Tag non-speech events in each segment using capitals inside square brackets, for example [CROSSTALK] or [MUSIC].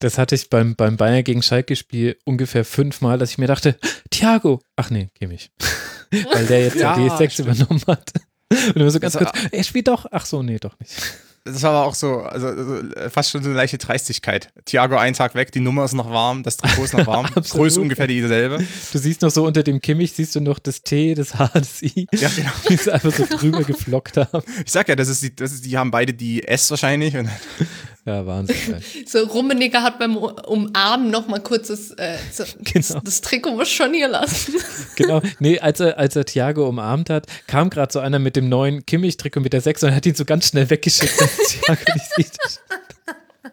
Das hatte ich beim, beim Bayern gegen Schalke-Spiel ungefähr fünfmal, dass ich mir dachte, Thiago, ach nee, Kimmich. [LAUGHS] Weil der jetzt ja, die D6 übernommen hat. Und immer so ganz kurz, er spielt doch, ach so, nee, doch nicht das war aber auch so, also, also, fast schon so eine leichte Dreistigkeit. Thiago einen Tag weg, die Nummer ist noch warm, das Trikot ist noch warm, [LAUGHS] Größe ungefähr dieselbe. Du siehst noch so unter dem Kimmich, siehst du noch das T, das H, das I, ja, genau. [LAUGHS] die es einfach so drüber geflockt haben. Ich sag ja, das ist die, das ist, die haben beide die S wahrscheinlich. Ja, Wahnsinn. [LAUGHS] so, Rummeniger hat beim Umarmen noch mal kurz das, äh, so, [LAUGHS] genau. das, Trikot was schon hier lassen. [LAUGHS] Genau, nee, als er, als er Thiago umarmt hat, kam gerade so einer mit dem neuen Kimmich-Trikot mit der 6 und hat ihn so ganz schnell weggeschickt, Thiago nicht sieht.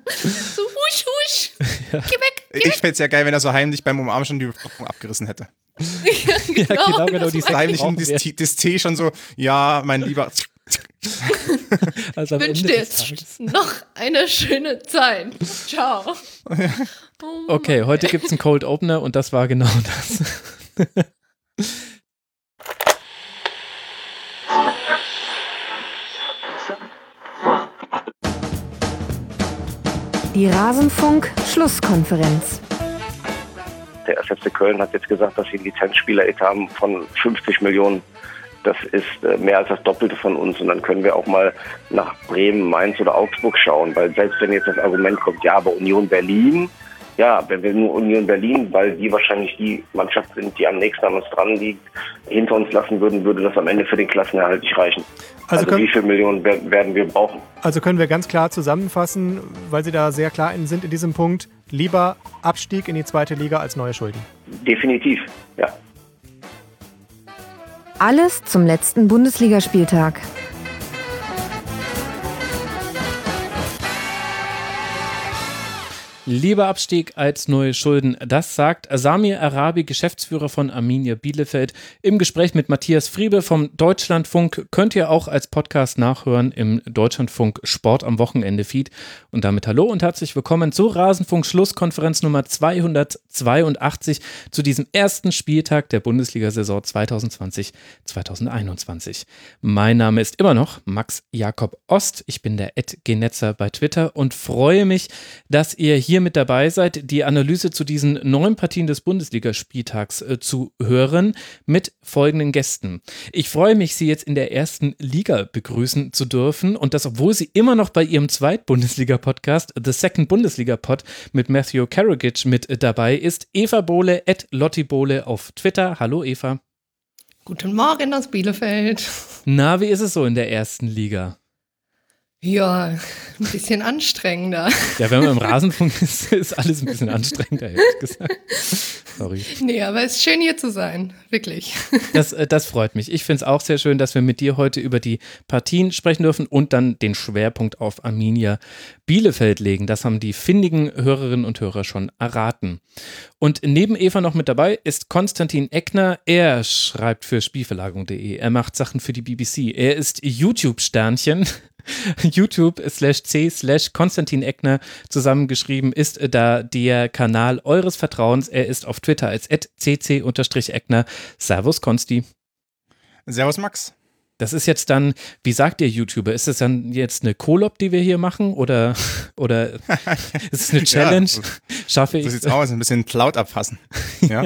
So husch, husch. Ja. Geh weg. Geh ich fände es ja geil, wenn er so heimlich beim Umarmen schon die Verpackung abgerissen hätte. ja, genau, ja, genau, genau die heimlich das, das T schon so, ja, mein Lieber. [LAUGHS] also ich wünsche dir noch eine schöne Zeit. Ciao. [LAUGHS] Oh okay, heute gibt es einen Cold Opener und das war genau [LAUGHS] das. Die Rasenfunk-Schlusskonferenz. Der SFC Köln hat jetzt gesagt, dass sie einen Lizenzspieler haben von 50 Millionen das ist äh, mehr als das Doppelte von uns. Und dann können wir auch mal nach Bremen, Mainz oder Augsburg schauen. Weil selbst wenn jetzt das Argument kommt, ja, aber Union Berlin, ja, wenn wir nur Union Berlin, weil die wahrscheinlich die Mannschaft sind, die am nächsten an uns dran liegt, hinter uns lassen würden, würde das am Ende für den Klassenerhalt nicht reichen. Also, also wie viele Millionen werden wir brauchen? Also können wir ganz klar zusammenfassen, weil Sie da sehr klar sind in diesem Punkt, lieber Abstieg in die zweite Liga als neue Schulden. Definitiv, ja. Alles zum letzten Bundesligaspieltag. Lieber Abstieg als neue Schulden. Das sagt Samir Arabi, Geschäftsführer von Arminia Bielefeld, im Gespräch mit Matthias Friebe vom Deutschlandfunk. Könnt ihr auch als Podcast nachhören im Deutschlandfunk Sport am Wochenende Feed. Und damit hallo und herzlich willkommen zur Rasenfunk Schlusskonferenz Nummer 282 zu diesem ersten Spieltag der Bundesliga-Saison 2020-2021. Mein Name ist immer noch Max Jakob Ost. Ich bin der Ed Genetzer bei Twitter und freue mich, dass ihr hier hier mit dabei seid, die Analyse zu diesen neun Partien des Bundesligaspieltags äh, zu hören mit folgenden Gästen. Ich freue mich, Sie jetzt in der ersten Liga begrüßen zu dürfen und das, obwohl Sie immer noch bei Ihrem Zweit-Bundesliga-Podcast, The Second Bundesliga-Pod mit Matthew Carriage mit äh, dabei ist. Eva Bohle, at Lotti Bohle auf Twitter. Hallo Eva. Guten Morgen aus Bielefeld. Na, wie ist es so in der ersten Liga? Ja, ein bisschen anstrengender. Ja, wenn man im Rasenfunk [LAUGHS] ist, ist alles ein bisschen anstrengender, ehrlich gesagt. Sorry. Nee, aber es ist schön hier zu sein, wirklich. Das, äh, das freut mich. Ich finde es auch sehr schön, dass wir mit dir heute über die Partien sprechen dürfen und dann den Schwerpunkt auf Arminia Bielefeld legen. Das haben die findigen Hörerinnen und Hörer schon erraten. Und neben Eva noch mit dabei ist Konstantin Eckner. Er schreibt für Spielverlagerung.de. Er macht Sachen für die BBC. Er ist YouTube-Sternchen [LAUGHS] YouTube slash C slash Konstantin Eckner zusammengeschrieben ist da der Kanal eures Vertrauens. Er ist auf Twitter als cc-eckner. Servus Konsti. Servus Max. Das ist jetzt dann, wie sagt der YouTuber, ist das dann jetzt eine Kolob, die wir hier machen oder, [LAUGHS] oder [LAUGHS] ist es eine Challenge? ja, Schaffe ich. So sieht's aus, ein bisschen Cloud abfassen. [LAUGHS] Ja,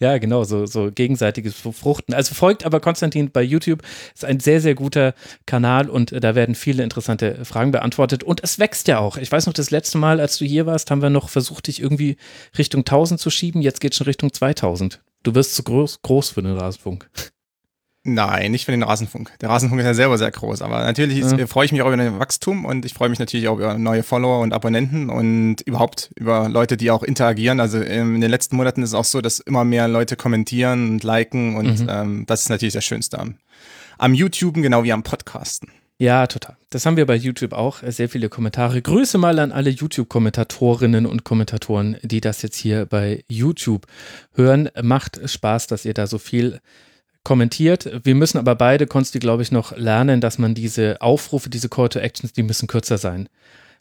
ja genau, so, so gegenseitiges Fruchten. Also folgt aber Konstantin bei YouTube, ist ein sehr, sehr guter Kanal und da werden viele interessante Fragen beantwortet und es wächst ja auch. Ich weiß noch, das letzte Mal, als du hier warst, haben wir noch versucht, dich irgendwie Richtung 1000 zu schieben, jetzt geht es schon Richtung 2000. Du wirst zu groß, groß für den Rasenfunk. Nein, nicht für den Rasenfunk. Der Rasenfunk ist ja selber sehr groß, aber natürlich ist, ja. freue ich mich auch über den Wachstum und ich freue mich natürlich auch über neue Follower und Abonnenten und überhaupt über Leute, die auch interagieren. Also in den letzten Monaten ist es auch so, dass immer mehr Leute kommentieren und liken und mhm. ähm, das ist natürlich das Schönste am, am YouTuben, genau wie am Podcasten. Ja, total. Das haben wir bei YouTube auch. Sehr viele Kommentare. Grüße mal an alle YouTube-Kommentatorinnen und Kommentatoren, die das jetzt hier bei YouTube hören. Macht Spaß, dass ihr da so viel kommentiert. Wir müssen aber beide, Konsti, glaube ich, noch lernen, dass man diese Aufrufe, diese Call to Actions, die müssen kürzer sein.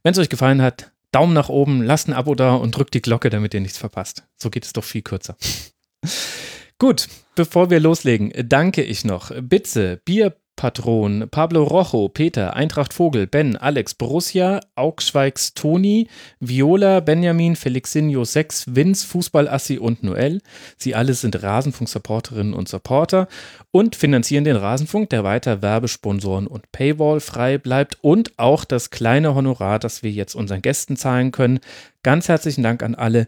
Wenn es euch gefallen hat, Daumen nach oben, lasst ein Abo da und drückt die Glocke, damit ihr nichts verpasst. So geht es doch viel kürzer. [LAUGHS] Gut, bevor wir loslegen, danke ich noch Bitze, Bier Patron, Pablo Rojo, Peter, Eintracht Vogel, Ben, Alex, Borussia, Augschweigs Toni, Viola, Benjamin, Felixinho 6, Vince, Fußballassi und Noel. Sie alle sind Rasenfunk-Supporterinnen und Supporter und finanzieren den Rasenfunk, der weiter Werbesponsoren und Paywall frei bleibt und auch das kleine Honorar, das wir jetzt unseren Gästen zahlen können. Ganz herzlichen Dank an alle,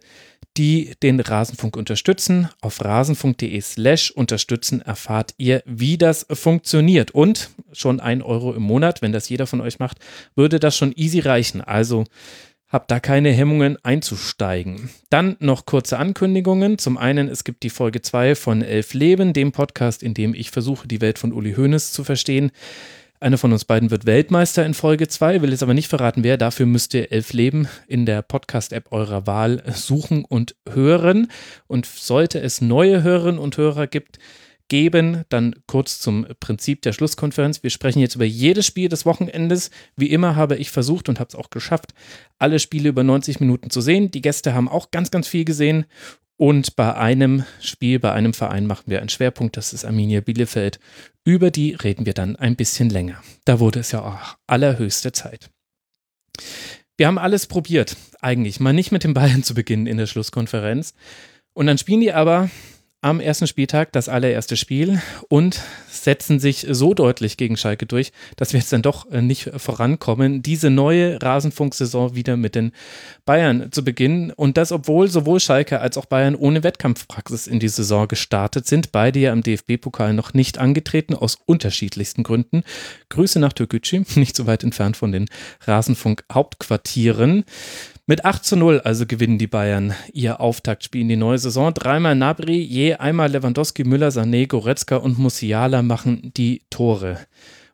die den Rasenfunk unterstützen. Auf rasenfunk.de slash unterstützen erfahrt ihr, wie das funktioniert. Und schon ein Euro im Monat, wenn das jeder von euch macht, würde das schon easy reichen. Also habt da keine Hemmungen einzusteigen. Dann noch kurze Ankündigungen. Zum einen, es gibt die Folge 2 von Elf Leben, dem Podcast, in dem ich versuche, die Welt von Uli Hoeneß zu verstehen. Einer von uns beiden wird Weltmeister in Folge 2, will jetzt aber nicht verraten, wer. Dafür müsst ihr Elf Leben in der Podcast-App eurer Wahl suchen und hören. Und sollte es neue Hörerinnen und Hörer gibt, geben, dann kurz zum Prinzip der Schlusskonferenz. Wir sprechen jetzt über jedes Spiel des Wochenendes. Wie immer habe ich versucht und habe es auch geschafft, alle Spiele über 90 Minuten zu sehen. Die Gäste haben auch ganz, ganz viel gesehen und bei einem Spiel, bei einem Verein machen wir einen Schwerpunkt, das ist Arminia Bielefeld. Über die reden wir dann ein bisschen länger. Da wurde es ja auch allerhöchste Zeit. Wir haben alles probiert, eigentlich. Mal nicht mit den Bayern zu beginnen in der Schlusskonferenz. Und dann spielen die aber am ersten Spieltag das allererste Spiel und setzen sich so deutlich gegen Schalke durch, dass wir jetzt dann doch äh, nicht vorankommen, diese neue Rasenfunksaison wieder mit den Bayern zu beginnen. Und das, obwohl sowohl Schalke als auch Bayern ohne Wettkampfpraxis in die Saison gestartet sind. Beide ja im DFB-Pokal noch nicht angetreten, aus unterschiedlichsten Gründen. Grüße nach Türkgücü, [LAUGHS] nicht so weit entfernt von den Rasenfunk-Hauptquartieren. Mit 8 zu 0 also gewinnen die Bayern ihr Auftaktspiel in die neue Saison. Dreimal Nabri, je einmal Lewandowski, Müller, Sané, Goretzka und Musiala machen die Tore.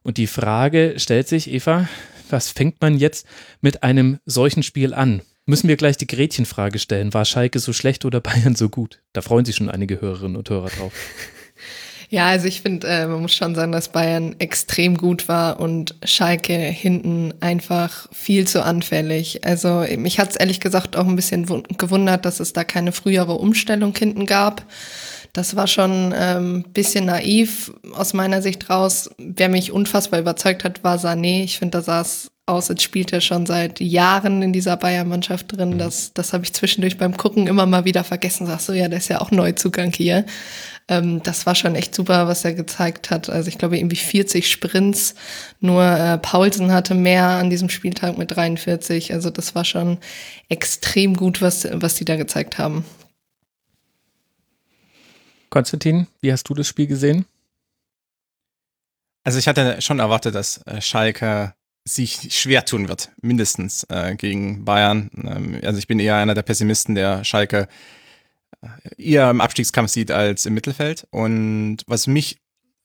Und die Frage stellt sich, Eva, was fängt man jetzt mit einem solchen Spiel an? Müssen wir gleich die Gretchenfrage stellen. War Schalke so schlecht oder [LAUGHS] Bayern so gut? Da freuen sich schon einige Hörerinnen und Hörer drauf. [LAUGHS] Ja, also ich finde, äh, man muss schon sagen, dass Bayern extrem gut war und Schalke hinten einfach viel zu anfällig. Also mich hat es ehrlich gesagt auch ein bisschen gewundert, dass es da keine frühere Umstellung hinten gab. Das war schon ein ähm, bisschen naiv aus meiner Sicht raus. Wer mich unfassbar überzeugt hat, war Sané. Ich finde, da saß aus, als spielt er schon seit Jahren in dieser Bayern-Mannschaft drin. Das, das habe ich zwischendurch beim Gucken immer mal wieder vergessen. Sagst so, ja, der ist ja auch Neuzugang hier. Ähm, das war schon echt super, was er gezeigt hat. Also ich glaube irgendwie 40 Sprints. Nur äh, Paulsen hatte mehr an diesem Spieltag mit 43. Also das war schon extrem gut, was, was die da gezeigt haben. Konstantin, wie hast du das Spiel gesehen? Also ich hatte schon erwartet, dass äh, Schalke sich schwer tun wird, mindestens äh, gegen Bayern. Ähm, also ich bin eher einer der Pessimisten, der Schalke eher im Abstiegskampf sieht als im Mittelfeld. Und was mich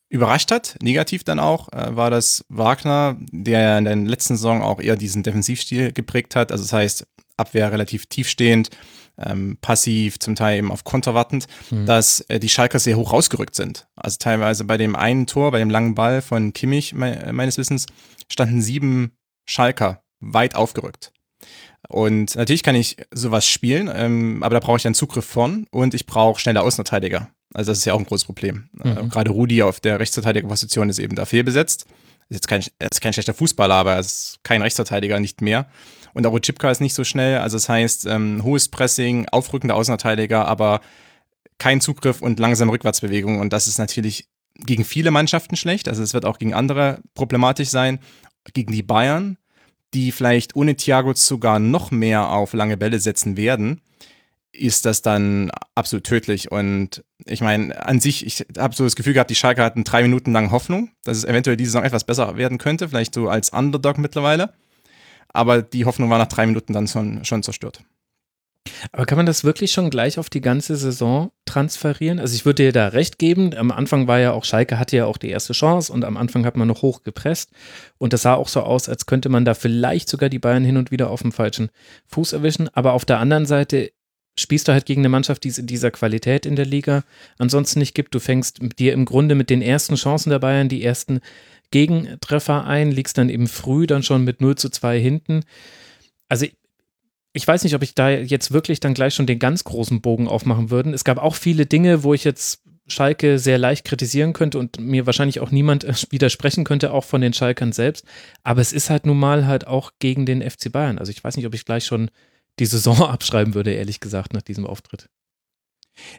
überrascht hat, negativ dann auch, äh, war, dass Wagner, der ja in der letzten Saison auch eher diesen Defensivstil geprägt hat, also das heißt Abwehr relativ tiefstehend, ähm, passiv, zum Teil eben auf Konter wartend, mhm. dass äh, die Schalker sehr hoch rausgerückt sind. Also teilweise bei dem einen Tor, bei dem langen Ball von Kimmich me meines Wissens, standen sieben Schalker weit aufgerückt. Und natürlich kann ich sowas spielen, ähm, aber da brauche ich dann Zugriff von und ich brauche schnelle Außenverteidiger. Also das ist ja auch ein großes Problem. Mhm. Äh, gerade Rudi auf der Rechtsverteidigerposition ist eben da fehlbesetzt. Ist jetzt kein, ist kein schlechter Fußballer, aber er ist kein Rechtsverteidiger, nicht mehr. Und auch Ochipka ist nicht so schnell. Also das heißt, ähm, hohes Pressing, aufrückende Außenverteidiger, aber kein Zugriff und langsame Rückwärtsbewegung. Und das ist natürlich gegen viele Mannschaften schlecht. Also es wird auch gegen andere problematisch sein. Gegen die Bayern die vielleicht ohne Thiago sogar noch mehr auf lange Bälle setzen werden, ist das dann absolut tödlich. Und ich meine, an sich, ich habe so das Gefühl gehabt, die Schalke hatten drei Minuten lang Hoffnung, dass es eventuell diese Saison etwas besser werden könnte, vielleicht so als Underdog mittlerweile. Aber die Hoffnung war nach drei Minuten dann schon, schon zerstört. Aber kann man das wirklich schon gleich auf die ganze Saison transferieren? Also ich würde dir da recht geben. Am Anfang war ja auch Schalke hatte ja auch die erste Chance und am Anfang hat man noch hoch gepresst und das sah auch so aus, als könnte man da vielleicht sogar die Bayern hin und wieder auf dem falschen Fuß erwischen. Aber auf der anderen Seite spielst du halt gegen eine Mannschaft, die es in dieser Qualität in der Liga ansonsten nicht gibt. Du fängst dir im Grunde mit den ersten Chancen der Bayern die ersten Gegentreffer ein, liegst dann eben früh dann schon mit 0 zu 2 hinten. Also ich weiß nicht, ob ich da jetzt wirklich dann gleich schon den ganz großen Bogen aufmachen würde. Es gab auch viele Dinge, wo ich jetzt Schalke sehr leicht kritisieren könnte und mir wahrscheinlich auch niemand [LAUGHS] widersprechen könnte, auch von den Schalkern selbst. Aber es ist halt nun mal halt auch gegen den FC Bayern. Also ich weiß nicht, ob ich gleich schon die Saison [LAUGHS] abschreiben würde, ehrlich gesagt, nach diesem Auftritt.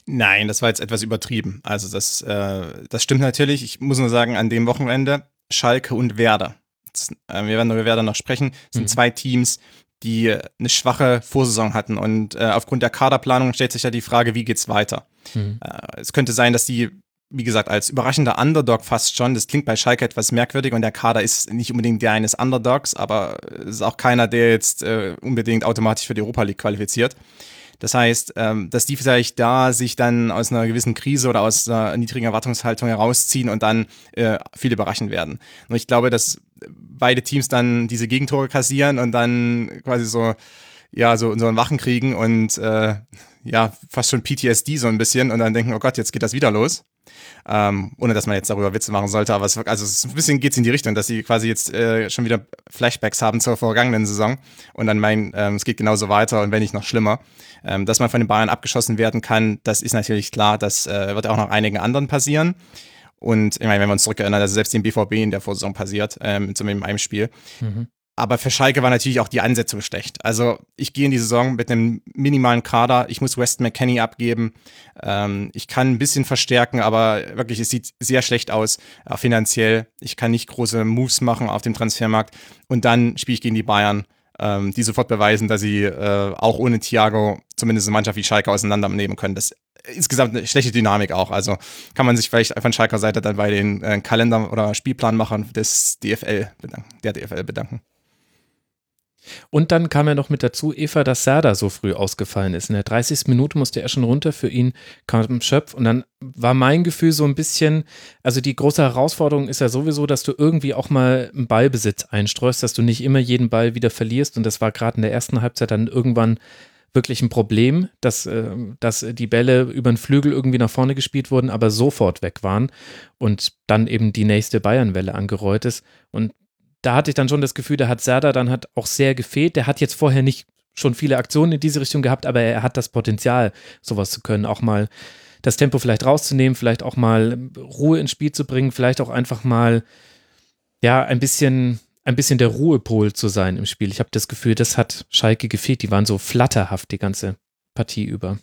Nein, das war jetzt etwas übertrieben. Also das, äh, das stimmt natürlich. Ich muss nur sagen, an dem Wochenende Schalke und Werder. Äh, wir werden über Werder noch sprechen. Das sind mhm. zwei Teams, die eine schwache Vorsaison hatten. Und äh, aufgrund der Kaderplanung stellt sich ja die Frage, wie geht's weiter? Mhm. Äh, es könnte sein, dass die, wie gesagt, als überraschender Underdog fast schon, das klingt bei Schalke etwas merkwürdig und der Kader ist nicht unbedingt der eines Underdogs, aber es ist auch keiner, der jetzt äh, unbedingt automatisch für die Europa League qualifiziert. Das heißt, ähm, dass die vielleicht da sich dann aus einer gewissen Krise oder aus einer niedrigen Erwartungshaltung herausziehen und dann äh, viel überraschen werden. Und ich glaube, dass beide Teams dann diese Gegentore kassieren und dann quasi so, ja, so, einen Wachen kriegen und äh, ja, fast schon PTSD so ein bisschen und dann denken, oh Gott, jetzt geht das wieder los. Ähm, ohne dass man jetzt darüber Witze machen sollte, aber es, also es, ein bisschen geht es in die Richtung, dass sie quasi jetzt äh, schon wieder Flashbacks haben zur vergangenen Saison und dann meinen, ähm, es geht genauso weiter und wenn nicht noch schlimmer. Ähm, dass man von den Bayern abgeschossen werden kann, das ist natürlich klar, das äh, wird auch noch einigen anderen passieren. Und ich meine, wenn wir uns zurückerinnern, dass selbst dem BVB in der Vorsaison passiert, ähm, zumindest in einem Spiel. Mhm. Aber für Schalke war natürlich auch die Ansetzung schlecht. Also ich gehe in die Saison mit einem minimalen Kader. Ich muss Weston McKenney abgeben. Ähm, ich kann ein bisschen verstärken, aber wirklich, es sieht sehr schlecht aus äh, finanziell. Ich kann nicht große Moves machen auf dem Transfermarkt. Und dann spiele ich gegen die Bayern, ähm, die sofort beweisen, dass sie äh, auch ohne Thiago zumindest eine Mannschaft wie Schalke auseinandernehmen können. Das insgesamt eine schlechte Dynamik auch. Also kann man sich vielleicht von Schalker Seite dann bei den äh, Kalender- oder Spielplanmachern des DFL bedanken, der DFL bedanken. Und dann kam ja noch mit dazu, Eva, dass Serda so früh ausgefallen ist. In der 30. Minute musste er schon runter, für ihn kam Schöpf. Und dann war mein Gefühl so ein bisschen, also die große Herausforderung ist ja sowieso, dass du irgendwie auch mal einen Ballbesitz einstreust, dass du nicht immer jeden Ball wieder verlierst. Und das war gerade in der ersten Halbzeit dann irgendwann wirklich ein Problem, dass, äh, dass die Bälle über den Flügel irgendwie nach vorne gespielt wurden, aber sofort weg waren und dann eben die nächste Bayernwelle angerollt ist. Und da hatte ich dann schon das Gefühl, da hat Serda dann hat auch sehr gefehlt. Der hat jetzt vorher nicht schon viele Aktionen in diese Richtung gehabt, aber er hat das Potenzial, sowas zu können, auch mal das Tempo vielleicht rauszunehmen, vielleicht auch mal Ruhe ins Spiel zu bringen, vielleicht auch einfach mal ja ein bisschen ein bisschen der Ruhepol zu sein im Spiel. Ich habe das Gefühl, das hat Schalke gefehlt. Die waren so flatterhaft die ganze Partie über.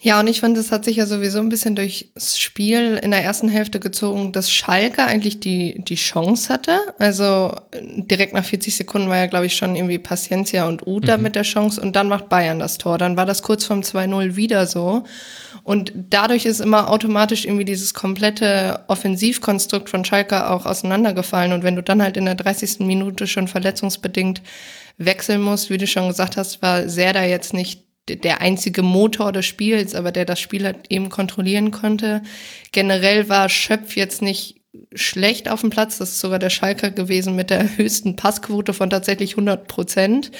Ja, und ich finde, es hat sich ja sowieso ein bisschen durchs Spiel in der ersten Hälfte gezogen, dass Schalke eigentlich die, die Chance hatte. Also direkt nach 40 Sekunden war ja, glaube ich, schon irgendwie Paciencia und Uda mhm. mit der Chance und dann macht Bayern das Tor. Dann war das kurz vorm 2-0 wieder so. Und dadurch ist immer automatisch irgendwie dieses komplette Offensivkonstrukt von Schalke auch auseinandergefallen. Und wenn du dann halt in der 30. Minute schon verletzungsbedingt wechseln musst, wie du schon gesagt hast, war sehr da jetzt nicht der einzige Motor des Spiels, aber der das Spiel halt eben kontrollieren konnte. Generell war Schöpf jetzt nicht schlecht auf dem Platz. Das ist sogar der Schalker gewesen mit der höchsten Passquote von tatsächlich 100 Prozent.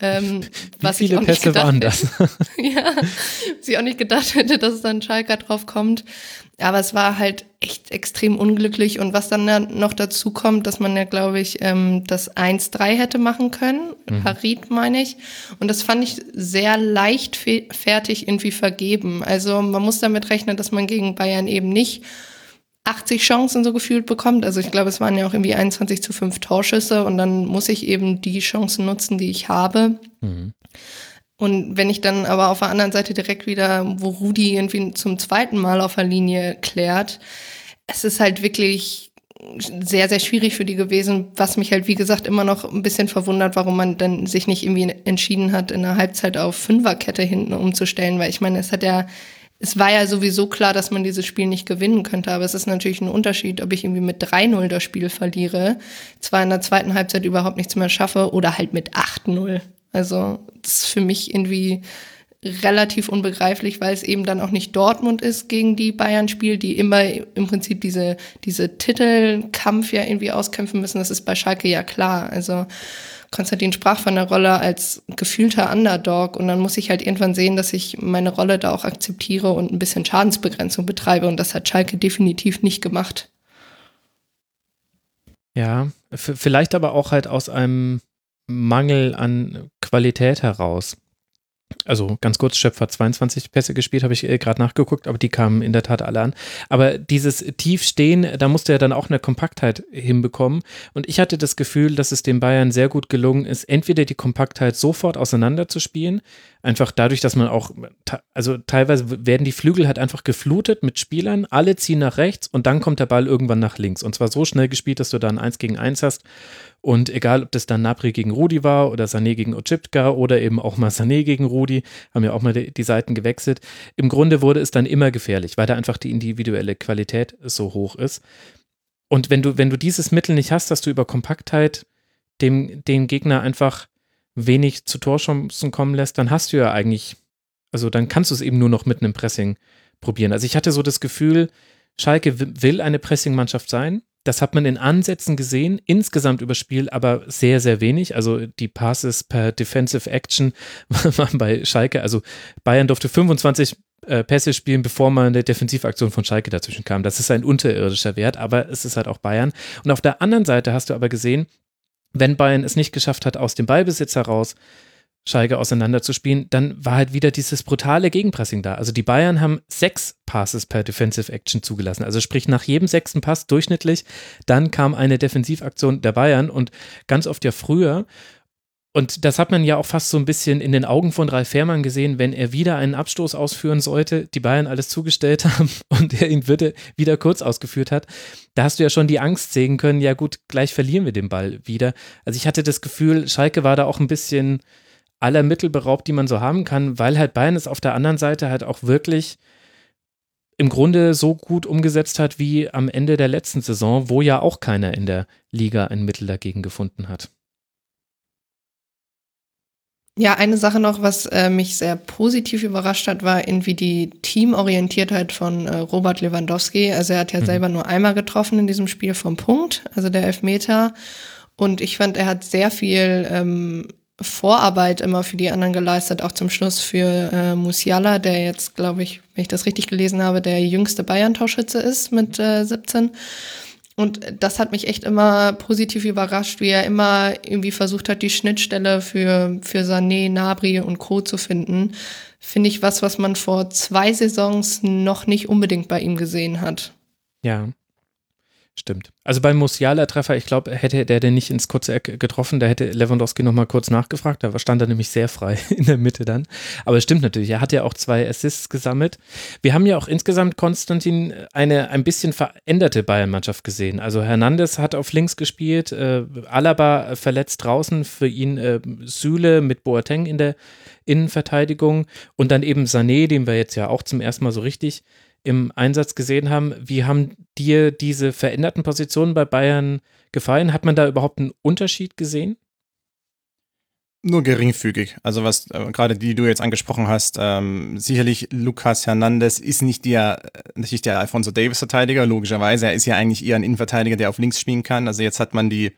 Ähm, Wie viele Pässe waren das? [LAUGHS] ja, was ich auch nicht gedacht hätte, dass es dann Schalker drauf kommt. Aber es war halt echt extrem unglücklich. Und was dann noch dazu kommt, dass man ja, glaube ich, ähm, das 1-3 hätte machen können. Mhm. Harit meine ich. Und das fand ich sehr leichtfertig irgendwie vergeben. Also man muss damit rechnen, dass man gegen Bayern eben nicht 80 Chancen so gefühlt bekommt. Also ich glaube, es waren ja auch irgendwie 21 zu 5 Torschüsse und dann muss ich eben die Chancen nutzen, die ich habe. Mhm. Und wenn ich dann aber auf der anderen Seite direkt wieder, wo Rudi irgendwie zum zweiten Mal auf der Linie klärt, es ist halt wirklich sehr, sehr schwierig für die gewesen, was mich halt, wie gesagt, immer noch ein bisschen verwundert, warum man dann sich nicht irgendwie entschieden hat, in der Halbzeit auf Fünferkette hinten umzustellen, weil ich meine, es hat ja es war ja sowieso klar, dass man dieses Spiel nicht gewinnen könnte, aber es ist natürlich ein Unterschied, ob ich irgendwie mit 3-0 das Spiel verliere, zwar in der zweiten Halbzeit überhaupt nichts mehr schaffe oder halt mit 8-0. Also das ist für mich irgendwie relativ unbegreiflich, weil es eben dann auch nicht Dortmund ist, gegen die Bayern spielt, die immer im Prinzip diese, diese Titelkampf ja irgendwie auskämpfen müssen. Das ist bei Schalke ja klar. Also Konstantin sprach von der Rolle als gefühlter Underdog und dann muss ich halt irgendwann sehen, dass ich meine Rolle da auch akzeptiere und ein bisschen Schadensbegrenzung betreibe und das hat Schalke definitiv nicht gemacht. Ja, vielleicht aber auch halt aus einem Mangel an Qualität heraus. Also ganz kurz, Schöpfer hat 22 Pässe gespielt, habe ich äh, gerade nachgeguckt, aber die kamen in der Tat alle an. Aber dieses Tiefstehen, da musste er dann auch eine Kompaktheit hinbekommen. Und ich hatte das Gefühl, dass es den Bayern sehr gut gelungen ist, entweder die Kompaktheit sofort auseinanderzuspielen, einfach dadurch, dass man auch, also teilweise werden die Flügel halt einfach geflutet mit Spielern, alle ziehen nach rechts und dann kommt der Ball irgendwann nach links. Und zwar so schnell gespielt, dass du dann eins gegen eins hast und egal, ob das dann Napri gegen Rudi war oder Sané gegen Ochipka oder eben auch mal Sané gegen Rudi, haben ja auch mal die, Seiten gewechselt. Im Grunde wurde es dann immer gefährlich, weil da einfach die individuelle Qualität so hoch ist. Und wenn du, wenn du dieses Mittel nicht hast, dass du über Kompaktheit dem, den Gegner einfach wenig zu Torchancen kommen lässt, dann hast du ja eigentlich, also dann kannst du es eben nur noch mit einem Pressing probieren. Also ich hatte so das Gefühl, Schalke will eine Pressing-Mannschaft sein, das hat man in Ansätzen gesehen, insgesamt über Spiel aber sehr, sehr wenig. Also die Passes per Defensive Action [LAUGHS] waren bei Schalke, also Bayern durfte 25 äh, Pässe spielen, bevor man eine Defensivaktion von Schalke dazwischen kam. Das ist ein unterirdischer Wert, aber es ist halt auch Bayern. Und auf der anderen Seite hast du aber gesehen, wenn Bayern es nicht geschafft hat, aus dem Ballbesitz heraus Schalke auseinanderzuspielen, dann war halt wieder dieses brutale Gegenpressing da. Also die Bayern haben sechs Passes per Defensive Action zugelassen. Also sprich nach jedem sechsten Pass durchschnittlich, dann kam eine Defensivaktion der Bayern und ganz oft ja früher. Und das hat man ja auch fast so ein bisschen in den Augen von Ralf Fährmann gesehen, wenn er wieder einen Abstoß ausführen sollte, die Bayern alles zugestellt [LAUGHS] haben und er ihn wieder, kurz ausgeführt hat. Da hast du ja schon die Angst sehen können, ja gut, gleich verlieren wir den Ball wieder. Also ich hatte das Gefühl, Schalke war da auch ein bisschen, aller Mittel beraubt, die man so haben kann, weil halt Bayern es auf der anderen Seite halt auch wirklich im Grunde so gut umgesetzt hat wie am Ende der letzten Saison, wo ja auch keiner in der Liga ein Mittel dagegen gefunden hat. Ja, eine Sache noch, was äh, mich sehr positiv überrascht hat, war irgendwie die Teamorientiertheit von äh, Robert Lewandowski. Also er hat ja mhm. selber nur einmal getroffen in diesem Spiel vom Punkt, also der Elfmeter. Und ich fand, er hat sehr viel ähm, Vorarbeit immer für die anderen geleistet, auch zum Schluss für äh, Musiala, der jetzt, glaube ich, wenn ich das richtig gelesen habe, der jüngste Bayern-Torschütze ist mit äh, 17. Und das hat mich echt immer positiv überrascht, wie er immer irgendwie versucht hat, die Schnittstelle für, für Sané, Nabri und Co. zu finden. Finde ich was, was man vor zwei Saisons noch nicht unbedingt bei ihm gesehen hat. Ja, Stimmt. Also beim Musiala-Treffer, ich glaube, hätte der den nicht ins kurze Eck getroffen, da hätte Lewandowski nochmal kurz nachgefragt. Da stand er nämlich sehr frei [LAUGHS] in der Mitte dann. Aber es stimmt natürlich, er hat ja auch zwei Assists gesammelt. Wir haben ja auch insgesamt, Konstantin, eine ein bisschen veränderte Bayern-Mannschaft gesehen. Also Hernandez hat auf links gespielt, äh, Alaba verletzt draußen, für ihn äh, Süle mit Boateng in der Innenverteidigung und dann eben Sané, den wir jetzt ja auch zum ersten Mal so richtig im Einsatz gesehen haben. Wie haben dir diese veränderten Positionen bei Bayern gefallen? Hat man da überhaupt einen Unterschied gesehen? Nur geringfügig. Also was äh, gerade die du jetzt angesprochen hast, ähm, sicherlich Lucas Hernandez ist nicht der, natürlich der Alfonso Davis Verteidiger, logischerweise. Er ist ja eigentlich eher ein Innenverteidiger, der auf links spielen kann. Also jetzt hat man die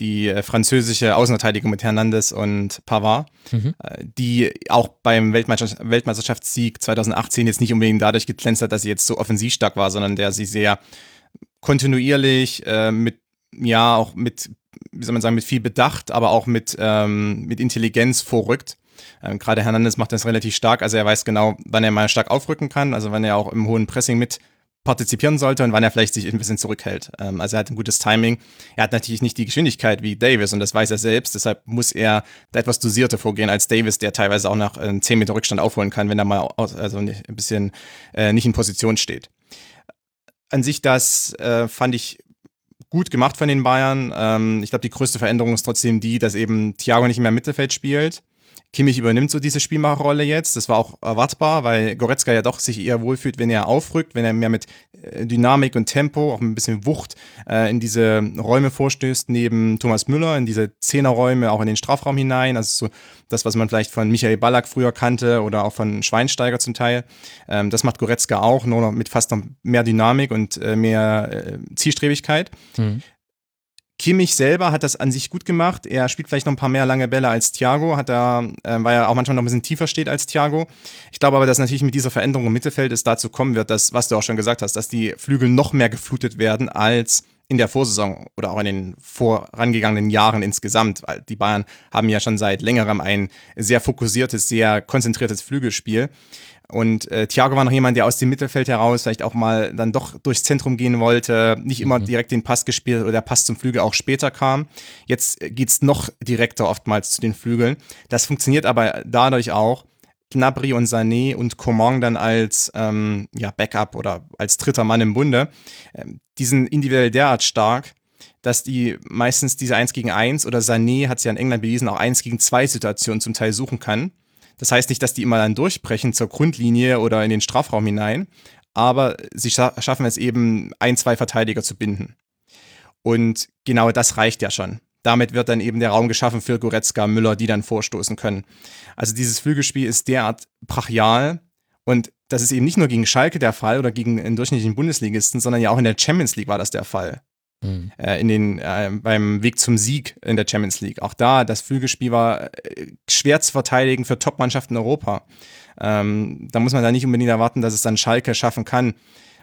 die äh, französische Außenverteidigung mit Hernandez und Pavard, mhm. äh, die auch beim Weltmeister Weltmeisterschaftssieg 2018 jetzt nicht unbedingt dadurch geglänzt hat, dass sie jetzt so offensiv stark war, sondern der sie sehr kontinuierlich äh, mit, ja, auch mit, wie soll man sagen, mit viel Bedacht, aber auch mit, ähm, mit Intelligenz vorrückt. Ähm, Gerade Hernandez macht das relativ stark, also er weiß genau, wann er mal stark aufrücken kann, also wann er auch im hohen Pressing mit partizipieren sollte und wann er vielleicht sich ein bisschen zurückhält. Ähm, also er hat ein gutes Timing. Er hat natürlich nicht die Geschwindigkeit wie Davis und das weiß er selbst. Deshalb muss er da etwas dosierter vorgehen als Davis, der teilweise auch nach äh, 10 Meter Rückstand aufholen kann, wenn er mal aus, also ein bisschen äh, nicht in Position steht. An sich das äh, fand ich gut gemacht von den Bayern. Ähm, ich glaube, die größte Veränderung ist trotzdem die, dass eben Thiago nicht mehr im Mittelfeld spielt Kimmich übernimmt so diese Spielmacherrolle jetzt. Das war auch erwartbar, weil Goretzka ja doch sich eher wohlfühlt, wenn er aufrückt, wenn er mehr mit äh, Dynamik und Tempo, auch ein bisschen Wucht äh, in diese Räume vorstößt, neben Thomas Müller, in diese Zehnerräume, auch in den Strafraum hinein. Also so das, was man vielleicht von Michael Ballack früher kannte oder auch von Schweinsteiger zum Teil. Ähm, das macht Goretzka auch, nur noch mit fast noch mehr Dynamik und äh, mehr Zielstrebigkeit. Mhm. Kimmich selber hat das an sich gut gemacht. Er spielt vielleicht noch ein paar mehr lange Bälle als Thiago, hat er, äh, weil er auch manchmal noch ein bisschen tiefer steht als Thiago. Ich glaube aber, dass natürlich mit dieser Veränderung im Mittelfeld es dazu kommen wird, dass, was du auch schon gesagt hast, dass die Flügel noch mehr geflutet werden als in der Vorsaison oder auch in den vorangegangenen Jahren insgesamt, weil die Bayern haben ja schon seit längerem ein sehr fokussiertes, sehr konzentriertes Flügelspiel. Und äh, Thiago war noch jemand, der aus dem Mittelfeld heraus vielleicht auch mal dann doch durchs Zentrum gehen wollte, nicht immer mhm. direkt den Pass gespielt oder der Pass zum Flügel auch später kam. Jetzt geht's noch direkter oftmals zu den Flügeln. Das funktioniert aber dadurch auch, Gnabry und Sané und Coman dann als ähm, ja, Backup oder als dritter Mann im Bunde, ähm, die sind individuell derart stark, dass die meistens diese 1 gegen 1 oder Sané hat es ja in England bewiesen, auch 1 gegen 2 Situationen zum Teil suchen kann. Das heißt nicht, dass die immer dann durchbrechen zur Grundlinie oder in den Strafraum hinein, aber sie scha schaffen es eben, ein, zwei Verteidiger zu binden. Und genau das reicht ja schon damit wird dann eben der Raum geschaffen für Goretzka, Müller, die dann vorstoßen können. Also dieses Flügelspiel ist derart brachial und das ist eben nicht nur gegen Schalke der Fall oder gegen einen durchschnittlichen Bundesligisten, sondern ja auch in der Champions League war das der Fall. Mhm. Äh, in den, äh, beim Weg zum Sieg in der Champions League. Auch da, das Flügelspiel war äh, schwer zu verteidigen für Top-Mannschaften in Europa. Ähm, da muss man da nicht unbedingt erwarten, dass es dann Schalke schaffen kann.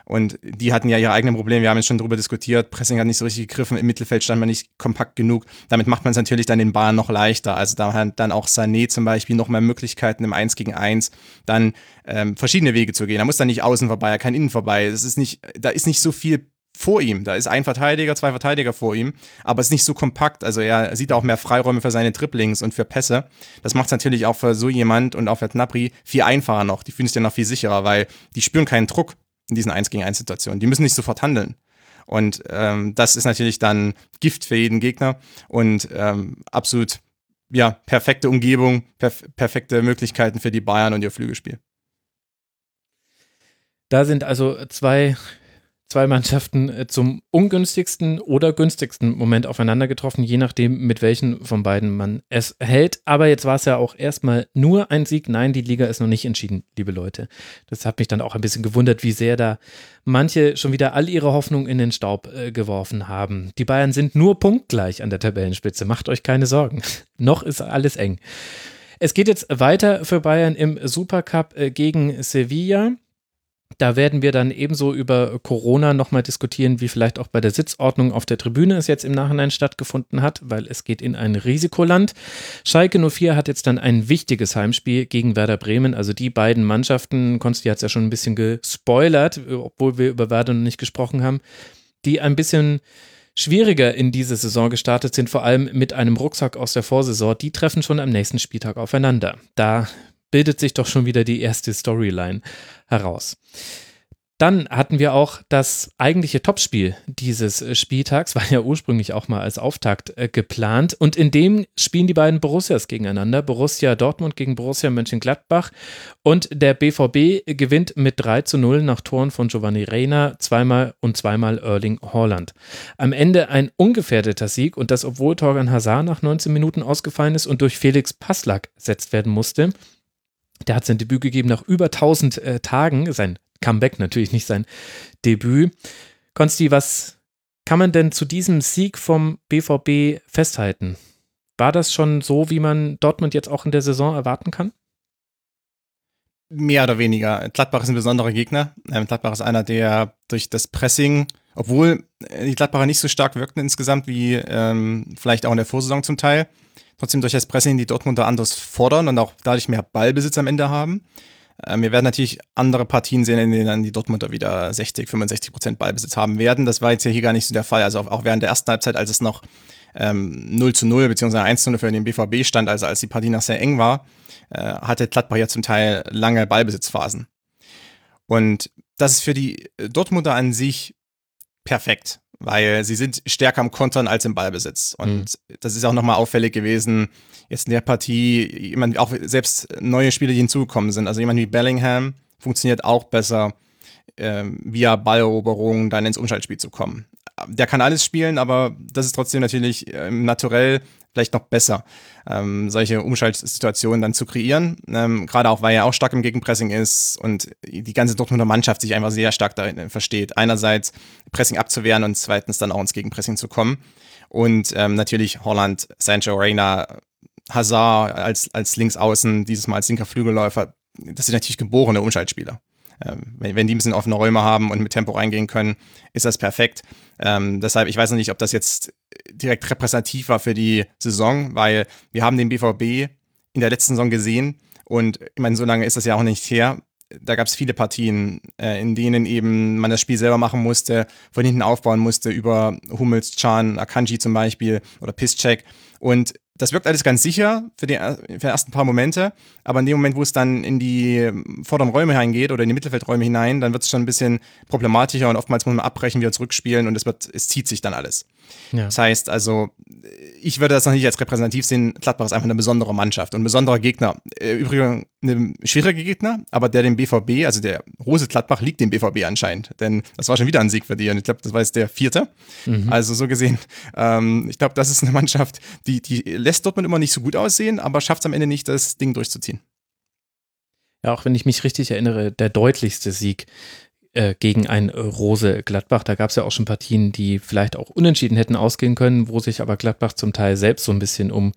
Und die hatten ja ihre eigenen Probleme. Wir haben jetzt schon darüber diskutiert. Pressing hat nicht so richtig gegriffen. Im Mittelfeld stand man nicht kompakt genug. Damit macht man es natürlich dann den Bayern noch leichter. Also da hat dann auch Sané zum Beispiel noch mehr Möglichkeiten im 1 gegen 1 dann ähm, verschiedene Wege zu gehen. Er muss dann nicht außen vorbei, er kann innen vorbei. Das ist nicht, da ist nicht so viel vor ihm. Da ist ein Verteidiger, zwei Verteidiger vor ihm, aber es ist nicht so kompakt. Also er sieht auch mehr Freiräume für seine Triplings und für Pässe. Das macht es natürlich auch für so jemand und auch für Gnabry viel einfacher noch. Die fühlen sich dann noch viel sicherer, weil die spüren keinen Druck in diesen 1 gegen 1 Situationen. Die müssen nicht sofort handeln. Und ähm, das ist natürlich dann Gift für jeden Gegner und ähm, absolut ja, perfekte Umgebung, perf perfekte Möglichkeiten für die Bayern und ihr Flügelspiel. Da sind also zwei zwei Mannschaften äh, zum ungünstigsten oder günstigsten Moment aufeinander getroffen, je nachdem, mit welchen von beiden man es hält. Aber jetzt war es ja auch erstmal nur ein Sieg. Nein, die Liga ist noch nicht entschieden, liebe Leute. Das hat mich dann auch ein bisschen gewundert, wie sehr da manche schon wieder all ihre Hoffnung in den Staub äh, geworfen haben. Die Bayern sind nur punktgleich an der Tabellenspitze. Macht euch keine Sorgen. [LAUGHS] noch ist alles eng. Es geht jetzt weiter für Bayern im Supercup äh, gegen Sevilla. Da werden wir dann ebenso über Corona nochmal diskutieren, wie vielleicht auch bei der Sitzordnung auf der Tribüne es jetzt im Nachhinein stattgefunden hat, weil es geht in ein Risikoland. Schalke 04 hat jetzt dann ein wichtiges Heimspiel gegen Werder Bremen. Also die beiden Mannschaften, Konsti hat es ja schon ein bisschen gespoilert, obwohl wir über Werder noch nicht gesprochen haben, die ein bisschen schwieriger in diese Saison gestartet sind, vor allem mit einem Rucksack aus der Vorsaison. Die treffen schon am nächsten Spieltag aufeinander. Da bildet sich doch schon wieder die erste Storyline heraus. Dann hatten wir auch das eigentliche Topspiel dieses äh, Spieltags, [LAUGHS] war ja ursprünglich auch mal als Auftakt äh, geplant. Und in dem spielen die beiden Borussias gegeneinander. Borussia Dortmund gegen Borussia Mönchengladbach. Und der BVB gewinnt mit 3 zu 0 nach Toren von Giovanni Reina, zweimal und zweimal Erling Haaland. Am Ende ein ungefährdeter Sieg und das, obwohl Torgan Hazard nach 19 Minuten ausgefallen ist und durch Felix Passlack ersetzt werden musste. Der hat sein Debüt gegeben nach über 1000 äh, Tagen, sein Comeback natürlich nicht sein Debüt. Konsti, was kann man denn zu diesem Sieg vom BVB festhalten? War das schon so, wie man Dortmund jetzt auch in der Saison erwarten kann? Mehr oder weniger. Gladbach ist ein besonderer Gegner. Ähm, Gladbach ist einer, der durch das Pressing, obwohl die Gladbacher nicht so stark wirkten insgesamt wie ähm, vielleicht auch in der Vorsaison zum Teil, trotzdem durch das Pressing die Dortmunder anders fordern und auch dadurch mehr Ballbesitz am Ende haben. Ähm, wir werden natürlich andere Partien sehen, in denen dann die Dortmunder wieder 60, 65 Prozent Ballbesitz haben werden. Das war jetzt hier gar nicht so der Fall. Also auch während der ersten Halbzeit, als es noch ähm, 0 zu 0 bzw. 1 zu 0 für den BVB stand, also als die Partie noch sehr eng war, äh, hatte Gladbach ja zum Teil lange Ballbesitzphasen. Und das ist für die Dortmunder an sich perfekt weil sie sind stärker am Kontern als im Ballbesitz. Und mhm. das ist auch nochmal auffällig gewesen, jetzt in der Partie, jemand, auch selbst neue Spieler, die hinzugekommen sind. Also jemand wie Bellingham funktioniert auch besser, äh, via Balleroberung dann ins Umschaltspiel zu kommen. Der kann alles spielen, aber das ist trotzdem natürlich äh, naturell vielleicht noch besser, ähm, solche Umschaltsituationen dann zu kreieren. Ähm, Gerade auch, weil er auch stark im Gegenpressing ist und die ganze Dortmunder Mannschaft sich einfach sehr stark darin versteht. Einerseits Pressing abzuwehren und zweitens dann auch ins Gegenpressing zu kommen. Und ähm, natürlich Holland, Sancho, Reina, Hazard als, als Linksaußen, dieses Mal als linker Flügelläufer. Das sind natürlich geborene Umschaltspieler. Ähm, wenn, wenn die ein bisschen offene Räume haben und mit Tempo reingehen können, ist das perfekt. Ähm, deshalb, ich weiß noch nicht, ob das jetzt direkt repräsentativ war für die Saison, weil wir haben den BVB in der letzten Saison gesehen und ich meine, so lange ist das ja auch nicht her da gab es viele Partien, äh, in denen eben man das Spiel selber machen musste, von hinten aufbauen musste, über Hummels, Chan, Akanji zum Beispiel oder Pisscheck. Und das wirkt alles ganz sicher für die, für die ersten paar Momente, aber in dem Moment, wo es dann in die vorderen Räume hineingeht oder in die Mittelfeldräume hinein, dann wird es schon ein bisschen problematischer und oftmals muss man abbrechen, wieder zurückspielen und es wird, es zieht sich dann alles. Ja. Das heißt also, ich würde das noch nicht als repräsentativ sehen. Gladbach ist einfach eine besondere Mannschaft und ein besonderer Gegner. Äh, übrigens ein schwieriger Gegner, aber der dem BVB, also der Rose Gladbach liegt dem BVB anscheinend, denn das war schon wieder ein Sieg für die und ich glaube, das war jetzt der vierte. Mhm. Also so gesehen, ähm, ich glaube, das ist eine Mannschaft, die, die lässt Dortmund immer nicht so gut aussehen, aber schafft es am Ende nicht, das Ding durchzuziehen. Ja, auch wenn ich mich richtig erinnere, der deutlichste Sieg äh, gegen ein Rose Gladbach. Da gab es ja auch schon Partien, die vielleicht auch unentschieden hätten ausgehen können, wo sich aber Gladbach zum Teil selbst so ein bisschen um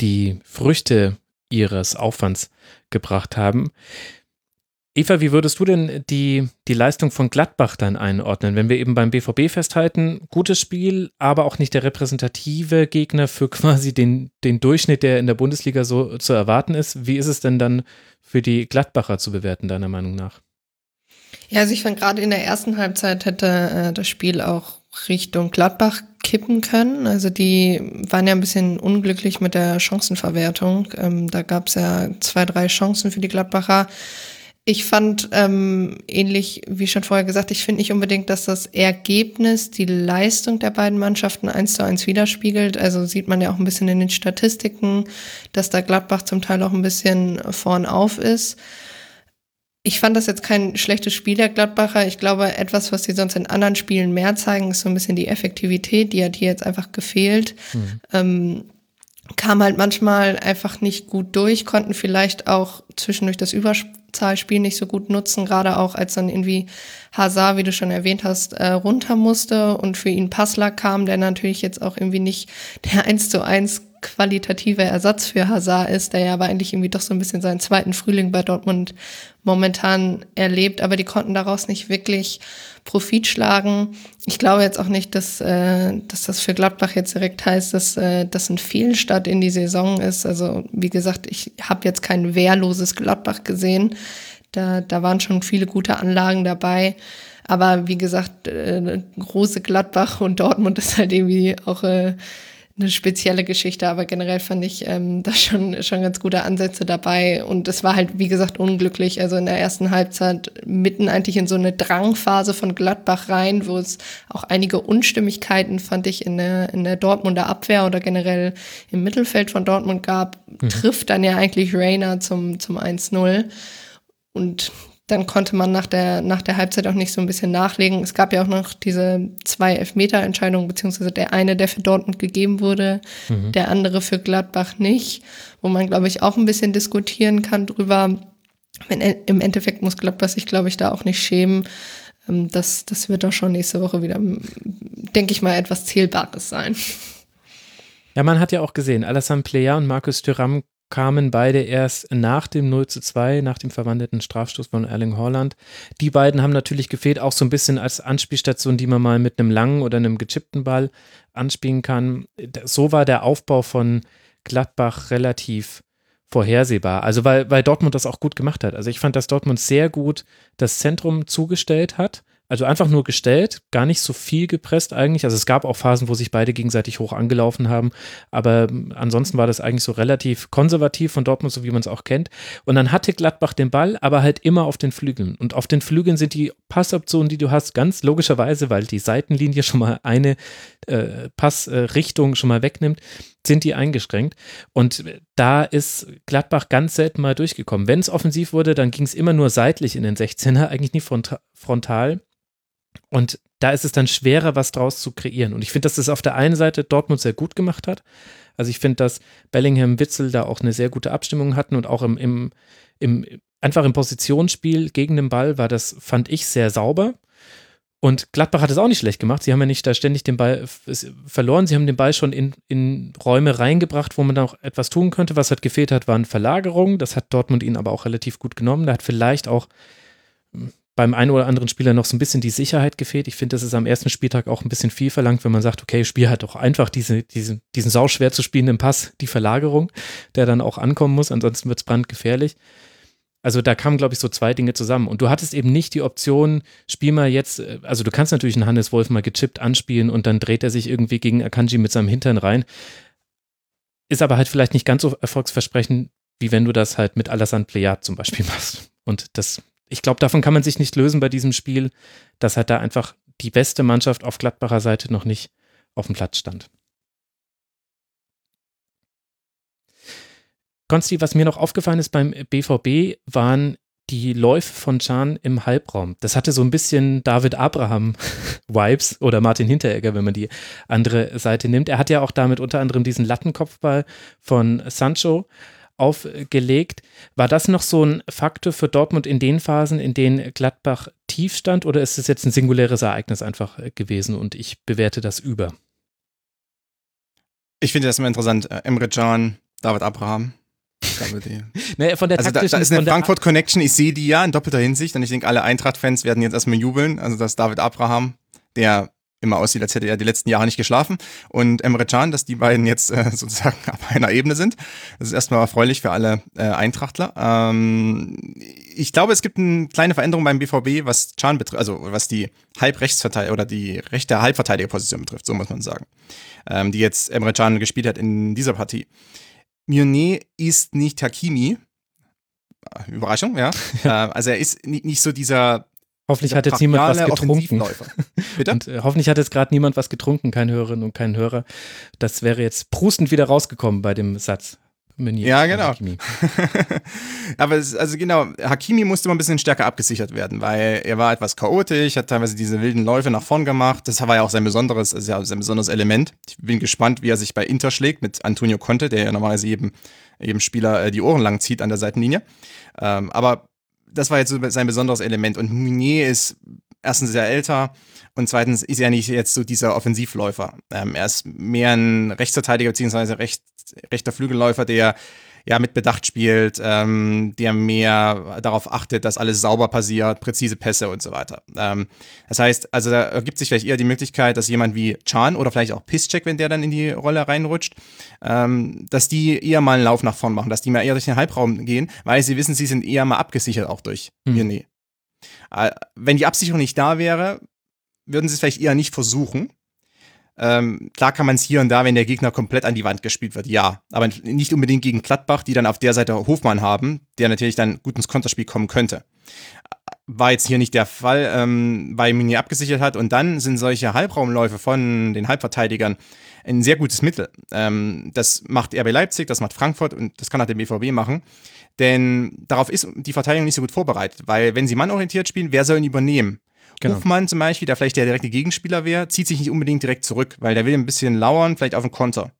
die Früchte ihres Aufwands gebracht haben. Eva, wie würdest du denn die, die Leistung von Gladbach dann einordnen, wenn wir eben beim BVB festhalten, gutes Spiel, aber auch nicht der repräsentative Gegner für [LAUGHS] quasi den, den Durchschnitt, der in der Bundesliga so zu erwarten ist. Wie ist es denn dann für die Gladbacher zu bewerten, deiner Meinung nach? Ja, also ich fand gerade in der ersten Halbzeit hätte äh, das Spiel auch Richtung Gladbach kippen können. Also die waren ja ein bisschen unglücklich mit der Chancenverwertung. Ähm, da gab es ja zwei, drei Chancen für die Gladbacher. Ich fand, ähm, ähnlich wie schon vorher gesagt, ich finde nicht unbedingt, dass das Ergebnis die Leistung der beiden Mannschaften eins zu eins widerspiegelt. Also sieht man ja auch ein bisschen in den Statistiken, dass da Gladbach zum Teil auch ein bisschen vorn auf ist. Ich fand das jetzt kein schlechtes Spiel der Gladbacher. Ich glaube, etwas, was sie sonst in anderen Spielen mehr zeigen, ist so ein bisschen die Effektivität. Die hat hier jetzt einfach gefehlt. Mhm. Ähm, kam halt manchmal einfach nicht gut durch, konnten vielleicht auch zwischendurch das Überzahlspiel nicht so gut nutzen, gerade auch als dann irgendwie Hazard, wie du schon erwähnt hast, äh, runter musste und für ihn Passler kam, der natürlich jetzt auch irgendwie nicht der 1 zu 1 qualitativer Ersatz für Hazard ist, der ja aber eigentlich irgendwie doch so ein bisschen seinen zweiten Frühling bei Dortmund momentan erlebt, aber die konnten daraus nicht wirklich Profit schlagen. Ich glaube jetzt auch nicht, dass, äh, dass das für Gladbach jetzt direkt heißt, dass äh, das ein Fehlstart in die Saison ist. Also wie gesagt, ich habe jetzt kein wehrloses Gladbach gesehen. Da, da waren schon viele gute Anlagen dabei. Aber wie gesagt, äh, große Gladbach und Dortmund ist halt irgendwie auch äh, eine spezielle Geschichte, aber generell fand ich ähm, [LAUGHS] da schon, schon ganz gute Ansätze dabei. Und es war halt, wie gesagt, unglücklich. Also in der ersten Halbzeit mitten eigentlich in so eine Drangphase von Gladbach rein, wo es auch einige Unstimmigkeiten, fand ich, in der, in der Dortmunder Abwehr oder generell im Mittelfeld von Dortmund gab, mhm. trifft dann ja eigentlich Rainer zum, zum 1-0. Und dann konnte man nach der, nach der Halbzeit auch nicht so ein bisschen nachlegen. Es gab ja auch noch diese zwei Elfmeter-Entscheidungen, beziehungsweise der eine, der für Dortmund gegeben wurde, mhm. der andere für Gladbach nicht, wo man, glaube ich, auch ein bisschen diskutieren kann drüber. Wenn, Im Endeffekt muss Gladbach sich, glaube ich, da auch nicht schämen. Ähm, das, das wird doch schon nächste Woche wieder, denke ich mal, etwas Zählbares sein. Ja, man hat ja auch gesehen, Alassane Plea und Markus Thuram kamen beide erst nach dem 0 zu 2, nach dem verwandelten Strafstoß von Erling Haaland. Die beiden haben natürlich gefehlt, auch so ein bisschen als Anspielstation, die man mal mit einem langen oder einem gechippten Ball anspielen kann. So war der Aufbau von Gladbach relativ vorhersehbar. Also weil, weil Dortmund das auch gut gemacht hat. Also ich fand, dass Dortmund sehr gut das Zentrum zugestellt hat also einfach nur gestellt, gar nicht so viel gepresst eigentlich. Also es gab auch Phasen, wo sich beide gegenseitig hoch angelaufen haben, aber ähm, ansonsten war das eigentlich so relativ konservativ von Dortmund, so wie man es auch kennt. Und dann hatte Gladbach den Ball, aber halt immer auf den Flügeln. Und auf den Flügeln sind die Passoptionen, die du hast, ganz logischerweise, weil die Seitenlinie schon mal eine äh, Passrichtung äh, schon mal wegnimmt, sind die eingeschränkt. Und da ist Gladbach ganz selten mal durchgekommen. Wenn es offensiv wurde, dann ging es immer nur seitlich in den 16er, eigentlich nie frontal. Und da ist es dann schwerer, was draus zu kreieren. Und ich finde, dass das auf der einen Seite Dortmund sehr gut gemacht hat. Also ich finde, dass Bellingham, Witzel da auch eine sehr gute Abstimmung hatten und auch im, im, im einfach im Positionsspiel gegen den Ball war das, fand ich, sehr sauber. Und Gladbach hat es auch nicht schlecht gemacht. Sie haben ja nicht da ständig den Ball verloren. Sie haben den Ball schon in, in Räume reingebracht, wo man dann auch etwas tun könnte. Was halt gefehlt hat, waren Verlagerungen. Das hat Dortmund ihnen aber auch relativ gut genommen. Da hat vielleicht auch beim einen oder anderen Spieler noch so ein bisschen die Sicherheit gefehlt. Ich finde, das ist am ersten Spieltag auch ein bisschen viel verlangt, wenn man sagt, okay, Spiel hat doch einfach diese, diese, diesen sauschwer zu spielenden Pass, die Verlagerung, der dann auch ankommen muss, ansonsten wird es brandgefährlich. Also da kamen, glaube ich, so zwei Dinge zusammen. Und du hattest eben nicht die Option, spiel mal jetzt, äh, also du kannst natürlich einen Hannes Wolf mal gechippt anspielen und dann dreht er sich irgendwie gegen Akanji mit seinem Hintern rein. Ist aber halt vielleicht nicht ganz so erfolgsversprechend, wie wenn du das halt mit Alassane Pleyat zum Beispiel [LAUGHS] machst. Und das, ich glaube, davon kann man sich nicht lösen bei diesem Spiel, dass halt da einfach die beste Mannschaft auf Gladbacher Seite noch nicht auf dem Platz stand. Konsti, was mir noch aufgefallen ist beim BVB, waren die Läufe von Can im Halbraum. Das hatte so ein bisschen David Abraham-Vibes [LAUGHS] oder Martin Hinteregger, wenn man die andere Seite nimmt. Er hat ja auch damit unter anderem diesen Lattenkopfball von Sancho aufgelegt. War das noch so ein Faktor für Dortmund in den Phasen, in denen Gladbach tief stand, oder ist es jetzt ein singuläres Ereignis einfach gewesen und ich bewerte das über? Ich finde das immer interessant. Äh, Emre Can, David Abraham. [LAUGHS] naja, von der also da, da, ist eine Frankfurt Connection, ich sehe die ja in doppelter Hinsicht und ich denke, alle Eintracht-Fans werden jetzt erstmal jubeln. Also dass David Abraham, der immer aussieht, als hätte er die letzten Jahre nicht geschlafen. Und Emre Can, dass die beiden jetzt äh, [LAUGHS] sozusagen auf einer Ebene sind. Das ist erstmal erfreulich für alle äh, Eintrachtler. Ähm, ich glaube, es gibt eine kleine Veränderung beim BVB, was Can betrifft, also was die Halbrechtsverteidiger oder die rechte Halbverteidigerposition betrifft, so muss man sagen. Ähm, die jetzt Emre Can gespielt hat in dieser Partie. Mionet ist nicht Hakimi. Überraschung, ja. [LAUGHS] Äh, also er ist nicht so dieser Hoffentlich hat jetzt niemand was getrunken. Bitte? Und, äh, hoffentlich hat jetzt gerade niemand was getrunken, kein Hörerin und kein Hörer. Das wäre jetzt prustend wieder rausgekommen bei dem Satz. Ja, genau. [LAUGHS] Aber es, also genau, Hakimi musste mal ein bisschen stärker abgesichert werden, weil er war etwas chaotisch, hat teilweise diese wilden Läufe nach vorn gemacht. Das war ja auch sein besonderes, also ja, sein besonderes Element. Ich bin gespannt, wie er sich bei Inter schlägt mit Antonio Conte, der ja normalerweise jedem, jedem Spieler äh, die Ohren lang zieht an der Seitenlinie. Ähm, aber das war jetzt so sein besonderes Element. Und Meunier ist erstens sehr älter und zweitens ist er nicht jetzt so dieser Offensivläufer. Ähm, er ist mehr ein Rechtsverteidiger beziehungsweise recht, rechter Flügelläufer, der ja mit Bedacht spielt, ähm, der mehr darauf achtet, dass alles sauber passiert, präzise Pässe und so weiter. Ähm, das heißt, also da ergibt sich vielleicht eher die Möglichkeit, dass jemand wie Chan oder vielleicht auch Pisscheck, wenn der dann in die Rolle reinrutscht, ähm, dass die eher mal einen Lauf nach vorn machen, dass die mal eher durch den Halbraum gehen, weil sie wissen, sie sind eher mal abgesichert auch durch mhm. Äh, wenn die Absicherung nicht da wäre, würden sie es vielleicht eher nicht versuchen. Ähm, klar kann man es hier und da, wenn der Gegner komplett an die Wand gespielt wird, ja. Aber nicht unbedingt gegen Gladbach, die dann auf der Seite Hofmann haben, der natürlich dann gut ins Konterspiel kommen könnte. War jetzt hier nicht der Fall, ähm, weil Mini abgesichert hat. Und dann sind solche Halbraumläufe von den Halbverteidigern ein sehr gutes Mittel. Ähm, das macht RB Leipzig, das macht Frankfurt und das kann auch der BVB machen. Denn darauf ist die Verteidigung nicht so gut vorbereitet, weil wenn sie mannorientiert spielen, wer soll ihn übernehmen? Genau. Hofmann zum Beispiel, der vielleicht der direkte Gegenspieler wäre, zieht sich nicht unbedingt direkt zurück, weil der will ein bisschen lauern, vielleicht auf den Konter.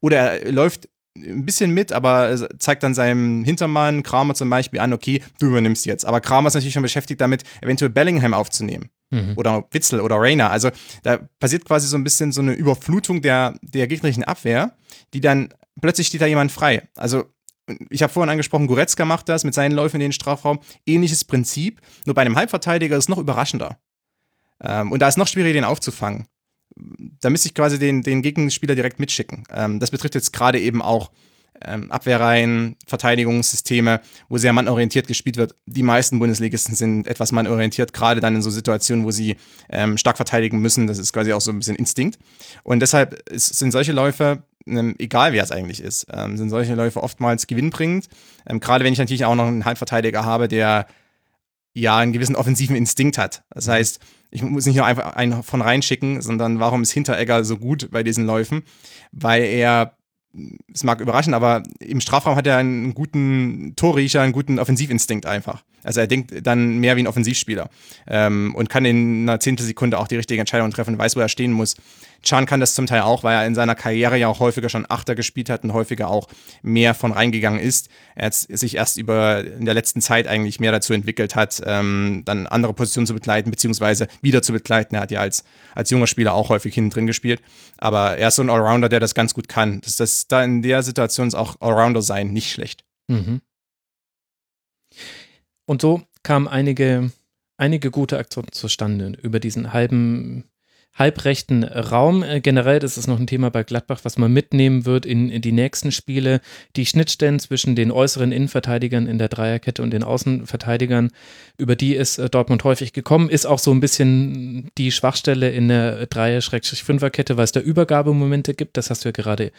Oder er läuft ein bisschen mit, aber zeigt dann seinem Hintermann, Kramer zum Beispiel, an, okay, du übernimmst jetzt. Aber Kramer ist natürlich schon beschäftigt damit, eventuell Bellingham aufzunehmen. Mhm. Oder Witzel oder Rainer. Also da passiert quasi so ein bisschen so eine Überflutung der, der gegnerischen Abwehr, die dann plötzlich steht da jemand frei. Also ich habe vorhin angesprochen, Goretzka macht das mit seinen Läufen in den Strafraum. Ähnliches Prinzip, nur bei einem Halbverteidiger ist es noch überraschender. Ähm, und da ist es noch schwieriger, den aufzufangen. Da müsste ich quasi den, den Gegenspieler direkt mitschicken. Ähm, das betrifft jetzt gerade eben auch ähm, Abwehrreihen, Verteidigungssysteme, wo sehr mannorientiert gespielt wird. Die meisten Bundesligisten sind etwas mannorientiert, gerade dann in so Situationen, wo sie ähm, stark verteidigen müssen. Das ist quasi auch so ein bisschen Instinkt. Und deshalb ist, sind solche Läufe ähm, egal wer es eigentlich ist, ähm, sind solche Läufe oftmals gewinnbringend. Ähm, Gerade wenn ich natürlich auch noch einen Halbverteidiger habe, der ja einen gewissen offensiven Instinkt hat. Das mhm. heißt, ich muss nicht nur einfach einen von reinschicken, sondern warum ist Hinteregger so gut bei diesen Läufen? Weil er es mag überraschen, aber im Strafraum hat er einen guten Torriecher, einen guten Offensivinstinkt einfach. Also er denkt dann mehr wie ein Offensivspieler ähm, und kann in einer Zehntelsekunde auch die richtige Entscheidung treffen, weiß, wo er stehen muss. Chan kann das zum Teil auch, weil er in seiner Karriere ja auch häufiger schon Achter gespielt hat und häufiger auch mehr von reingegangen ist. Er hat sich erst über in der letzten Zeit eigentlich mehr dazu entwickelt hat, ähm, dann andere Positionen zu begleiten, beziehungsweise wieder zu begleiten. Er hat ja als, als junger Spieler auch häufig hinten drin gespielt. Aber er ist so ein Allrounder, der das ganz gut kann. Das, das da in der Situation ist auch Allrounder sein nicht schlecht. Mhm. Und so kamen einige einige gute Aktionen zustande über diesen halben halbrechten Raum. Äh, generell, das ist noch ein Thema bei Gladbach, was man mitnehmen wird in, in, die nächsten Spiele. Die Schnittstellen zwischen den äußeren Innenverteidigern in der Dreierkette und den Außenverteidigern, über die ist äh, Dortmund häufig gekommen, ist auch so ein bisschen die Schwachstelle in der Dreier-Fünfer-Kette, weil es da Übergabemomente gibt. Das hast du ja gerade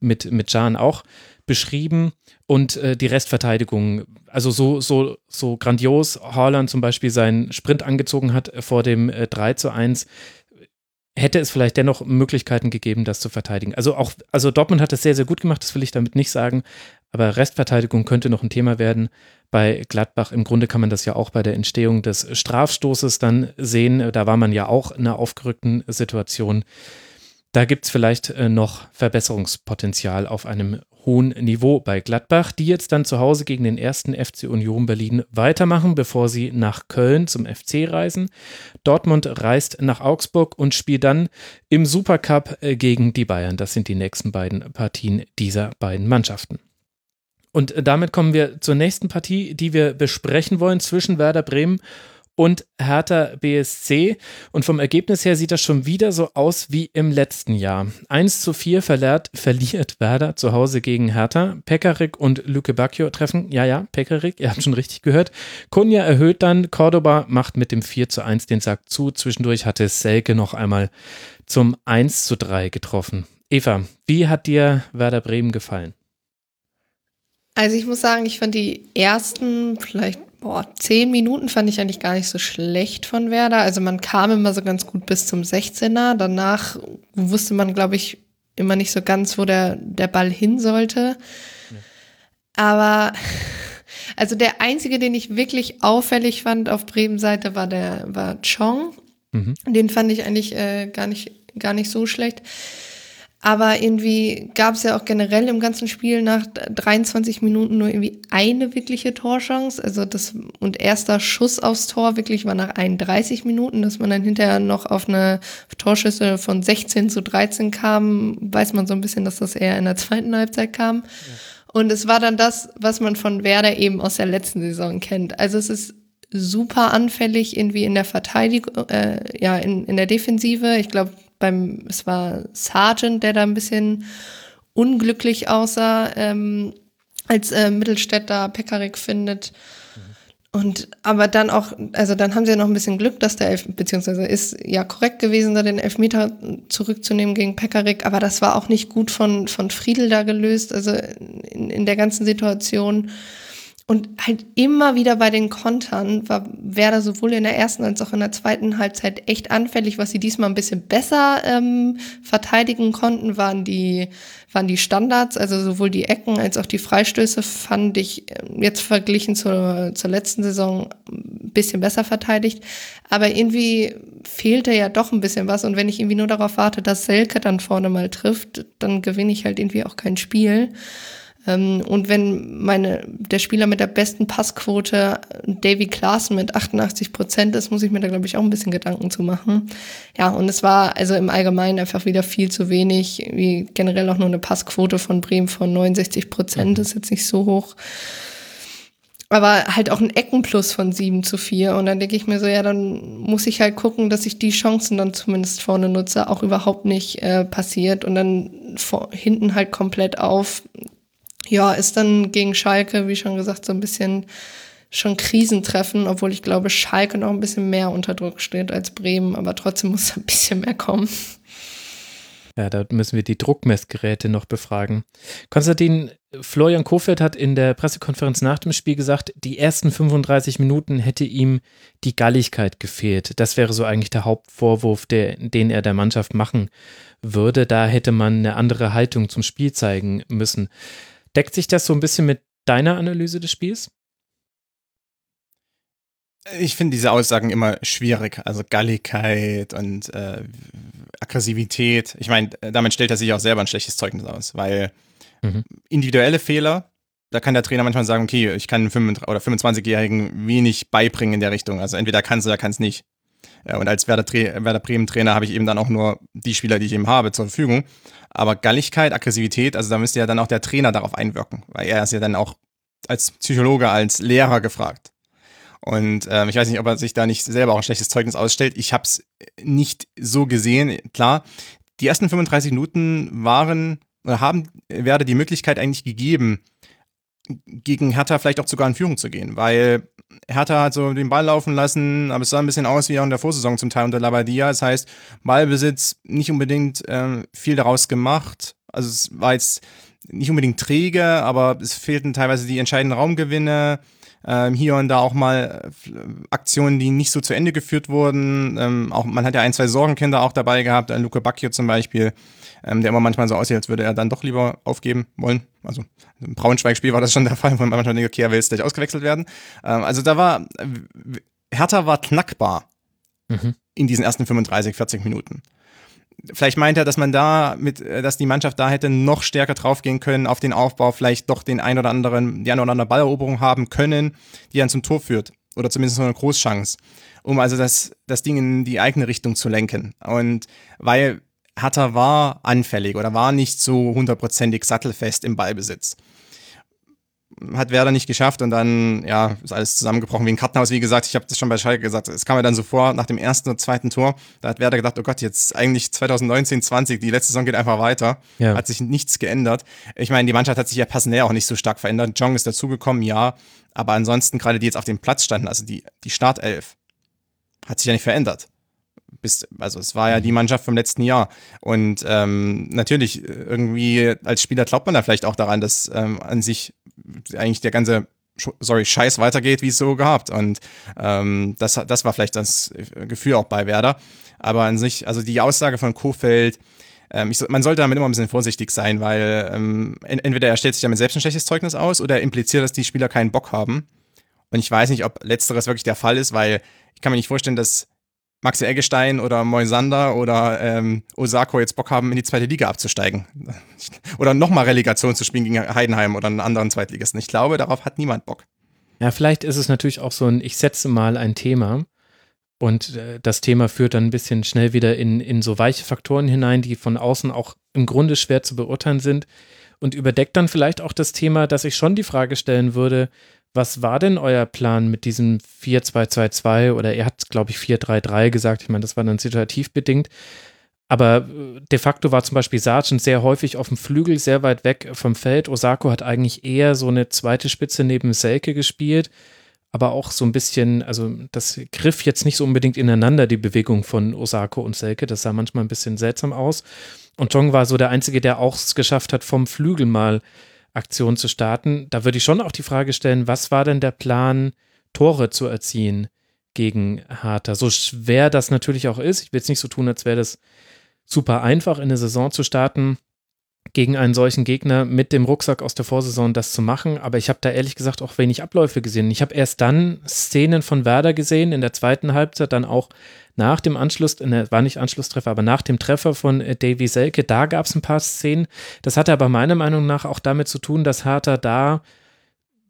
mit, mit Jan auch beschrieben und äh, die Restverteidigung, also so, so, so grandios Haaland zum Beispiel seinen Sprint angezogen hat vor dem äh, 3 zu 1, hätte es vielleicht dennoch Möglichkeiten gegeben, das zu verteidigen. Also auch, also Dortmund hat es sehr, sehr gut gemacht, das will ich damit nicht sagen, aber Restverteidigung könnte noch ein Thema werden. Bei Gladbach im Grunde kann man das ja auch bei der Entstehung des Strafstoßes dann sehen. Da war man ja auch in einer aufgerückten Situation. Da gibt es vielleicht äh, noch Verbesserungspotenzial auf einem hohen Niveau bei Gladbach, die jetzt dann zu Hause gegen den ersten FC Union Berlin weitermachen, bevor sie nach Köln zum FC reisen. Dortmund reist nach Augsburg und spielt dann im Supercup äh, gegen die Bayern. Das sind die nächsten beiden Partien dieser beiden Mannschaften. Und äh, damit kommen wir zur nächsten Partie, die wir besprechen wollen zwischen Werder Bremen und Hertha BSC. Und vom Ergebnis her sieht das schon wieder so aus wie im letzten Jahr. 1 zu 4 verliert, verliert Werder zu Hause gegen Hertha. Pekarik und Luke Bacchio treffen. Ja, ja, Pekarik, ihr habt schon richtig gehört. Kunja erhöht dann. Cordoba macht mit dem 4 zu 1 den Sack zu. Zwischendurch hatte Selke noch einmal zum 1 zu 3 getroffen. Eva, wie hat dir Werder Bremen gefallen? Also ich muss sagen, ich fand die ersten vielleicht boah, zehn Minuten fand ich eigentlich gar nicht so schlecht von Werder. Also man kam immer so ganz gut bis zum 16er. Danach wusste man, glaube ich, immer nicht so ganz, wo der, der Ball hin sollte. Ja. Aber [LAUGHS] also der einzige, den ich wirklich auffällig fand auf Bremen Seite war der war Chong. Mhm. Den fand ich eigentlich äh, gar nicht gar nicht so schlecht. Aber irgendwie gab es ja auch generell im ganzen Spiel nach 23 Minuten nur irgendwie eine wirkliche Torchance. Also das und erster Schuss aufs Tor wirklich war nach 31 Minuten, dass man dann hinterher noch auf eine Torschüsse von 16 zu 13 kam, weiß man so ein bisschen, dass das eher in der zweiten Halbzeit kam. Ja. Und es war dann das, was man von Werder eben aus der letzten Saison kennt. Also es ist super anfällig irgendwie in der Verteidigung, äh, ja, in, in der Defensive. Ich glaube, beim, es war Sargent, der da ein bisschen unglücklich aussah, ähm, als äh, Mittelstädter Pekarik findet. Und aber dann auch, also dann haben sie ja noch ein bisschen Glück, dass der Elf, beziehungsweise ist ja korrekt gewesen, da den Elfmeter zurückzunehmen gegen Pekarik, aber das war auch nicht gut von, von Friedel da gelöst, also in, in der ganzen Situation. Und halt immer wieder bei den Kontern war Werder sowohl in der ersten als auch in der zweiten Halbzeit echt anfällig. Was sie diesmal ein bisschen besser ähm, verteidigen konnten, waren die, waren die Standards, also sowohl die Ecken als auch die Freistöße fand ich ähm, jetzt verglichen zur, zur letzten Saison ein bisschen besser verteidigt. Aber irgendwie fehlte ja doch ein bisschen was. Und wenn ich irgendwie nur darauf warte, dass Selke dann vorne mal trifft, dann gewinne ich halt irgendwie auch kein Spiel. Ähm, und wenn meine, der Spieler mit der besten Passquote Davy Klaassen mit 88 Prozent ist, muss ich mir da, glaube ich, auch ein bisschen Gedanken zu machen. Ja, und es war also im Allgemeinen einfach wieder viel zu wenig, wie generell auch nur eine Passquote von Bremen von 69 Prozent, mhm. ist jetzt nicht so hoch. Aber halt auch ein Eckenplus von 7 zu 4. Und dann denke ich mir so, ja, dann muss ich halt gucken, dass ich die Chancen dann zumindest vorne nutze, auch überhaupt nicht äh, passiert. Und dann vor, hinten halt komplett auf ja, ist dann gegen Schalke, wie schon gesagt, so ein bisschen schon Krisentreffen, obwohl ich glaube, Schalke noch ein bisschen mehr unter Druck steht als Bremen, aber trotzdem muss ein bisschen mehr kommen. Ja, da müssen wir die Druckmessgeräte noch befragen. Konstantin, Florian Kofeld hat in der Pressekonferenz nach dem Spiel gesagt, die ersten 35 Minuten hätte ihm die Galligkeit gefehlt. Das wäre so eigentlich der Hauptvorwurf, der, den er der Mannschaft machen würde. Da hätte man eine andere Haltung zum Spiel zeigen müssen. Deckt sich das so ein bisschen mit deiner Analyse des Spiels? Ich finde diese Aussagen immer schwierig. Also Galligkeit und äh, Aggressivität. Ich meine, damit stellt er sich auch selber ein schlechtes Zeugnis aus, weil mhm. individuelle Fehler, da kann der Trainer manchmal sagen, okay, ich kann einem 25-Jährigen wenig beibringen in der Richtung. Also entweder kannst du oder kannst nicht. Und als Werder, Werder Bremen-Trainer habe ich eben dann auch nur die Spieler, die ich eben habe, zur Verfügung. Aber Galligkeit, Aggressivität, also da müsste ja dann auch der Trainer darauf einwirken, weil er ist ja dann auch als Psychologe, als Lehrer gefragt. Und ähm, ich weiß nicht, ob er sich da nicht selber auch ein schlechtes Zeugnis ausstellt. Ich habe es nicht so gesehen. Klar, die ersten 35 Minuten waren oder haben Werder die Möglichkeit eigentlich gegeben, gegen Hertha vielleicht auch sogar in Führung zu gehen, weil Hertha hat so den Ball laufen lassen, aber es sah ein bisschen aus wie auch in der Vorsaison zum Teil unter Labadia. Das heißt, Ballbesitz nicht unbedingt äh, viel daraus gemacht. Also es war jetzt nicht unbedingt träge, aber es fehlten teilweise die entscheidenden Raumgewinne. Ähm, hier und da auch mal äh, Aktionen, die nicht so zu Ende geführt wurden. Ähm, auch, man hat ja ein, zwei Sorgenkinder auch dabei gehabt, ein Luke Bacchio zum Beispiel, ähm, der immer manchmal so aussieht, als würde er dann doch lieber aufgeben wollen. Also im Braunschweig-Spiel war das schon der [LAUGHS] Fall, wo man manchmal denkt, okay, er will jetzt gleich ausgewechselt werden. Ähm, also da war, Hertha war knackbar mhm. in diesen ersten 35, 40 Minuten vielleicht meint er, dass man da mit, äh, dass die Mannschaft da hätte noch stärker draufgehen können auf den Aufbau, vielleicht doch den ein oder anderen, die eine oder andere Balleroberung haben können, die dann zum Tor führt. Oder zumindest so eine Großchance. Um also das, das Ding in die eigene Richtung zu lenken. Und weil Hatter war anfällig oder war nicht so hundertprozentig sattelfest im Ballbesitz hat Werder nicht geschafft und dann, ja, ist alles zusammengebrochen wie ein Kartenhaus. Wie gesagt, ich habe das schon bei Schalke gesagt, es kam mir dann so vor, nach dem ersten und zweiten Tor, da hat Werder gedacht, oh Gott, jetzt eigentlich 2019, 20, die letzte Saison geht einfach weiter. Ja. Hat sich nichts geändert. Ich meine, die Mannschaft hat sich ja personell auch nicht so stark verändert. Jong ist dazugekommen, ja, aber ansonsten gerade die jetzt auf dem Platz standen, also die, die Startelf, hat sich ja nicht verändert. Bis, also es war ja die Mannschaft vom letzten Jahr. Und ähm, natürlich, irgendwie als Spieler glaubt man da vielleicht auch daran, dass ähm, an sich eigentlich der ganze sorry, Scheiß weitergeht, wie es so gehabt. Und ähm, das, das war vielleicht das Gefühl auch bei Werder. Aber an sich, also die Aussage von Kofeld, ähm, ich, man sollte damit immer ein bisschen vorsichtig sein, weil ähm, entweder er stellt sich damit selbst ein schlechtes Zeugnis aus oder er impliziert, dass die Spieler keinen Bock haben. Und ich weiß nicht, ob letzteres wirklich der Fall ist, weil ich kann mir nicht vorstellen, dass Maxi Eggestein oder Moisander oder ähm, Osako jetzt Bock haben, in die zweite Liga abzusteigen. [LAUGHS] oder nochmal Relegation zu spielen gegen Heidenheim oder einen anderen Zweitligisten. Ich glaube, darauf hat niemand Bock. Ja, vielleicht ist es natürlich auch so ein, ich setze mal ein Thema und äh, das Thema führt dann ein bisschen schnell wieder in, in so weiche Faktoren hinein, die von außen auch im Grunde schwer zu beurteilen sind und überdeckt dann vielleicht auch das Thema, dass ich schon die Frage stellen würde, was war denn euer Plan mit diesem 4-2-2-2 oder er hat, glaube ich, 4-3-3 gesagt. Ich meine, das war dann situativ bedingt. Aber äh, de facto war zum Beispiel Sargent sehr häufig auf dem Flügel, sehr weit weg vom Feld. Osako hat eigentlich eher so eine zweite Spitze neben Selke gespielt, aber auch so ein bisschen, also das griff jetzt nicht so unbedingt ineinander, die Bewegung von Osako und Selke. Das sah manchmal ein bisschen seltsam aus. Und Jong war so der Einzige, der auch es geschafft hat, vom Flügel mal Aktion zu starten. Da würde ich schon auch die Frage stellen, was war denn der Plan, Tore zu erzielen gegen Harter? So schwer das natürlich auch ist. Ich will jetzt nicht so tun, als wäre das super einfach, in eine Saison zu starten gegen einen solchen Gegner mit dem Rucksack aus der Vorsaison das zu machen. Aber ich habe da ehrlich gesagt auch wenig Abläufe gesehen. Ich habe erst dann Szenen von Werder gesehen, in der zweiten Halbzeit, dann auch nach dem Anschluss, ne, war nicht Anschlusstreffer, aber nach dem Treffer von äh, Davy Selke, da gab es ein paar Szenen. Das hatte aber meiner Meinung nach auch damit zu tun, dass Hertha da ein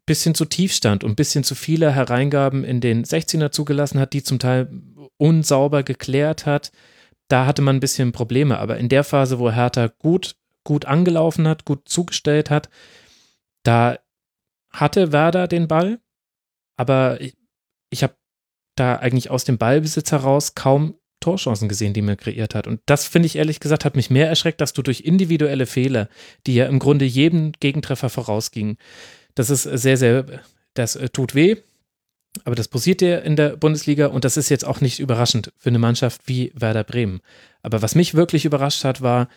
bisschen zu tief stand und ein bisschen zu viele Hereingaben in den 16er zugelassen hat, die zum Teil unsauber geklärt hat. Da hatte man ein bisschen Probleme. Aber in der Phase, wo Hertha gut, gut angelaufen hat, gut zugestellt hat, da hatte Werder den Ball. Aber ich, ich habe da eigentlich aus dem Ballbesitz heraus kaum Torchancen gesehen, die man kreiert hat. Und das finde ich ehrlich gesagt, hat mich mehr erschreckt, dass du durch individuelle Fehler, die ja im Grunde jedem Gegentreffer vorausgingen, das ist sehr, sehr, das äh, tut weh. Aber das passiert ja in der Bundesliga und das ist jetzt auch nicht überraschend für eine Mannschaft wie Werder Bremen. Aber was mich wirklich überrascht hat, war,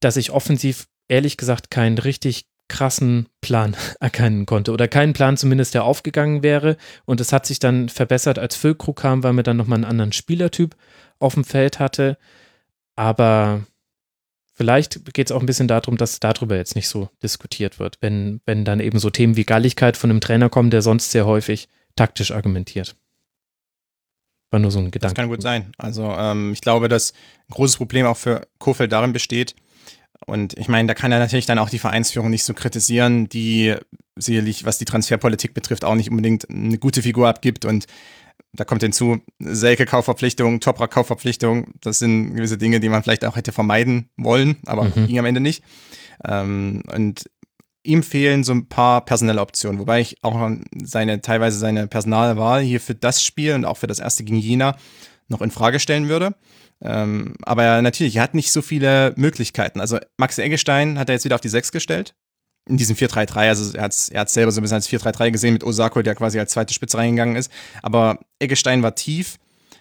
dass ich offensiv ehrlich gesagt keinen richtig krassen Plan [LAUGHS] erkennen konnte oder keinen Plan zumindest, der aufgegangen wäre. Und es hat sich dann verbessert, als Füllkrug kam, weil man dann nochmal einen anderen Spielertyp auf dem Feld hatte. Aber vielleicht geht es auch ein bisschen darum, dass darüber jetzt nicht so diskutiert wird, wenn, wenn dann eben so Themen wie Galligkeit von einem Trainer kommen, der sonst sehr häufig taktisch argumentiert. War nur so ein Gedanke. Das kann gut sein. Also ähm, ich glaube, dass ein großes Problem auch für Kofeld darin besteht, und ich meine, da kann er natürlich dann auch die Vereinsführung nicht so kritisieren, die sicherlich, was die Transferpolitik betrifft, auch nicht unbedingt eine gute Figur abgibt. Und da kommt hinzu, Selke Kaufverpflichtung, Topra Kaufverpflichtung, das sind gewisse Dinge, die man vielleicht auch hätte vermeiden wollen, aber mhm. ging am Ende nicht. Ähm, und ihm fehlen so ein paar personelle Optionen, wobei ich auch seine, teilweise seine Personalwahl hier für das Spiel und auch für das erste gegen Jena noch in Frage stellen würde. Ähm, aber natürlich, er hat nicht so viele Möglichkeiten. Also Max Eggestein hat er jetzt wieder auf die 6 gestellt. In diesem 4-3-3, also er hat es er selber so ein bisschen als 4-3-3 gesehen mit Osako, der quasi als zweite Spitze reingegangen ist. Aber Eggestein war tief.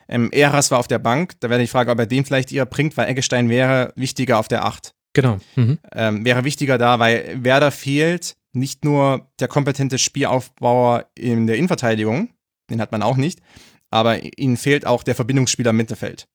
Ähm, Eras war auf der Bank. Da wäre die Frage, ob er den vielleicht eher bringt, weil Eggestein wäre wichtiger auf der 8. Genau. Mhm. Ähm, wäre wichtiger da, weil Werder fehlt nicht nur der kompetente Spielaufbauer in der Innenverteidigung, den hat man auch nicht, aber ihnen fehlt auch der Verbindungsspieler im Mittelfeld.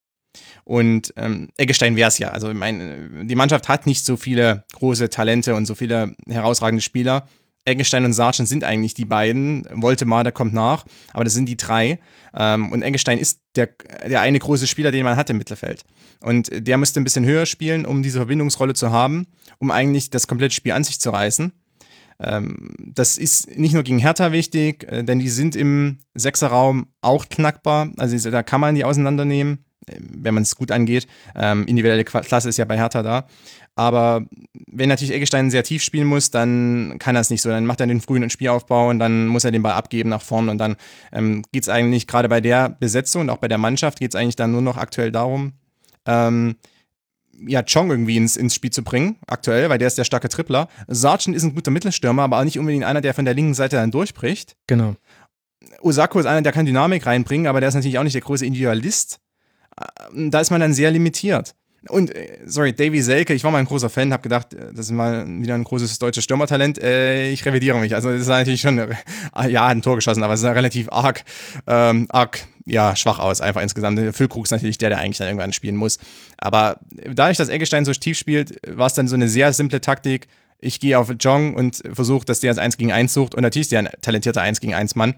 Und ähm, Eggestein wäre es ja. Also mein, die Mannschaft hat nicht so viele große Talente und so viele herausragende Spieler. Eggestein und Sargent sind eigentlich die beiden. Woltemar, der kommt nach, aber das sind die drei. Ähm, und Eggestein ist der, der eine große Spieler, den man hat im Mittelfeld. Und der müsste ein bisschen höher spielen, um diese Verbindungsrolle zu haben, um eigentlich das komplette Spiel an sich zu reißen. Ähm, das ist nicht nur gegen Hertha wichtig, äh, denn die sind im Sechserraum auch knackbar. Also da kann man die auseinandernehmen, wenn man es gut angeht. Ähm, individuelle Klasse ist ja bei Hertha da. Aber wenn natürlich Eggestein sehr tief spielen muss, dann kann er es nicht so. Dann macht er den frühen Spielaufbau und dann muss er den Ball abgeben nach vorne. Und dann ähm, geht es eigentlich gerade bei der Besetzung und auch bei der Mannschaft geht es eigentlich dann nur noch aktuell darum, ähm, ja, Chong irgendwie ins, ins Spiel zu bringen, aktuell, weil der ist der starke Tripler. Sargent ist ein guter Mittelstürmer, aber auch nicht unbedingt einer, der von der linken Seite dann durchbricht. Genau. Osako ist einer, der kann Dynamik reinbringen, aber der ist natürlich auch nicht der große Individualist. Äh, da ist man dann sehr limitiert. Und, äh, sorry, Davy Selke, ich war mal ein großer Fan, habe gedacht, äh, das ist mal wieder ein großes deutsches Stürmertalent. Äh, ich revidiere mich. Also, das ist natürlich schon, [LAUGHS] ja, ein Tor geschossen, aber es ist relativ arg, ähm, arg ja, schwach aus, einfach insgesamt. Füllkrug ist natürlich der, der eigentlich dann irgendwann spielen muss. Aber dadurch, dass Eggestein so tief spielt, war es dann so eine sehr simple Taktik. Ich gehe auf Jong und versuche, dass der das 1 gegen 1 sucht. Und natürlich ist der ein talentierter 1 gegen 1 Mann.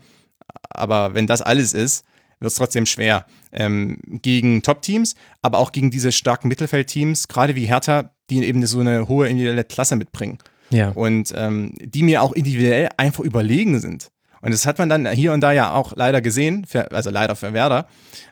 Aber wenn das alles ist, wird es trotzdem schwer ähm, gegen Top-Teams, aber auch gegen diese starken Mittelfeldteams, gerade wie Hertha, die eben so eine hohe individuelle Klasse mitbringen. Ja. Und ähm, die mir auch individuell einfach überlegen sind. Und das hat man dann hier und da ja auch leider gesehen, für, also leider für Werder.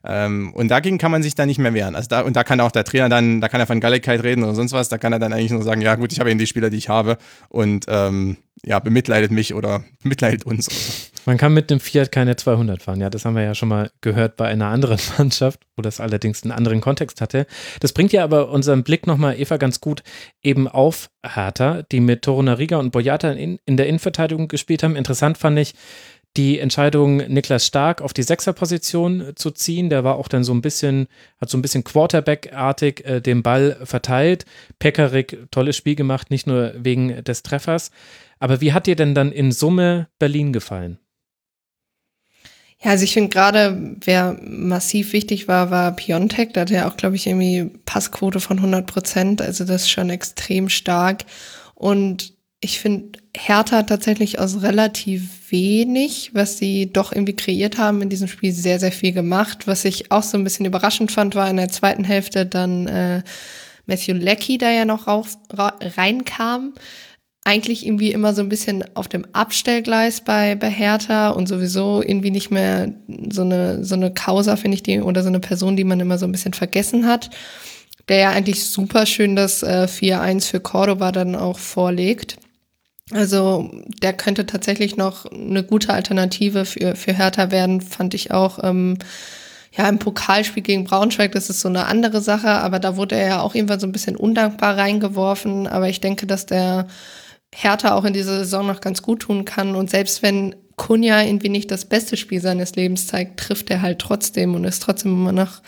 Ähm, und dagegen kann man sich dann nicht mehr wehren. Also da, und da kann auch der Trainer dann, da kann er von Galligkeit reden oder sonst was, da kann er dann eigentlich nur sagen, ja gut, ich habe eben die Spieler, die ich habe und ähm, ja, bemitleidet mich oder bemitleidet uns. Man kann mit einem Fiat keine 200 fahren. Ja, das haben wir ja schon mal gehört bei einer anderen [LAUGHS] Mannschaft, wo das allerdings einen anderen Kontext hatte. Das bringt ja aber unseren Blick nochmal, Eva, ganz gut eben auf Hertha, die mit Torunariga und Boyata in, in der Innenverteidigung gespielt haben. Interessant fand ich, die Entscheidung, Niklas Stark auf die Sechserposition zu ziehen. Der war auch dann so ein bisschen, hat so ein bisschen Quarterback-artig äh, den Ball verteilt. Pekarik, tolles Spiel gemacht, nicht nur wegen des Treffers. Aber wie hat dir denn dann in Summe Berlin gefallen? Ja, also ich finde gerade, wer massiv wichtig war, war Piontek. Da hatte er auch, glaube ich, irgendwie Passquote von 100 Prozent. Also das ist schon extrem stark. Und ich finde, Hertha tatsächlich aus relativ wenig, was sie doch irgendwie kreiert haben, in diesem Spiel sehr, sehr viel gemacht. Was ich auch so ein bisschen überraschend fand, war in der zweiten Hälfte dann äh, Matthew Leckie, der ja noch rauf, reinkam eigentlich irgendwie immer so ein bisschen auf dem Abstellgleis bei, bei Hertha und sowieso irgendwie nicht mehr so eine, so eine Causa, finde ich, die, oder so eine Person, die man immer so ein bisschen vergessen hat, der ja eigentlich super schön das äh, 4-1 für Cordoba dann auch vorlegt. Also der könnte tatsächlich noch eine gute Alternative für, für Hertha werden, fand ich auch. Ähm, ja, im Pokalspiel gegen Braunschweig, das ist so eine andere Sache, aber da wurde er ja auch irgendwann so ein bisschen undankbar reingeworfen. Aber ich denke, dass der Hertha auch in dieser Saison noch ganz gut tun kann. Und selbst wenn Kunja irgendwie nicht das beste Spiel seines Lebens zeigt, trifft er halt trotzdem und ist trotzdem immer noch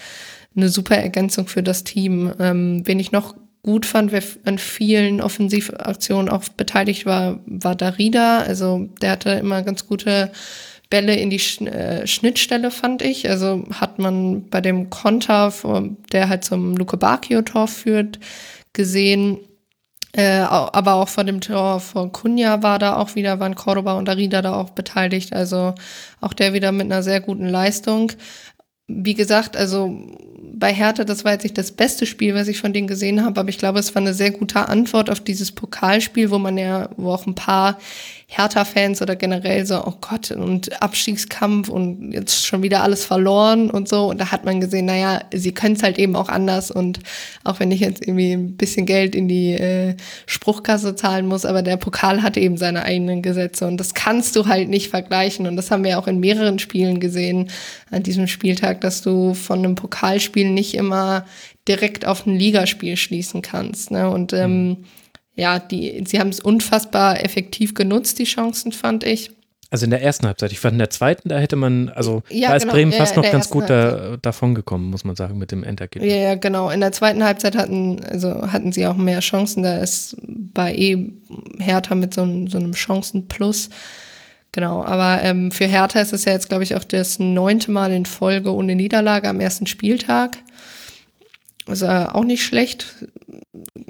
eine super Ergänzung für das Team. Ähm, wen ich noch gut fand, wer an vielen Offensivaktionen auch beteiligt war, war Darida. Also der hatte immer ganz gute Bälle in die äh, Schnittstelle, fand ich. Also hat man bei dem Konter, der halt zum Luke Bacchio-Tor führt, gesehen, äh, aber auch vor dem Tor von Kunja war da auch wieder, waren Cordoba und Arida da auch beteiligt. Also auch der wieder mit einer sehr guten Leistung. Wie gesagt, also bei Hertha, das war jetzt nicht das beste Spiel, was ich von denen gesehen habe, aber ich glaube, es war eine sehr gute Antwort auf dieses Pokalspiel, wo man ja, wo auch ein paar Hertha-Fans oder generell so, oh Gott, und Abstiegskampf und jetzt schon wieder alles verloren und so. Und da hat man gesehen, naja, sie können es halt eben auch anders. Und auch wenn ich jetzt irgendwie ein bisschen Geld in die äh, Spruchkasse zahlen muss, aber der Pokal hat eben seine eigenen Gesetze. Und das kannst du halt nicht vergleichen. Und das haben wir auch in mehreren Spielen gesehen an diesem Spieltag, dass du von einem Pokalspiel nicht immer direkt auf ein Ligaspiel schließen kannst. Ne? Und ähm, mhm ja, die, sie haben es unfassbar effektiv genutzt, die Chancen, fand ich. Also in der ersten Halbzeit. Ich fand in der zweiten, da hätte man, also ja, da ist genau, Bremen fast ja, noch ganz gut da, davon gekommen, muss man sagen, mit dem Endergebnis. Ja, ja, genau. In der zweiten Halbzeit hatten, also hatten sie auch mehr Chancen. Da ist bei E Hertha mit so, so einem Chancenplus. Genau, aber ähm, für Hertha ist es ja jetzt, glaube ich, auch das neunte Mal in Folge ohne Niederlage am ersten Spieltag. Ist äh, auch nicht schlecht.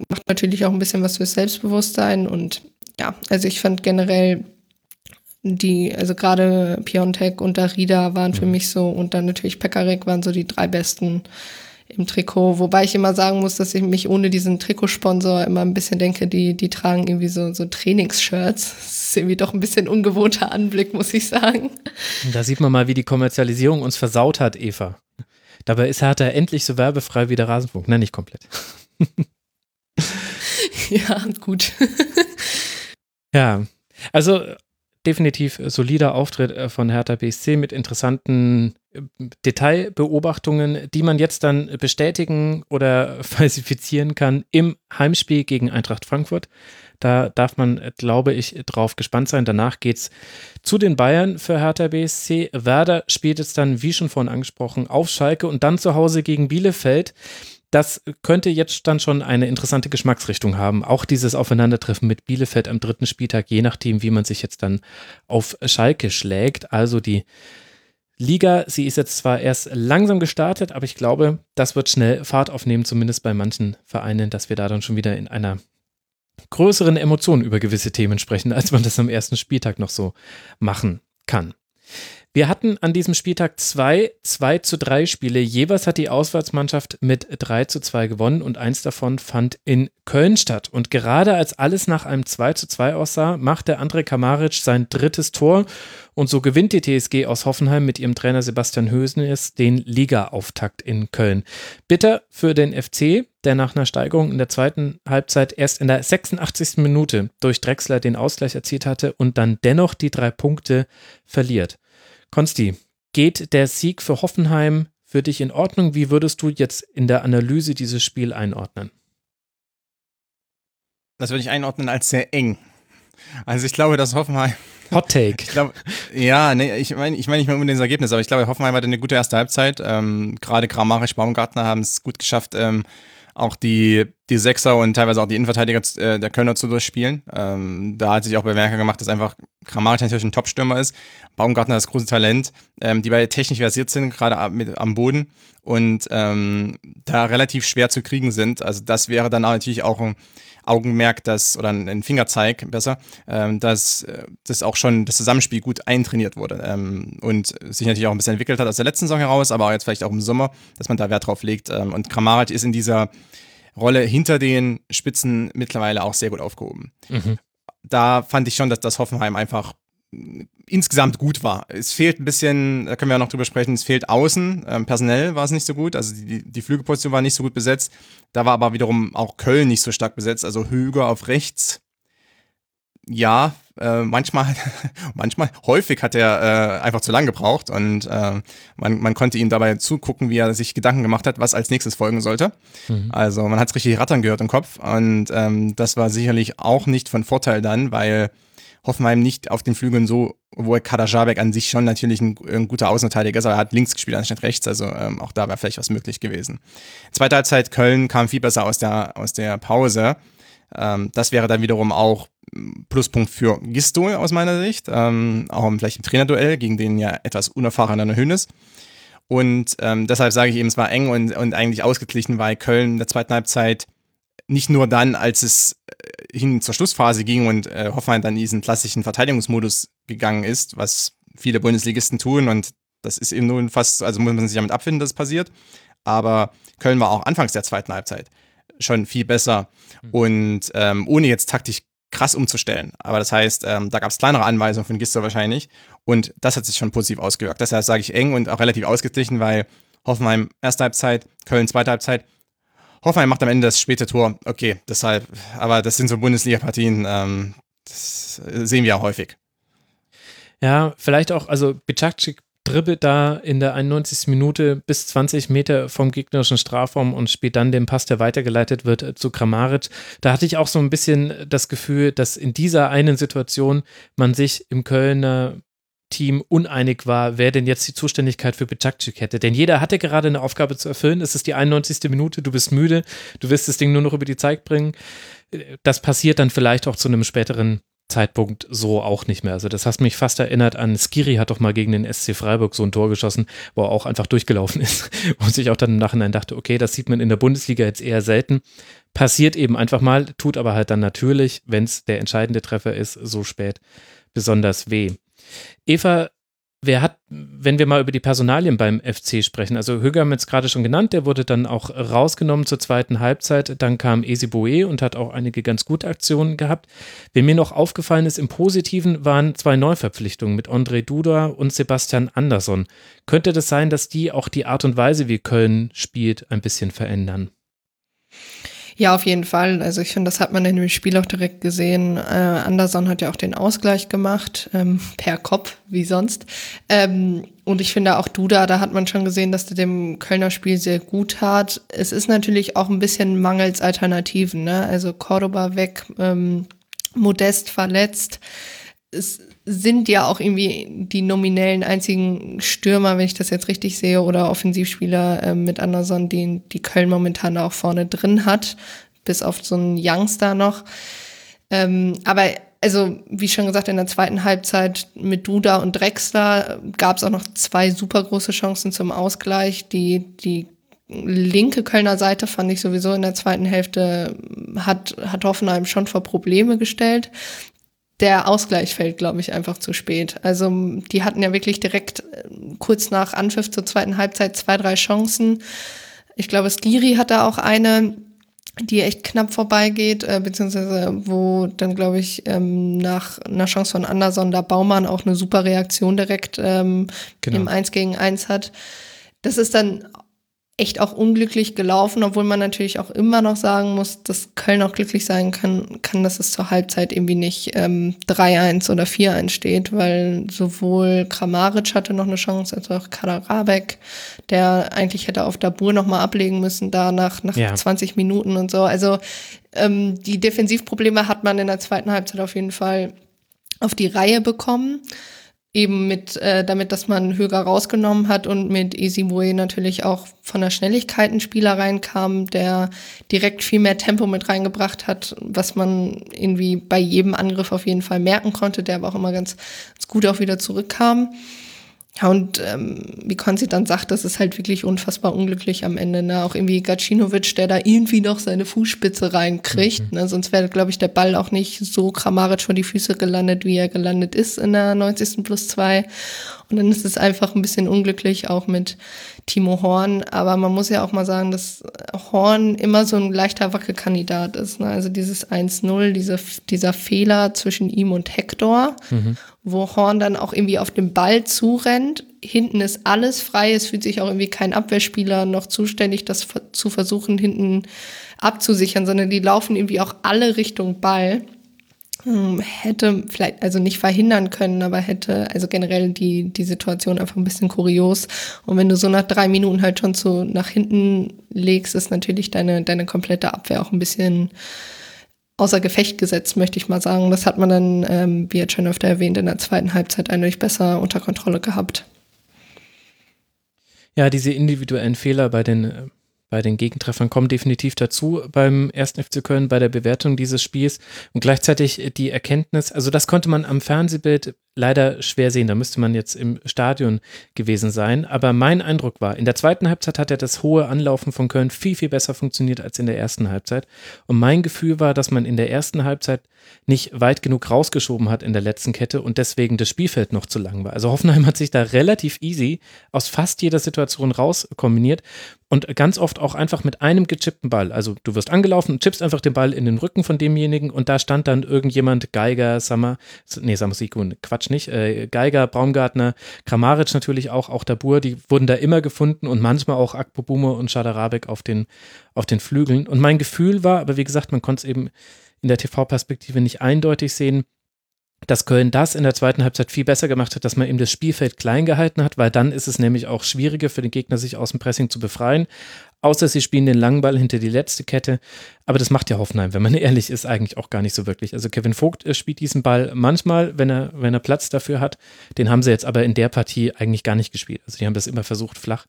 Macht natürlich auch ein bisschen was fürs Selbstbewusstsein und ja, also ich fand generell die, also gerade Piontek und Darida waren für mhm. mich so und dann natürlich Pekarik waren so die drei besten im Trikot, wobei ich immer sagen muss, dass ich mich ohne diesen Trikotsponsor immer ein bisschen denke, die, die tragen irgendwie so, so Trainingsshirts. Das ist irgendwie doch ein bisschen ungewohnter Anblick, muss ich sagen. Da sieht man mal, wie die Kommerzialisierung uns versaut hat, Eva. Dabei ist Hertha endlich so werbefrei wie der Rasenfunk. Nein, nicht komplett. [LAUGHS] ja, gut. [LAUGHS] ja, also definitiv solider Auftritt äh, von Hertha BSC mit interessanten äh, Detailbeobachtungen, die man jetzt dann bestätigen oder [LAUGHS] falsifizieren kann im Heimspiel gegen Eintracht Frankfurt. Da darf man, glaube ich, drauf gespannt sein. Danach geht es zu den Bayern für Hertha BSC. Werder spielt es dann, wie schon vorhin angesprochen, auf Schalke und dann zu Hause gegen Bielefeld. Das könnte jetzt dann schon eine interessante Geschmacksrichtung haben. Auch dieses Aufeinandertreffen mit Bielefeld am dritten Spieltag, je nachdem, wie man sich jetzt dann auf Schalke schlägt. Also die Liga, sie ist jetzt zwar erst langsam gestartet, aber ich glaube, das wird schnell Fahrt aufnehmen, zumindest bei manchen Vereinen, dass wir da dann schon wieder in einer größeren Emotionen über gewisse Themen sprechen, als man das am ersten Spieltag noch so machen kann. Wir hatten an diesem Spieltag zwei 2 zu 3 Spiele. Jeweils hat die Auswärtsmannschaft mit 3 zu 2 gewonnen und eins davon fand in Köln statt. Und gerade als alles nach einem 2 zu 2 aussah, machte André Kamaric sein drittes Tor und so gewinnt die TSG aus Hoffenheim mit ihrem Trainer Sebastian Hösnes den Liga-Auftakt in Köln. Bitter für den FC, der nach einer Steigerung in der zweiten Halbzeit erst in der 86. Minute durch Drexler den Ausgleich erzielt hatte und dann dennoch die drei Punkte verliert. Konsti, geht der Sieg für Hoffenheim für dich in Ordnung? Wie würdest du jetzt in der Analyse dieses Spiel einordnen? Das würde ich einordnen als sehr eng. Also ich glaube, dass Hoffenheim. [LAUGHS] Hot Take. Ich glaube, ja, nee, ich meine ich mein nicht mehr unbedingt das Ergebnis, aber ich glaube, Hoffenheim hatte eine gute erste Halbzeit. Ähm, Gerade Kramaric, Baumgartner haben es gut geschafft, ähm, auch die, die Sechser und teilweise auch die Innenverteidiger äh, der Kölner zu durchspielen. Ähm, da hat sich auch bemerkbar gemacht, dass einfach Kramaric natürlich ein Topstürmer ist. Baumgartner das große Talent, ähm, die beide technisch versiert sind, gerade am Boden und ähm, da relativ schwer zu kriegen sind. Also das wäre dann natürlich auch ein Augenmerk, dass, oder ein Fingerzeig besser, ähm, dass äh, das auch schon das Zusammenspiel gut eintrainiert wurde ähm, und sich natürlich auch ein bisschen entwickelt hat aus der letzten Saison heraus, aber auch jetzt vielleicht auch im Sommer, dass man da Wert drauf legt. Ähm, und Kramaric ist in dieser Rolle hinter den Spitzen mittlerweile auch sehr gut aufgehoben. Mhm. Da fand ich schon, dass das Hoffenheim einfach insgesamt gut war. Es fehlt ein bisschen, da können wir auch noch drüber sprechen, es fehlt außen. Ähm, personell war es nicht so gut, also die, die Flügelposition war nicht so gut besetzt. Da war aber wiederum auch Köln nicht so stark besetzt, also Höger auf rechts. Ja, äh, manchmal, [LAUGHS] manchmal, häufig hat er äh, einfach zu lang gebraucht und äh, man, man konnte ihm dabei zugucken, wie er sich Gedanken gemacht hat, was als nächstes folgen sollte. Mhm. Also man hat es richtig rattern gehört im Kopf und ähm, das war sicherlich auch nicht von Vorteil dann, weil Hoffenheim nicht auf den Flügeln so, obwohl Kadajabek an sich schon natürlich ein, ein guter Außenverteidiger ist, aber er hat links gespielt anstatt rechts, also ähm, auch da wäre vielleicht was möglich gewesen. Zweite Halbzeit Köln kam viel besser aus der, aus der Pause. Ähm, das wäre dann wiederum auch Pluspunkt für Gisto aus meiner Sicht, ähm, auch vielleicht im Trainerduell gegen den ja etwas unerfahrener Hönes. Und ähm, deshalb sage ich eben, es war eng und, und eigentlich ausgeglichen, weil Köln in der zweiten Halbzeit nicht nur dann, als es äh, hin zur Schlussphase ging und äh, Hoffenheim dann in diesen klassischen Verteidigungsmodus gegangen ist, was viele Bundesligisten tun und das ist eben nun fast, also muss man sich damit abfinden, dass es passiert. Aber Köln war auch anfangs der zweiten Halbzeit schon viel besser. Mhm. Und ähm, ohne jetzt taktisch krass umzustellen. Aber das heißt, ähm, da gab es kleinere Anweisungen von Gister wahrscheinlich. Und das hat sich schon positiv ausgewirkt. Deshalb sage ich eng und auch relativ ausgeglichen, weil Hoffenheim erste Halbzeit, Köln zweite Halbzeit. Hoffenheim macht am Ende das späte Tor. Okay, deshalb, aber das sind so Bundesliga-Partien, ähm, das sehen wir ja häufig. Ja, vielleicht auch, also Bicakcik dribbelt da in der 91. Minute bis 20 Meter vom gegnerischen Strafraum und spielt dann den Pass, der weitergeleitet wird äh, zu Kramaric. Da hatte ich auch so ein bisschen das Gefühl, dass in dieser einen Situation man sich im Kölner Team uneinig war, wer denn jetzt die Zuständigkeit für Bicakcik hätte. Denn jeder hatte gerade eine Aufgabe zu erfüllen. Es ist die 91. Minute, du bist müde, du wirst das Ding nur noch über die Zeit bringen. Das passiert dann vielleicht auch zu einem späteren Zeitpunkt so auch nicht mehr. Also das hat mich fast erinnert an Skiri hat doch mal gegen den SC Freiburg so ein Tor geschossen, wo er auch einfach durchgelaufen [LAUGHS] ist und sich auch dann im Nachhinein dachte, okay, das sieht man in der Bundesliga jetzt eher selten. Passiert eben einfach mal, tut aber halt dann natürlich, wenn es der entscheidende Treffer ist, so spät besonders weh. Eva, Wer hat, wenn wir mal über die Personalien beim FC sprechen, also Höger haben wir jetzt gerade schon genannt, der wurde dann auch rausgenommen zur zweiten Halbzeit, dann kam Esi Boe und hat auch einige ganz gute Aktionen gehabt. Wer mir noch aufgefallen ist im Positiven, waren zwei Neuverpflichtungen mit André Duda und Sebastian Andersson. Könnte das sein, dass die auch die Art und Weise, wie Köln spielt, ein bisschen verändern? Ja, auf jeden Fall. Also ich finde, das hat man in dem Spiel auch direkt gesehen. Äh, Anderson hat ja auch den Ausgleich gemacht, ähm, [LAUGHS] per Kopf, wie sonst. Ähm, und ich finde auch Duda, da hat man schon gesehen, dass der dem Kölner Spiel sehr gut hat. Es ist natürlich auch ein bisschen mangels Alternativen. Ne? Also Cordoba weg, ähm, Modest verletzt. Es sind ja auch irgendwie die nominellen einzigen Stürmer, wenn ich das jetzt richtig sehe, oder Offensivspieler äh, mit Anderson, die, die Köln momentan auch vorne drin hat, bis auf so einen Youngster noch. Ähm, aber also, wie schon gesagt, in der zweiten Halbzeit mit Duda und Drexler gab es auch noch zwei super große Chancen zum Ausgleich. Die, die linke Kölner Seite fand ich sowieso in der zweiten Hälfte hat, hat Hoffenheim schon vor Probleme gestellt der Ausgleich fällt, glaube ich, einfach zu spät. Also die hatten ja wirklich direkt äh, kurz nach Anpfiff zur zweiten Halbzeit zwei, drei Chancen. Ich glaube, Skiri hat da auch eine, die echt knapp vorbeigeht, äh, beziehungsweise wo dann, glaube ich, ähm, nach einer Chance von Anderson da Baumann auch eine super Reaktion direkt ähm, genau. im 1 gegen 1 hat. Das ist dann echt auch unglücklich gelaufen, obwohl man natürlich auch immer noch sagen muss, dass Köln auch glücklich sein kann, kann dass es zur Halbzeit irgendwie nicht ähm, 3-1 oder 4-1 steht, weil sowohl Kramaric hatte noch eine Chance, als auch Kaderabek, der eigentlich hätte auf Dabur nochmal ablegen müssen, da nach, nach ja. 20 Minuten und so. Also ähm, die Defensivprobleme hat man in der zweiten Halbzeit auf jeden Fall auf die Reihe bekommen eben mit, äh, damit, dass man Höger rausgenommen hat und mit Esimue natürlich auch von der Schnelligkeit ein Spieler reinkam, der direkt viel mehr Tempo mit reingebracht hat, was man irgendwie bei jedem Angriff auf jeden Fall merken konnte, der aber auch immer ganz, ganz gut auch wieder zurückkam. Ja, und ähm, wie Konzi dann sagt, das ist halt wirklich unfassbar unglücklich am Ende. Ne? Auch irgendwie Gacinovic, der da irgendwie noch seine Fußspitze reinkriegt. Mhm. Ne? Sonst wäre, glaube ich, der Ball auch nicht so kramarisch vor die Füße gelandet, wie er gelandet ist in der 90. plus 2. Und dann ist es einfach ein bisschen unglücklich, auch mit Timo Horn. Aber man muss ja auch mal sagen, dass Horn immer so ein leichter Wackelkandidat ist. Ne? Also dieses 1-0, diese, dieser Fehler zwischen ihm und Hector. Mhm wo Horn dann auch irgendwie auf den Ball zurennt. Hinten ist alles frei, es fühlt sich auch irgendwie kein Abwehrspieler noch zuständig, das zu versuchen, hinten abzusichern, sondern die laufen irgendwie auch alle Richtung Ball. Hm, hätte vielleicht, also nicht verhindern können, aber hätte, also generell die, die Situation einfach ein bisschen kurios. Und wenn du so nach drei Minuten halt schon so nach hinten legst, ist natürlich deine, deine komplette Abwehr auch ein bisschen außer Gefecht gesetzt, möchte ich mal sagen. Das hat man dann, ähm, wie jetzt schon öfter erwähnt, in der zweiten Halbzeit eindeutig besser unter Kontrolle gehabt. Ja, diese individuellen Fehler bei den, bei den Gegentreffern kommen definitiv dazu beim ersten FC Köln bei der Bewertung dieses Spiels und gleichzeitig die Erkenntnis, also das konnte man am Fernsehbild leider schwer sehen. Da müsste man jetzt im Stadion gewesen sein. Aber mein Eindruck war, in der zweiten Halbzeit hat ja das hohe Anlaufen von Köln viel, viel besser funktioniert als in der ersten Halbzeit. Und mein Gefühl war, dass man in der ersten Halbzeit nicht weit genug rausgeschoben hat in der letzten Kette und deswegen das Spielfeld noch zu lang war. Also Hoffenheim hat sich da relativ easy aus fast jeder Situation raus kombiniert und ganz oft auch einfach mit einem gechippten Ball. Also du wirst angelaufen und chippst einfach den Ball in den Rücken von demjenigen und da stand dann irgendjemand, Geiger, Sammer, nee, Samasikun, Quatsch nicht, äh, Geiger, Baumgartner, Kramaric natürlich auch, auch Dabur, die wurden da immer gefunden und manchmal auch Akpobume und Schadarabek auf den, auf den Flügeln. Und mein Gefühl war, aber wie gesagt, man konnte es eben in der TV-Perspektive nicht eindeutig sehen, dass Köln das in der zweiten Halbzeit viel besser gemacht hat, dass man eben das Spielfeld klein gehalten hat, weil dann ist es nämlich auch schwieriger für den Gegner, sich aus dem Pressing zu befreien. Außer sie spielen den langen Ball hinter die letzte Kette. Aber das macht ja Hoffenheim, wenn man [LAUGHS] ehrlich ist, eigentlich auch gar nicht so wirklich. Also Kevin Vogt äh, spielt diesen Ball manchmal, wenn er, wenn er Platz dafür hat. Den haben sie jetzt aber in der Partie eigentlich gar nicht gespielt. Also die haben das immer versucht, flach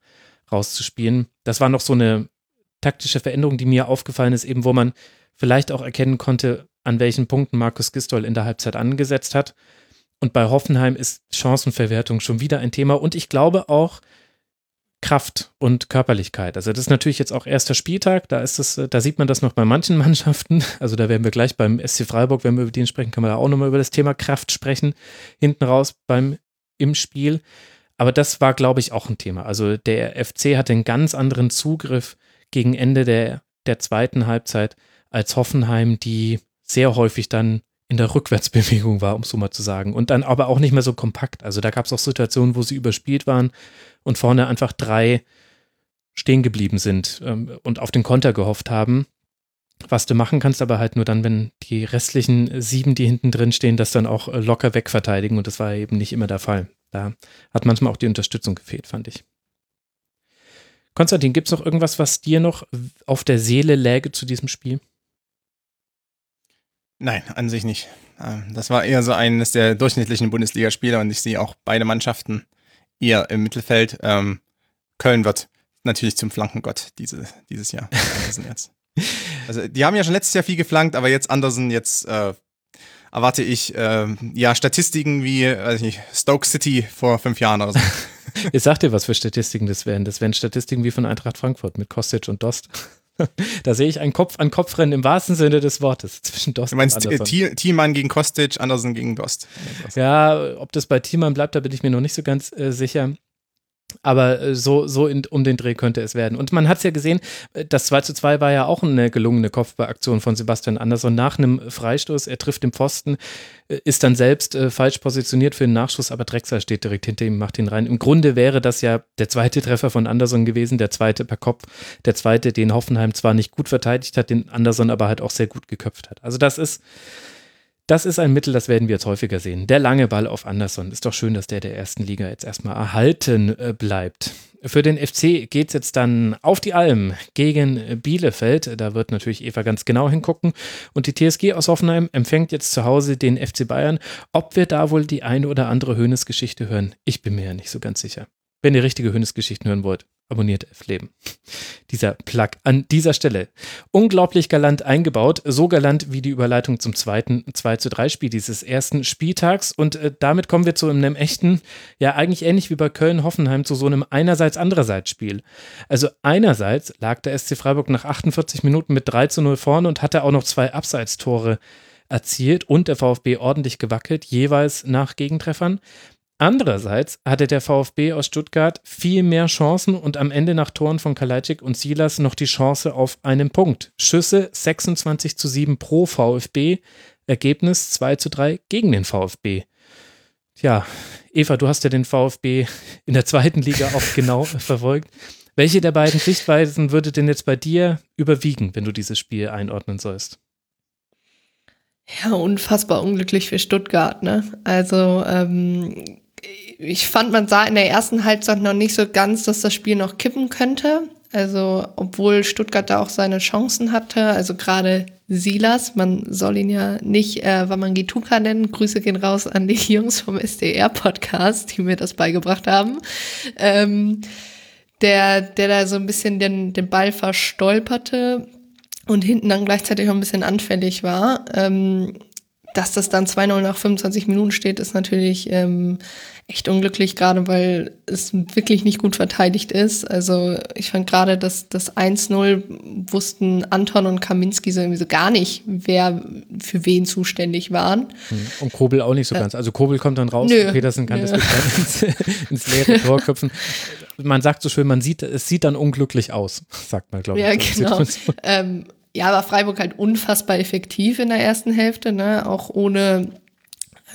rauszuspielen. Das war noch so eine taktische Veränderung, die mir aufgefallen ist, eben wo man vielleicht auch erkennen konnte, an welchen Punkten Markus Gistol in der Halbzeit angesetzt hat. Und bei Hoffenheim ist Chancenverwertung schon wieder ein Thema. Und ich glaube auch Kraft und Körperlichkeit. Also das ist natürlich jetzt auch erster Spieltag. Da ist es, da sieht man das noch bei manchen [LAUGHS] Mannschaften. Also da werden wir gleich beim SC Freiburg, wenn wir über den sprechen, kann man da auch nochmal über das Thema Kraft sprechen. Hinten raus beim im Spiel. Aber das war, glaube ich, auch ein Thema. Also der FC hatte einen ganz anderen Zugriff gegen Ende der, der zweiten Halbzeit als Hoffenheim, die sehr häufig dann in der Rückwärtsbewegung war, um es so mal zu sagen. Und dann aber auch nicht mehr so kompakt. Also da gab es auch Situationen, wo sie überspielt waren und vorne einfach drei stehen geblieben sind ähm, und auf den Konter gehofft haben. Was du machen kannst, aber halt nur dann, wenn die restlichen sieben, die hinten drin stehen, das dann auch äh, locker wegverteidigen. Und das war eben nicht immer der Fall. Da hat manchmal auch die Unterstützung gefehlt, fand ich. Konstantin, gibt es noch irgendwas, was dir noch auf der Seele läge zu diesem Spiel? Nein, an sich nicht. Ähm, das war eher so eines der durchschnittlichen Bundesligaspiele und ich sehe auch beide Mannschaften eher im Mittelfeld. Ähm, Köln wird natürlich zum Flankengott diese, dieses Jahr. jetzt. [LAUGHS] Also die haben ja schon letztes Jahr viel geflankt, aber jetzt Andersen, jetzt äh, erwarte ich äh, ja Statistiken wie weiß ich nicht, Stoke City vor fünf Jahren oder so. ich sag dir, was für Statistiken das wären. Das wären Statistiken wie von Eintracht Frankfurt mit Kostic und Dost. [LAUGHS] da sehe ich ein Kopf-an-Kopf-Rennen im wahrsten Sinne des Wortes zwischen Dost du meinst, und Anderson. Thielmann gegen Kostic, Andersen gegen Dost. Ja, ob das bei Thielmann bleibt, da bin ich mir noch nicht so ganz äh, sicher. Aber äh, so, so in, um den Dreh könnte es werden. Und man hat es ja gesehen, äh, das 2 zu 2 war ja auch eine gelungene Kopfballaktion von Sebastian Andersson nach einem Freistoß. Er trifft den Pfosten, äh, ist dann selbst äh, falsch positioniert für den Nachschuss, aber Drexler steht direkt hinter ihm, macht ihn rein. Im Grunde wäre das ja der zweite Treffer von Andersson gewesen, der zweite per Kopf, der zweite, den Hoffenheim zwar nicht gut verteidigt hat, den Andersson aber halt auch sehr gut geköpft hat. Also das ist das ist ein Mittel, das werden wir jetzt häufiger sehen. Der lange Ball auf Anderson. Ist doch schön, dass der der ersten Liga jetzt erstmal erhalten äh, bleibt. Für den FC geht es jetzt dann auf die Alm gegen Bielefeld. Da wird natürlich Eva ganz genau hingucken. Und die TSG aus Hoffenheim empfängt jetzt zu Hause den FC Bayern. Ob wir da wohl die eine oder andere Höhnes-Geschichte hören, ich bin mir ja nicht so ganz sicher. Wenn ihr richtige Höhnes-Geschichten hören wollt, abonniert F-Leben. Dieser Plug an dieser Stelle. Unglaublich galant eingebaut, so galant wie die Überleitung zum zweiten 2 zu 3 Spiel dieses ersten Spieltags. Und äh, damit kommen wir zu einem echten, ja eigentlich ähnlich wie bei Köln-Hoffenheim, zu so einem einerseits-andererseits Spiel. Also einerseits lag der SC Freiburg nach 48 Minuten mit 3 zu 0 vorne und hatte auch noch zwei Abseitstore erzielt und der VfB ordentlich gewackelt, jeweils nach Gegentreffern. Andererseits hatte der VfB aus Stuttgart viel mehr Chancen und am Ende nach Toren von Kalajdzic und Silas noch die Chance auf einen Punkt. Schüsse 26 zu 7 pro VfB, Ergebnis 2 zu 3 gegen den VfB. Tja, Eva, du hast ja den VfB in der zweiten Liga auch [LAUGHS] genau verfolgt. Welche der beiden Sichtweisen würde denn jetzt bei dir überwiegen, wenn du dieses Spiel einordnen sollst? Ja, unfassbar unglücklich für Stuttgart, ne? Also, ähm, ich fand, man sah in der ersten Halbzeit noch nicht so ganz, dass das Spiel noch kippen könnte. Also, obwohl Stuttgart da auch seine Chancen hatte, also gerade Silas, man soll ihn ja nicht äh, Wamangituka nennen. Grüße gehen raus an die [LAUGHS] Jungs vom SDR-Podcast, die mir das beigebracht haben. Ähm, der, der da so ein bisschen den, den Ball verstolperte und hinten dann gleichzeitig auch ein bisschen anfällig war. Ähm, dass das dann 2-0 nach 25 Minuten steht, ist natürlich ähm, echt unglücklich, gerade weil es wirklich nicht gut verteidigt ist. Also ich fand gerade, dass das 1-0 wussten Anton und Kaminski so irgendwie so gar nicht, wer für wen zuständig waren. Hm. Und Kobel auch nicht so ganz. Also Kobel kommt dann raus, Nö. Petersen kann Nö. das ins, [LAUGHS] ins leere Tor köpfen. Man sagt so schön, man sieht, es sieht dann unglücklich aus, sagt man, glaube ich. Ja, genau. Ähm, ja, war Freiburg halt unfassbar effektiv in der ersten Hälfte, ne? auch ohne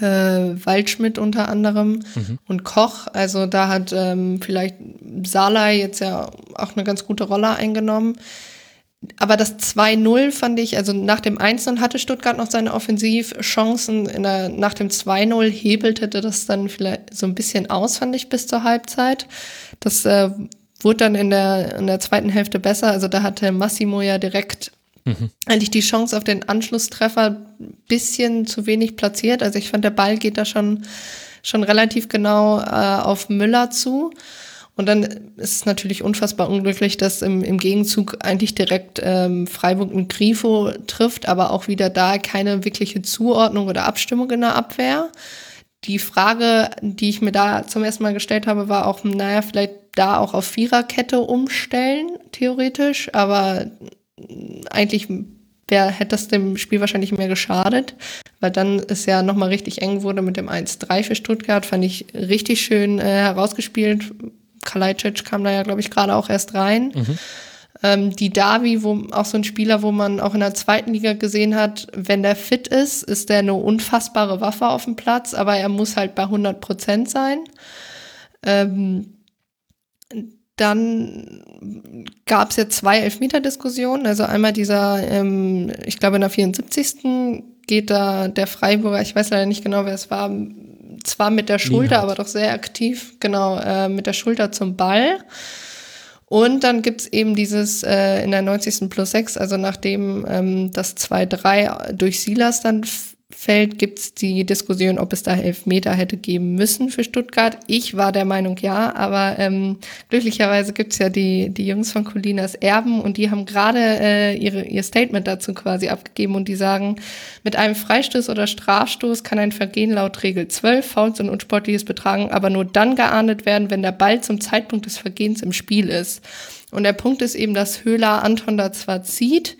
äh, Waldschmidt unter anderem mhm. und Koch. Also da hat ähm, vielleicht Sala jetzt ja auch eine ganz gute Rolle eingenommen. Aber das 2-0 fand ich, also nach dem 1-0 hatte Stuttgart noch seine Offensivchancen. Der, nach dem 2-0 hebelte das dann vielleicht so ein bisschen aus, fand ich, bis zur Halbzeit. Das äh, wurde dann in der, in der zweiten Hälfte besser. Also da hatte Massimo ja direkt Mhm. Eigentlich die Chance auf den Anschlusstreffer bisschen zu wenig platziert. Also ich fand, der Ball geht da schon, schon relativ genau äh, auf Müller zu. Und dann ist es natürlich unfassbar unglücklich, dass im, im Gegenzug eigentlich direkt ähm, Freiburg und Grifo trifft, aber auch wieder da keine wirkliche Zuordnung oder Abstimmung in der Abwehr. Die Frage, die ich mir da zum ersten Mal gestellt habe, war auch, naja, vielleicht da auch auf Viererkette umstellen, theoretisch, aber eigentlich wär, hätte das dem Spiel wahrscheinlich mehr geschadet, weil dann ist ja nochmal richtig eng wurde mit dem 1-3 für Stuttgart, fand ich richtig schön äh, herausgespielt. Kalajdzic kam da ja, glaube ich, gerade auch erst rein. Mhm. Ähm, die Davi, wo auch so ein Spieler, wo man auch in der zweiten Liga gesehen hat, wenn der fit ist, ist der eine unfassbare Waffe auf dem Platz, aber er muss halt bei 100 Prozent sein. Ähm, dann gab es ja zwei Elfmeter-Diskussionen. Also einmal dieser, ähm, ich glaube in der 74. geht da der Freiburger, ich weiß leider nicht genau, wer es war, zwar mit der Schulter, aber doch sehr aktiv, genau, äh, mit der Schulter zum Ball. Und dann gibt's eben dieses äh, in der 90. plus 6, also nachdem ähm, das 2-3 durch Silas dann Feld gibt es die Diskussion, ob es da Elfmeter hätte geben müssen für Stuttgart. Ich war der Meinung ja, aber ähm, glücklicherweise gibt es ja die, die Jungs von Colinas Erben und die haben gerade äh, ihre, ihr Statement dazu quasi abgegeben und die sagen, mit einem Freistoß oder Strafstoß kann ein Vergehen laut Regel 12 Fouls und unsportliches Betragen aber nur dann geahndet werden, wenn der Ball zum Zeitpunkt des Vergehens im Spiel ist. Und der Punkt ist eben, dass Höhler Anton da zwar zieht,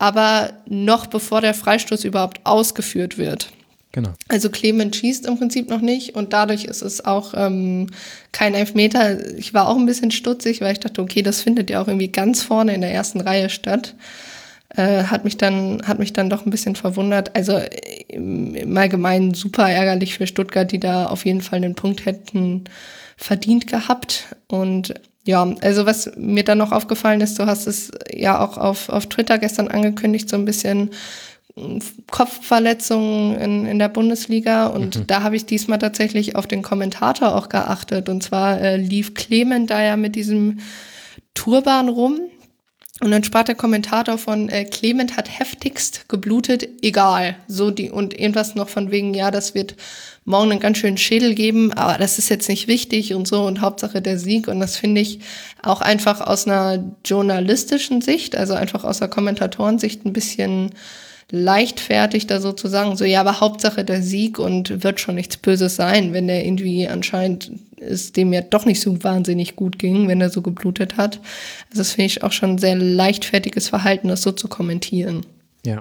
aber noch bevor der Freistoß überhaupt ausgeführt wird. Genau. Also Clement schießt im Prinzip noch nicht und dadurch ist es auch ähm, kein Elfmeter. Ich war auch ein bisschen stutzig, weil ich dachte, okay, das findet ja auch irgendwie ganz vorne in der ersten Reihe statt. Äh, hat mich dann hat mich dann doch ein bisschen verwundert. Also im, im Allgemeinen super ärgerlich für Stuttgart, die da auf jeden Fall einen Punkt hätten verdient gehabt und ja, also was mir dann noch aufgefallen ist, du hast es ja auch auf, auf Twitter gestern angekündigt, so ein bisschen hm, Kopfverletzungen in, in der Bundesliga. Und mhm. da habe ich diesmal tatsächlich auf den Kommentator auch geachtet. Und zwar äh, lief Clement da ja mit diesem Turban rum und dann sprach der Kommentator von äh, Clement hat heftigst geblutet, egal. So die und irgendwas noch von wegen, ja, das wird morgen einen ganz schönen Schädel geben, aber das ist jetzt nicht wichtig und so und Hauptsache der Sieg. Und das finde ich auch einfach aus einer journalistischen Sicht, also einfach aus der Kommentatorensicht ein bisschen leichtfertig da sozusagen, so ja, aber Hauptsache der Sieg und wird schon nichts Böses sein, wenn der irgendwie anscheinend es dem ja doch nicht so wahnsinnig gut ging, wenn er so geblutet hat. Also das finde ich auch schon sehr leichtfertiges Verhalten, das so zu kommentieren. Ja,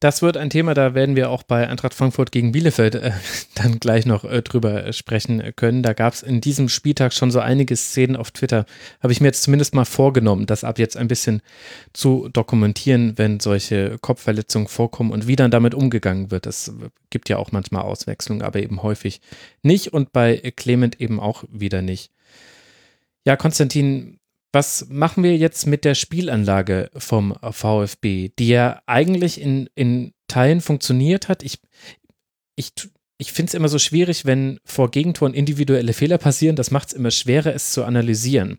das wird ein Thema, da werden wir auch bei Eintracht Frankfurt gegen Bielefeld äh, [LAUGHS] dann gleich noch äh, drüber sprechen können. Da gab es in diesem Spieltag schon so einige Szenen auf Twitter. Habe ich mir jetzt zumindest mal vorgenommen, das ab jetzt ein bisschen zu dokumentieren, wenn solche Kopfverletzungen vorkommen und wie dann damit umgegangen wird. Es gibt ja auch manchmal Auswechslungen, aber eben häufig nicht und bei Clement eben auch wieder nicht. Ja, Konstantin, was machen wir jetzt mit der Spielanlage vom VfB, die ja eigentlich in, in Teilen funktioniert hat? Ich, ich, ich finde es immer so schwierig, wenn vor Gegentoren individuelle Fehler passieren. Das macht es immer schwerer, es zu analysieren.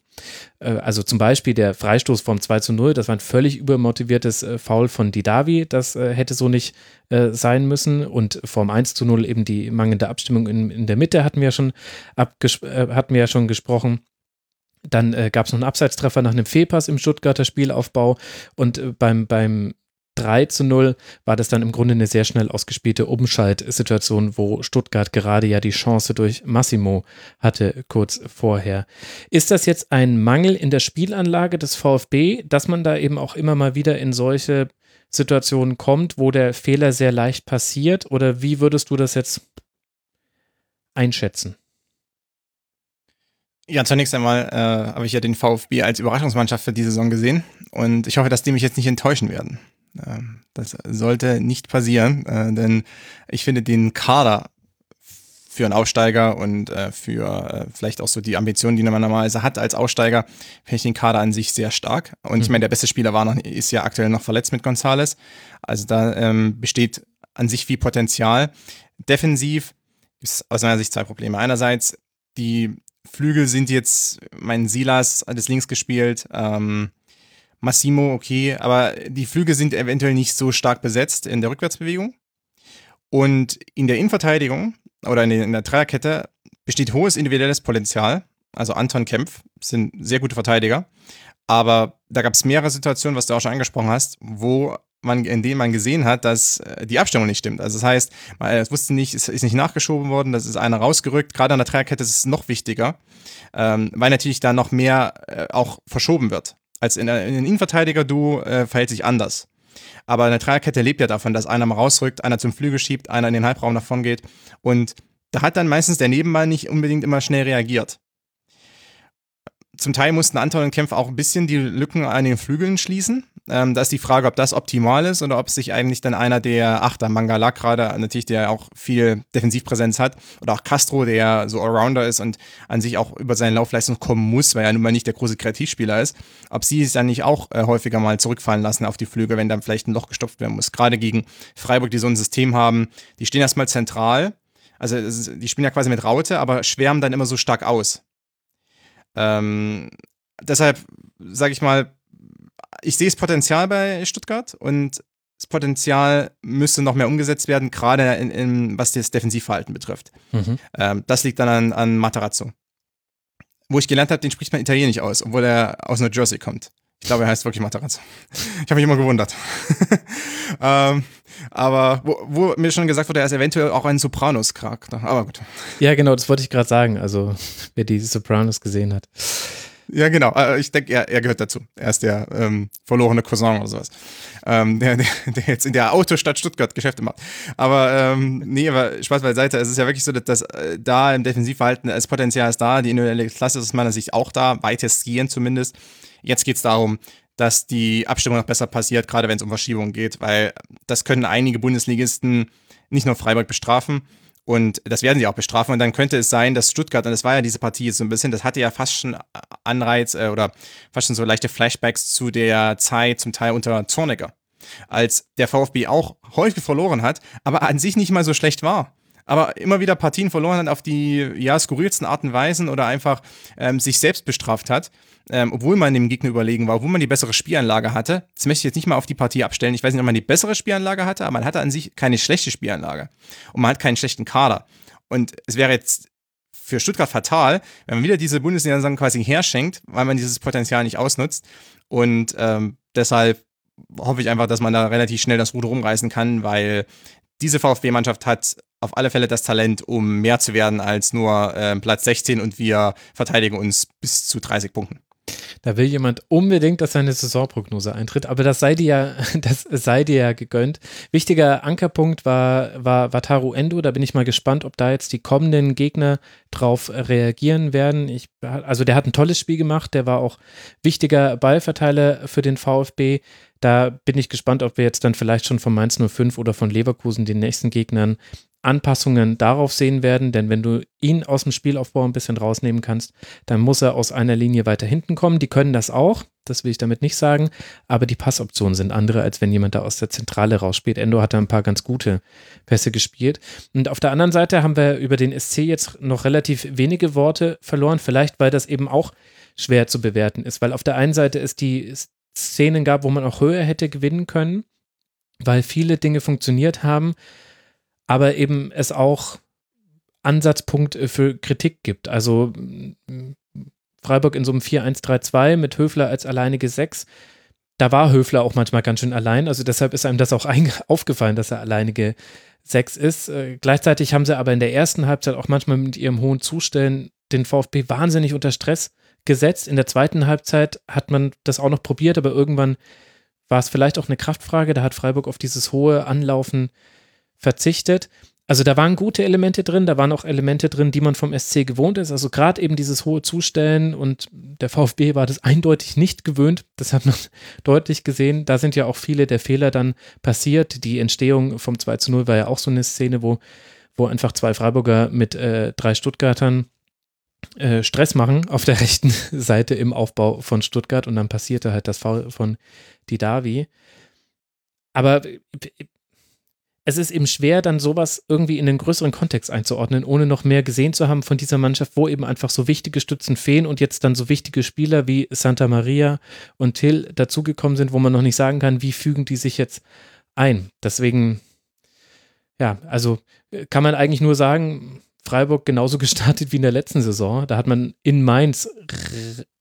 Äh, also zum Beispiel der Freistoß vom 2 zu 0, das war ein völlig übermotiviertes äh, Foul von Didavi. Das äh, hätte so nicht sein müssen. Und vom 1 zu 0 eben die mangelnde Abstimmung in, in der Mitte hatten wir schon, hatten wir ja schon gesprochen. Dann äh, gab es noch einen Abseitstreffer nach einem Fehlpass im Stuttgarter Spielaufbau und äh, beim, beim 3 zu 0 war das dann im Grunde eine sehr schnell ausgespielte Umschaltsituation, wo Stuttgart gerade ja die Chance durch Massimo hatte kurz vorher. Ist das jetzt ein Mangel in der Spielanlage des VfB, dass man da eben auch immer mal wieder in solche Situationen kommt, wo der Fehler sehr leicht passiert? Oder wie würdest du das jetzt einschätzen? Ja, zunächst einmal äh, habe ich ja den VfB als Überraschungsmannschaft für die Saison gesehen und ich hoffe, dass die mich jetzt nicht enttäuschen werden. Ähm, das sollte nicht passieren, äh, denn ich finde den Kader für einen Aufsteiger und äh, für äh, vielleicht auch so die Ambitionen, die man normalerweise hat als Aufsteiger, finde ich den Kader an sich sehr stark. Und mhm. ich meine, der beste Spieler war noch, ist ja aktuell noch verletzt mit Gonzales. Also da ähm, besteht an sich viel Potenzial. Defensiv ist aus meiner Sicht zwei Probleme. Einerseits die Flügel sind jetzt, mein Silas hat es links gespielt, ähm, Massimo, okay, aber die Flügel sind eventuell nicht so stark besetzt in der Rückwärtsbewegung. Und in der Innenverteidigung oder in der, in der Dreierkette besteht hohes individuelles Potenzial. Also Anton Kempf sind sehr gute Verteidiger. Aber da gab es mehrere Situationen, was du auch schon angesprochen hast, wo man, in denen man gesehen hat, dass äh, die Abstimmung nicht stimmt. Also das heißt, es wusste nicht, es ist nicht nachgeschoben worden, das ist einer rausgerückt. Gerade an der Dreierkette ist es noch wichtiger, ähm, weil natürlich da noch mehr äh, auch verschoben wird. Als in, in den Innenverteidiger-Duo äh, verhält sich anders. Aber eine Dreierkette lebt ja davon, dass einer mal rausrückt, einer zum Flügel schiebt, einer in den Halbraum davon geht. Und da hat dann meistens der Nebenmann nicht unbedingt immer schnell reagiert zum Teil mussten Anton und Kempf auch ein bisschen die Lücken an den Flügeln schließen. Ähm, da ist die Frage, ob das optimal ist oder ob sich eigentlich dann einer der Achter, Mangala gerade, natürlich, der auch viel Defensivpräsenz hat, oder auch Castro, der so Allrounder ist und an sich auch über seine Laufleistung kommen muss, weil er nun mal nicht der große Kreativspieler ist, ob sie es dann nicht auch äh, häufiger mal zurückfallen lassen auf die Flügel, wenn dann vielleicht ein Loch gestopft werden muss. Gerade gegen Freiburg, die so ein System haben, die stehen erstmal zentral, also die spielen ja quasi mit Raute, aber schwärmen dann immer so stark aus. Ähm, deshalb sage ich mal, ich sehe das Potenzial bei Stuttgart und das Potenzial müsste noch mehr umgesetzt werden, gerade in, in, was das Defensivverhalten betrifft. Mhm. Ähm, das liegt dann an, an Materazzo. Wo ich gelernt habe, den spricht man Italienisch aus, obwohl er aus New Jersey kommt. Ich glaube, er heißt wirklich Materazzo. Ich habe mich immer gewundert. [LAUGHS] ähm, aber wo, wo, mir schon gesagt wurde, er ist eventuell auch ein Sopranos-Charakter. Aber gut. Ja, genau, das wollte ich gerade sagen. Also, [LAUGHS] wer die Sopranos gesehen hat. Ja, genau. Äh, ich denke, er, er, gehört dazu. Er ist der ähm, verlorene Cousin oder sowas. Ähm, der, der, der, jetzt in der Autostadt Stuttgart Geschäfte macht. Aber ähm, nee, aber Spaß beiseite. Es ist ja wirklich so, dass, dass äh, da im Defensivverhalten das Potenzial ist da. Die individuelle Klasse ist aus meiner Sicht auch da, weitestgehend zumindest. Jetzt geht es darum, dass die Abstimmung noch besser passiert, gerade wenn es um Verschiebungen geht, weil das können einige Bundesligisten nicht nur Freiburg bestrafen. Und das werden sie auch bestrafen. Und dann könnte es sein, dass Stuttgart, und das war ja diese Partie so ein bisschen, das hatte ja fast schon Anreiz äh, oder fast schon so leichte Flashbacks zu der Zeit, zum Teil unter Zorniger. Als der VfB auch häufig verloren hat, aber an sich nicht mal so schlecht war aber immer wieder Partien verloren hat auf die ja, skurrilsten Arten und Weisen oder einfach ähm, sich selbst bestraft hat, ähm, obwohl man dem Gegner überlegen war, obwohl man die bessere Spielanlage hatte. Das möchte ich jetzt nicht mal auf die Partie abstellen. Ich weiß nicht, ob man die bessere Spielanlage hatte, aber man hatte an sich keine schlechte Spielanlage. Und man hat keinen schlechten Kader. Und es wäre jetzt für Stuttgart fatal, wenn man wieder diese Bundesliga-Saison quasi herschenkt, weil man dieses Potenzial nicht ausnutzt. Und ähm, deshalb hoffe ich einfach, dass man da relativ schnell das Ruder rumreißen kann, weil diese VfB-Mannschaft hat auf alle Fälle das Talent, um mehr zu werden als nur äh, Platz 16 und wir verteidigen uns bis zu 30 Punkten. Da will jemand unbedingt, dass seine Saisonprognose eintritt, aber das sei dir ja, [LAUGHS] das sei dir ja gegönnt. Wichtiger Ankerpunkt war, war Wataru Endo. Da bin ich mal gespannt, ob da jetzt die kommenden Gegner drauf reagieren werden. Ich, also der hat ein tolles Spiel gemacht, der war auch wichtiger Ballverteiler für den VfB. Da bin ich gespannt, ob wir jetzt dann vielleicht schon von Mainz 05 oder von Leverkusen den nächsten Gegnern Anpassungen darauf sehen werden, denn wenn du ihn aus dem Spielaufbau ein bisschen rausnehmen kannst, dann muss er aus einer Linie weiter hinten kommen. Die können das auch, das will ich damit nicht sagen, aber die Passoptionen sind andere, als wenn jemand da aus der Zentrale rausspielt. Endo hat da ein paar ganz gute Pässe gespielt. Und auf der anderen Seite haben wir über den SC jetzt noch relativ wenige Worte verloren, vielleicht weil das eben auch schwer zu bewerten ist, weil auf der einen Seite es die Szenen gab, wo man auch höher hätte gewinnen können, weil viele Dinge funktioniert haben aber eben es auch Ansatzpunkt für Kritik gibt. Also Freiburg in so einem 4-1-3-2 mit Höfler als alleinige Sechs, da war Höfler auch manchmal ganz schön allein. Also deshalb ist einem das auch [LAUGHS] aufgefallen, dass er alleinige Sechs ist. Äh, gleichzeitig haben sie aber in der ersten Halbzeit auch manchmal mit ihrem hohen Zustellen den VfB wahnsinnig unter Stress gesetzt. In der zweiten Halbzeit hat man das auch noch probiert, aber irgendwann war es vielleicht auch eine Kraftfrage. Da hat Freiburg auf dieses hohe Anlaufen verzichtet. Also da waren gute Elemente drin, da waren auch Elemente drin, die man vom SC gewohnt ist. Also gerade eben dieses hohe Zustellen und der VfB war das eindeutig nicht gewöhnt. Das hat man [LAUGHS] deutlich gesehen. Da sind ja auch viele der Fehler dann passiert. Die Entstehung vom 2 zu 0 war ja auch so eine Szene, wo, wo einfach zwei Freiburger mit äh, drei Stuttgartern äh, Stress machen auf der [LAUGHS] rechten Seite im Aufbau von Stuttgart und dann passierte halt das Foul von Didavi. Aber es ist eben schwer, dann sowas irgendwie in den größeren Kontext einzuordnen, ohne noch mehr gesehen zu haben von dieser Mannschaft, wo eben einfach so wichtige Stützen fehlen und jetzt dann so wichtige Spieler wie Santa Maria und Till dazugekommen sind, wo man noch nicht sagen kann, wie fügen die sich jetzt ein. Deswegen, ja, also äh, kann man eigentlich nur sagen, Freiburg genauso [LAUGHS] gestartet wie in der letzten Saison. Da hat man in Mainz,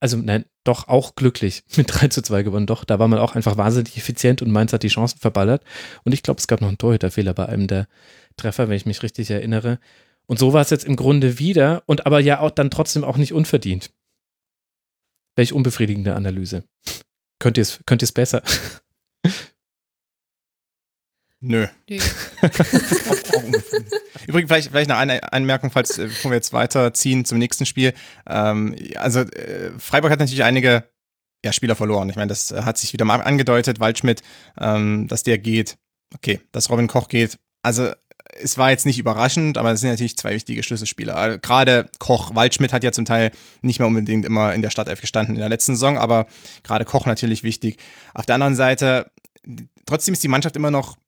also nein, doch auch glücklich [LAUGHS] mit 3 zu 2 gewonnen. Doch, da war man auch einfach wahnsinnig effizient und Mainz hat die Chancen verballert. Und ich glaube, es gab noch einen Torhüterfehler bei einem der Treffer, wenn ich mich richtig erinnere. Und so war es jetzt im Grunde wieder und aber ja auch dann trotzdem auch nicht unverdient. Welch unbefriedigende Analyse. [LAUGHS] Könnt ihr es könnt besser? Nö. [LAUGHS] Übrigens, vielleicht, vielleicht eine Anmerkung, falls äh, bevor wir jetzt weiterziehen zum nächsten Spiel. Ähm, also, äh, Freiburg hat natürlich einige ja, Spieler verloren. Ich meine, das hat sich wieder mal angedeutet, Waldschmidt, ähm, dass der geht. Okay, dass Robin Koch geht. Also, es war jetzt nicht überraschend, aber es sind natürlich zwei wichtige Schlüsselspieler. Also, gerade Koch, Waldschmidt hat ja zum Teil nicht mehr unbedingt immer in der Startelf gestanden in der letzten Saison, aber gerade Koch natürlich wichtig. Auf der anderen Seite, trotzdem ist die Mannschaft immer noch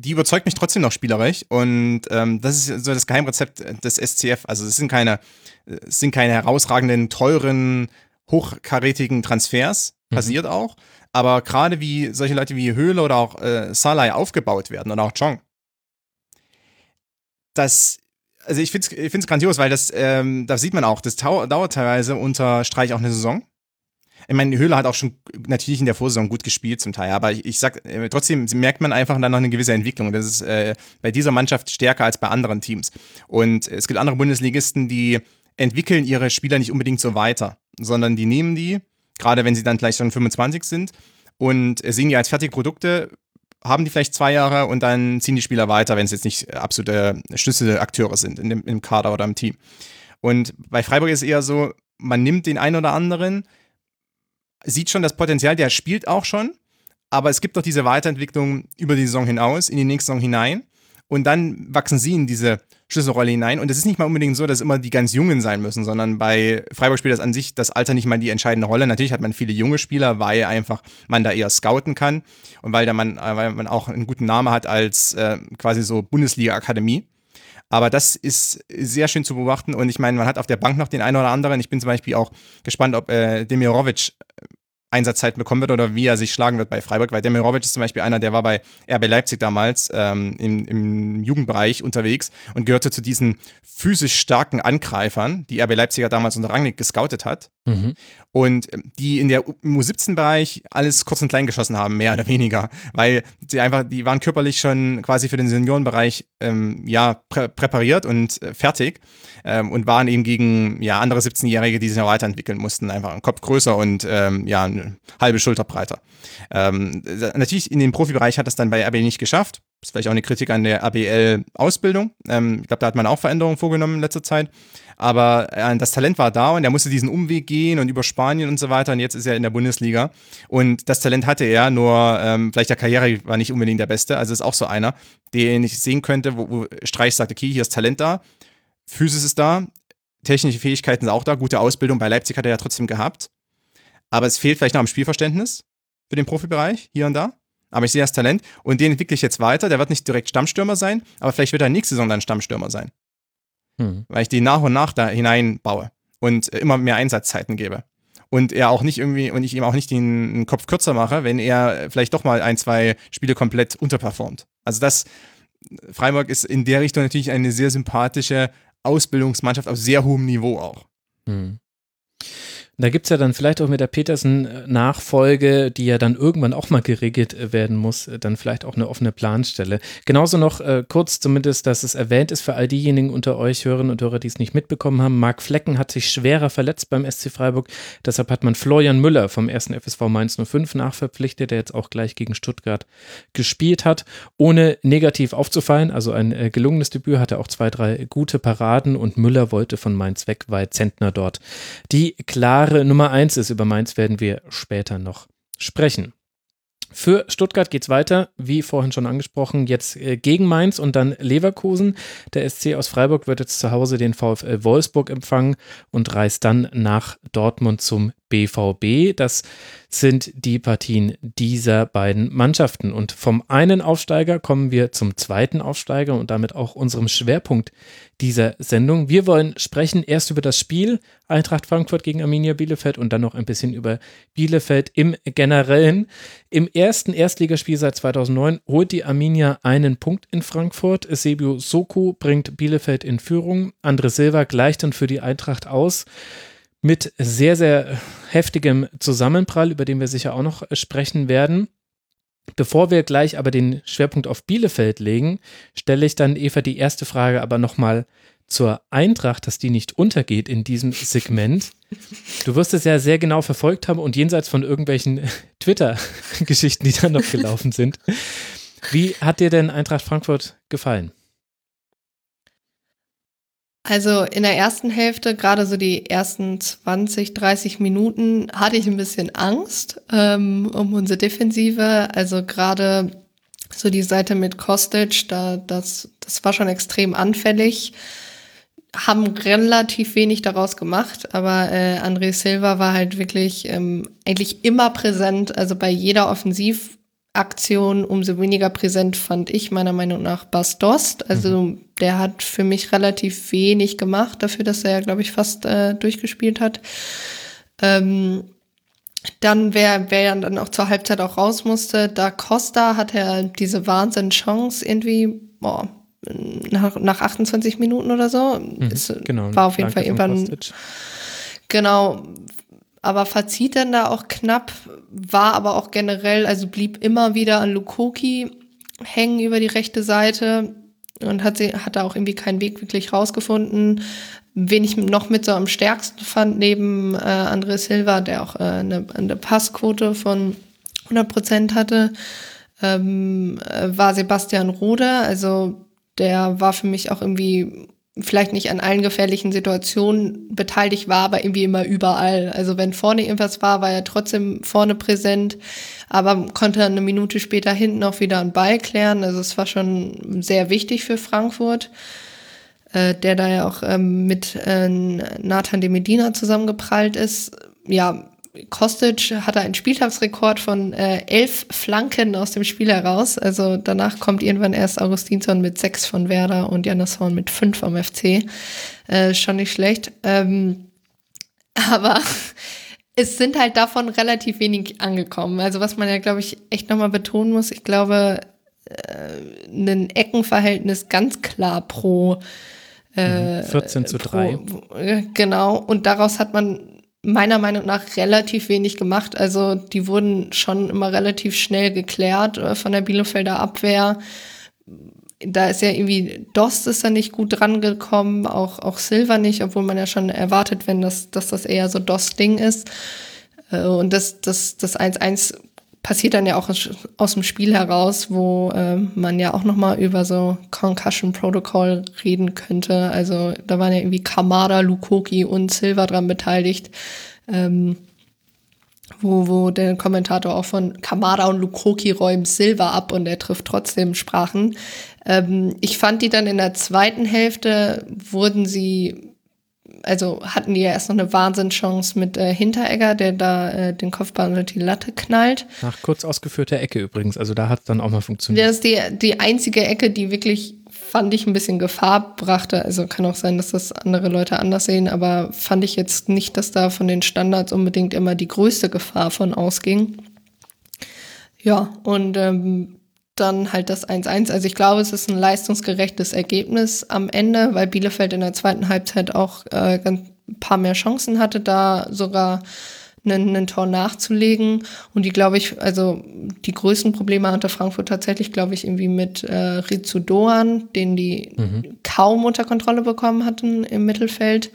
die überzeugt mich trotzdem noch spielerisch und ähm, das ist so das Geheimrezept des SCF. Also es sind keine, es sind keine herausragenden, teuren, hochkarätigen Transfers, mhm. passiert auch, aber gerade wie solche Leute wie Höhle oder auch äh, Salai aufgebaut werden und auch Chong, das also ich finde es ich find's grandios, weil das, ähm, da sieht man auch, das dauert teilweise unter Streich auch eine Saison. Ich meine, Höhler hat auch schon natürlich in der Vorsaison gut gespielt zum Teil, aber ich, ich sag, äh, trotzdem merkt man einfach dann noch eine gewisse Entwicklung. Das ist äh, bei dieser Mannschaft stärker als bei anderen Teams. Und es gibt andere Bundesligisten, die entwickeln ihre Spieler nicht unbedingt so weiter, sondern die nehmen die, gerade wenn sie dann vielleicht schon 25 sind, und sehen die als fertige Produkte, haben die vielleicht zwei Jahre und dann ziehen die Spieler weiter, wenn es jetzt nicht absolute Schlüsselakteure sind in dem, im Kader oder im Team. Und bei Freiburg ist es eher so, man nimmt den einen oder anderen, sieht schon das Potenzial, der spielt auch schon, aber es gibt doch diese Weiterentwicklung über die Saison hinaus, in die nächste Saison hinein. Und dann wachsen sie in diese Schlüsselrolle hinein. Und es ist nicht mal unbedingt so, dass immer die ganz Jungen sein müssen, sondern bei Freiburg spielt das an sich das Alter nicht mal die entscheidende Rolle. Natürlich hat man viele junge Spieler, weil einfach man da eher scouten kann und weil, da man, weil man auch einen guten Namen hat als äh, quasi so Bundesliga-Akademie. Aber das ist sehr schön zu beobachten und ich meine, man hat auf der Bank noch den einen oder anderen. Ich bin zum Beispiel auch gespannt, ob äh, Demirovic Einsatzzeit bekommen wird oder wie er sich schlagen wird bei Freiburg, weil Demirovic ist zum Beispiel einer, der war bei RB Leipzig damals ähm, im, im Jugendbereich unterwegs und gehörte zu diesen physisch starken Angreifern, die RB Leipziger damals unter Rangnick gescoutet hat. Mhm. Und ähm, die in der U17-Bereich alles kurz und klein geschossen haben, mehr oder weniger, weil sie einfach, die waren körperlich schon quasi für den Seniorenbereich ähm, ja prä präpariert und äh, fertig ähm, und waren eben gegen ja andere 17-Jährige, die sich noch weiterentwickeln mussten, einfach einen Kopf größer und ähm, ja eine halbe Schulter breiter. Ähm, natürlich in dem Profibereich hat das dann bei RB nicht geschafft. Das ist vielleicht auch eine Kritik an der ABL-Ausbildung. Ähm, ich glaube, da hat man auch Veränderungen vorgenommen in letzter Zeit. Aber äh, das Talent war da und er musste diesen Umweg gehen und über Spanien und so weiter. Und jetzt ist er in der Bundesliga. Und das Talent hatte er, nur ähm, vielleicht der Karriere war nicht unbedingt der beste. Also ist auch so einer, den ich sehen könnte, wo, wo Streich sagt, okay, hier ist Talent da, Physis ist da, technische Fähigkeiten sind auch da, gute Ausbildung bei Leipzig hat er ja trotzdem gehabt. Aber es fehlt vielleicht noch am Spielverständnis für den Profibereich, hier und da. Aber ich sehe das Talent und den entwickle ich jetzt weiter. Der wird nicht direkt Stammstürmer sein, aber vielleicht wird er nächste Saison dann Stammstürmer sein. Hm. Weil ich die nach und nach da hineinbaue und immer mehr Einsatzzeiten gebe. Und er auch nicht irgendwie, und ich ihm auch nicht den Kopf kürzer mache, wenn er vielleicht doch mal ein, zwei Spiele komplett unterperformt. Also das, Freiburg ist in der Richtung natürlich eine sehr sympathische Ausbildungsmannschaft auf sehr hohem Niveau auch. Hm. Da gibt es ja dann vielleicht auch mit der Petersen-Nachfolge, die ja dann irgendwann auch mal geregelt äh, werden muss, äh, dann vielleicht auch eine offene Planstelle. Genauso noch äh, kurz zumindest, dass es erwähnt ist für all diejenigen unter euch Hörerinnen und Hörer, die es nicht mitbekommen haben. Marc Flecken hat sich schwerer verletzt beim SC Freiburg. Deshalb hat man Florian Müller vom ersten FSV Mainz 05 nachverpflichtet, der jetzt auch gleich gegen Stuttgart gespielt hat, ohne negativ aufzufallen. Also ein äh, gelungenes Debüt, hatte auch zwei, drei gute Paraden und Müller wollte von Mainz weg, weil Zentner dort die klare klare Nummer eins ist. Über Mainz werden wir später noch sprechen. Für Stuttgart geht es weiter, wie vorhin schon angesprochen, jetzt äh, gegen Mainz und dann Leverkusen. Der SC aus Freiburg wird jetzt zu Hause den VfL Wolfsburg empfangen und reist dann nach Dortmund zum BVB. Das sind die Partien dieser beiden Mannschaften. Und vom einen Aufsteiger kommen wir zum zweiten Aufsteiger und damit auch unserem Schwerpunkt dieser Sendung. Wir wollen sprechen erst über das Spiel Eintracht Frankfurt gegen Arminia Bielefeld und dann noch ein bisschen über Bielefeld im Generellen. Im ersten Erstligaspiel seit 2009 holt die Arminia einen Punkt in Frankfurt. Sebio Soku bringt Bielefeld in Führung. Andre Silva gleicht dann für die Eintracht aus mit sehr, sehr heftigem Zusammenprall, über den wir sicher auch noch sprechen werden. Bevor wir gleich aber den Schwerpunkt auf Bielefeld legen, stelle ich dann Eva die erste Frage aber nochmal zur Eintracht, dass die nicht untergeht in diesem Segment. Du wirst es ja sehr genau verfolgt haben und jenseits von irgendwelchen [LAUGHS] Twitter-Geschichten, die da noch gelaufen sind. Wie hat dir denn Eintracht Frankfurt gefallen? Also in der ersten Hälfte, gerade so die ersten 20, 30 Minuten, hatte ich ein bisschen Angst ähm, um unsere Defensive. Also gerade so die Seite mit Kostic, da, das, das war schon extrem anfällig. Haben relativ wenig daraus gemacht, aber äh, André Silva war halt wirklich ähm, eigentlich immer präsent. Also bei jeder Offensiv Aktion umso weniger präsent fand ich meiner Meinung nach Bas Dost. Also mhm. der hat für mich relativ wenig gemacht, dafür, dass er, glaube ich, fast äh, durchgespielt hat. Ähm, dann, wer, wer dann auch zur Halbzeit auch raus musste, da Costa hat er diese Wahnsinn-Chance irgendwie, boah, nach, nach 28 Minuten oder so. Mhm, ist, genau, war auf jeden Fall irgendwann. Genau, aber verzieht dann da auch knapp, war aber auch generell, also blieb immer wieder an Lukoki hängen über die rechte Seite und hat sie, hat da auch irgendwie keinen Weg wirklich rausgefunden. Wen ich noch mit so am stärksten fand, neben äh, André Silva, der auch äh, eine, eine Passquote von 100 Prozent hatte, ähm, äh, war Sebastian Rode. Also der war für mich auch irgendwie vielleicht nicht an allen gefährlichen Situationen beteiligt war, aber irgendwie immer überall. Also wenn vorne irgendwas war, war er trotzdem vorne präsent, aber konnte eine Minute später hinten auch wieder einen Ball klären. Also es war schon sehr wichtig für Frankfurt, äh, der da ja auch ähm, mit äh, Nathan de Medina zusammengeprallt ist. Ja, Kostic hatte einen Spieltagsrekord von äh, elf Flanken aus dem Spiel heraus. Also danach kommt irgendwann erst Augustinsson mit sechs von Werder und Janis Horn mit fünf vom FC. Äh, schon nicht schlecht. Ähm, [LAUGHS] aber [LAUGHS] es sind halt davon relativ wenig angekommen. Also was man ja, glaube ich, echt nochmal betonen muss, ich glaube, äh, ein Eckenverhältnis ganz klar pro äh, 14 zu 3. Pro, genau. Und daraus hat man meiner Meinung nach relativ wenig gemacht. Also die wurden schon immer relativ schnell geklärt äh, von der Bielefelder Abwehr. Da ist ja irgendwie Dost ist da nicht gut dran gekommen, auch, auch Silver nicht, obwohl man ja schon erwartet, wenn das, dass das eher so Dost-Ding ist. Äh, und das, das, das 1-1 passiert dann ja auch aus dem Spiel heraus, wo äh, man ja auch nochmal über so Concussion Protocol reden könnte. Also da waren ja irgendwie Kamada, Lukoki und Silva dran beteiligt. Ähm, wo, wo der Kommentator auch von Kamada und Lukoki räumen Silva ab und er trifft trotzdem Sprachen. Ähm, ich fand die dann in der zweiten Hälfte wurden sie also hatten die ja erst noch eine Wahnsinnschance mit äh, Hinteregger, der da äh, den Kopfball unter die Latte knallt. Nach kurz ausgeführter Ecke übrigens, also da hat es dann auch mal funktioniert. Das ist die, die einzige Ecke, die wirklich, fand ich, ein bisschen Gefahr brachte. Also kann auch sein, dass das andere Leute anders sehen, aber fand ich jetzt nicht, dass da von den Standards unbedingt immer die größte Gefahr von ausging. Ja, und ähm, dann halt das 1-1. Also ich glaube, es ist ein leistungsgerechtes Ergebnis am Ende, weil Bielefeld in der zweiten Halbzeit auch äh, ganz ein paar mehr Chancen hatte, da sogar einen, einen Tor nachzulegen. Und die, glaube ich, also die größten Probleme hatte Frankfurt tatsächlich, glaube ich, irgendwie mit äh, Rizu Doan, den die mhm. kaum unter Kontrolle bekommen hatten im Mittelfeld.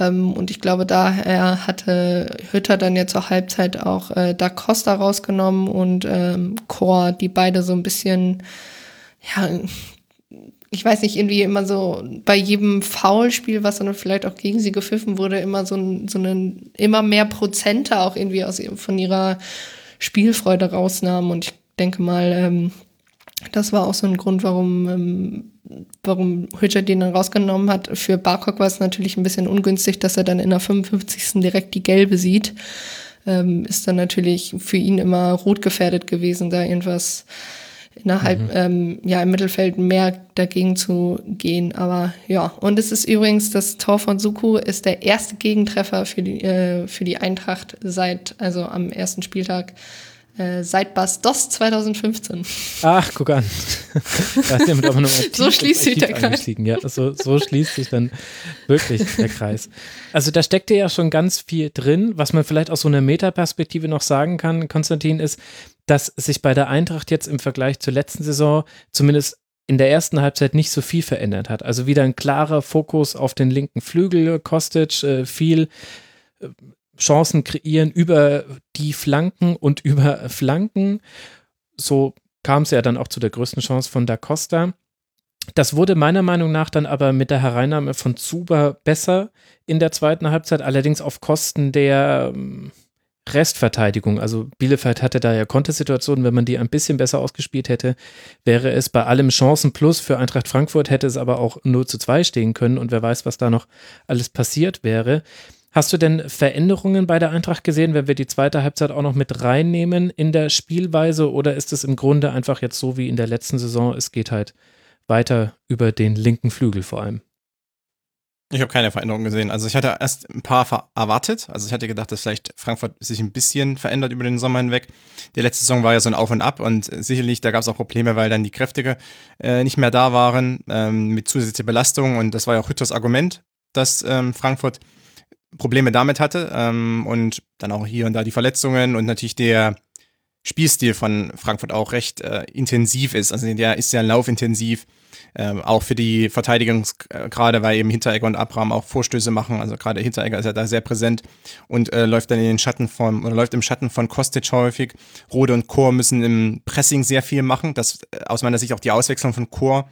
Ähm, und ich glaube, daher hatte Hütter dann ja zur Halbzeit auch äh, Da Costa rausgenommen und ähm, Chor, die beide so ein bisschen, ja, ich weiß nicht, irgendwie immer so bei jedem Foulspiel, was dann vielleicht auch gegen sie gepfiffen wurde, immer so, ein, so einen, immer mehr Prozente auch irgendwie aus, von ihrer Spielfreude rausnahmen. Und ich denke mal, ähm, das war auch so ein Grund, warum, ähm, warum Hütter den dann rausgenommen hat. Für Barcock war es natürlich ein bisschen ungünstig, dass er dann in der 55. direkt die gelbe sieht. Ähm, ist dann natürlich für ihn immer rot gefährdet gewesen, da irgendwas innerhalb, mhm. ähm, ja, im Mittelfeld mehr dagegen zu gehen. Aber ja, und es ist übrigens, das Tor von Suku ist der erste Gegentreffer für die, äh, für die Eintracht seit, also am ersten Spieltag. Äh, seit Bas Dos 2015. Ach, guck an. [LAUGHS] da ist aber noch so schließt sich der Kreis. Ja, so, so schließt sich dann wirklich der Kreis. Also da steckt ja schon ganz viel drin. Was man vielleicht aus so einer Metaperspektive noch sagen kann, Konstantin, ist, dass sich bei der Eintracht jetzt im Vergleich zur letzten Saison zumindest in der ersten Halbzeit nicht so viel verändert hat. Also wieder ein klarer Fokus auf den linken Flügel, Kostic, äh, viel äh, Chancen kreieren über die Flanken und über Flanken. So kam es ja dann auch zu der größten Chance von Da Costa. Das wurde meiner Meinung nach dann aber mit der Hereinnahme von Zuba besser in der zweiten Halbzeit, allerdings auf Kosten der ähm, Restverteidigung, also Bielefeld hatte da ja Kontesituationen, wenn man die ein bisschen besser ausgespielt hätte, wäre es bei allem Chancen plus für Eintracht Frankfurt, hätte es aber auch 0 zu 2 stehen können und wer weiß, was da noch alles passiert wäre. Hast du denn Veränderungen bei der Eintracht gesehen, wenn wir die zweite Halbzeit auch noch mit reinnehmen in der Spielweise oder ist es im Grunde einfach jetzt so wie in der letzten Saison, es geht halt weiter über den linken Flügel vor allem? Ich habe keine Veränderung gesehen. Also ich hatte erst ein paar erwartet. Also ich hatte gedacht, dass vielleicht Frankfurt sich ein bisschen verändert über den Sommer hinweg. Die letzte Saison war ja so ein Auf und Ab und sicherlich, da gab es auch Probleme, weil dann die Kräfte äh, nicht mehr da waren ähm, mit zusätzlicher Belastung und das war ja auch Hütters Argument, dass ähm, Frankfurt Probleme damit hatte ähm, und dann auch hier und da die Verletzungen und natürlich der Spielstil von Frankfurt auch recht äh, intensiv ist. Also der ist sehr laufintensiv ähm, auch für die Verteidigung, gerade weil eben Hinteregger und Abraham auch Vorstöße machen. Also gerade Hinteregger ist ja da sehr präsent und äh, läuft dann in den Schatten von, oder läuft im Schatten von Kostic häufig. Rode und Chor müssen im Pressing sehr viel machen. Das äh, aus meiner Sicht auch die Auswechslung von Chor,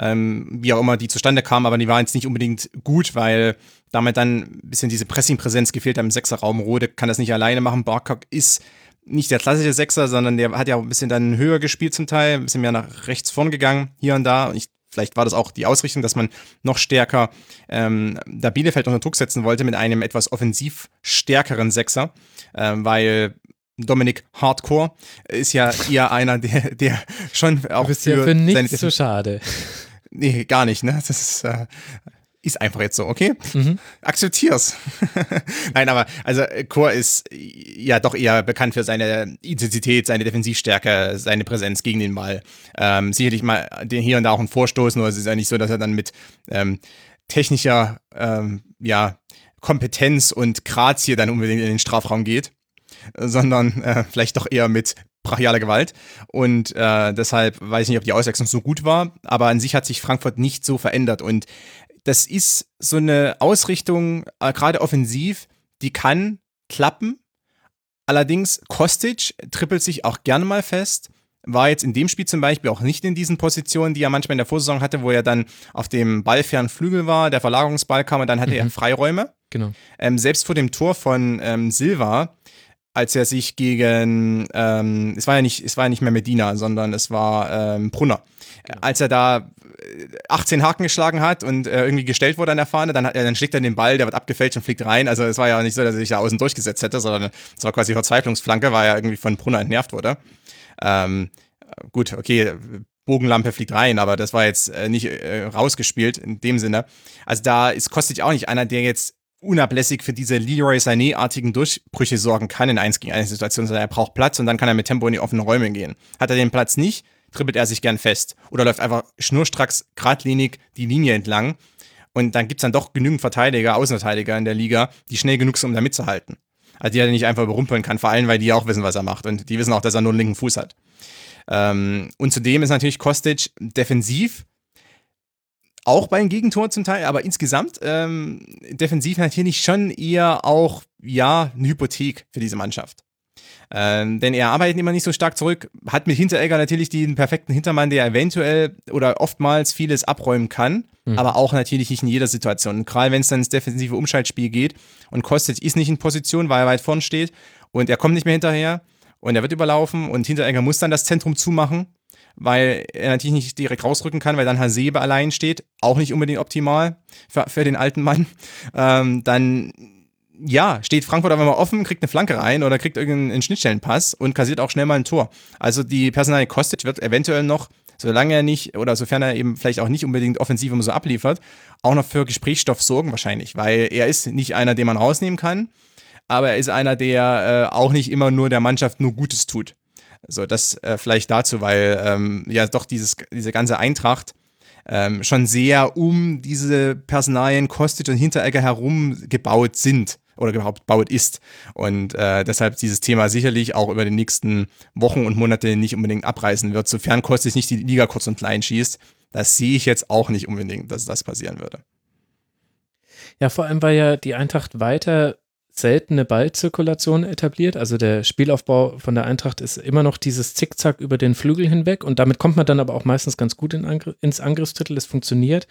ähm, wie auch immer die zustande kam, aber die war jetzt nicht unbedingt gut, weil damit dann ein bisschen diese Pressing-Präsenz gefehlt hat im Sechserraum. Rode kann das nicht alleine machen. Barcock ist nicht der klassische Sechser, sondern der hat ja ein bisschen dann höher gespielt zum Teil, ein bisschen mehr nach rechts vorn gegangen, hier und da. Und ich, vielleicht war das auch die Ausrichtung, dass man noch stärker ähm, da Bielefeld unter Druck setzen wollte mit einem etwas offensiv stärkeren Sechser, ähm, weil Dominik Hardcore ist ja eher einer, der, der schon auch für, für nichts so schade. Nee, gar nicht, ne? Das ist, äh, ist einfach jetzt so, okay? Mhm. Akzeptier's. [LAUGHS] Nein, aber also Chor ist ja doch eher bekannt für seine Intensität, seine Defensivstärke, seine Präsenz gegen den Ball. Ähm, sicherlich mal hier und da auch ein Vorstoß, nur es ist ja nicht so, dass er dann mit ähm, technischer ähm, ja, Kompetenz und Grazie dann unbedingt in den Strafraum geht, sondern äh, vielleicht doch eher mit brachialer Gewalt. Und äh, deshalb weiß ich nicht, ob die Auswechslung so gut war, aber an sich hat sich Frankfurt nicht so verändert. Und das ist so eine Ausrichtung, äh, gerade offensiv, die kann klappen. Allerdings, Kostic trippelt sich auch gerne mal fest. War jetzt in dem Spiel zum Beispiel auch nicht in diesen Positionen, die er manchmal in der Vorsaison hatte, wo er dann auf dem ballfernen Flügel war, der Verlagerungsball kam und dann hatte mhm. er Freiräume. Genau. Ähm, selbst vor dem Tor von ähm, Silva, als er sich gegen, ähm, es war ja nicht, es war ja nicht mehr Medina, sondern es war ähm, Brunner. Genau. Als er da 18 Haken geschlagen hat und äh, irgendwie gestellt wurde an der Fahne, dann, hat, er, dann schlägt er den Ball, der wird abgefälscht und fliegt rein. Also es war ja nicht so, dass er sich da außen durchgesetzt hätte, sondern es war quasi Verzweiflungsflanke, weil er irgendwie von Brunner entnervt wurde. Ähm, gut, okay, Bogenlampe fliegt rein, aber das war jetzt äh, nicht äh, rausgespielt in dem Sinne. Also da ist Kostic auch nicht einer, der jetzt unablässig für diese Leroy Sané-artigen Durchbrüche sorgen kann in 1 gegen 1 Situation, sondern er braucht Platz und dann kann er mit Tempo in die offenen Räume gehen. Hat er den Platz nicht, trippelt er sich gern fest oder läuft einfach schnurstracks geradlinig die Linie entlang. Und dann gibt es dann doch genügend Verteidiger, Außenverteidiger in der Liga, die schnell genug sind, um da mitzuhalten. Also die er nicht einfach überrumpeln kann, vor allem, weil die auch wissen, was er macht. Und die wissen auch, dass er nur einen linken Fuß hat. Ähm, und zudem ist natürlich Kostic defensiv auch bei einem Gegentor zum Teil, aber insgesamt ähm, defensiv natürlich schon eher auch, ja, eine Hypothek für diese Mannschaft. Ähm, denn er arbeitet immer nicht so stark zurück, hat mit Hinteregger natürlich den perfekten Hintermann, der eventuell oder oftmals vieles abräumen kann, mhm. aber auch natürlich nicht in jeder Situation. Und gerade wenn es dann ins defensive Umschaltspiel geht und Kostic ist nicht in Position, weil er weit vorn steht und er kommt nicht mehr hinterher und er wird überlaufen und Hinteregger muss dann das Zentrum zumachen, weil er natürlich nicht direkt rausrücken kann, weil dann Hasebe allein steht, auch nicht unbedingt optimal für, für den alten Mann, ähm, dann ja, steht Frankfurt aber mal offen, kriegt eine Flanke rein oder kriegt irgendeinen Schnittstellenpass und kassiert auch schnell mal ein Tor. Also die Personalie Kostic wird eventuell noch, solange er nicht oder sofern er eben vielleicht auch nicht unbedingt offensiv immer so abliefert, auch noch für Gesprächsstoff sorgen wahrscheinlich, weil er ist nicht einer, den man rausnehmen kann, aber er ist einer, der äh, auch nicht immer nur der Mannschaft nur Gutes tut. So, das äh, vielleicht dazu, weil ähm, ja doch dieses, diese ganze Eintracht ähm, schon sehr um diese Personalien Kostic und Hinteregger herum gebaut sind oder überhaupt gebaut ist. Und äh, deshalb dieses Thema sicherlich auch über die nächsten Wochen und Monate nicht unbedingt abreißen wird, sofern Kostic nicht die Liga kurz und klein schießt. Das sehe ich jetzt auch nicht unbedingt, dass das passieren würde. Ja, vor allem, weil ja die Eintracht weiter seltene Ballzirkulation etabliert. Also der Spielaufbau von der Eintracht ist immer noch dieses Zickzack über den Flügel hinweg und damit kommt man dann aber auch meistens ganz gut in Angr ins Angriffsdrittel. Es funktioniert.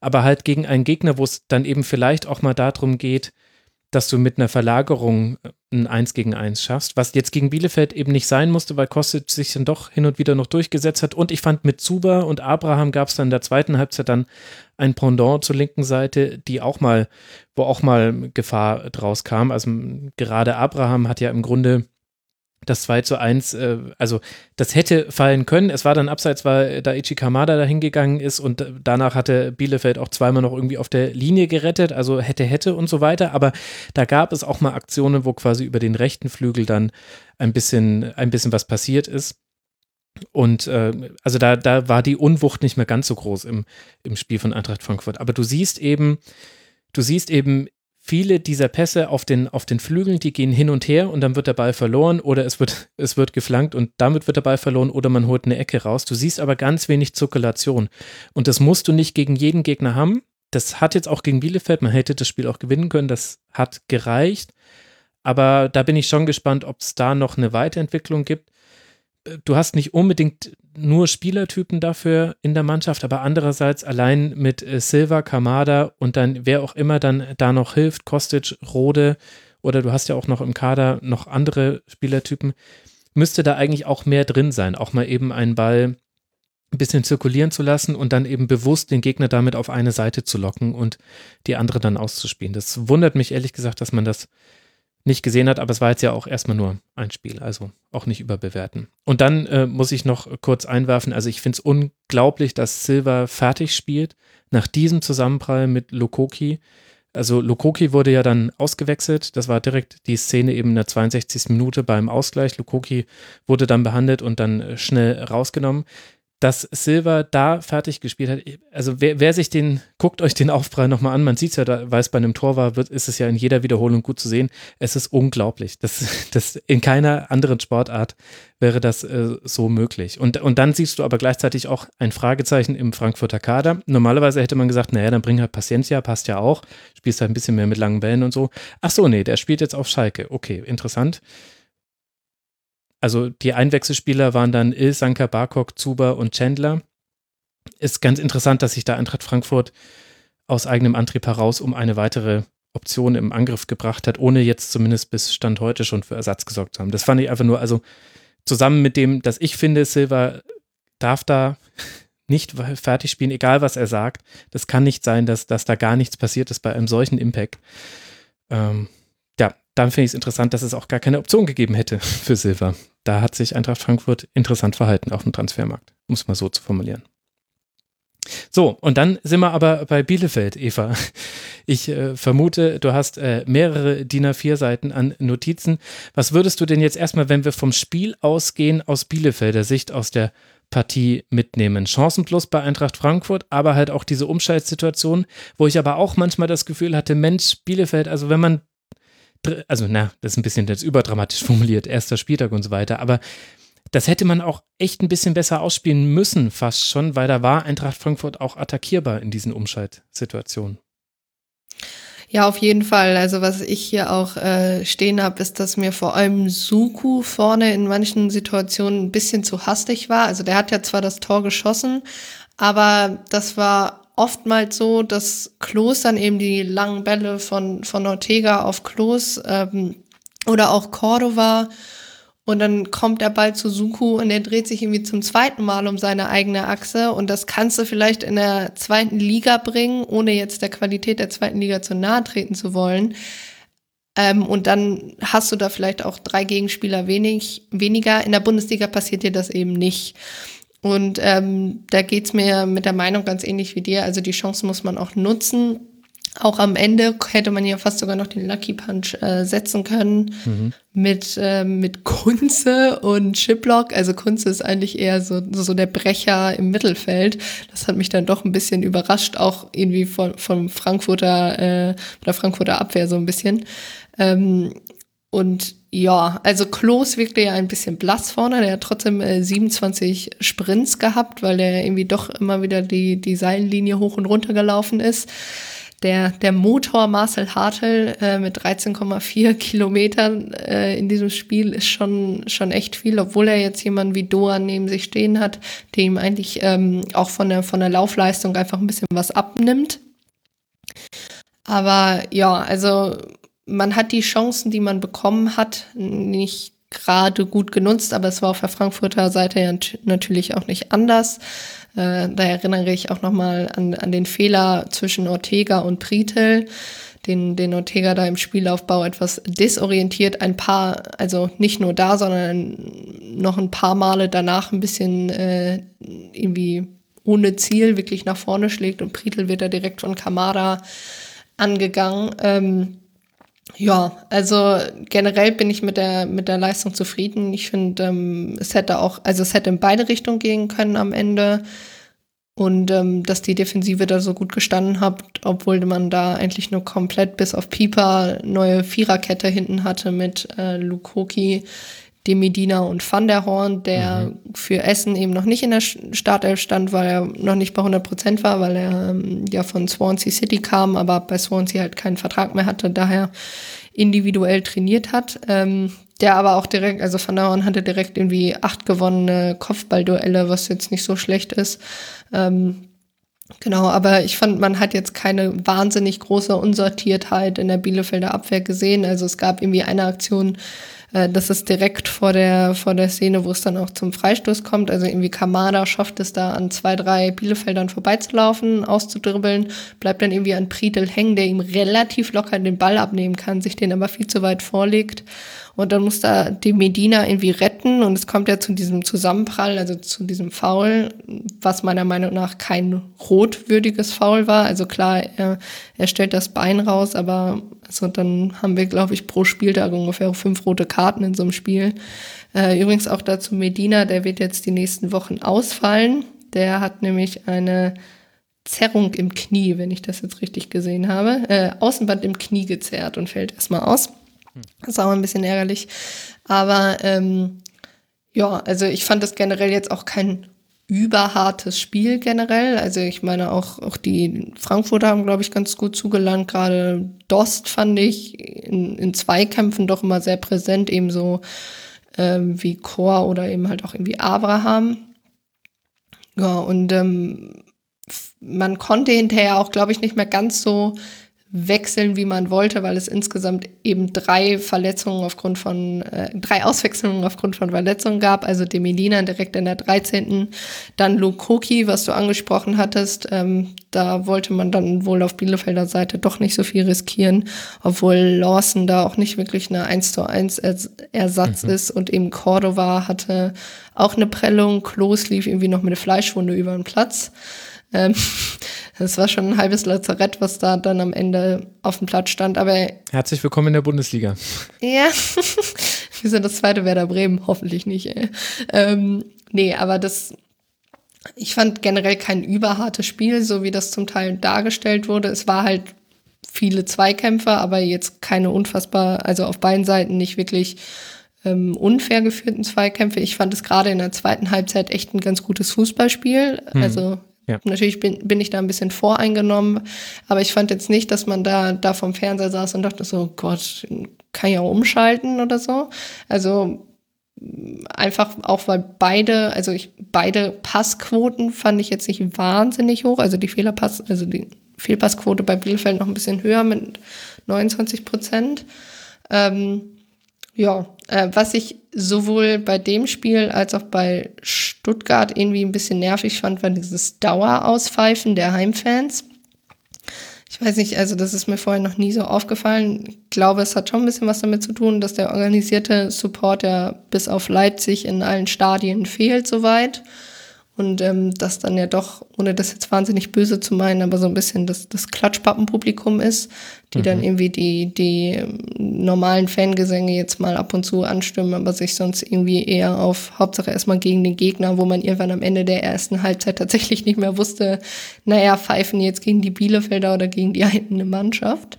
Aber halt gegen einen Gegner, wo es dann eben vielleicht auch mal darum geht, dass du mit einer Verlagerung äh, ein 1 gegen 1 schaffst, was jetzt gegen Bielefeld eben nicht sein musste, weil Kostic sich dann doch hin und wieder noch durchgesetzt hat. Und ich fand, mit Zuba und Abraham gab es dann in der zweiten Halbzeit dann ein Pendant zur linken Seite, die auch mal, wo auch mal Gefahr draus kam. Also gerade Abraham hat ja im Grunde das 2 zu 1, äh, also das hätte fallen können. Es war dann abseits, weil Daichi Kamada da hingegangen ist und danach hatte Bielefeld auch zweimal noch irgendwie auf der Linie gerettet, also hätte, hätte und so weiter. Aber da gab es auch mal Aktionen, wo quasi über den rechten Flügel dann ein bisschen, ein bisschen was passiert ist. Und äh, also da, da war die Unwucht nicht mehr ganz so groß im, im Spiel von Eintracht Frankfurt. Aber du siehst eben, du siehst eben viele dieser Pässe auf den, auf den Flügeln, die gehen hin und her und dann wird der Ball verloren oder es wird, [LAUGHS] es wird geflankt und damit wird der Ball verloren oder man holt eine Ecke raus. Du siehst aber ganz wenig Zirkulation. Und das musst du nicht gegen jeden Gegner haben. Das hat jetzt auch gegen Bielefeld, man hätte das Spiel auch gewinnen können, das hat gereicht. Aber da bin ich schon gespannt, ob es da noch eine Weiterentwicklung gibt du hast nicht unbedingt nur Spielertypen dafür in der Mannschaft, aber andererseits allein mit äh, Silva, Kamada und dann wer auch immer dann da noch hilft, Kostic, Rode oder du hast ja auch noch im Kader noch andere Spielertypen, müsste da eigentlich auch mehr drin sein, auch mal eben einen Ball ein bisschen zirkulieren zu lassen und dann eben bewusst den Gegner damit auf eine Seite zu locken und die andere dann auszuspielen. Das wundert mich ehrlich gesagt, dass man das nicht gesehen hat, aber es war jetzt ja auch erstmal nur ein Spiel, also auch nicht überbewerten. Und dann äh, muss ich noch kurz einwerfen, also ich finde es unglaublich, dass Silva fertig spielt nach diesem Zusammenprall mit Lokoki. Also Lokoki wurde ja dann ausgewechselt, das war direkt die Szene eben in der 62. Minute beim Ausgleich. Lokoki wurde dann behandelt und dann äh, schnell rausgenommen dass Silver da fertig gespielt hat. Also wer, wer sich den, guckt euch den Aufprall nochmal an, man sieht es ja, da, weil es bei einem Tor war, wird, ist es ja in jeder Wiederholung gut zu sehen. Es ist unglaublich. Das, [LAUGHS] das in keiner anderen Sportart wäre das äh, so möglich. Und, und dann siehst du aber gleichzeitig auch ein Fragezeichen im Frankfurter Kader. Normalerweise hätte man gesagt, naja, dann bring halt Paciencia, passt ja auch, spielst halt ein bisschen mehr mit langen Bällen und so. Ach so, nee, der spielt jetzt auf Schalke. Okay, interessant. Also die Einwechselspieler waren dann Ilsanker, Barkok, Zuber und Chandler. Ist ganz interessant, dass sich da Eintracht Frankfurt aus eigenem Antrieb heraus um eine weitere Option im Angriff gebracht hat, ohne jetzt zumindest bis Stand heute schon für Ersatz gesorgt zu haben. Das fand ich einfach nur, also zusammen mit dem, dass ich finde, Silva darf da [LAUGHS] nicht fertig spielen, egal was er sagt. Das kann nicht sein, dass, dass da gar nichts passiert ist bei einem solchen Impact. Ähm, dann finde ich es interessant, dass es auch gar keine Option gegeben hätte [LAUGHS] für Silva. Da hat sich Eintracht Frankfurt interessant verhalten auf dem Transfermarkt, um es mal so zu formulieren. So, und dann sind wir aber bei Bielefeld, Eva. [LAUGHS] Ich äh, vermute, du hast äh, mehrere DIN A4-Seiten an Notizen. Was würdest du denn jetzt erstmal, wenn wir vom Spiel ausgehen, aus Bielefelder Sicht, aus der Partie mitnehmen. Chancenplus bei Eintracht Frankfurt, aber halt auch diese Umschaltsituation, wo ich aber auch manchmal das Gefühl hatte, Mensch, Bielefeld, also wenn man, also na, das ist ein bisschen jetzt überdramatisch [LAUGHS] formuliert, erster Spieltag und so weiter, aber das hätte man auch echt ein bisschen besser ausspielen müssen, fast schon, weil da war Eintracht Frankfurt auch attackierbar in diesen Umschaltsituationen. Ja, auf jeden Fall. Also was ich hier auch äh, stehen habe, ist, dass mir vor allem Suku vorne in manchen Situationen ein bisschen zu hastig war. Also der hat ja zwar das Tor geschossen, aber das war oftmals so, dass Klos dann eben die langen Bälle von, von Ortega auf Klos ähm, oder auch Cordova und dann kommt der Ball zu Suku und er dreht sich irgendwie zum zweiten Mal um seine eigene Achse. Und das kannst du vielleicht in der zweiten Liga bringen, ohne jetzt der Qualität der zweiten Liga zu nahe treten zu wollen. Ähm, und dann hast du da vielleicht auch drei Gegenspieler wenig, weniger. In der Bundesliga passiert dir das eben nicht. Und ähm, da geht's mir mit der Meinung ganz ähnlich wie dir. Also die Chance muss man auch nutzen. Auch am Ende hätte man ja fast sogar noch den Lucky Punch äh, setzen können mhm. mit, äh, mit Kunze und Chiplock. Also Kunze ist eigentlich eher so, so der Brecher im Mittelfeld. Das hat mich dann doch ein bisschen überrascht, auch irgendwie von, von Frankfurter, äh, der Frankfurter Abwehr so ein bisschen. Ähm, und ja, also Klos wirkte ja ein bisschen blass vorne. Der hat trotzdem äh, 27 Sprints gehabt, weil er irgendwie doch immer wieder die, die Seillinie hoch und runter gelaufen ist. Der, der Motor Marcel Hartel äh, mit 13,4 [LAUGHS] Kilometern äh, in diesem Spiel ist schon, schon echt viel, obwohl er jetzt jemanden wie Doan neben sich stehen hat, der ihm eigentlich ähm, auch von der, von der Laufleistung einfach ein bisschen was abnimmt. Aber ja, also man hat die Chancen, die man bekommen hat, nicht gerade gut genutzt, aber es war auf der Frankfurter Seite ja natürlich auch nicht anders. Äh, da erinnere ich auch nochmal an, an den Fehler zwischen Ortega und Pritel, den, den Ortega da im Spielaufbau etwas desorientiert, ein paar, also nicht nur da, sondern noch ein paar Male danach ein bisschen äh, irgendwie ohne Ziel wirklich nach vorne schlägt und Pritel wird da direkt von Kamada angegangen. Ähm, ja, also generell bin ich mit der, mit der Leistung zufrieden. Ich finde, ähm, es hätte auch, also es hätte in beide Richtungen gehen können am Ende. Und ähm, dass die Defensive da so gut gestanden hat, obwohl man da eigentlich nur komplett bis auf Pieper neue Viererkette hinten hatte mit äh, Lukoki, De Medina und Van der Horn, der mhm. für Essen eben noch nicht in der Startelf stand, weil er noch nicht bei 100 Prozent war, weil er ähm, ja von Swansea City kam, aber bei Swansea halt keinen Vertrag mehr hatte, daher individuell trainiert hat. Ähm, der aber auch direkt, also Van der Horn hatte direkt irgendwie acht gewonnene Kopfballduelle, was jetzt nicht so schlecht ist. Ähm, Genau, aber ich fand, man hat jetzt keine wahnsinnig große Unsortiertheit in der Bielefelder Abwehr gesehen. Also es gab irgendwie eine Aktion, äh, das ist direkt vor der, vor der Szene, wo es dann auch zum Freistoß kommt. Also irgendwie Kamada schafft es da an zwei, drei Bielefeldern vorbeizulaufen, auszudribbeln, bleibt dann irgendwie an Priedel hängen, der ihm relativ locker den Ball abnehmen kann, sich den aber viel zu weit vorlegt. Und dann muss da die Medina irgendwie retten und es kommt ja zu diesem Zusammenprall, also zu diesem Foul, was meiner Meinung nach kein rotwürdiges Foul war. Also klar, er, er stellt das Bein raus, aber also dann haben wir, glaube ich, pro Spieltag ungefähr fünf rote Karten in so einem Spiel. Äh, übrigens auch dazu Medina, der wird jetzt die nächsten Wochen ausfallen. Der hat nämlich eine Zerrung im Knie, wenn ich das jetzt richtig gesehen habe. Äh, Außenband im Knie gezerrt und fällt erstmal aus. Das ist auch ein bisschen ärgerlich. Aber ähm, ja, also ich fand das generell jetzt auch kein überhartes Spiel generell. Also ich meine auch, auch die Frankfurter haben, glaube ich, ganz gut zugelangt. Gerade Dost fand ich in, in Zweikämpfen doch immer sehr präsent, ebenso ähm, wie Chor oder eben halt auch irgendwie Abraham. Ja, und ähm, man konnte hinterher auch, glaube ich, nicht mehr ganz so wechseln, wie man wollte, weil es insgesamt eben drei Verletzungen aufgrund von, äh, drei Auswechslungen aufgrund von Verletzungen gab. Also Demilina direkt in der 13. Dann Lukoki, was du angesprochen hattest. Ähm, da wollte man dann wohl auf Bielefelder Seite doch nicht so viel riskieren, obwohl Lawson da auch nicht wirklich eine 1 zu 1 Ersatz mhm. ist und eben Cordova hatte auch eine Prellung. Klos lief irgendwie noch mit einer Fleischwunde über den Platz. Ähm, das war schon ein halbes Lazarett, was da dann am Ende auf dem Platz stand. Aber herzlich willkommen in der Bundesliga. Ja, [LAUGHS] wir sind das zweite Werder Bremen, hoffentlich nicht. Ey. Ähm, nee, aber das Ich fand generell kein überhartes Spiel, so wie das zum Teil dargestellt wurde. Es war halt viele Zweikämpfe, aber jetzt keine unfassbar, also auf beiden Seiten nicht wirklich ähm, unfair geführten Zweikämpfe. Ich fand es gerade in der zweiten Halbzeit echt ein ganz gutes Fußballspiel. Hm. Also ja. Natürlich bin, bin ich da ein bisschen voreingenommen, aber ich fand jetzt nicht, dass man da, da vom Fernseher saß und dachte so, Gott, kann auch umschalten oder so. Also einfach auch weil beide, also ich, beide Passquoten fand ich jetzt nicht wahnsinnig hoch. Also die Fehlerpass, also die Fehlpassquote bei Bielefeld noch ein bisschen höher mit 29 Prozent. Ähm, ja, äh, was ich sowohl bei dem Spiel als auch bei Stuttgart irgendwie ein bisschen nervig fand, war dieses Dauerauspfeifen der Heimfans. Ich weiß nicht, also das ist mir vorher noch nie so aufgefallen. Ich glaube, es hat schon ein bisschen was damit zu tun, dass der organisierte Support ja bis auf Leipzig in allen Stadien fehlt soweit. Und ähm, das dann ja doch, ohne das jetzt wahnsinnig böse zu meinen, aber so ein bisschen das, das Klatschpappenpublikum ist, die mhm. dann irgendwie die, die ähm, normalen Fangesänge jetzt mal ab und zu anstimmen, aber sich sonst irgendwie eher auf Hauptsache erstmal gegen den Gegner, wo man irgendwann am Ende der ersten Halbzeit tatsächlich nicht mehr wusste, naja, pfeifen jetzt gegen die Bielefelder oder gegen die eigene Mannschaft.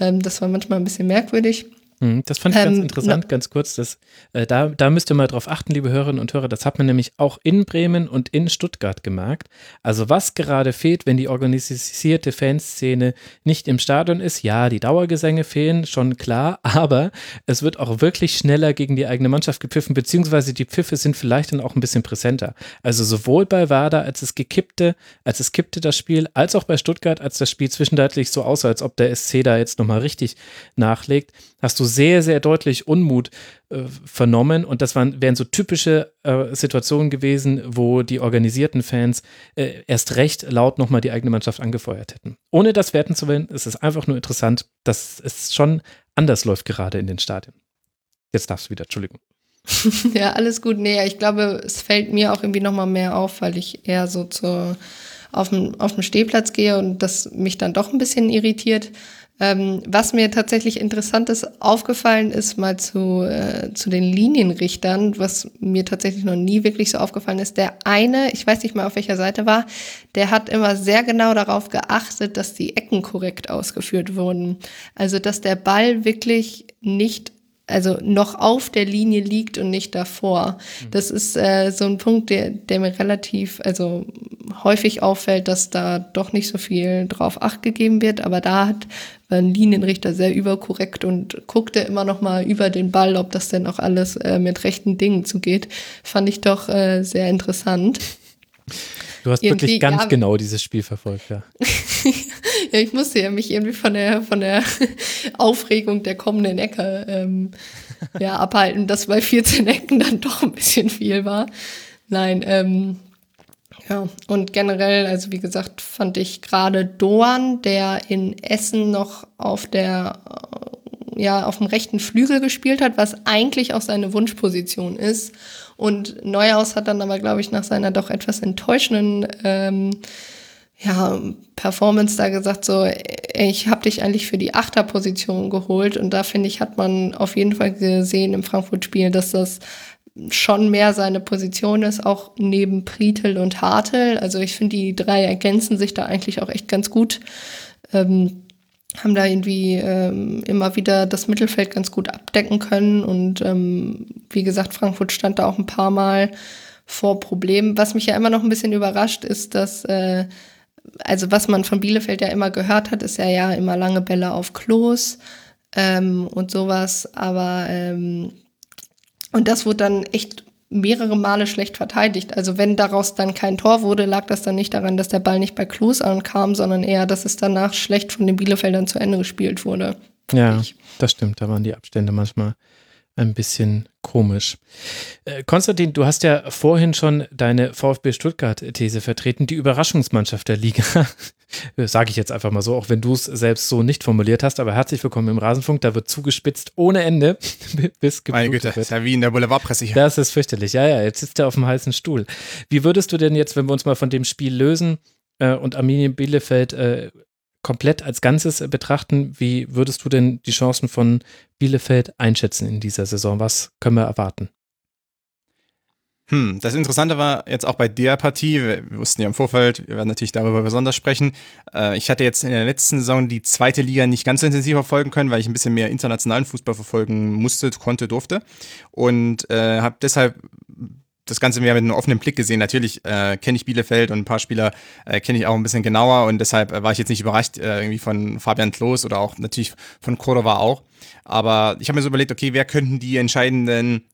Ähm, das war manchmal ein bisschen merkwürdig. Mhm, das fand ich ganz ähm, interessant, ganz kurz. Dass, äh, da, da müsst ihr mal drauf achten, liebe Hörerinnen und Hörer. Das hat man nämlich auch in Bremen und in Stuttgart gemerkt. Also, was gerade fehlt, wenn die organisierte Fanszene nicht im Stadion ist, ja, die Dauergesänge fehlen, schon klar, [LAUGHS] aber es wird auch wirklich schneller gegen die eigene Mannschaft gepfiffen, beziehungsweise die Pfiffe sind vielleicht dann auch ein bisschen präsenter. Also, sowohl bei Werder, als es gekippte, als es kippte das Spiel, als auch bei Stuttgart, als das Spiel zwischenzeitlich so aussah, als ob der SC da jetzt nochmal richtig nachlegt, hast du sehr, sehr deutlich Unmut äh, vernommen. Und das waren, wären so typische äh, Situationen gewesen, wo die organisierten Fans äh, erst recht laut nochmal die eigene Mannschaft angefeuert hätten. Ohne das werten zu wollen, ist es einfach nur interessant, dass es schon anders läuft gerade in den Stadien. Jetzt darfst du wieder, Entschuldigung. [LAUGHS] ja, alles gut. Nee, ich glaube, es fällt mir auch irgendwie nochmal mehr auf, weil ich eher so zur, auf, dem, Stehplatz gehe und das mich dann doch ein bisschen irritiert. Ähm, was mir tatsächlich interessant ist, aufgefallen ist mal zu, äh, zu den Linienrichtern, was mir tatsächlich noch nie wirklich so aufgefallen ist. Der eine, ich weiß nicht mal auf welcher Seite war, der hat immer sehr genau darauf geachtet, dass die Ecken korrekt ausgeführt wurden. Also, dass der Ball wirklich nicht also noch auf der Linie liegt und nicht davor. Mhm. Das ist äh, so ein Punkt, der, der mir relativ, also häufig auffällt, dass da doch nicht so viel drauf acht gegeben wird, aber da hat ein Linienrichter sehr überkorrekt und guckte immer noch mal über den Ball, ob das denn auch alles äh, mit rechten Dingen zugeht. Fand ich doch äh, sehr interessant. Du hast irgendwie, wirklich ganz ja, genau dieses Spiel verfolgt, ja. [LAUGHS] ja, ich musste ja mich irgendwie von der, von der [LAUGHS] Aufregung der kommenden Ecke ähm, ja, abhalten, dass bei 14 Ecken dann doch ein bisschen viel war. Nein, ähm, ja, und generell, also wie gesagt, fand ich gerade Doan, der in Essen noch auf der, äh, ja, auf dem rechten Flügel gespielt hat, was eigentlich auch seine Wunschposition ist. Und Neuhaus hat dann aber, glaube ich, nach seiner doch etwas enttäuschenden ähm, ja, Performance da gesagt, so, ich habe dich eigentlich für die Achterposition geholt. Und da finde ich, hat man auf jeden Fall gesehen im Frankfurt-Spiel, dass das schon mehr seine Position ist, auch neben Pritel und Hartel. Also ich finde, die drei ergänzen sich da eigentlich auch echt ganz gut. Ähm, haben da irgendwie ähm, immer wieder das Mittelfeld ganz gut abdecken können. Und ähm, wie gesagt, Frankfurt stand da auch ein paar Mal vor Problemen. Was mich ja immer noch ein bisschen überrascht, ist, dass, äh, also was man von Bielefeld ja immer gehört hat, ist ja ja immer lange Bälle auf Klos ähm, und sowas. Aber ähm, und das wurde dann echt mehrere Male schlecht verteidigt. Also wenn daraus dann kein Tor wurde, lag das dann nicht daran, dass der Ball nicht bei Klos ankam, sondern eher, dass es danach schlecht von den Bielefeldern zu Ende gespielt wurde. Ja, ich. das stimmt. Da waren die Abstände manchmal ein bisschen komisch. Äh, Konstantin, du hast ja vorhin schon deine VfB Stuttgart-These vertreten, die Überraschungsmannschaft der Liga. [LAUGHS] Sage ich jetzt einfach mal so, auch wenn du es selbst so nicht formuliert hast, aber herzlich willkommen im Rasenfunk. Da wird zugespitzt ohne Ende, [LAUGHS] bis Meine Güte, wird. ist ja wie in der Boulevardpresse hier. Das ist fürchterlich. Ja, ja, jetzt sitzt er auf dem heißen Stuhl. Wie würdest du denn jetzt, wenn wir uns mal von dem Spiel lösen äh, und Arminien Bielefeld äh, komplett als Ganzes betrachten, wie würdest du denn die Chancen von Bielefeld einschätzen in dieser Saison? Was können wir erwarten? Hm, das Interessante war jetzt auch bei der Partie, wir, wussten ja im Vorfeld, wir werden natürlich darüber besonders sprechen. Äh, ich hatte jetzt in der letzten Saison die zweite Liga nicht ganz so intensiv verfolgen können, weil ich ein bisschen mehr internationalen Fußball verfolgen musste, konnte, durfte. Und äh, habe deshalb das Ganze mehr mit einem offenen Blick gesehen. Natürlich äh, kenne ich Bielefeld und ein paar Spieler äh, kenne ich auch ein bisschen genauer und deshalb äh, war ich jetzt nicht überrascht äh, irgendwie von Fabian Klos oder auch natürlich von Cordova auch. Aber ich habe mir so überlegt, okay, wer könnten die entscheidenden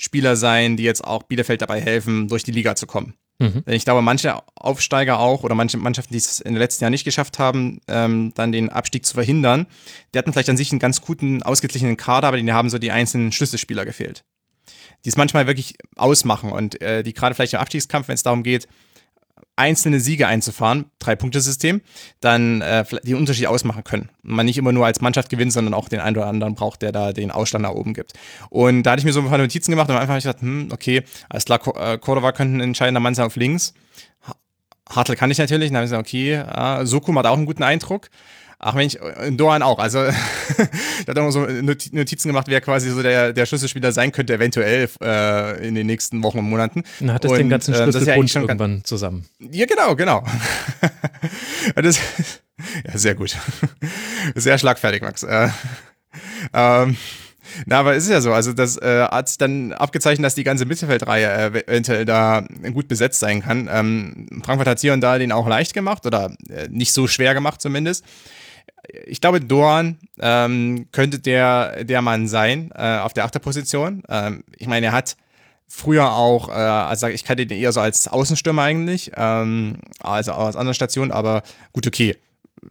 Spieler sein, die jetzt auch Bielefeld dabei helfen, durch die Liga zu kommen. Mhm. Denn ich glaube, manche Aufsteiger auch oder manche Mannschaften, die es in den letzten Jahren nicht geschafft haben, ähm, dann den Abstieg zu verhindern, die hatten vielleicht an sich einen ganz guten, ausgeglichenen Kader, aber die haben so die einzelnen Schlüsselspieler gefehlt. Die es manchmal wirklich ausmachen und äh, die gerade vielleicht im Abstiegskampf, wenn es darum geht, einzelne Siege einzufahren, Drei-Punkte-System, dann äh, die Unterschied ausmachen können. Und man nicht immer nur als Mannschaft gewinnt, sondern auch den einen oder anderen braucht, der da den Ausstand nach oben gibt. Und da hatte ich mir so ein paar Notizen gemacht und am Anfang habe ich gedacht, hm, okay, alles klar, äh, Cordova könnte ein entscheidender Mann sein auf links. Hartl kann ich natürlich. Dann habe ich gesagt, okay, äh, Sokum hat auch einen guten Eindruck. Ach Mensch, Doan auch. Also, [LAUGHS] der hat auch so Notizen gemacht, wer quasi so der, der Schlüsselspieler sein könnte, eventuell äh, in den nächsten Wochen und Monaten. Dann hat es den ganzen Schlüsselbund ja irgendwann zusammen. Ja, genau, genau. [LAUGHS] das, ja, sehr gut. Sehr schlagfertig, Max. Äh, ähm, na, aber es ist ja so, also das äh, hat sich dann abgezeichnet, dass die ganze Mittelfeldreihe äh, eventuell da gut besetzt sein kann. Ähm, Frankfurt hat hier und da den auch leicht gemacht oder äh, nicht so schwer gemacht zumindest ich glaube, Dorn ähm, könnte der, der Mann sein äh, auf der Achterposition. Ähm, ich meine, er hat früher auch, äh, also ich kannte ihn eher so als Außenstürmer eigentlich, ähm, also aus anderen Stationen, aber gut, okay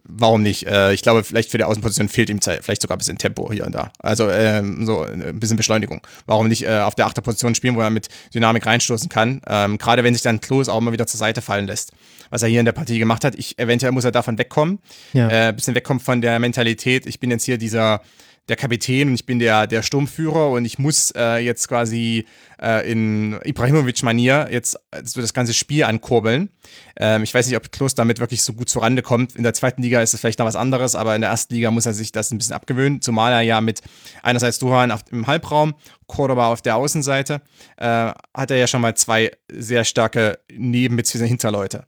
warum nicht? Äh, ich glaube, vielleicht für die Außenposition fehlt ihm vielleicht sogar ein bisschen Tempo hier und da. Also ähm, so ein bisschen Beschleunigung. Warum nicht äh, auf der Achterposition spielen, wo er mit Dynamik reinstoßen kann? Ähm, Gerade wenn sich dann Klos auch immer wieder zur Seite fallen lässt. Was er hier in der Partie gemacht hat. Ich, eventuell muss er davon wegkommen. Ja. Äh, bisschen wegkommen von der Mentalität. Ich bin jetzt hier dieser der Kapitän und ich bin der, der Sturmführer und ich muss äh, jetzt quasi äh, in Ibrahimovic-Manier jetzt so das ganze Spiel ankurbeln. Ähm, ich weiß nicht, ob Klos damit wirklich so gut zurande kommt. In der zweiten Liga ist es vielleicht noch was anderes, aber in der ersten Liga muss er sich das ein bisschen abgewöhnen, zumal er ja mit einerseits Duhan auf, im Halbraum, Cordoba auf der Außenseite, äh, hat er ja schon mal zwei sehr starke Neben- bzw. Hinterleute.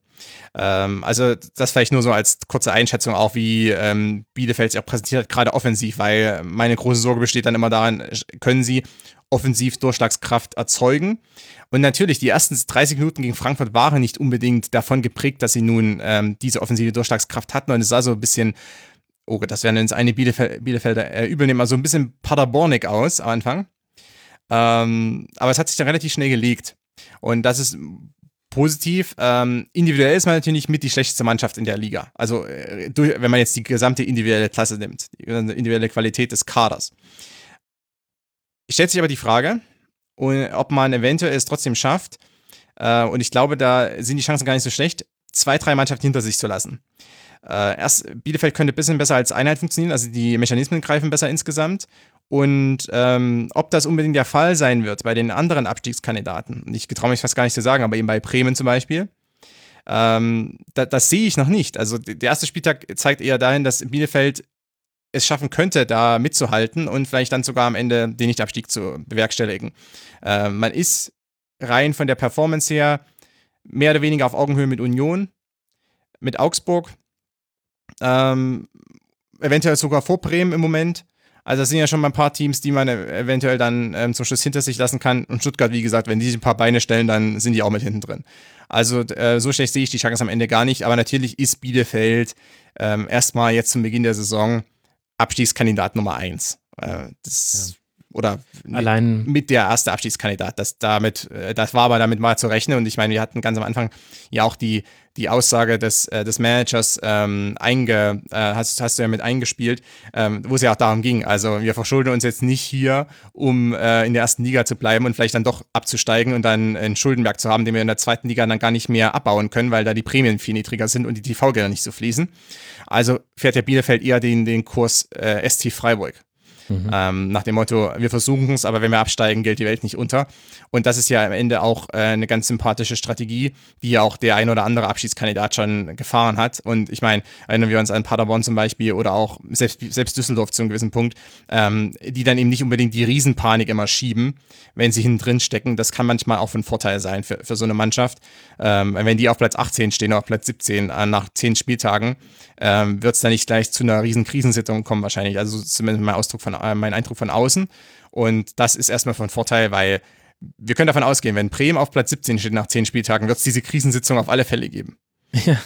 Ähm, also das vielleicht nur so als kurze Einschätzung auch, wie ähm, Bielefeld sich auch präsentiert, gerade offensiv, weil meine große Sorge besteht dann immer daran, können sie offensiv Durchschlagskraft erzeugen. Und natürlich, die ersten 30 Minuten gegen Frankfurt waren nicht unbedingt davon geprägt, dass sie nun ähm, diese offensive Durchschlagskraft hatten. Und es sah so ein bisschen, oh Gott, das werden jetzt eine Bielefeld, Bielefelder äh, übel nehmen, also ein bisschen Paderbornig aus am Anfang. Ähm, aber es hat sich dann relativ schnell gelegt. Und das ist positiv. Ähm, individuell ist man natürlich mit die schlechteste Mannschaft in der Liga. Also, äh, durch, wenn man jetzt die gesamte individuelle Klasse nimmt, die individuelle Qualität des Kaders. Ich stelle sich aber die Frage, ob man eventuell es trotzdem schafft, äh, und ich glaube, da sind die Chancen gar nicht so schlecht, zwei, drei Mannschaften hinter sich zu lassen. Äh, erst Bielefeld könnte ein bisschen besser als Einheit funktionieren, also die Mechanismen greifen besser insgesamt. Und ähm, ob das unbedingt der Fall sein wird bei den anderen Abstiegskandidaten, ich getraue mich fast gar nicht zu sagen, aber eben bei Bremen zum Beispiel, ähm, da, das sehe ich noch nicht. Also der erste Spieltag zeigt eher dahin, dass Bielefeld es schaffen könnte, da mitzuhalten und vielleicht dann sogar am Ende den Nichtabstieg zu bewerkstelligen. Äh, man ist rein von der Performance her mehr oder weniger auf Augenhöhe mit Union, mit Augsburg, ähm, eventuell sogar vor Bremen im Moment. Also das sind ja schon mal ein paar Teams, die man eventuell dann ähm, zum Schluss hinter sich lassen kann. Und Stuttgart, wie gesagt, wenn die sich ein paar Beine stellen, dann sind die auch mit hinten drin. Also äh, so schlecht sehe ich die Chancen am Ende gar nicht. Aber natürlich ist Bielefeld ähm, erstmal jetzt zum Beginn der Saison Abstiegskandidat Nummer eins. Äh, das. Oder Allein mit der erste Abstiegskandidat. Das, damit, äh, das war aber damit mal zu rechnen. Und ich meine, wir hatten ganz am Anfang ja auch die, die Aussage des, äh, des Managers ähm, einge, äh, hast, hast du ja mit eingespielt, ähm, wo es ja auch darum ging. Also wir verschulden uns jetzt nicht hier, um äh, in der ersten Liga zu bleiben und vielleicht dann doch abzusteigen und dann einen Schuldenberg zu haben, den wir in der zweiten Liga dann gar nicht mehr abbauen können, weil da die Prämien viel niedriger sind und die TV-Gelder nicht so fließen. Also fährt der Bielefeld eher den, den Kurs äh, ST Freiburg. Mhm. Ähm, nach dem Motto, wir versuchen es, aber wenn wir absteigen, gilt die Welt nicht unter. Und das ist ja am Ende auch äh, eine ganz sympathische Strategie, die ja auch der ein oder andere Abschiedskandidat schon gefahren hat. Und ich meine, erinnern wir uns an Paderborn zum Beispiel oder auch selbst, selbst Düsseldorf zu einem gewissen Punkt, ähm, die dann eben nicht unbedingt die Riesenpanik immer schieben, wenn sie hinten drin stecken. Das kann manchmal auch von Vorteil sein für, für so eine Mannschaft. Ähm, wenn die auf Platz 18 stehen, auf Platz 17 äh, nach 10 Spieltagen, ähm, wird es dann nicht gleich zu einer riesen Krisensituation kommen wahrscheinlich. Also zumindest mein Ausdruck von, äh, mein Eindruck von außen. Und das ist erstmal von Vorteil, weil wir können davon ausgehen, wenn Bremen auf Platz 17 steht nach 10 Spieltagen, wird es diese Krisensitzung auf alle Fälle geben. [LAUGHS] Ja,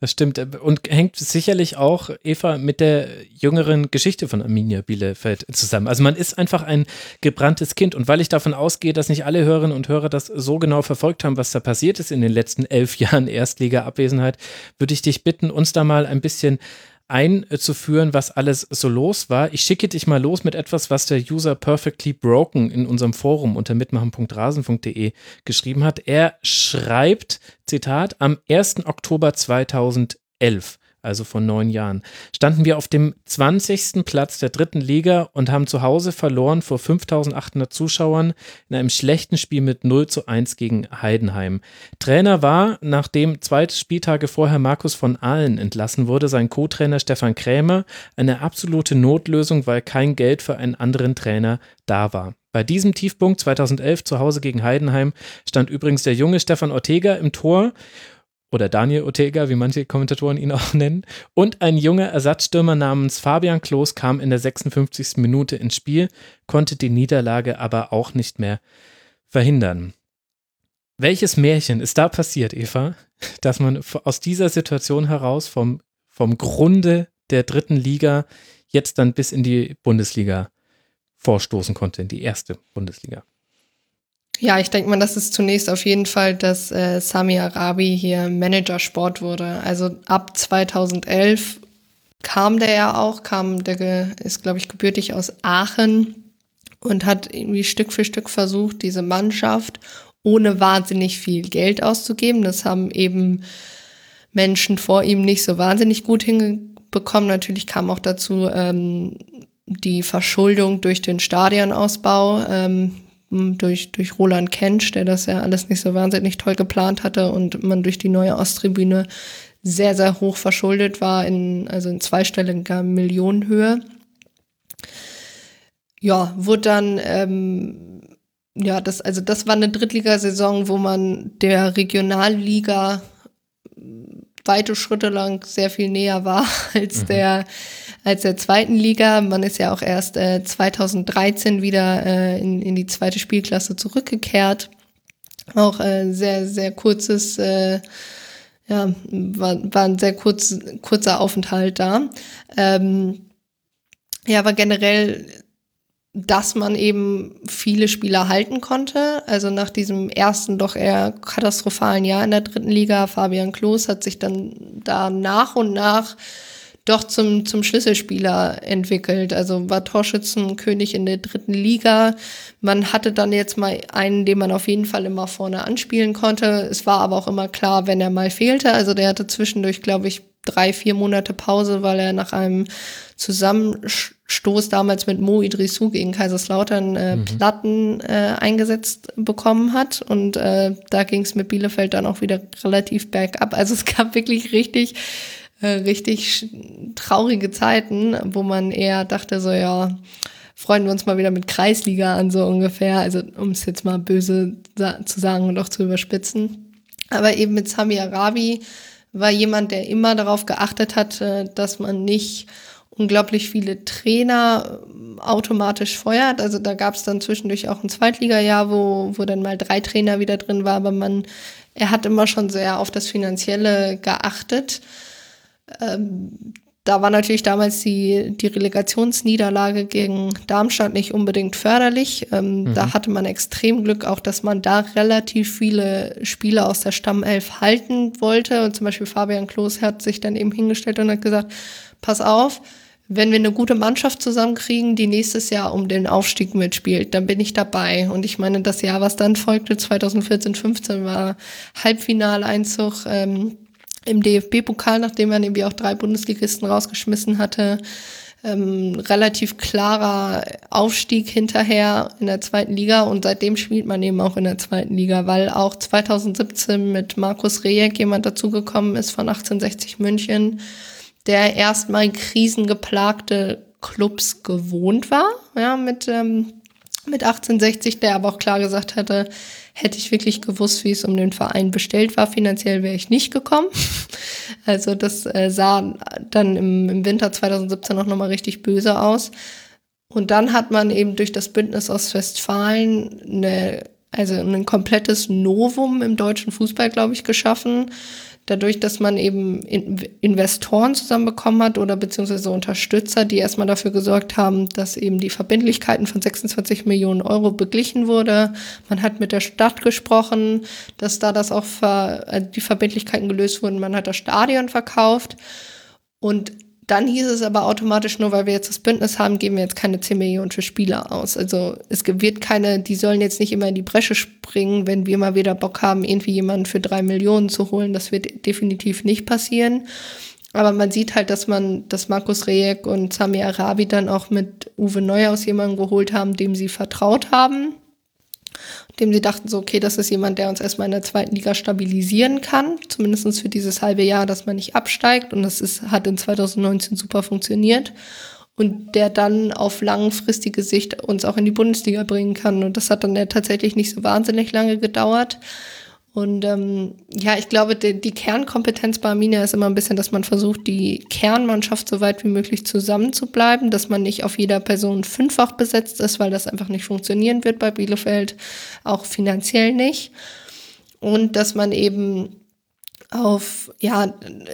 das stimmt. Und hängt sicherlich auch, Eva, mit der jüngeren Geschichte von Arminia Bielefeld zusammen. Also man ist einfach ein gebranntes Kind. Und weil ich davon ausgehe, dass nicht alle Hörerinnen und Hörer das so genau verfolgt haben, was da passiert ist in den letzten elf [LAUGHS] Jahren Erstliga-Abwesenheit, würde ich dich bitten, uns da mal ein bisschen einzuführen, was alles so los war. Ich schicke dich mal los mit etwas, was der User Perfectly Broken in unserem Forum unter mitmachen.rasen.de geschrieben hat. Er schreibt, Zitat, am 1. Oktober 2011 also vor neun Jahren, standen wir auf dem 20. Platz der dritten Liga und haben zu Hause verloren vor 5800 Zuschauern in einem schlechten Spiel mit 0 zu 1 gegen Heidenheim. Trainer war, nachdem zwei Spieltage vorher Markus von Ahlen entlassen wurde, sein Co-Trainer Stefan Krämer, eine absolute Notlösung, weil kein Geld für einen anderen Trainer da war. Bei diesem Tiefpunkt 2011 zu Hause gegen Heidenheim stand übrigens der junge Stefan Ortega im Tor oder Daniel Ortega, wie manche Kommentatoren ihn auch [LAUGHS] nennen. Und ein junger Ersatzstürmer namens Fabian Klos kam in der 56. Minute ins Spiel, konnte die Niederlage aber auch nicht mehr verhindern. Welches Märchen ist da passiert, Eva, [LAUGHS] dass man aus dieser Situation heraus vom, vom Grunde der dritten Liga jetzt dann bis in die Bundesliga vorstoßen konnte, in die erste Bundesliga? Ja, ich denke mal, das ist zunächst auf jeden Fall, dass äh, Sami Arabi hier Manager Sport wurde. Also ab 2011 kam der ja auch, kam der ist glaube ich gebürtig aus Aachen und hat irgendwie Stück für Stück versucht, diese Mannschaft ohne wahnsinnig viel Geld auszugeben. Das haben eben Menschen vor ihm nicht so wahnsinnig gut hinbekommen. Natürlich kam auch dazu ähm, die Verschuldung durch den Stadionausbau. Ähm, durch, durch Roland Kensch, der das ja alles nicht so wahnsinnig toll geplant hatte und man durch die neue Osttribüne sehr, sehr hoch verschuldet war, in, also in zweistelliger Millionenhöhe. Ja, wurde dann, ähm, ja, das, also das war eine Drittligasaison, wo man der Regionalliga weite Schritte lang sehr viel näher war [LAUGHS] als mhm. der als der zweiten Liga. Man ist ja auch erst äh, 2013 wieder äh, in, in die zweite Spielklasse zurückgekehrt. Auch äh, sehr sehr kurzes äh, ja war, war ein sehr kurz, kurzer Aufenthalt da. Ähm, ja, aber generell dass man eben viele Spieler halten konnte. Also nach diesem ersten doch eher katastrophalen Jahr in der dritten Liga, Fabian Klos hat sich dann da nach und nach doch zum, zum Schlüsselspieler entwickelt. Also war Torschützenkönig in der dritten Liga. Man hatte dann jetzt mal einen, den man auf jeden Fall immer vorne anspielen konnte. Es war aber auch immer klar, wenn er mal fehlte. Also der hatte zwischendurch, glaube ich, drei, vier Monate Pause, weil er nach einem Zusammenstoß damals mit Mo Idrissou gegen Kaiserslautern äh, mhm. Platten äh, eingesetzt bekommen hat. Und äh, da ging es mit Bielefeld dann auch wieder relativ bergab. Also es gab wirklich richtig äh, richtig traurige Zeiten, wo man eher dachte, so ja, freuen wir uns mal wieder mit Kreisliga an, so ungefähr. Also um es jetzt mal böse zu sagen und auch zu überspitzen. Aber eben mit Sami Arabi war jemand, der immer darauf geachtet hat, dass man nicht unglaublich viele Trainer ähm, automatisch feuert. Also da gab es dann zwischendurch auch ein Zweitliga-Jahr, wo, wo dann mal drei Trainer wieder drin war, aber man, er hat immer schon sehr auf das Finanzielle geachtet. Ähm, da war natürlich damals die, die Relegationsniederlage gegen Darmstadt nicht unbedingt förderlich. Ähm, mhm. Da hatte man extrem Glück, auch dass man da relativ viele Spieler aus der Stammelf halten wollte. Und zum Beispiel Fabian Klos hat sich dann eben hingestellt und hat gesagt, pass auf, wenn wir eine gute Mannschaft zusammenkriegen, die nächstes Jahr um den Aufstieg mitspielt, dann bin ich dabei. Und ich meine, das Jahr, was dann folgte, 2014, 15, war Halbfinaleinzug. Ähm, im DFB-Pokal, nachdem man irgendwie auch drei Bundesligisten rausgeschmissen hatte. ähm, relativ klarer Aufstieg hinterher in der zweiten Liga und seitdem spielt man eben auch in der zweiten Liga, weil auch 2017 mit Markus Rejek jemand dazugekommen ist von 1860 München, der erstmal krisengeplagte Clubs gewohnt war, ja, mit, ähm, mit 1860, der aber auch klar gesagt hatte, hätte ich wirklich gewusst, wie es um den Verein bestellt war, finanziell wäre ich nicht gekommen. [LAUGHS] Also das äh, sah dann im, im Winter 2017 auch nochmal richtig böse aus. Und dann hat man eben durch das Bündnis Ostwestfalen eine, also ein komplettes Novum im deutschen Fußball, glaube ich, geschaffen dadurch, dass man eben Investoren zusammenbekommen hat oder beziehungsweise Unterstützer, die erstmal dafür gesorgt haben, dass eben die Verbindlichkeiten von 26 Millionen Euro beglichen wurde. Man hat mit der Stadt gesprochen, dass da das auch ver, äh, die Verbindlichkeiten gelöst wurden. Man hat das Stadion verkauft und dann hieß es aber automatisch, nur weil wir jetzt das Bündnis haben, geben wir jetzt keine 10 Millionen für Spieler aus. Also es wird keine, die sollen jetzt nicht immer in die Bresche springen, wenn wir mal wieder Bock haben, irgendwie jemanden für drei Millionen zu holen. Das wird definitiv nicht passieren. Aber man sieht halt, dass man, dass Markus Rejek und Sami Arabi dann auch mit Uwe Neuhaus jemanden geholt haben, dem sie vertraut haben dem sie dachten so, okay, das ist jemand, der uns erstmal in der zweiten Liga stabilisieren kann, zumindest für dieses halbe Jahr, dass man nicht absteigt. Und das ist, hat in 2019 super funktioniert. Und der dann auf langfristige Sicht uns auch in die Bundesliga bringen kann. Und das hat dann ja tatsächlich nicht so wahnsinnig lange gedauert. Und ähm, ja, ich glaube, die, die Kernkompetenz bei Arminia ist immer ein bisschen, dass man versucht, die Kernmannschaft so weit wie möglich zusammenzubleiben, dass man nicht auf jeder Person fünffach besetzt ist, weil das einfach nicht funktionieren wird bei Bielefeld, auch finanziell nicht. Und dass man eben auf, ja,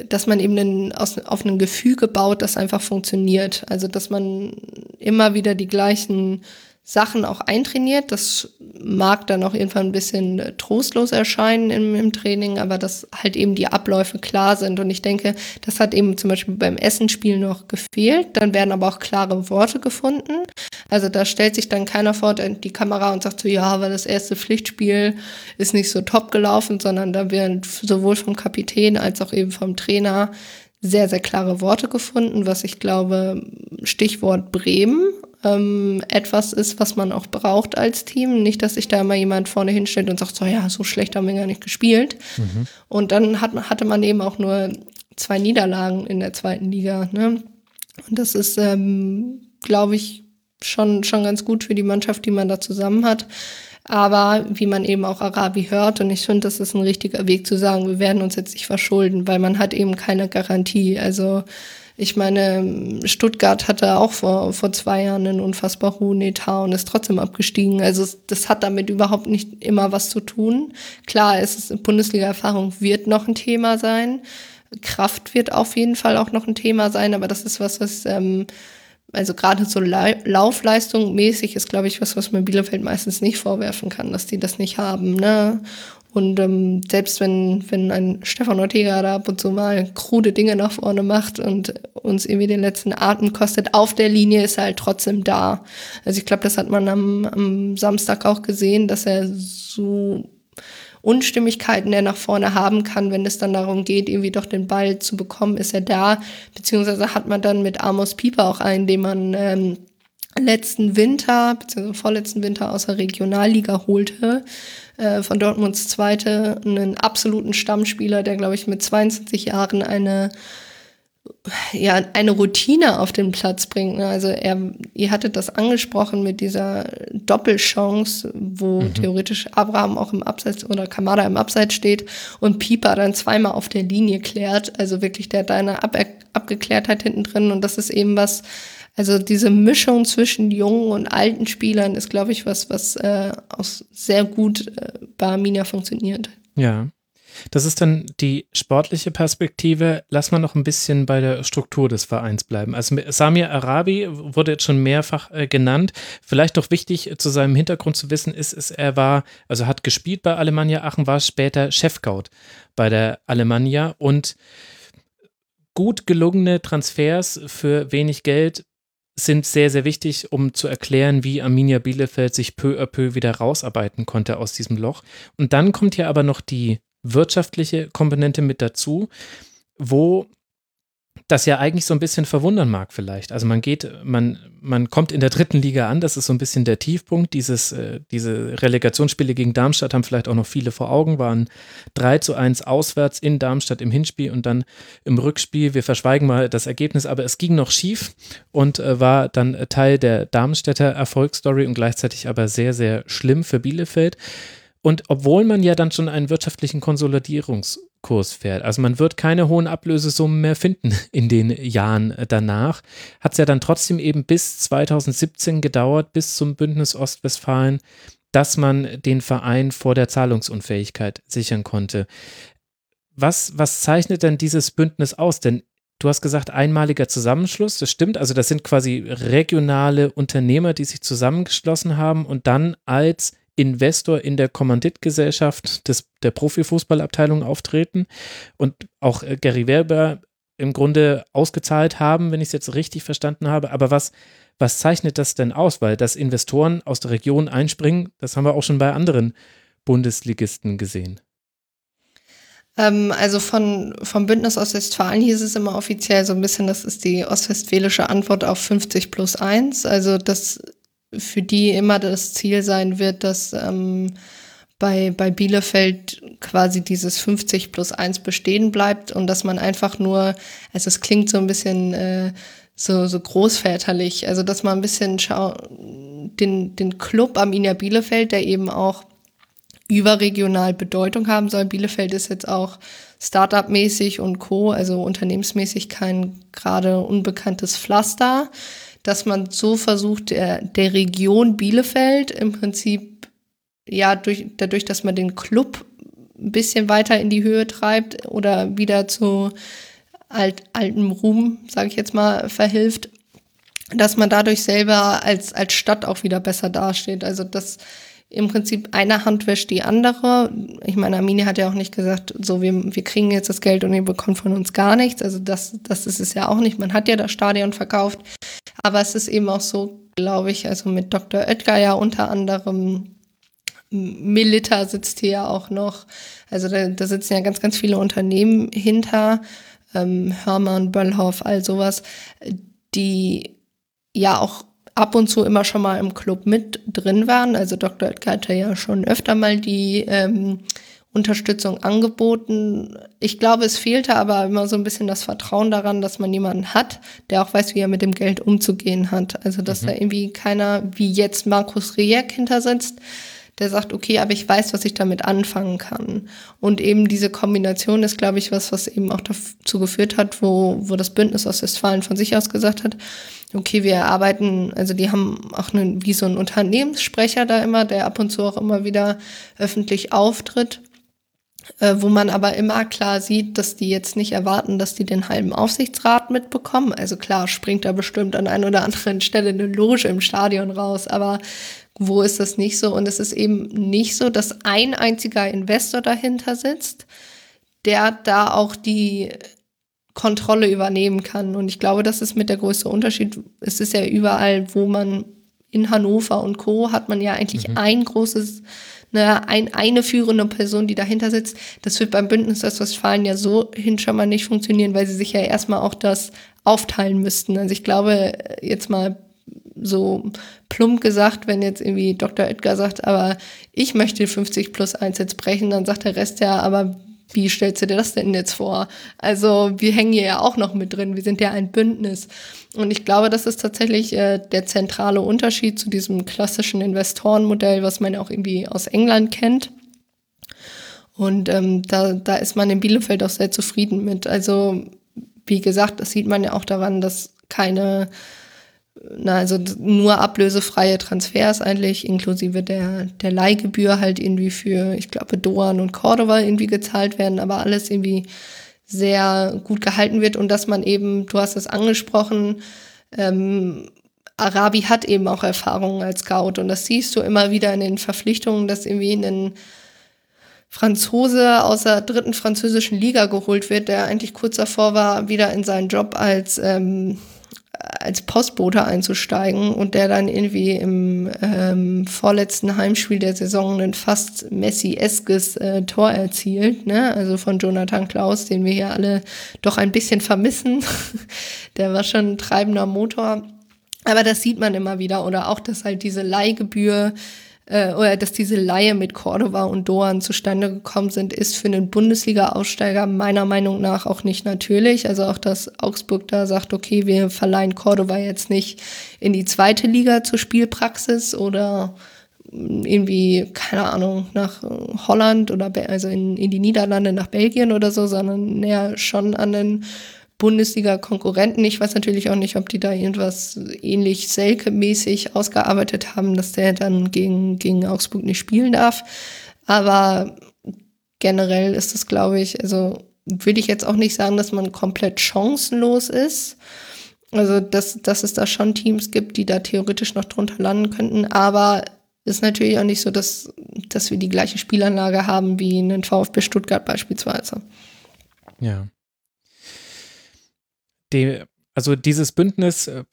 dass man eben einen, aus, auf ein Gefüge baut, das einfach funktioniert. Also, dass man immer wieder die gleichen Sachen auch eintrainiert. Das mag dann auch irgendwann ein bisschen äh, trostlos erscheinen im, im, Training, aber dass halt eben die Abläufe klar sind. Und ich denke, das hat eben zum Beispiel beim Essenspiel noch gefehlt. Dann werden aber auch klare Worte gefunden. Also da stellt sich dann keiner vor die Kamera und sagt so, ja, aber das erste Pflichtspiel ist nicht so top gelaufen, sondern da werden sowohl vom Kapitän als auch eben vom Trainer sehr, sehr klare Worte gefunden, was ich glaube, Stichwort Bremen ähm, etwas ist, was man auch braucht als Team. Nicht, dass sich da immer jemand vorne hinstellt und sagt, so ja, so schlecht haben wir gar nicht gespielt. Mhm. Und dann hat, hatte man eben auch nur zwei Niederlagen in der zweiten Liga. Ne? Und das ist, ähm, glaube ich, schon, schon ganz gut für die Mannschaft, die man da zusammen hat. Aber wie man eben auch Arabi hört, und ich finde, das ist ein richtiger Weg zu sagen, wir werden uns jetzt nicht verschulden, weil man hat eben keine Garantie. Also ich meine, Stuttgart hatte auch vor, vor zwei Jahren einen unfassbar hohen Etat und ist trotzdem abgestiegen. Also das hat damit überhaupt nicht immer was zu tun. Klar, es ist Bundesliga-Erfahrung wird noch ein Thema sein. Kraft wird auf jeden Fall auch noch ein Thema sein, aber das ist was, was ähm, also gerade so Laufleistung mäßig ist, glaube ich, was, was man Bielefeld meistens nicht vorwerfen kann, dass die das nicht haben. Ne? Und ähm, selbst wenn, wenn ein Stefan Ortega da ab und zu mal krude Dinge nach vorne macht und uns irgendwie den letzten Atem kostet, auf der Linie ist er halt trotzdem da. Also ich glaube, das hat man am, am Samstag auch gesehen, dass er so Unstimmigkeiten, der nach vorne haben kann, wenn es dann darum geht, irgendwie doch den Ball zu bekommen, ist er da. Beziehungsweise hat man dann mit Amos Pieper auch einen, den man ähm, letzten Winter, beziehungsweise vorletzten Winter aus der Regionalliga holte, äh, von Dortmunds Zweite, einen absoluten Stammspieler, der, glaube ich, mit 22 Jahren eine ja, eine Routine auf den Platz bringt. Ne? Also er, ihr hattet das angesprochen mit dieser Doppelchance, wo mhm. theoretisch Abraham auch im Abseits oder Kamada im Abseits steht und Pieper dann zweimal auf der Linie klärt. Also wirklich, der hat eine Ab Abgeklärtheit hinten drin und das ist eben was, also diese Mischung zwischen jungen und alten Spielern ist, glaube ich, was, was äh, auch sehr gut äh, bei Arminia funktioniert. Ja. Das ist dann die sportliche Perspektive. Lass mal noch ein bisschen bei der Struktur des Vereins bleiben. Also Samir Arabi wurde jetzt schon mehrfach äh, genannt. Vielleicht doch wichtig zu seinem Hintergrund zu wissen ist, ist, er war, also hat gespielt bei Alemannia Aachen, war später Chefcout bei der Alemannia und gut gelungene Transfers für wenig Geld sind sehr, sehr wichtig, um zu erklären, wie Arminia Bielefeld sich peu à peu wieder rausarbeiten konnte aus diesem Loch. Und dann kommt hier aber noch die wirtschaftliche Komponente mit dazu, wo das ja eigentlich so ein bisschen verwundern mag vielleicht. Also man geht, man, man kommt in der dritten Liga an, das ist so ein bisschen der Tiefpunkt. Dieses, äh, diese Relegationsspiele gegen Darmstadt haben vielleicht auch noch viele vor Augen, waren 3 zu 1 auswärts in Darmstadt im Hinspiel und dann im Rückspiel. Wir verschweigen mal das Ergebnis, aber es ging noch schief und äh, war dann Teil der Darmstädter Erfolgsstory und gleichzeitig aber sehr, sehr schlimm für Bielefeld. Und obwohl man ja dann schon einen wirtschaftlichen Konsolidierungs- Kurs fährt. Also man wird keine hohen Ablösesummen mehr finden [LAUGHS] in den Jahren danach. Hat es ja dann trotzdem eben bis 2017 gedauert, bis zum Bündnis Ostwestfalen, dass man den Verein vor der Zahlungsunfähigkeit sichern konnte. Was, was zeichnet denn dieses Bündnis aus? Denn du hast gesagt, einmaliger Zusammenschluss, das stimmt. Also das sind quasi regionale Unternehmer, die sich zusammengeschlossen haben und dann als Investor in der Kommanditgesellschaft des, der Profifußballabteilung auftreten und auch äh, Gary Werber im Grunde ausgezahlt haben, wenn ich es jetzt richtig verstanden habe. Aber was, was zeichnet das denn aus? Weil dass Investoren aus der Region einspringen, das haben wir auch schon bei anderen Bundesligisten gesehen. Ähm, also von, vom Bündnis Ostwestfalen hieß es immer offiziell so ein bisschen, das ist die ostwestfälische Antwort auf 50 plus 1. Also das für die immer das Ziel sein wird, dass ähm, bei, bei Bielefeld quasi dieses 50 plus 1 bestehen bleibt und dass man einfach nur, also es klingt so ein bisschen äh, so, so großväterlich, also dass man ein bisschen schau den, den Club Arminia Bielefeld, der eben auch überregional Bedeutung haben soll. Bielefeld ist jetzt auch Startup-mäßig und Co., also unternehmensmäßig kein gerade unbekanntes Pflaster dass man so versucht, der, der Region Bielefeld im Prinzip, ja, durch, dadurch, dass man den Club ein bisschen weiter in die Höhe treibt oder wieder zu alt, altem Ruhm, sage ich jetzt mal, verhilft, dass man dadurch selber als, als Stadt auch wieder besser dasteht. Also das im Prinzip eine Hand wäscht die andere. Ich meine, Arminia hat ja auch nicht gesagt, so wir, wir kriegen jetzt das Geld und ihr bekommt von uns gar nichts. Also das, das ist es ja auch nicht. Man hat ja das Stadion verkauft. Aber es ist eben auch so, glaube ich, also mit Dr. Oetker ja unter anderem, Milita sitzt hier ja auch noch. Also da, da sitzen ja ganz, ganz viele Unternehmen hinter. Ähm, Hermann, Böllhoff, all sowas, die ja auch ab und zu immer schon mal im Club mit drin waren. Also Dr. Oetker hatte ja schon öfter mal die ähm, Unterstützung angeboten. Ich glaube, es fehlte aber immer so ein bisschen das Vertrauen daran, dass man jemanden hat, der auch weiß, wie er mit dem Geld umzugehen hat. Also, dass mhm. da irgendwie keiner wie jetzt Markus Rejek hintersetzt, der sagt, okay, aber ich weiß, was ich damit anfangen kann. Und eben diese Kombination ist, glaube ich, was, was eben auch dazu geführt hat, wo, wo das Bündnis aus Westfalen von sich aus gesagt hat, okay, wir arbeiten, also die haben auch einen, wie so ein Unternehmenssprecher da immer, der ab und zu auch immer wieder öffentlich auftritt äh, wo man aber immer klar sieht, dass die jetzt nicht erwarten, dass die den halben Aufsichtsrat mitbekommen. Also klar, springt da bestimmt an einer oder anderen Stelle eine Loge im Stadion raus, aber wo ist das nicht so? Und es ist eben nicht so, dass ein einziger Investor dahinter sitzt, der da auch die Kontrolle übernehmen kann. Und ich glaube, das ist mit der größte Unterschied. Es ist ja überall, wo man in Hannover und Co. hat man ja eigentlich mhm. ein großes eine, ein, eine führende Person, die dahinter sitzt. Das wird beim Bündnis Westfalen ja so hin schon mal nicht funktionieren, weil sie sich ja erstmal auch das aufteilen müssten. Also ich glaube, jetzt mal so plump gesagt, wenn jetzt irgendwie Dr. Edgar sagt, aber ich möchte 50 plus 1 jetzt brechen, dann sagt der Rest ja, aber wie stellst du dir das denn jetzt vor? Also wir hängen hier ja auch noch mit drin, wir sind ja ein Bündnis. Und ich glaube, das ist tatsächlich äh, der zentrale Unterschied zu diesem klassischen Investorenmodell, was man ja auch irgendwie aus England kennt. Und ähm, da, da ist man in Bielefeld auch sehr zufrieden mit. Also wie gesagt, das sieht man ja auch daran, dass keine na, also nur ablösefreie Transfers eigentlich, inklusive der, der Leihgebühr halt irgendwie für, ich glaube, Doan und Cordova irgendwie gezahlt werden, aber alles irgendwie sehr gut gehalten wird. Und dass man eben, du hast es angesprochen, ähm, Arabi hat eben auch Erfahrungen als Scout. Und das siehst du immer wieder in den Verpflichtungen, dass irgendwie ein Franzose aus der dritten französischen Liga geholt wird, der eigentlich kurz davor war, wieder in seinen Job als ähm, als Postbote einzusteigen und der dann irgendwie im ähm, vorletzten Heimspiel der Saison ein fast Messi-eskes äh, Tor erzielt, ne? Also von Jonathan Klaus, den wir hier alle doch ein bisschen vermissen. [LAUGHS] der war schon ein treibender Motor. Aber das sieht man immer wieder. Oder auch, dass halt diese Leihgebühr äh, oder dass diese Laie mit Cordova und Doan zustande gekommen sind, ist für einen Bundesliga-Aussteiger meiner Meinung nach auch nicht natürlich. Also auch, dass Augsburg da sagt, okay, wir verleihen Cordova jetzt nicht in die zweite Liga zur Spielpraxis oder irgendwie, keine Ahnung, nach Holland oder also in, in die Niederlande, nach Belgien oder so, sondern näher schon an den Bundesliga-Konkurrenten. Ich weiß natürlich auch nicht, ob die da irgendwas ähnlich Selke-mäßig ausgearbeitet haben, dass der dann gegen, gegen Augsburg nicht spielen darf. Aber generell ist es, glaube ich, also würde ich jetzt auch nicht sagen, dass man komplett chancenlos ist. Also, dass, dass es da schon Teams gibt, die da theoretisch noch drunter landen könnten. Aber ist natürlich auch nicht so, dass, dass wir die gleiche Spielanlage haben wie einen VfB Stuttgart beispielsweise. Ja die, also dieses Bündnis, äh,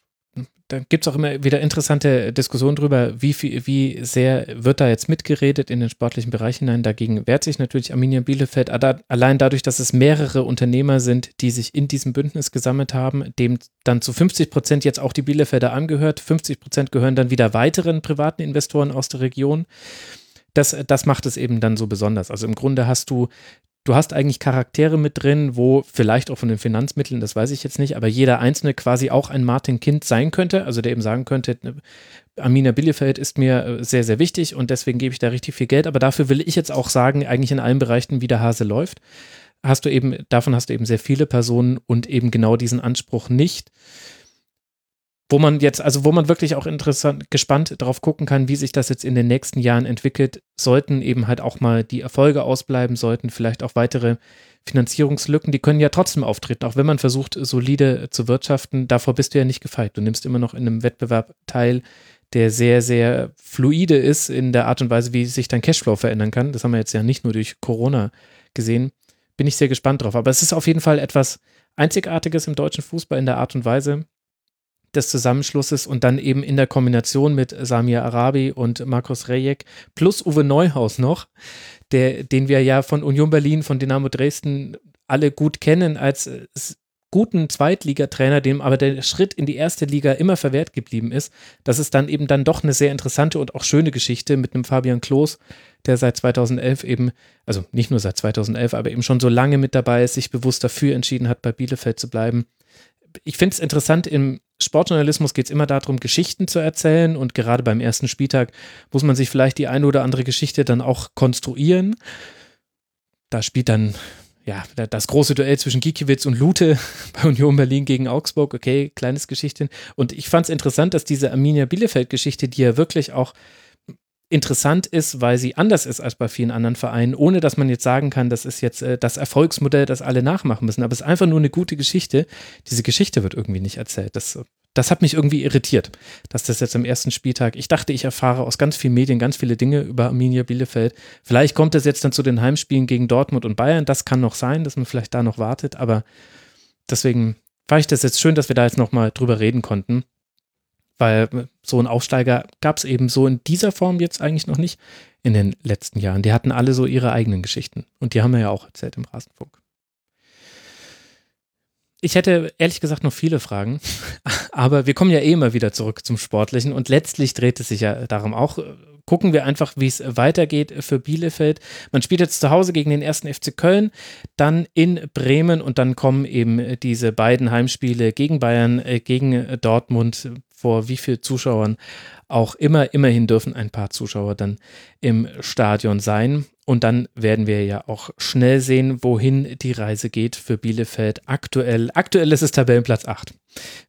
da gibt es auch immer wieder interessante Diskussionen drüber, wie, wie sehr wird da jetzt mitgeredet in den sportlichen Bereich hinein. Dagegen wehrt sich natürlich Arminia Bielefeld allein dadurch, dass es mehrere Unternehmer sind, die sich in diesem Bündnis gesammelt haben, dem dann zu 50 Prozent jetzt auch die Bielefelder angehört. 50 Prozent gehören dann wieder weiteren privaten Investoren aus der Region. Das, das macht es eben dann so besonders. Also im Grunde hast du du hast eigentlich Charaktere mit drin, wo vielleicht auch von den Finanzmitteln, das weiß ich jetzt nicht, aber jeder einzelne quasi auch ein Martin Kind sein könnte, also der eben sagen könnte, ne, Amina Bielefeld ist mir äh, sehr, sehr wichtig und deswegen gebe ich da richtig viel Geld, aber dafür will ich jetzt auch sagen, eigentlich in allen Bereichen, wie der Hase läuft, hast du eben, davon hast du eben sehr viele Personen und eben genau diesen Anspruch nicht wo man jetzt, also wo man wirklich auch interessant, gespannt darauf gucken kann, wie sich das jetzt in den nächsten Jahren entwickelt, sollten eben halt auch mal die Erfolge ausbleiben, sollten vielleicht auch weitere Finanzierungslücken, die können ja trotzdem auftreten, auch wenn man versucht, solide zu wirtschaften, davor bist du ja nicht gefeit. Du nimmst immer noch in einem Wettbewerb teil, der sehr, sehr fluide ist in der Art und Weise, wie sich dein Cashflow verändern kann. Das haben wir jetzt ja nicht nur durch Corona gesehen. Bin ich sehr gespannt drauf. Aber es ist auf jeden Fall etwas Einzigartiges im deutschen Fußball in der Art und Weise, des Zusammenschlusses und dann eben in der Kombination mit Samir Arabi und Markus Rejek plus Uwe Neuhaus noch, der, den wir ja von Union Berlin, von Dynamo Dresden alle gut kennen als äh, guten Zweitligatrainer, dem aber der Schritt in die erste Liga immer verwehrt geblieben ist. Das ist dann eben dann doch eine sehr interessante und auch schöne Geschichte mit einem Fabian Klos, der seit 2011 eben, also nicht nur seit 2011, aber eben schon so lange mit dabei ist, sich bewusst dafür entschieden hat, bei Bielefeld zu bleiben ich finde es interessant, im Sportjournalismus geht es immer darum, Geschichten zu erzählen und gerade beim ersten Spieltag muss man sich vielleicht die eine oder andere Geschichte dann auch konstruieren. Da spielt dann ja, das große Duell zwischen Gikiewicz und Lute [LAUGHS] bei Union Berlin gegen Augsburg, okay, kleines Geschichtchen. Und ich fand es interessant, dass diese Arminia Bielefeld-Geschichte, die ja wirklich auch interessant ist, weil sie anders ist als bei vielen anderen Vereinen, ohne dass man jetzt sagen kann, das ist jetzt äh, das Erfolgsmodell, das alle nachmachen müssen. Aber es ist einfach nur eine gute Geschichte. Diese Geschichte wird irgendwie nicht erzählt. Das, das hat mich irgendwie irritiert, dass das jetzt am ersten Spieltag, ich dachte, ich erfahre aus ganz vielen Medien ganz viele Dinge über Arminia Bielefeld. Vielleicht kommt es jetzt dann zu den Heimspielen gegen Dortmund und Bayern. Das kann noch sein, dass man vielleicht da noch wartet. Aber deswegen war ich das jetzt schön, dass wir da jetzt nochmal drüber reden konnten weil so ein Aufsteiger gab es eben so in dieser Form jetzt eigentlich noch nicht in den letzten Jahren. Die hatten alle so ihre eigenen Geschichten und die haben wir ja auch erzählt im Rasenfunk. Ich hätte ehrlich gesagt noch viele Fragen, [LAUGHS] aber wir kommen ja eh immer wieder zurück zum Sportlichen und letztlich dreht es sich ja darum auch. Gucken wir einfach, wie es weitergeht für Bielefeld. Man spielt jetzt zu Hause gegen den ersten FC Köln, dann in Bremen und dann kommen eben diese beiden Heimspiele gegen Bayern, äh, gegen Dortmund, vor wie viel Zuschauern auch immer. Immerhin dürfen ein paar Zuschauer dann im Stadion sein. Und dann werden wir ja auch schnell sehen, wohin die Reise geht für Bielefeld. Aktuell, aktuell ist es Tabellenplatz 8,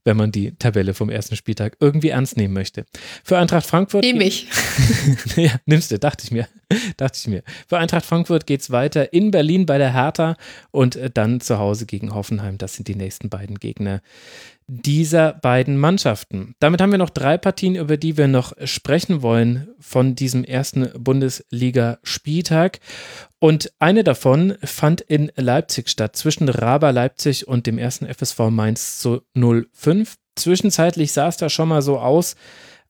wenn man die Tabelle vom ersten Spieltag irgendwie ernst nehmen möchte. Für Eintracht Frankfurt. Nehm ich. [LAUGHS] ja, nimmst du, dachte ich mir. [LAUGHS] dachte ich mir. Für Eintracht Frankfurt geht es weiter in Berlin bei der Hertha und dann zu Hause gegen Hoffenheim. Das sind die nächsten beiden Gegner dieser beiden Mannschaften. Damit haben wir noch drei Partien, über die wir noch sprechen wollen von diesem ersten Bundesliga-Spieltag. Und eine davon fand in Leipzig statt, zwischen Raber Leipzig und dem ersten FSV Mainz zu 05. zwischenzeitlich sah es da schon mal so aus,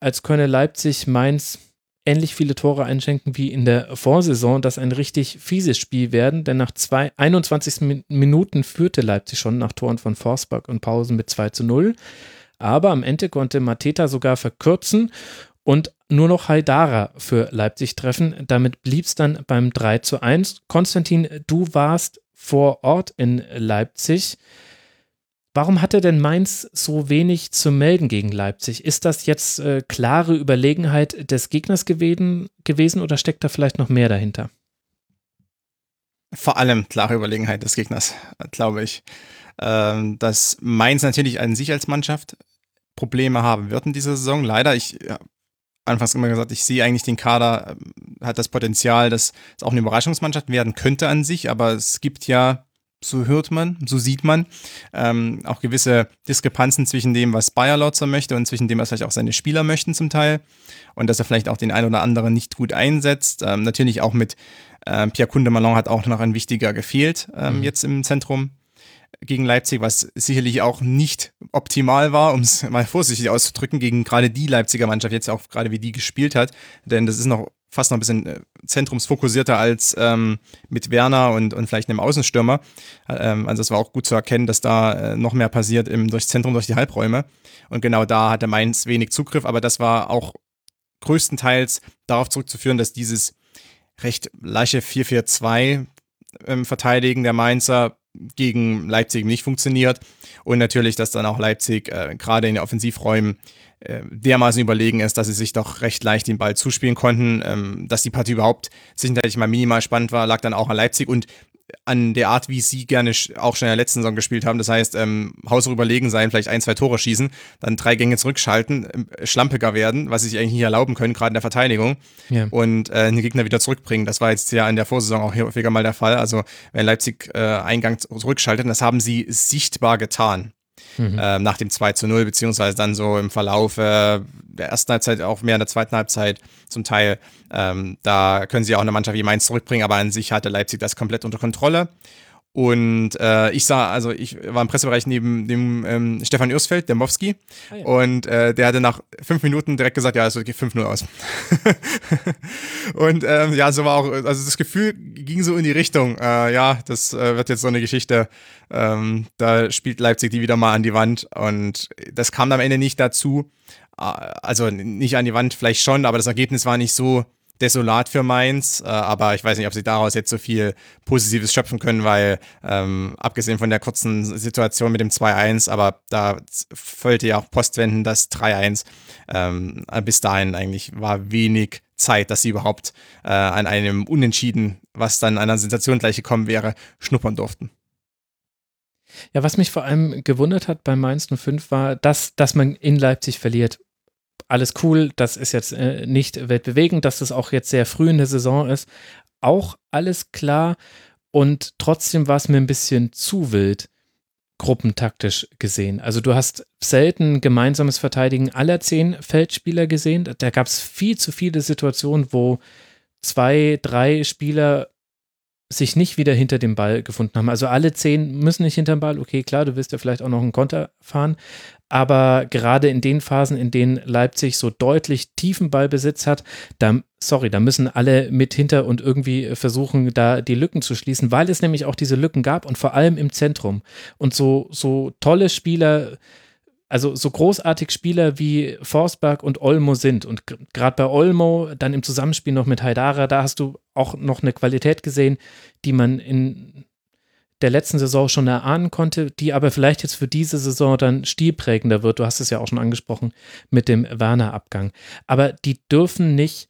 als könne Leipzig Mainz ähnlich viele Tore einschenken wie in der Vorsaison, das ein richtig fieses Spiel werden, denn nach zwei, 21 Minuten führte Leipzig schon nach Toren von Forsberg und Pausen mit 2 zu 0. Aber am Ende konnte Mateta sogar verkürzen und nur noch Haidara für Leipzig treffen. Damit blieb es dann beim 3 zu 1. Konstantin, du warst vor Ort in Leipzig. Warum hatte denn Mainz so wenig zu melden gegen Leipzig? Ist das jetzt äh, klare Überlegenheit des Gegners gewesen, gewesen oder steckt da vielleicht noch mehr dahinter? Vor allem klare Überlegenheit des Gegners, glaube ich. Ähm, dass Mainz natürlich an sich als Mannschaft Probleme haben wird in dieser Saison. Leider, ich ja, anfangs immer gesagt, ich sehe eigentlich den Kader, äh, hat das Potenzial, dass es auch eine Überraschungsmannschaft werden könnte an sich, aber es gibt ja so hört man, so sieht man, ähm, auch gewisse Diskrepanzen zwischen dem, was Bayer Lotzer möchte und zwischen dem, was vielleicht auch seine Spieler möchten zum Teil. Und dass er vielleicht auch den einen oder anderen nicht gut einsetzt. Ähm, natürlich auch mit äh, Pierre Kunde-Malon hat auch noch ein wichtiger gefehlt ähm, mhm. jetzt im Zentrum gegen Leipzig, was sicherlich auch nicht optimal war, um es mal vorsichtig auszudrücken, gegen gerade die Leipziger Mannschaft, jetzt auch gerade wie die gespielt hat. Denn das ist noch fast noch ein bisschen äh, zentrumsfokussierter als ähm, mit Werner und, und vielleicht einem Außenstürmer. Ähm, also es war auch gut zu erkennen, dass da äh, noch mehr passiert im, durchs Zentrum, durch die Halbräume. Und genau da hatte Mainz wenig Zugriff, aber das war auch größtenteils darauf zurückzuführen, dass dieses recht lasche 4-4-2 ähm, Verteidigen der Mainzer gegen Leipzig nicht funktioniert. Und natürlich, dass dann auch Leipzig äh, gerade in den Offensivräumen äh, dermaßen überlegen ist, dass sie sich doch recht leicht den Ball zuspielen konnten. Ähm, dass die Partie überhaupt sicherlich mal minimal spannend war, lag dann auch an Leipzig und an der Art, wie sie gerne auch schon in der letzten Saison gespielt haben. Das heißt, ähm, Haus überlegen sein, vielleicht ein, zwei Tore schießen, dann drei Gänge zurückschalten, äh, schlampiger werden, was sie sich eigentlich nicht erlauben können, gerade in der Verteidigung, ja. und äh, den Gegner wieder zurückbringen. Das war jetzt ja in der Vorsaison auch häufiger mal der Fall. Also, wenn Leipzig äh, Eingang zurückschaltet, das haben sie sichtbar getan mhm. äh, nach dem 2 zu 0, beziehungsweise dann so im Verlauf äh, der ersten Halbzeit, auch mehr in der zweiten Halbzeit zum Teil. Ähm, da können sie auch eine Mannschaft wie Mainz zurückbringen, aber an sich hatte Leipzig das komplett unter Kontrolle. Und äh, ich sah, also ich war im Pressebereich neben dem ähm, Stefan Ursfeld, der Mowski. Ah, ja. Und äh, der hatte nach fünf Minuten direkt gesagt, ja, es geht 5-0 aus. [LAUGHS] und ähm, ja, so war auch, also das Gefühl ging so in die Richtung, äh, ja, das äh, wird jetzt so eine Geschichte, ähm, da spielt Leipzig die wieder mal an die Wand. Und das kam am Ende nicht dazu. Also nicht an die Wand, vielleicht schon, aber das Ergebnis war nicht so desolat für Mainz, äh, aber ich weiß nicht, ob sie daraus jetzt so viel Positives schöpfen können, weil ähm, abgesehen von der kurzen Situation mit dem 2-1, aber da folgte ja auch Postwenden das 3-1. Ähm, bis dahin eigentlich war wenig Zeit, dass sie überhaupt äh, an einem Unentschieden, was dann einer Sensation gleich gekommen wäre, schnuppern durften. Ja, was mich vor allem gewundert hat bei Mainz 05 war, dass, dass man in Leipzig verliert alles cool, das ist jetzt äh, nicht weltbewegend, dass das auch jetzt sehr früh in der Saison ist. Auch alles klar und trotzdem war es mir ein bisschen zu wild, gruppentaktisch gesehen. Also du hast selten gemeinsames Verteidigen aller zehn Feldspieler gesehen. Da gab es viel zu viele Situationen, wo zwei, drei Spieler sich nicht wieder hinter dem Ball gefunden haben. Also alle zehn müssen nicht hinter dem Ball. Okay, klar, du wirst ja vielleicht auch noch einen Konter fahren. Aber gerade in den Phasen, in denen Leipzig so deutlich tiefen Ballbesitz hat, da, sorry, da müssen alle mit hinter und irgendwie versuchen, da die Lücken zu schließen, weil es nämlich auch diese Lücken gab und vor allem im Zentrum. Und so, so tolle Spieler, also so großartig Spieler wie Forsberg und Olmo sind und gerade bei Olmo dann im Zusammenspiel noch mit Haidara, da hast du auch noch eine Qualität gesehen, die man in der letzten Saison schon erahnen konnte, die aber vielleicht jetzt für diese Saison dann stilprägender wird. Du hast es ja auch schon angesprochen mit dem Werner-Abgang. Aber die dürfen nicht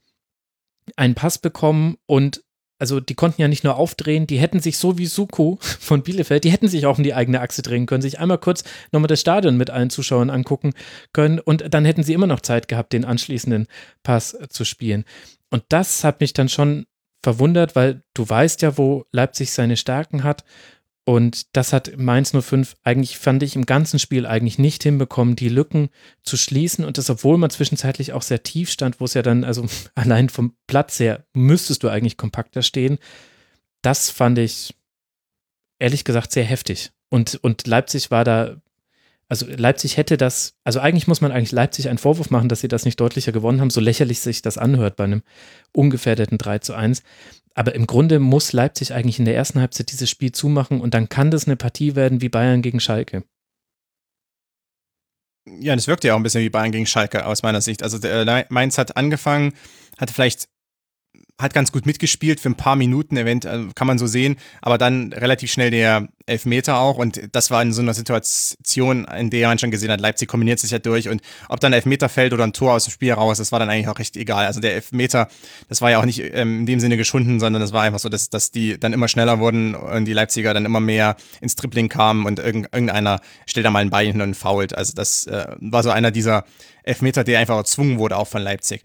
einen Pass bekommen und also die konnten ja nicht nur aufdrehen, die hätten sich so wie Suko von Bielefeld, die hätten sich auch in die eigene Achse drehen können, sich einmal kurz nochmal das Stadion mit allen Zuschauern angucken können und dann hätten sie immer noch Zeit gehabt, den anschließenden Pass zu spielen. Und das hat mich dann schon verwundert, weil du weißt ja, wo Leipzig seine Stärken hat und das hat Mainz 05 eigentlich, fand ich, im ganzen Spiel eigentlich nicht hinbekommen, die Lücken zu schließen. Und das, obwohl man zwischenzeitlich auch sehr tief stand, wo es ja dann, also [LAUGHS] allein vom Platz her, müsstest du eigentlich kompakter stehen. Das fand ich, ehrlich gesagt, sehr heftig. Und, und Leipzig war da Also Leipzig hätte das, also eigentlich muss man eigentlich Leipzig einen Vorwurf machen, dass sie das nicht deutlicher gewonnen haben, so lächerlich sich das anhört bei einem ungefährdeten 3 zu 1. Aber im Grunde muss Leipzig eigentlich in der ersten Halbzeit dieses Spiel zumachen und dann kann das eine Partie werden wie Bayern gegen Schalke. Ja, das wirkt ja auch ein bisschen wie Bayern gegen Schalke aus meiner Sicht. Also der äh, Mainz hat angefangen, hat vielleicht hat ganz gut mitgespielt für ein paar Minuten, eventuell kann man so sehen, aber dann relativ schnell der Elfmeter auch und das war in so einer Situation, in der man schon gesehen hat, Leipzig kombiniert sich ja durch und ob dann ein Elfmeter fällt oder ein Tor aus dem Spiel raus, das war dann eigentlich auch recht egal. Also der Elfmeter, das war ja auch nicht ähm, in dem Sinne geschunden, sondern das war einfach so, dass, dass die dann immer schneller wurden und die Leipziger dann immer mehr ins Tripling kamen und irgendeiner stellt da mal ein Bein hin und fault. Also das äh, war so einer dieser Elfmeter, der einfach erzwungen wurde, auch von Leipzig.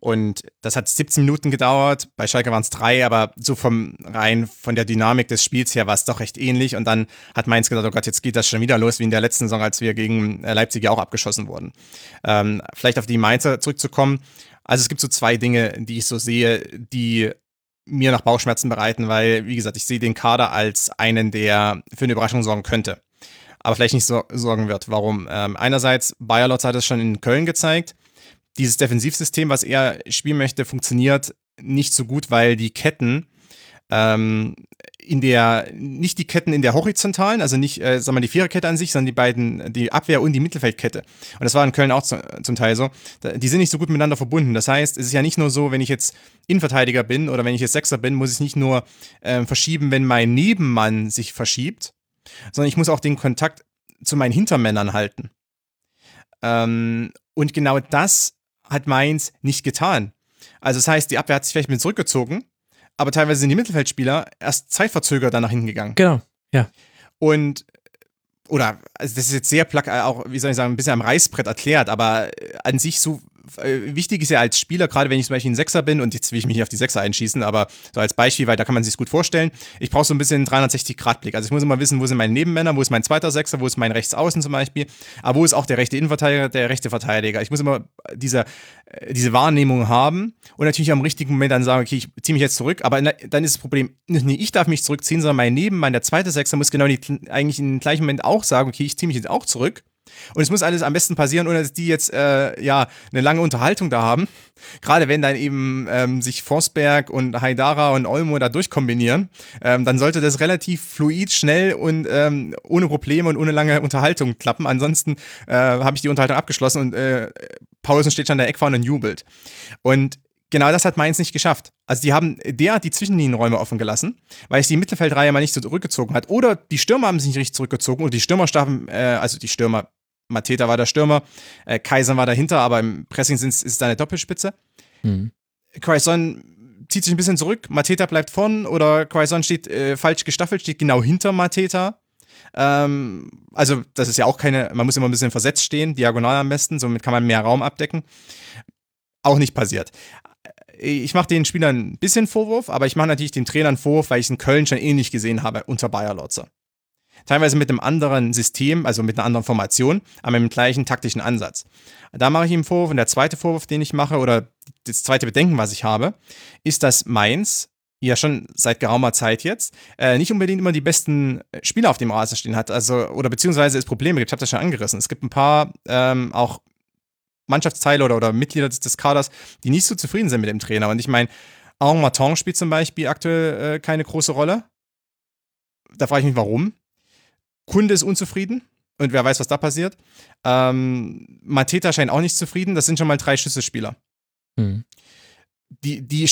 Und das hat 17 Minuten gedauert. Bei Schalke waren es drei, aber so vom rein von der Dynamik des Spiels her war es doch recht ähnlich. Und dann hat Mainz gedacht, oh Gott, jetzt geht das schon wieder los, wie in der letzten Saison, als wir gegen äh, Leipzig ja auch abgeschossen wurden. Ähm, vielleicht auf die Mainzer zurückzukommen. Also es gibt so zwei Dinge, die ich so sehe, die mir nach Bauchschmerzen bereiten, weil, wie gesagt, ich sehe den Kader als einen, der für eine Überraschung sorgen könnte. Aber vielleicht nicht so, sorgen wird. Warum? Ähm, einerseits, Bayer Lotz hat es schon in Köln gezeigt dieses Defensivsystem, was er spielen möchte, funktioniert nicht so gut, weil die Ketten ähm, in der, nicht die Ketten in der horizontalen, also nicht, äh, sagen wir, die Viererkette an sich, sondern die beiden, die Abwehr und die Mittelfeldkette. Und das war in Köln auch zu, zum Teil so. Die sind nicht so gut miteinander verbunden. Das heißt, es ist ja nicht nur so, wenn ich jetzt Innenverteidiger bin oder wenn ich jetzt Sechser bin, muss ich nicht nur äh, verschieben, wenn mein Nebenmann sich verschiebt, sondern ich muss auch den Kontakt zu meinen Hintermännern halten. Ähm, und genau das hat Mainz nicht getan. Also das heißt, die Abwehr hat sich vielleicht mit zurückgezogen, aber teilweise sind die Mittelfeldspieler erst zeitverzögert dann nach hinten gegangen. Genau, ja. Und oder also das ist jetzt sehr plack, auch, wie soll ich sagen, ein bisschen am Reißbrett erklärt, aber an sich so äh, wichtig ist ja als Spieler, gerade wenn ich zum Beispiel ein Sechser bin, und jetzt will ich mich nicht auf die Sechser einschießen, aber so als Beispiel, weil da kann man sich gut vorstellen, ich brauche so ein bisschen einen 360-Grad-Blick. Also ich muss immer wissen, wo sind meine Nebenmänner, wo ist mein zweiter Sechser, wo ist mein Rechtsaußen zum Beispiel, aber wo ist auch der rechte Innenverteidiger, der rechte Verteidiger. Ich muss immer diese, äh, diese Wahrnehmung haben und natürlich am richtigen Moment dann sagen, okay, ich ziehe mich jetzt zurück, aber dann ist das Problem, nicht ich darf mich zurückziehen, sondern mein Nebenmann, der zweite Sechser, muss genau die, eigentlich im gleichen Moment auch sagen, okay, ich ziehe mich jetzt auch zurück und es muss alles am besten passieren, ohne dass die jetzt äh, ja eine lange Unterhaltung da haben. Gerade wenn dann eben ähm, sich Forsberg und Haidara und Olmo da durchkombinieren, ähm, dann sollte das relativ fluid, schnell und ähm, ohne Probleme und ohne lange Unterhaltung klappen. Ansonsten äh, habe ich die Unterhaltung abgeschlossen und äh, Paulsen steht schon an der Eckfahne und jubelt. Und genau das hat Mainz nicht geschafft. Also die haben derart die Zwischenlinienräume offen gelassen, weil es die Mittelfeldreihe mal nicht so zurückgezogen hat. Oder die Stürmer haben sich nicht richtig zurückgezogen oder die Stürmer starben, äh, also die Stürmer Mateta war der Stürmer, äh, Kaiser war dahinter, aber im Pressing ist es eine Doppelspitze. Mhm. Quaison zieht sich ein bisschen zurück, Mateta bleibt vorn oder Quaison steht äh, falsch gestaffelt, steht genau hinter Mateta. Ähm, also, das ist ja auch keine, man muss immer ein bisschen versetzt stehen, diagonal am besten, somit kann man mehr Raum abdecken. Auch nicht passiert. Äh, ich mache den Spielern ein bisschen Vorwurf, aber ich mache natürlich den Trainern Vorwurf, weil ich es in Köln schon ähnlich gesehen habe unter Bayer Lotzer teilweise mit einem anderen System, also mit einer anderen Formation, aber mit dem gleichen taktischen Ansatz. Da mache ich ihm Vorwurf und der zweite Vorwurf, den ich mache, oder das zweite Bedenken, was ich habe, ist, dass Mainz ja schon seit geraumer Zeit jetzt äh, nicht unbedingt immer die besten Spieler auf dem Rasen stehen hat, also oder beziehungsweise es Probleme gibt. Ich habe das schon angerissen. Es gibt ein paar ähm, auch Mannschaftsteile oder, oder Mitglieder des, des, Kaders, die nicht so zufrieden sind mit dem Trainer. Und ich meine, Henri Martin spielt zum Beispiel aktuell äh, keine große Rolle. Da frage ich mich, warum. Kunde ist unzufrieden und wer weiß, was da passiert. Ähm, Mateta scheint auch nicht zufrieden. Das sind schon mal drei Schlüsselspieler. Mhm. Die, die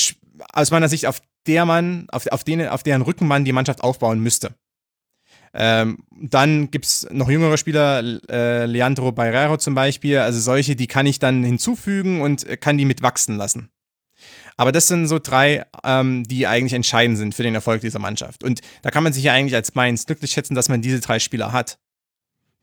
aus meiner Sicht, auf der man, auf, auf, denen, auf deren Rücken man die Mannschaft aufbauen müsste. Ähm, dann gibt es noch jüngere Spieler, äh, Leandro Barrero zum Beispiel, also solche, die kann ich dann hinzufügen und kann die mitwachsen lassen. Aber das sind so drei, ähm, die eigentlich entscheidend sind für den Erfolg dieser Mannschaft. Und da kann man sich ja eigentlich als Mainz glücklich schätzen, dass man diese drei Spieler hat.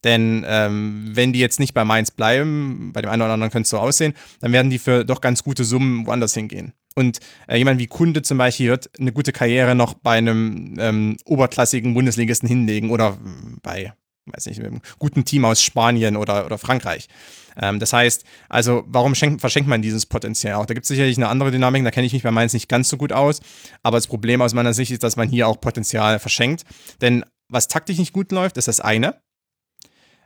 Denn ähm, wenn die jetzt nicht bei Mainz bleiben, bei dem einen oder anderen könnte es so aussehen, dann werden die für doch ganz gute Summen woanders hingehen. Und äh, jemand wie Kunde zum Beispiel wird eine gute Karriere noch bei einem ähm, oberklassigen Bundesligisten hinlegen oder bei, weiß nicht, einem guten Team aus Spanien oder, oder Frankreich. Ähm, das heißt, also warum schenkt, verschenkt man dieses Potenzial auch? Da gibt es sicherlich eine andere Dynamik, da kenne ich mich bei Mainz nicht ganz so gut aus. Aber das Problem aus meiner Sicht ist, dass man hier auch Potenzial verschenkt. Denn was taktisch nicht gut läuft, ist das eine.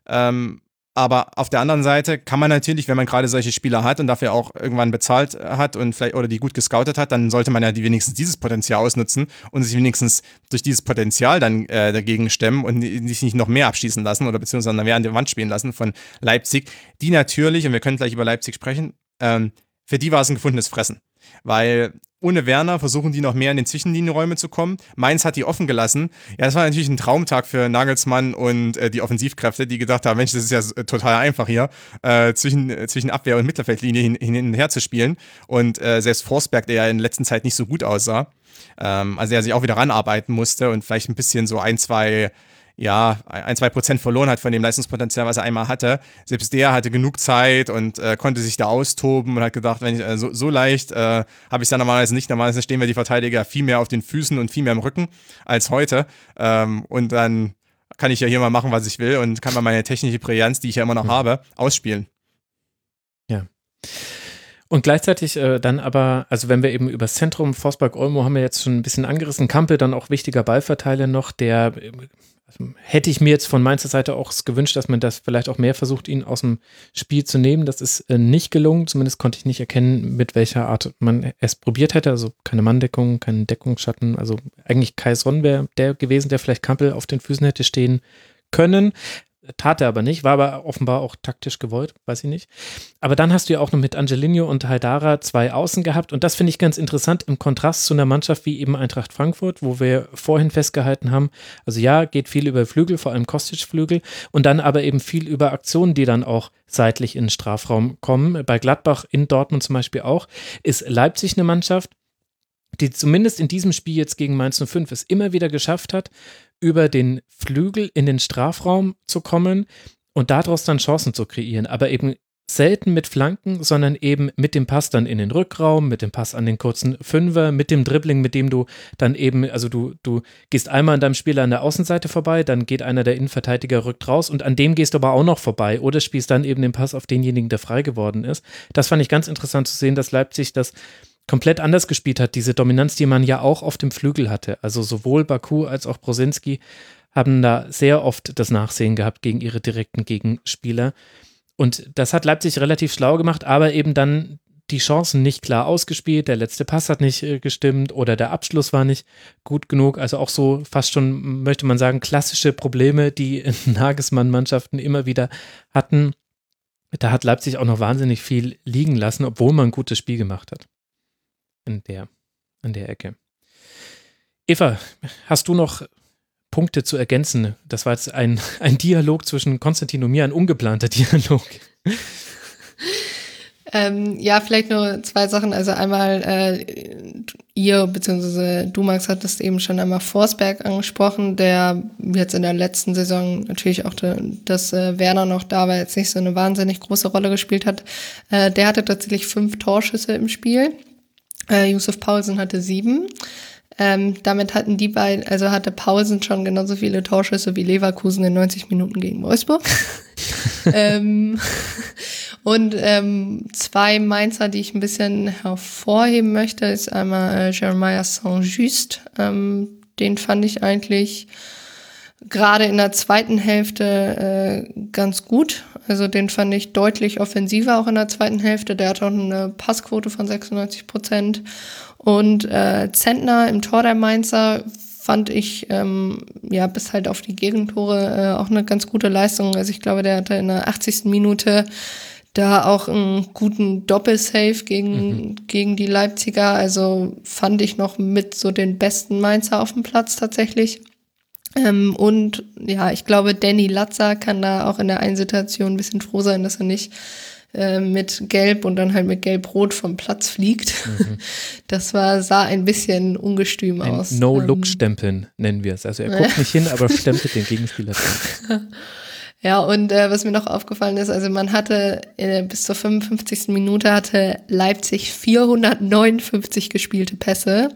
Ähm, aber auf der anderen Seite kann man natürlich, wenn man gerade solche Spieler hat und dafür auch irgendwann bezahlt hat und vielleicht oder die gut gescoutet hat, dann sollte man ja die wenigstens dieses Potenzial ausnutzen und sich wenigstens durch dieses Potenzial dann äh, dagegen stemmen und sich nicht noch mehr abschießen lassen oder beziehungsweise mehr an der Wand spielen lassen von Leipzig, die natürlich, und wir können gleich über Leipzig sprechen, ähm, für die war es ein gefundenes Fressen. Weil ohne Werner versuchen die noch mehr in den Zwischenlinienräume zu kommen. Mainz hat die offen gelassen. Ja, das war natürlich ein Traumtag für Nagelsmann und äh, die Offensivkräfte, die gedacht haben, Mensch, das ist ja total einfach hier, äh, zwischen, äh, zwischen Abwehr und Mittelfeldlinie hin, hin und her zu spielen. Und äh, selbst Forsberg, der ja in letzter Zeit nicht so gut aussah, ähm, also der sich auch wieder ranarbeiten musste und vielleicht ein bisschen so ein, zwei ja, ein, zwei Prozent verloren hat von dem Leistungspotenzial, was er einmal hatte. Selbst der hatte genug Zeit und äh, konnte sich da austoben und hat gedacht, wenn ich, äh, so, so, leicht äh, habe ich es ja normalerweise nicht. Normalerweise stehen wir die Verteidiger viel mehr auf den Füßen und viel mehr im Rücken als heute. Ähm, und dann kann ich ja hier mal machen, was ich will und kann mal meine technische Brillanz, die ich ja immer noch mhm. habe, ausspielen. Ja. Und gleichzeitig äh, dann aber, also wenn wir eben über das Zentrum Forsberg-Olmo haben wir jetzt schon ein bisschen angerissen, Kampel dann auch wichtiger Ballverteiler noch, der also hätte ich mir jetzt von Mainzer Seite auch gewünscht, dass man das vielleicht auch mehr versucht, ihn aus dem Spiel zu nehmen. Das ist äh, nicht gelungen. Zumindest konnte ich nicht erkennen, mit welcher Art man es probiert hätte. Also keine Manndeckung, keinen Deckungsschatten. Also eigentlich Kai Son wäre der gewesen, der vielleicht Kampel auf den Füßen hätte stehen können. Tat er aber nicht, war aber offenbar auch taktisch gewollt, weiß ich nicht. Aber dann hast du ja auch noch mit Angelino und Haidara zwei Außen gehabt und das finde ich ganz interessant im Kontrast zu einer Mannschaft wie eben Eintracht Frankfurt, wo wir vorhin festgehalten haben, also ja, geht viel über Flügel, vor allem Kostic-Flügel und dann aber eben viel über Aktionen, die dann auch seitlich in den Strafraum kommen. Bei Gladbach in Dortmund zum Beispiel auch, ist Leipzig eine Mannschaft, die zumindest in diesem Spiel jetzt gegen Mainz 05 es immer wieder geschafft hat, über den Flügel in den Strafraum zu kommen und daraus dann Chancen zu kreieren, aber eben selten mit Flanken, sondern eben mit dem Pass dann in den Rückraum, mit dem Pass an den kurzen Fünfer, mit dem Dribbling, mit dem du dann eben, also du, du gehst einmal an deinem Spieler an der Außenseite vorbei, dann geht einer der Innenverteidiger rückt raus und an dem gehst du aber auch noch vorbei oder spielst dann eben den Pass auf denjenigen, der frei geworden ist. Das fand ich ganz interessant zu sehen, dass Leipzig das komplett anders gespielt hat, diese Dominanz, die man ja auch auf dem Flügel hatte. Also sowohl Baku als auch Brosinski haben da sehr oft das Nachsehen gehabt gegen ihre direkten Gegenspieler. Und das hat Leipzig relativ schlau gemacht, aber eben dann die Chancen nicht klar ausgespielt, der letzte Pass hat nicht äh, gestimmt oder der Abschluss war nicht gut genug. Also auch so fast schon, möchte man sagen, klassische Probleme, die [LAUGHS] Nagelsmann-Mannschaften immer wieder hatten. Da hat Leipzig auch noch wahnsinnig viel liegen lassen, obwohl man ein gutes Spiel gemacht hat in der, an der Ecke. Eva, hast du noch Punkte zu ergänzen? Das war jetzt ein, ein Dialog zwischen Konstantin und mir, ein ungeplanter [LAUGHS] Dialog. Ähm, ja, vielleicht nur zwei Sachen. Also einmal, äh, ihr bzw. du, Max, hattest eben schon einmal Forsberg angesprochen, der jetzt in der letzten Saison natürlich auch, de, dass äh, Werner noch da war, jetzt nicht so eine wahnsinnig große Rolle gespielt hat. Äh, der hatte tatsächlich fünf Torschüsse im Spiel. Äh, Josef Paulsen hatte sieben. Ähm, damit hatten die beiden, also hatte Paulsen schon genauso viele Torschüsse wie Leverkusen in 90 Minuten gegen Wolfsburg. [LAUGHS] ähm, und ähm, zwei Mainzer, die ich ein bisschen hervorheben möchte, ist einmal äh, Jeremiah Saint-Just. Ähm, den fand ich eigentlich gerade in der zweiten Hälfte äh, ganz gut. Also den fand ich deutlich offensiver auch in der zweiten Hälfte. Der hat auch eine Passquote von 96 Prozent. Und äh, Zentner im Tor der Mainzer fand ich ähm, ja bis halt auf die Gegentore äh, auch eine ganz gute Leistung. Also ich glaube, der hatte in der 80. Minute da auch einen guten Doppelsave gegen, mhm. gegen die Leipziger. Also fand ich noch mit so den besten Mainzer auf dem Platz tatsächlich. Ähm, und ja, ich glaube, Danny Latzer kann da auch in der einen Situation ein bisschen froh sein, dass er nicht äh, mit Gelb und dann halt mit Gelb-Rot vom Platz fliegt. Mhm. [LAUGHS] Das war, sah ein bisschen ungestüm ein aus. No-Look-Stempeln nennen wir es. Also er guckt [LAUGHS] nicht hin, aber stempelt den Gegenspieler. [LAUGHS] Ja, und äh, was mir noch aufgefallen ist, also man hatte äh, bis zur 55. Minute hatte Leipzig 459 gespielte Pässe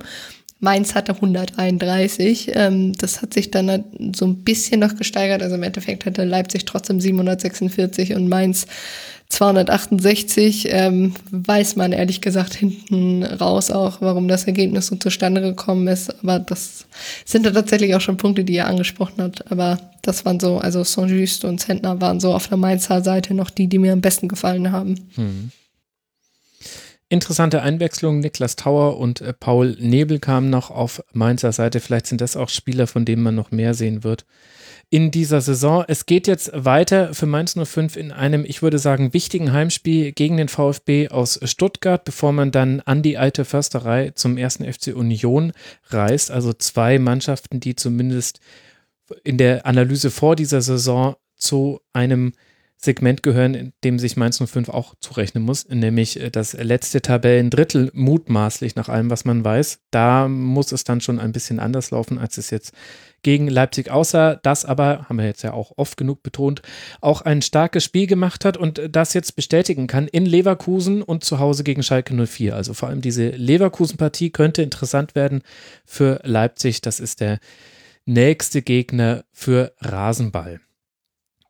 Mainz hatte 131. Ähm, das hat sich dann halt so ein bisschen noch gesteigert. Also im Endeffekt hatte Leipzig trotzdem 746 und Mainz 268. Ähm, weiß man ehrlich gesagt hinten raus auch, warum das Ergebnis so zustande gekommen ist. Aber das sind da tatsächlich auch schon Punkte, die ihr angesprochen habt. Aber das waren so, also Saint-Just und Zentner waren so auf der Mainzer Seite noch die, die mir am besten gefallen haben. Hm. Interessante Einwechslung. Niklas Tauer und äh, Paul Nebel kamen noch auf Mainzer Seite. Vielleicht sind das auch Spieler, von denen man noch mehr sehen wird in dieser Saison. Es geht jetzt weiter für Mainz 05 in einem, ich würde sagen, wichtigen Heimspiel gegen den VfB aus Stuttgart, bevor man dann an die alte Försterei zum ersten FC Union reist. Also zwei Mannschaften, die zumindest in der Analyse vor dieser Saison zu einem Segment gehören, in dem sich Mainz 05 auch zurechnen muss, nämlich äh, das letzte Tabellendrittel mutmaßlich nach allem, was man weiß. Da muss es dann schon ein bisschen anders laufen, als es jetzt gegen Leipzig aussah. Das aber, haben wir jetzt ja auch oft genug betont, auch ein starkes Spiel gemacht hat und das jetzt bestätigen kann in Leverkusen und zu Hause gegen Schalke 04. Also vor allem diese Leverkusen-Partie könnte interessant werden für Leipzig. Das ist der nächste Gegner für Rasenball.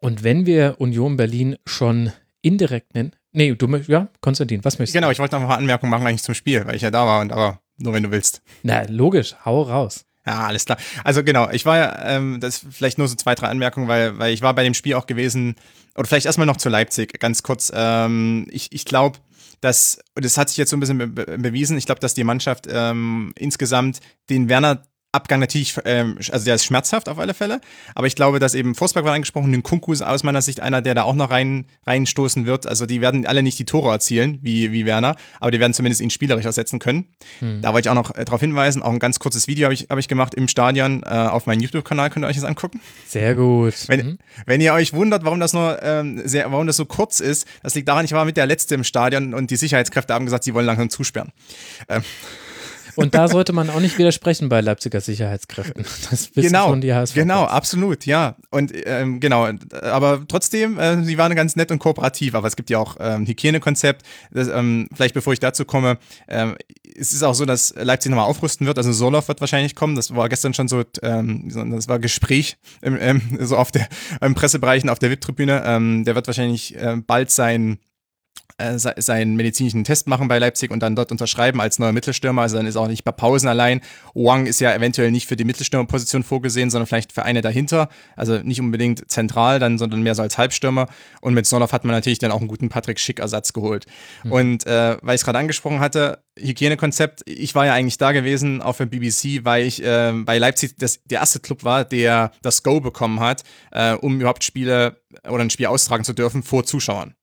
Und wenn wir Union Berlin schon indirekt nennen, nee, du ja, Konstantin, was möchtest du? Genau, ich wollte noch mal eine Anmerkung machen eigentlich zum Spiel, weil ich ja da war und aber nur wenn du willst. Na, logisch, hau raus. Ja, alles klar. Also genau, ich war ja, ähm, das vielleicht nur so zwei, drei Anmerkungen, weil, weil ich war bei dem Spiel auch gewesen, oder vielleicht erstmal noch zu Leipzig, ganz kurz. Ähm, ich ich glaube, dass, das hat sich jetzt so ein bisschen be bewiesen, ich glaube, dass die Mannschaft ähm, insgesamt den Werner Abgang natürlich, ähm, also der ist schmerzhaft auf alle Fälle, aber ich glaube, dass eben Forsberg war angesprochen, den Kunku ist aus meiner Sicht einer, der da auch noch rein reinstoßen wird. Also die werden alle nicht die Tore erzielen, wie, wie Werner, aber die werden zumindest ihn spielerisch ersetzen können. Hm. Da wollte ich auch noch äh, darauf hinweisen, auch ein ganz kurzes Video habe ich, hab ich gemacht im Stadion äh, auf meinem YouTube-Kanal, könnt ihr euch das angucken. Sehr gut. Wenn, mhm. wenn ihr euch wundert, warum das nur ähm, sehr, warum das so kurz ist, das liegt daran, ich war mit der Letzte im Stadion und die Sicherheitskräfte haben gesagt, sie wollen langsam zusperren. Ähm. Und da sollte man auch nicht widersprechen bei Leipziger Sicherheitskräften. [LAUGHS] Das wissen genau, schon die HSV. Genau, absolut, ja. Und ähm, genau, aber trotzdem, äh, sie waren ganz nett und kooperativ. Aber es gibt ja auch ähm, Hygienekonzept. Das, ähm, vielleicht bevor ich dazu komme, ähm, es ist auch so, dass Leipzig nochmal aufrüsten wird. Also Soloff wird wahrscheinlich kommen. Das war gestern schon so, ähm, das war Gespräch im, ähm, so auf der im Pressebereichen auf der VIP-Tribüne. Ähm, der wird wahrscheinlich äh, bald sein äh, seinen medizinischen Test machen bei Leipzig und dann dort unterschreiben als neuer Mittelstürmer. Also dann ist auch nicht bei Pausen allein. Wang ist ja eventuell nicht für die Mittelstürmerposition vorgesehen, sondern vielleicht für eine dahinter. Also nicht unbedingt zentral, dann, sondern mehr so als Halbstürmer. Und mit Sonoff hat man natürlich dann auch einen guten Patrick Schick-Ersatz geholt. Mhm. Und äh, weil ich es gerade angesprochen hatte, Hygienekonzept, ich war ja eigentlich da gewesen auf der BBC, weil ich äh, bei Leipzig das, der erste Club war, der das Go bekommen hat, äh, um überhaupt Spiele oder ein Spiel austragen zu dürfen vor Zuschauern.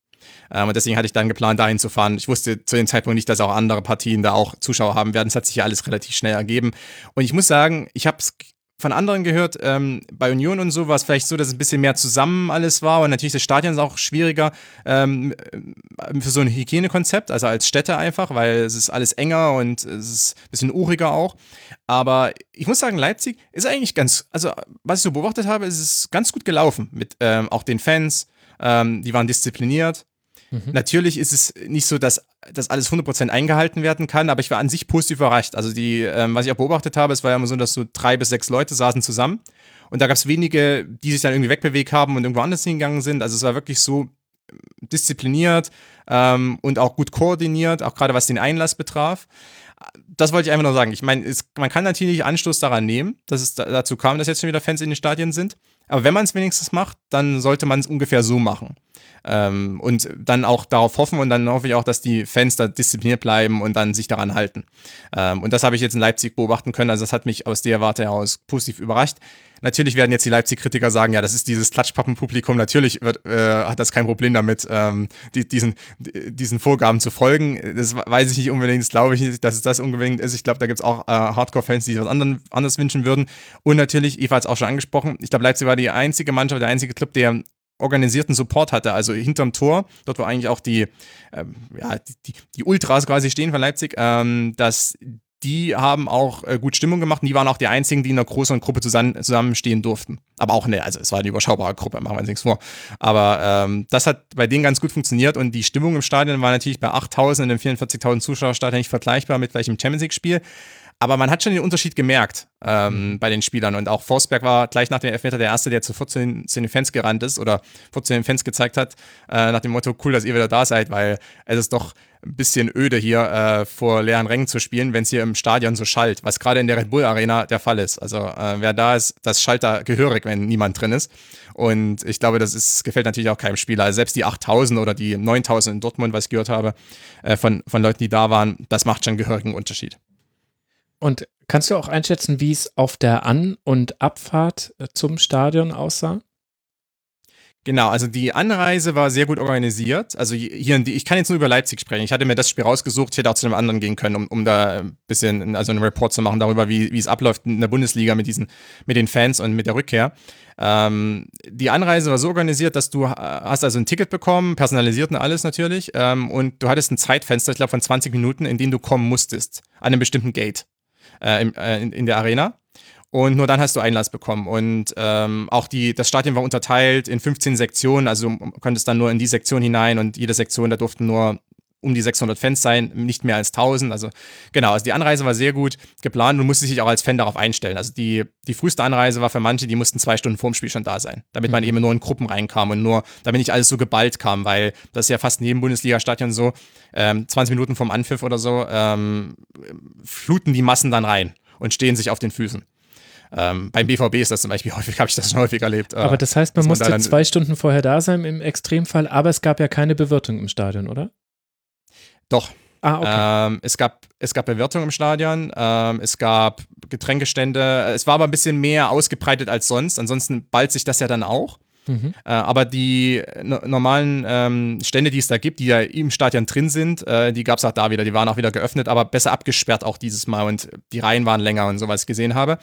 Ähm, und deswegen hatte ich dann geplant, dahin zu fahren. Ich wusste zu dem Zeitpunkt nicht, dass auch andere Partien da auch Zuschauer haben werden. Es hat sich ja alles relativ schnell ergeben. Und ich muss sagen, ich habe es von anderen gehört, ähm, bei Union und so war es vielleicht so, dass es ein bisschen mehr zusammen alles war und natürlich das Stadion ist auch schwieriger ähm, für so ein Hygienekonzept, also als Städte einfach, weil es ist alles enger und es ist ein bisschen uriger auch. Aber ich muss sagen, Leipzig ist eigentlich ganz, also was ich so beobachtet habe, ist es ganz gut gelaufen mit ähm, auch den Fans, ähm, die waren diszipliniert Mhm. Natürlich ist es nicht so, dass das alles 100% eingehalten werden kann, aber ich war an sich positiv überrascht. Also die, ähm, was ich auch beobachtet habe, es war ja immer so, dass so drei bis sechs Leute saßen zusammen und da gab es wenige, die sich dann irgendwie wegbewegt haben und irgendwo anders hingegangen sind. Also es war wirklich so ähm, diszipliniert ähm, und auch gut koordiniert, auch gerade was den Einlass betraf. Das wollte ich einfach nur sagen. Ich meine, man kann natürlich Anstoß daran nehmen, dass es dazu kam, dass jetzt schon wieder Fans in den Stadien sind. Aber wenn man es wenigstens macht, dann sollte man es ungefähr so machen. Ähm, und dann auch darauf hoffen und dann hoffe ich auch, dass die Fans da diszipliniert bleiben und dann sich daran halten. Ähm, und das habe ich jetzt in Leipzig beobachten können. Also das hat mich aus der Warte heraus positiv überrascht. Natürlich werden jetzt die Leipzig-Kritiker sagen, ja, das ist dieses Klatschpappenpublikum. Natürlich wird, äh, hat das kein Problem damit, ähm, die, diesen, diesen Vorgaben zu folgen. Das weiß ich nicht unbedingt, das glaube ich nicht, dass es das unbedingt ist. Ich glaube, da gibt es auch äh, Hardcore-Fans, die sich was anderen, anderes wünschen würden. Und natürlich, Eva hat es auch schon angesprochen, ich glaube, Leipzig war die einzige Mannschaft, der einzige Club, der organisierten Support hatte, also hinterm Tor, dort wo eigentlich auch die, ähm, ja, die, die, Ultras quasi stehen von Leipzig, ähm, dass die haben auch äh, gut Stimmung gemacht und die waren auch die einzigen, die in einer größeren Gruppe zusammen, zusammenstehen durften. Aber auch, ne, also es war eine überschaubare Gruppe, machen wir uns nichts vor. Aber ähm, das hat bei denen ganz gut funktioniert und die Stimmung im Stadion war natürlich bei 8.000 und den 44.000 Zuschauerstadion nicht vergleichbar mit vielleicht im Champions League-Spiel. Aber man hat schon den Unterschied gemerkt ähm, mhm. bei den Spielern. Und auch Forsberg war gleich nach dem Elfmeter der Erste, der zu 14 den Fans gerannt ist oder 14 den Fans gezeigt hat, äh, nach dem Motto, cool, dass ihr wieder da seid, weil es ist doch ein bisschen öde hier äh, vor leeren Rängen zu spielen, wenn es hier im Stadion so schallt, was gerade in der Red Bull Arena der Fall ist. Also äh, wer da ist, das schallt da gehörig, wenn niemand drin ist. Und ich glaube, das ist, gefällt natürlich auch keinem Spieler. Also selbst die 8000 oder die 9000 in Dortmund, was ich gehört habe, äh, von, von Leuten, die da waren, das macht schon gehörigen Unterschied. Und kannst du auch einschätzen, wie es auf der An- und Abfahrt äh, zum Stadion aussah? Genau, also die Anreise war sehr gut organisiert. Also hier, ich kann jetzt nur über Leipzig sprechen. Ich hatte mir das Spiel rausgesucht, ich hätte auch zu einem anderen gehen können, um, um da ein bisschen, also einen Report zu machen darüber, wie, wie es abläuft in der Bundesliga mit diesen, mit den Fans und mit der Rückkehr. Ähm, die Anreise war so organisiert, dass du hast also ein Ticket bekommen, personalisiert und alles natürlich, ähm, und du hattest ein Zeitfenster, ich glaube von 20 Minuten, in dem du kommen musstest, an einem bestimmten Gate äh, in, äh, in der Arena. Und nur dann hast du Einlass bekommen. Und ähm, auch die, das Stadion war unterteilt in 15 Sektionen, also du konntest dann nur in die Sektion hinein und jede Sektion, da durften nur um die 600 Fans sein, nicht mehr als 1000. Also genau, also die Anreise war sehr gut geplant und musste sich auch als Fan darauf einstellen. Also die, die früheste Anreise war für manche, die mussten zwei Stunden vorm Spiel schon da sein, damit man mhm. eben nur in Gruppen reinkam und nur, damit nicht alles so geballt kam, weil das ist ja fast in jedem Bundesliga-Stadion so, ähm, 20 Minuten vom Anpfiff oder so, ähm, fluten die Massen dann rein und stehen sich auf den Füßen. Ähm, beim BVB ist das zum Beispiel [LAUGHS] häufig, habe ich das schon häufig erlebt. Äh, aber das heißt, man musste man zwei Stunden vorher da sein im Extremfall, aber es gab ja keine Bewirtung im Stadion, oder? Doch. Ah, okay. Ähm, es, gab, es gab Bewirtung im Stadion, ähm, es gab Getränkestände, es war aber ein bisschen mehr ausgebreitet als sonst. Ansonsten ballt sich das ja dann auch. Mhm. Äh, aber die no normalen ähm, Stände, die es da gibt, die ja im Stadion drin sind, äh, die gab es auch da wieder. Die waren auch wieder geöffnet, aber besser abgesperrt auch dieses Mal und die Reihen waren länger und so, was ich gesehen habe.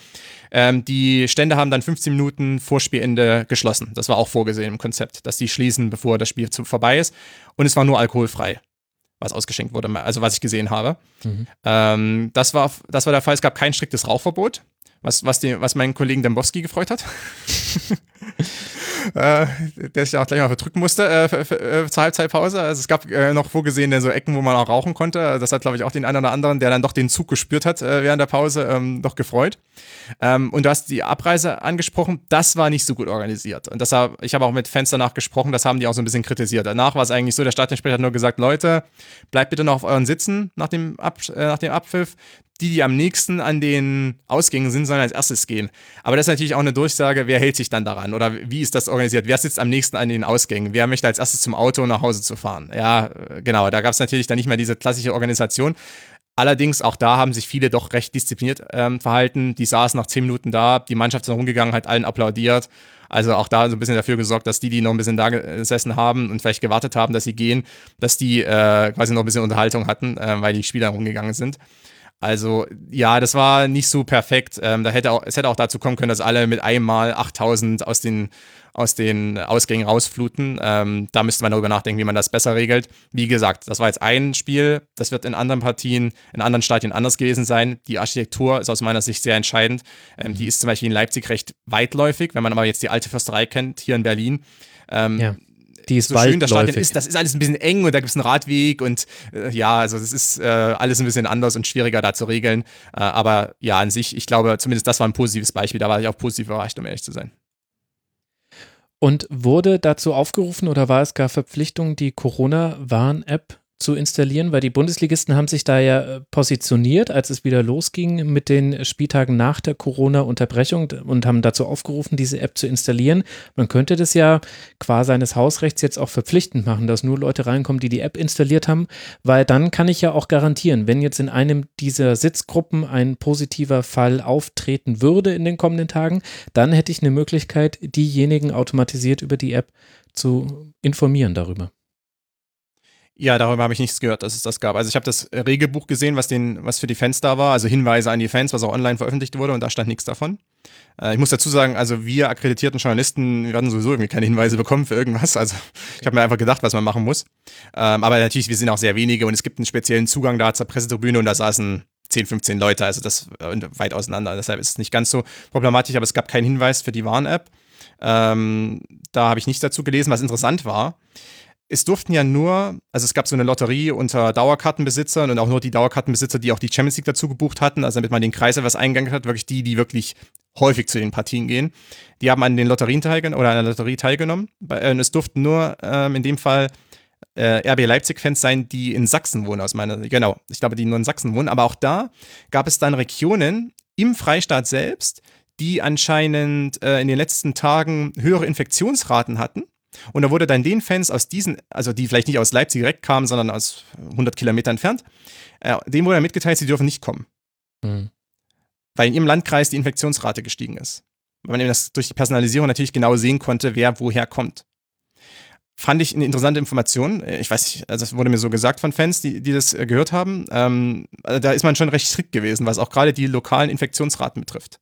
Ähm, die Stände haben dann 15 Minuten vor Spielende geschlossen. Das war auch vorgesehen im Konzept, dass die schließen, bevor das Spiel zu, vorbei ist. Und es war nur alkoholfrei was ausgeschenkt wurde, also was ich gesehen habe. Mhm. Ähm, das, war, das war der Fall. Es gab kein striktes Rauchverbot, was, was, die, was meinen Kollegen Dembowski gefreut hat. [LAUGHS] äh, der sich auch gleich mal verdrücken musste äh, für, für, äh, zur Halbzeitpause. Also es gab äh, noch vorgesehene so Ecken, wo man auch rauchen konnte. Das hat, glaube ich, auch den einen oder anderen, der dann doch den Zug gespürt hat äh, während der Pause, ähm, doch gefreut. Ähm, und du hast die Abreise angesprochen. Das war nicht so gut organisiert. Und das hab, ich habe auch mit Fans danach gesprochen, das haben die auch so ein bisschen kritisiert. Danach war es eigentlich so, der Stadionsprecher hat nur gesagt, Leute, bleibt bitte noch auf euren Sitzen nach dem, Ab, äh, nach dem Abpfiff die, die am nächsten an den Ausgängen sind, sollen als erstes gehen. Aber das ist natürlich auch eine Durchsage, wer hält sich dann daran oder wie ist das organisiert? Wer sitzt am nächsten an den Ausgängen? Wer möchte als erstes zum Auto nach Hause zu fahren? Ja, genau, da gab es natürlich dann nicht mehr diese klassische Organisation. Allerdings, auch da haben sich viele doch recht diszipliniert ähm, verhalten. Die saßen nach zehn Minuten da, die Mannschaft ist rumgegangen, hat allen applaudiert. Also auch da so ein bisschen dafür gesorgt, dass die, die noch ein bisschen da gesessen haben und vielleicht gewartet haben, dass sie gehen, dass die äh, quasi noch ein bisschen Unterhaltung hatten, äh, weil die Spieler rumgegangen sind. Also ja, das war nicht so perfekt. Ähm, da hätte auch, es hätte auch dazu kommen können, dass alle mit einmal 8000 aus den, aus den Ausgängen rausfluten. Ähm, da müsste man darüber nachdenken, wie man das besser regelt. Wie gesagt, das war jetzt ein Spiel. Das wird in anderen Partien, in anderen Stadien anders gewesen sein. Die Architektur ist aus meiner Sicht sehr entscheidend. Ähm, die ist zum Beispiel in Leipzig recht weitläufig. Wenn man aber jetzt die alte Försterei kennt, hier in Berlin, ähm, ja die ist so schön das Stadion ist, das ist alles ein bisschen eng und da gibt es einen Radweg und äh, ja, also das ist äh, alles ein bisschen anders und schwieriger da zu regeln. Äh, aber ja, an sich, ich glaube, zumindest das war ein positives Beispiel. Da war ich auch positiv überrascht, um ehrlich zu sein. Und wurde dazu aufgerufen oder war es gar Verpflichtung, die Corona-Warn-App zu installieren, weil die Bundesligisten haben sich da ja äh, positioniert, als es wieder losging mit den Spieltagen nach der Corona-Unterbrechung und haben dazu aufgerufen, diese App zu installieren. Man könnte das ja qua seines Hausrechts jetzt auch verpflichtend machen, dass nur Leute reinkommen, die die App installiert haben, weil dann kann ich ja auch garantieren, wenn jetzt in einem dieser Sitzgruppen ein positiver Fall auftreten würde in den kommenden Tagen, dann hätte ich eine Möglichkeit, diejenigen automatisiert über die App zu informieren darüber. Ja, darüber habe ich nichts gehört, dass es das gab. Also ich habe das Regelbuch gesehen, was, den, was für die Fans da war, also Hinweise an die Fans, was auch online veröffentlicht wurde und da stand nichts davon. Äh, ich muss dazu sagen, also wir akkreditierten Journalisten werden sowieso irgendwie keine Hinweise bekommen für irgendwas. [LAUGHS] Also ich habe mir einfach gedacht, was man machen muss. Ähm, aber natürlich, wir sind auch sehr wenige und es gibt einen speziellen Zugang da zur Pressetribüne und da saßen 10, 15 Leute, also das äh, weit auseinander. Deshalb ist es nicht ganz so problematisch, aber es gab keinen Hinweis für die Warn-App. Ähm, da habe ich nichts dazu gelesen, was interessant war es durften ja nur, also es gab so eine Lotterie unter Dauerkartenbesitzern und auch nur die Dauerkartenbesitzer, die auch die Champions League dazu gebucht hatten, also damit man den Kreis etwas eingegangen hat, wirklich die, die wirklich häufig zu den Partien gehen. Die haben an den Lotterien teilgenommen oder an der Lotterie teilgenommen. Äh, und es durften nur ähm, in dem Fall äh, RB Leipzig-Fans sein, die in Sachsen wohnen, aus meiner Genau, ich glaube, die nur in Sachsen wohnen. Aber auch da gab es dann Regionen im Freistaat selbst, die anscheinend äh, in den letzten Tagen höhere Infektionsraten hatten. Und da wurde dann den Fans aus diesen, also die vielleicht nicht aus Leipzig direkt kamen, sondern aus 100 Kilometer entfernt, äh, denen wurde dann mitgeteilt, sie dürfen nicht kommen. Mhm. Weil in ihrem Landkreis die Infektionsrate gestiegen ist. Weil man eben das durch die Personalisierung natürlich genau sehen konnte, wer woher kommt. Fand ich eine interessante Information. Ich weiß nicht, also es wurde mir so gesagt von Fans, die, die das äh, gehört haben. Ähm, also da ist man schon recht strikt gewesen, was auch gerade die lokalen Infektionsraten betrifft.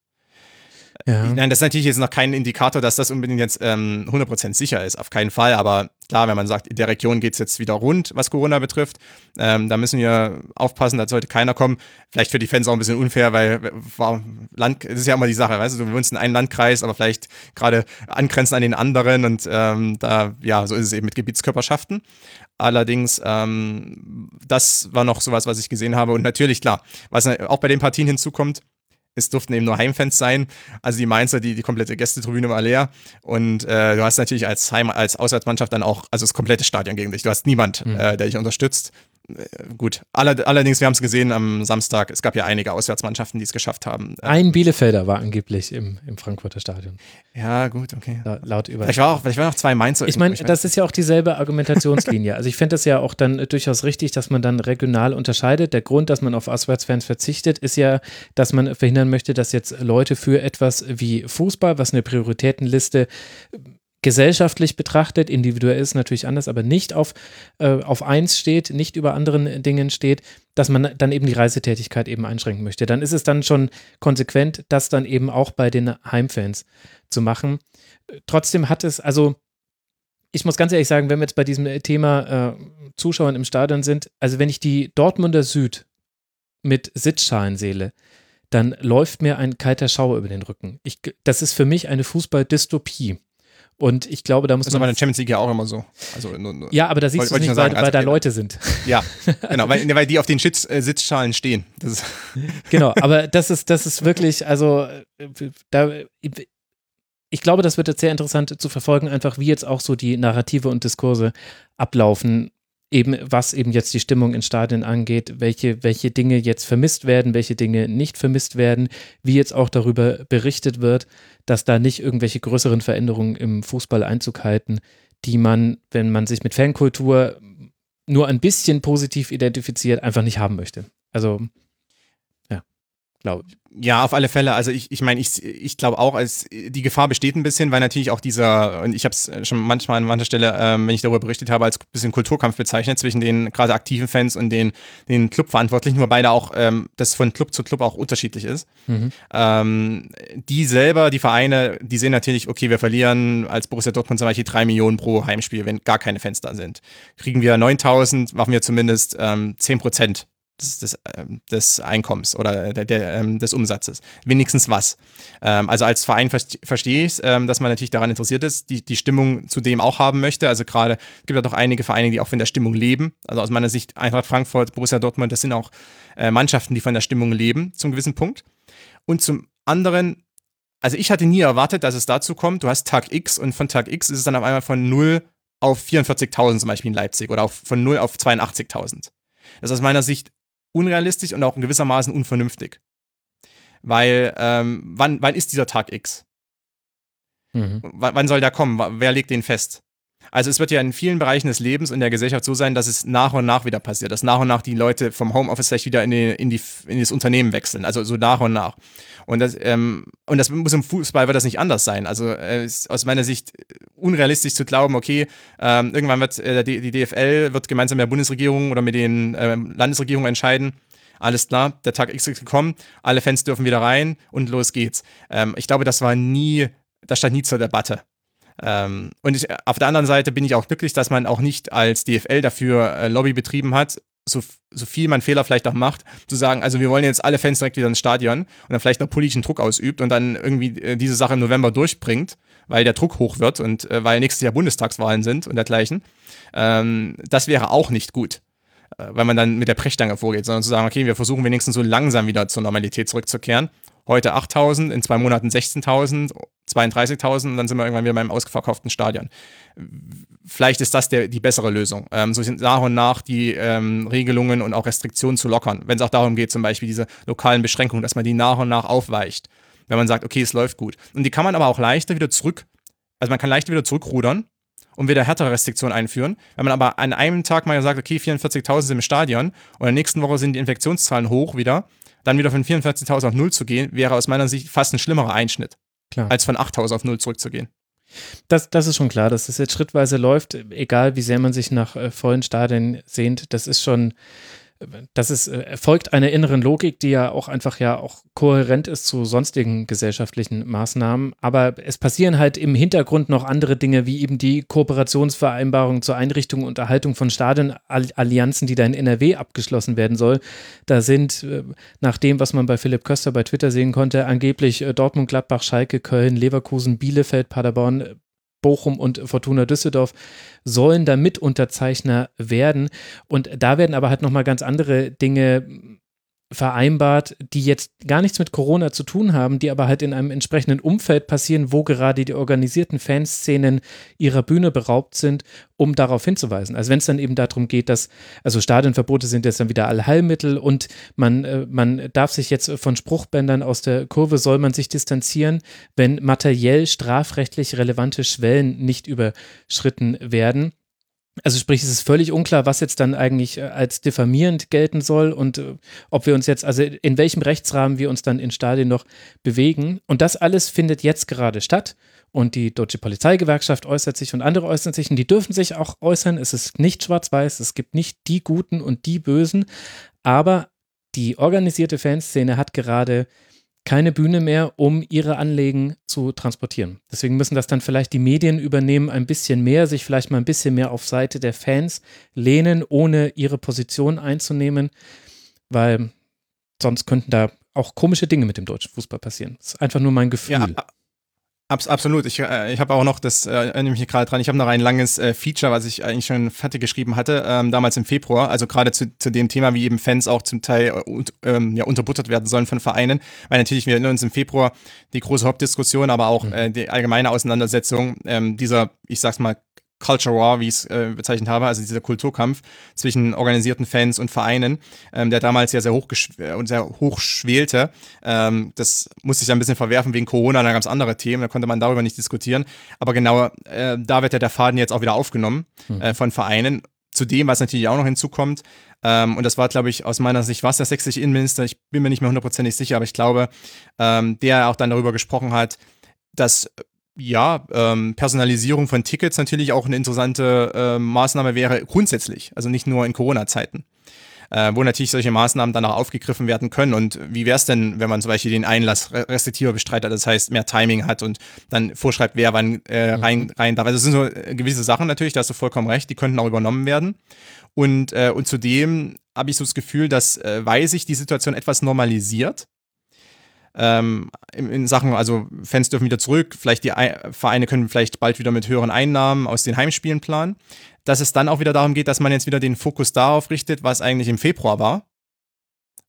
Ja. Nein, das ist natürlich jetzt noch kein Indikator, dass das unbedingt jetzt ähm, 100% sicher ist, auf keinen Fall. Aber klar, wenn man sagt, in der Region geht es jetzt wieder rund, was Corona betrifft, ähm, da müssen wir aufpassen, da sollte keiner kommen. Vielleicht für die Fans auch ein bisschen unfair, weil war Land, das ist ja immer die Sache, weißt du, du wohnst in einem Landkreis, aber vielleicht gerade angrenzen an den anderen und ähm, da, ja, so ist es eben mit Gebietskörperschaften. Allerdings, ähm, das war noch sowas, was ich gesehen habe. Und natürlich, klar, was auch bei den Partien hinzukommt, es durften eben nur Heimfans sein. Also die Mainzer, die, die komplette Gästetribüne war leer. Und äh, du hast natürlich als Heim, als Auswärtsmannschaft dann auch, also das komplette Stadion gegen dich. Du hast niemand, mhm. äh, der dich unterstützt. Äh, gut. allerdings, wir haben es gesehen am Samstag, es gab ja einige Auswärtsmannschaften, die es geschafft haben. Ein Bielefelder war angeblich im, im Frankfurter Stadion. Ja, gut, okay. La laut über. Vielleicht, war auch, vielleicht waren noch zwei Mainzer. Ich meine, das ist ja auch dieselbe Argumentationslinie. also ich finde das ja auch dann durchaus richtig, dass man dann regional unterscheidet. Der Grund, dass man auf Auswärtsfans verzichtet, ist ja, dass man verhindern möchte, dass jetzt Leute für etwas wie Fußball, was eine Prioritätenliste gesellschaftlich betrachtet, individuell ist natürlich anders, aber nicht auf, äh, auf eins steht, nicht über anderen Dingen steht, dass man dann eben die Reisetätigkeit eben einschränken möchte. Dann ist es dann schon konsequent, das dann eben auch bei den Heimfans zu machen. Trotzdem hat es, also ich muss ganz ehrlich sagen, wenn wir jetzt bei diesem Thema äh, Zuschauern im Stadion sind, also wenn ich die Dortmunder Süd mit Sitzschalen sehe, dann läuft mir ein kalter Schauer über den Rücken. Ich, das ist für mich eine Fußballdystopie. Und ich glaube, da muss das man. Das ist aber in der Champions League ja auch immer so. Also, nur, nur, ja, aber da siehst du nicht, weil, weil also, da Leute sind. [LAUGHS] Ja, genau, weil, weil die auf den Schitz, äh, Sitzschalen stehen. [LAUGHS] genau, aber das ist, das ist wirklich, also da, ich glaube, das wird jetzt sehr interessant zu verfolgen, einfach wie jetzt auch so die Narrative und Diskurse ablaufen eben, was eben jetzt die Stimmung in Stadien angeht, welche, welche Dinge jetzt vermisst werden, welche Dinge nicht vermisst werden, wie jetzt auch darüber berichtet wird, dass da nicht irgendwelche größeren Veränderungen im Fußball Einzug halten, die man, wenn man sich mit Fankultur nur ein bisschen positiv identifiziert, einfach nicht haben möchte. Also, ja, glaube ich. Ja, auf alle Fälle. Also ich, ich meine, ich, ich glaube auch, als die Gefahr besteht ein bisschen, weil natürlich auch dieser, und ich habe es schon manchmal an mancher Stelle, ähm, wenn ich darüber berichtet habe, als ein bisschen Kulturkampf bezeichnet zwischen den gerade aktiven Fans und den, den Clubverantwortlichen, wobei da auch ähm, das von Club zu Club auch unterschiedlich ist. Mhm. Ähm, die selber, die Vereine, die sehen natürlich, okay, wir verlieren als Borussia Dortmund zum Beispiel drei Millionen pro Heimspiel, wenn gar keine Fans da sind. Kriegen wir 9000, machen wir zumindest ähm, 10 Prozent des, des, ähm, des Einkommens oder der, der, ähm, des Umsatzes. Wenigstens was. Ähm, also als Verein verstehe ich es, dass man natürlich daran interessiert ist, die, die Stimmung zudem auch haben möchte. Also gerade es gibt ja doch einige Vereine, die auch von der Stimmung leben. Also aus meiner Sicht Eintracht Frankfurt, Borussia Dortmund, das sind auch äh, Mannschaften, die von der Stimmung leben, zum gewissen Punkt. Und zum anderen, also ich hatte nie erwartet, dass es dazu kommt, du hast Tag X und von Tag X ist es dann auf einmal von 0 auf 44.000 zum Beispiel in Leipzig oder auf, von 0 auf 82.000. Das ist aus meiner Sicht unrealistisch und auch in gewissermaßen unvernünftig. Weil, ähm, wann, wann ist dieser Tag X? Mhm. wann soll der kommen? Wer legt den fest? Also es wird ja in vielen Bereichen des Lebens und der Gesellschaft so sein, dass es nach und nach wieder passiert, dass nach und nach die Leute vom Homeoffice vielleicht wieder in, die, in, die, in das Unternehmen wechseln, also so nach und nach. Und das, ähm, und das muss im Fußball wird das nicht anders sein. Also äh, ist aus meiner Sicht unrealistisch zu glauben, okay, ähm, irgendwann wird äh, die, die, DFL wird gemeinsam mit der Bundesregierung oder mit den ähm, Landesregierungen entscheiden, alles klar, der Tag X ist gekommen, alle Fans dürfen wieder rein und los geht's. Ähm, ich glaube, das war nie, das stand nie zur Debatte. Ähm, und ich, auf der anderen Seite bin ich auch glücklich, dass man auch nicht als DFL dafür äh, Lobby betrieben hat, so, so viel man Fehler vielleicht auch macht, zu sagen, also wir wollen jetzt alle Fans direkt wieder ins Stadion und dann vielleicht noch politischen Druck ausübt und dann irgendwie äh, diese Sache im November durchbringt, weil der Druck hoch wird und äh, weil nächstes Jahr Bundestagswahlen sind und dergleichen. Ähm, das wäre auch nicht gut, äh, weil man dann mit der Brechstange vorgeht, sondern zu sagen, okay, wir versuchen wenigstens so langsam wieder zur Normalität zurückzukehren. Heute 8.000, in zwei Monaten 16.000, 32.000 und dann sind wir irgendwann wieder beim ausverkauften Stadion vielleicht ist das der, die bessere Lösung, ähm, so sind nach und nach die ähm, Regelungen und auch Restriktionen zu lockern. Wenn es auch darum geht, zum Beispiel diese lokalen Beschränkungen, dass man die nach und nach aufweicht, wenn man sagt, okay, es läuft gut. Und die kann man aber auch leichter wieder zurück, also man kann leichter wieder zurückrudern und wieder härtere Restriktionen einführen. Wenn man aber an einem Tag mal sagt, okay, 44.000 sind im Stadion und in der nächsten Woche sind die Infektionszahlen hoch wieder, dann wieder von 44.000 auf Null zu gehen, wäre aus meiner Sicht fast ein schlimmerer Einschnitt, Klar. als von 8.000 auf Null zurückzugehen. Das, das ist schon klar, dass das jetzt schrittweise läuft, egal wie sehr man sich nach äh, vollen Stadien sehnt. Das ist schon, das ist, äh, folgt einer inneren Logik, die ja auch einfach ja auch kohärent ist zu sonstigen gesellschaftlichen Maßnahmen. Aber es passieren halt im Hintergrund noch andere Dinge, wie eben die Kooperationsvereinbarung zur Einrichtung und Erhaltung von Stadionallianzen, die da in NRW abgeschlossen werden soll. Da sind, äh, nach dem, was man bei Philipp Köster bei Twitter sehen konnte, angeblich äh, Dortmund, Gladbach, Schalke, Köln, Leverkusen, Bielefeld, Paderborn, Bochum und Fortuna Düsseldorf sollen da Mitunterzeichner werden. Und da werden aber halt nochmal ganz andere Dinge vereinbart, die jetzt gar nichts mit Corona zu tun haben, die aber halt in einem entsprechenden Umfeld passieren, wo gerade die organisierten Fanszenen ihrer Bühne beraubt sind, um darauf hinzuweisen. Also wenn es dann eben darum geht, dass, also Stadionverbote sind jetzt dann wieder Allheilmittel und man, äh, man darf sich jetzt von Spruchbändern aus der Kurve, soll man sich distanzieren, wenn materiell strafrechtlich relevante Schwellen nicht überschritten werden. Also sprich, es ist völlig unklar, was jetzt dann eigentlich äh, als diffamierend gelten soll und äh, ob wir uns jetzt, also in welchem Rechtsrahmen wir uns dann in Stadien noch bewegen. Und das alles findet jetzt gerade statt. Und die Deutsche Polizeigewerkschaft äußert sich und andere äußern sich und die dürfen sich auch äußern. Es ist nicht schwarz-weiß, es gibt nicht die Guten und die Bösen. Aber die organisierte Fanszene hat gerade keine Bühne mehr, um ihre Anliegen zu transportieren. Deswegen müssen das dann vielleicht die Medien übernehmen, ein bisschen mehr, sich vielleicht mal ein bisschen mehr auf Seite der Fans lehnen, ohne ihre Position einzunehmen, weil sonst könnten da auch komische Dinge mit dem deutschen Fußball passieren. Das ist einfach nur mein Gefühl. Ja, Abs absolut. Ich, äh, ich habe auch noch, das äh, erinnere mich gerade dran, ich habe noch ein langes äh, Feature, was ich eigentlich schon fertig geschrieben hatte, ähm, damals im Februar, also gerade zu, zu dem Thema, wie eben Fans auch zum Teil äh, ähm, ja, unterbuttert werden sollen von Vereinen, weil natürlich wir erinnern uns im Februar die große Hauptdiskussion, aber auch mhm. äh, die allgemeine Auseinandersetzung ähm, dieser, ich sag's mal, Culture War, wie ich es äh, bezeichnet habe, also dieser Kulturkampf zwischen organisierten Fans und Vereinen, ähm, der damals ja sehr hoch äh, und sehr hoch schwelte. Ähm, das musste ich ein bisschen verwerfen wegen Corona, da gab es andere Themen, da konnte man darüber nicht diskutieren. Aber genau äh, da wird ja der Faden jetzt auch wieder aufgenommen mhm. äh, von Vereinen. Zu dem, was natürlich auch noch hinzukommt, ähm, und das war, glaube ich, aus meiner Sicht, was der sächsische Innenminister, ich bin mir nicht mehr hundertprozentig sicher, aber ich glaube, ähm, der auch dann darüber gesprochen hat, dass ja, ähm, Personalisierung von Tickets natürlich auch eine interessante äh, Maßnahme wäre, grundsätzlich, also nicht nur in Corona-Zeiten. Äh, wo natürlich solche Maßnahmen dann auch aufgegriffen werden können. Und wie wäre es denn, wenn man zum Beispiel den Einlass restriktiver bestreitet, das heißt mehr Timing hat und dann vorschreibt, wer wann äh, rein, rein darf. Also das sind so äh, gewisse Sachen natürlich, da hast du vollkommen recht, die könnten auch übernommen werden. Und, äh, und zudem habe ich so das Gefühl, dass, äh, weil sich die Situation etwas normalisiert, ähm, in, in, Sachen, also Fans dürfen wieder zurück, vielleicht die Vereine können vielleicht bald wieder mit höheren Einnahmen aus den Heimspielen planen, dass es dann auch wieder darum geht, dass man jetzt wieder den Fokus darauf richtet, was eigentlich im Februar war.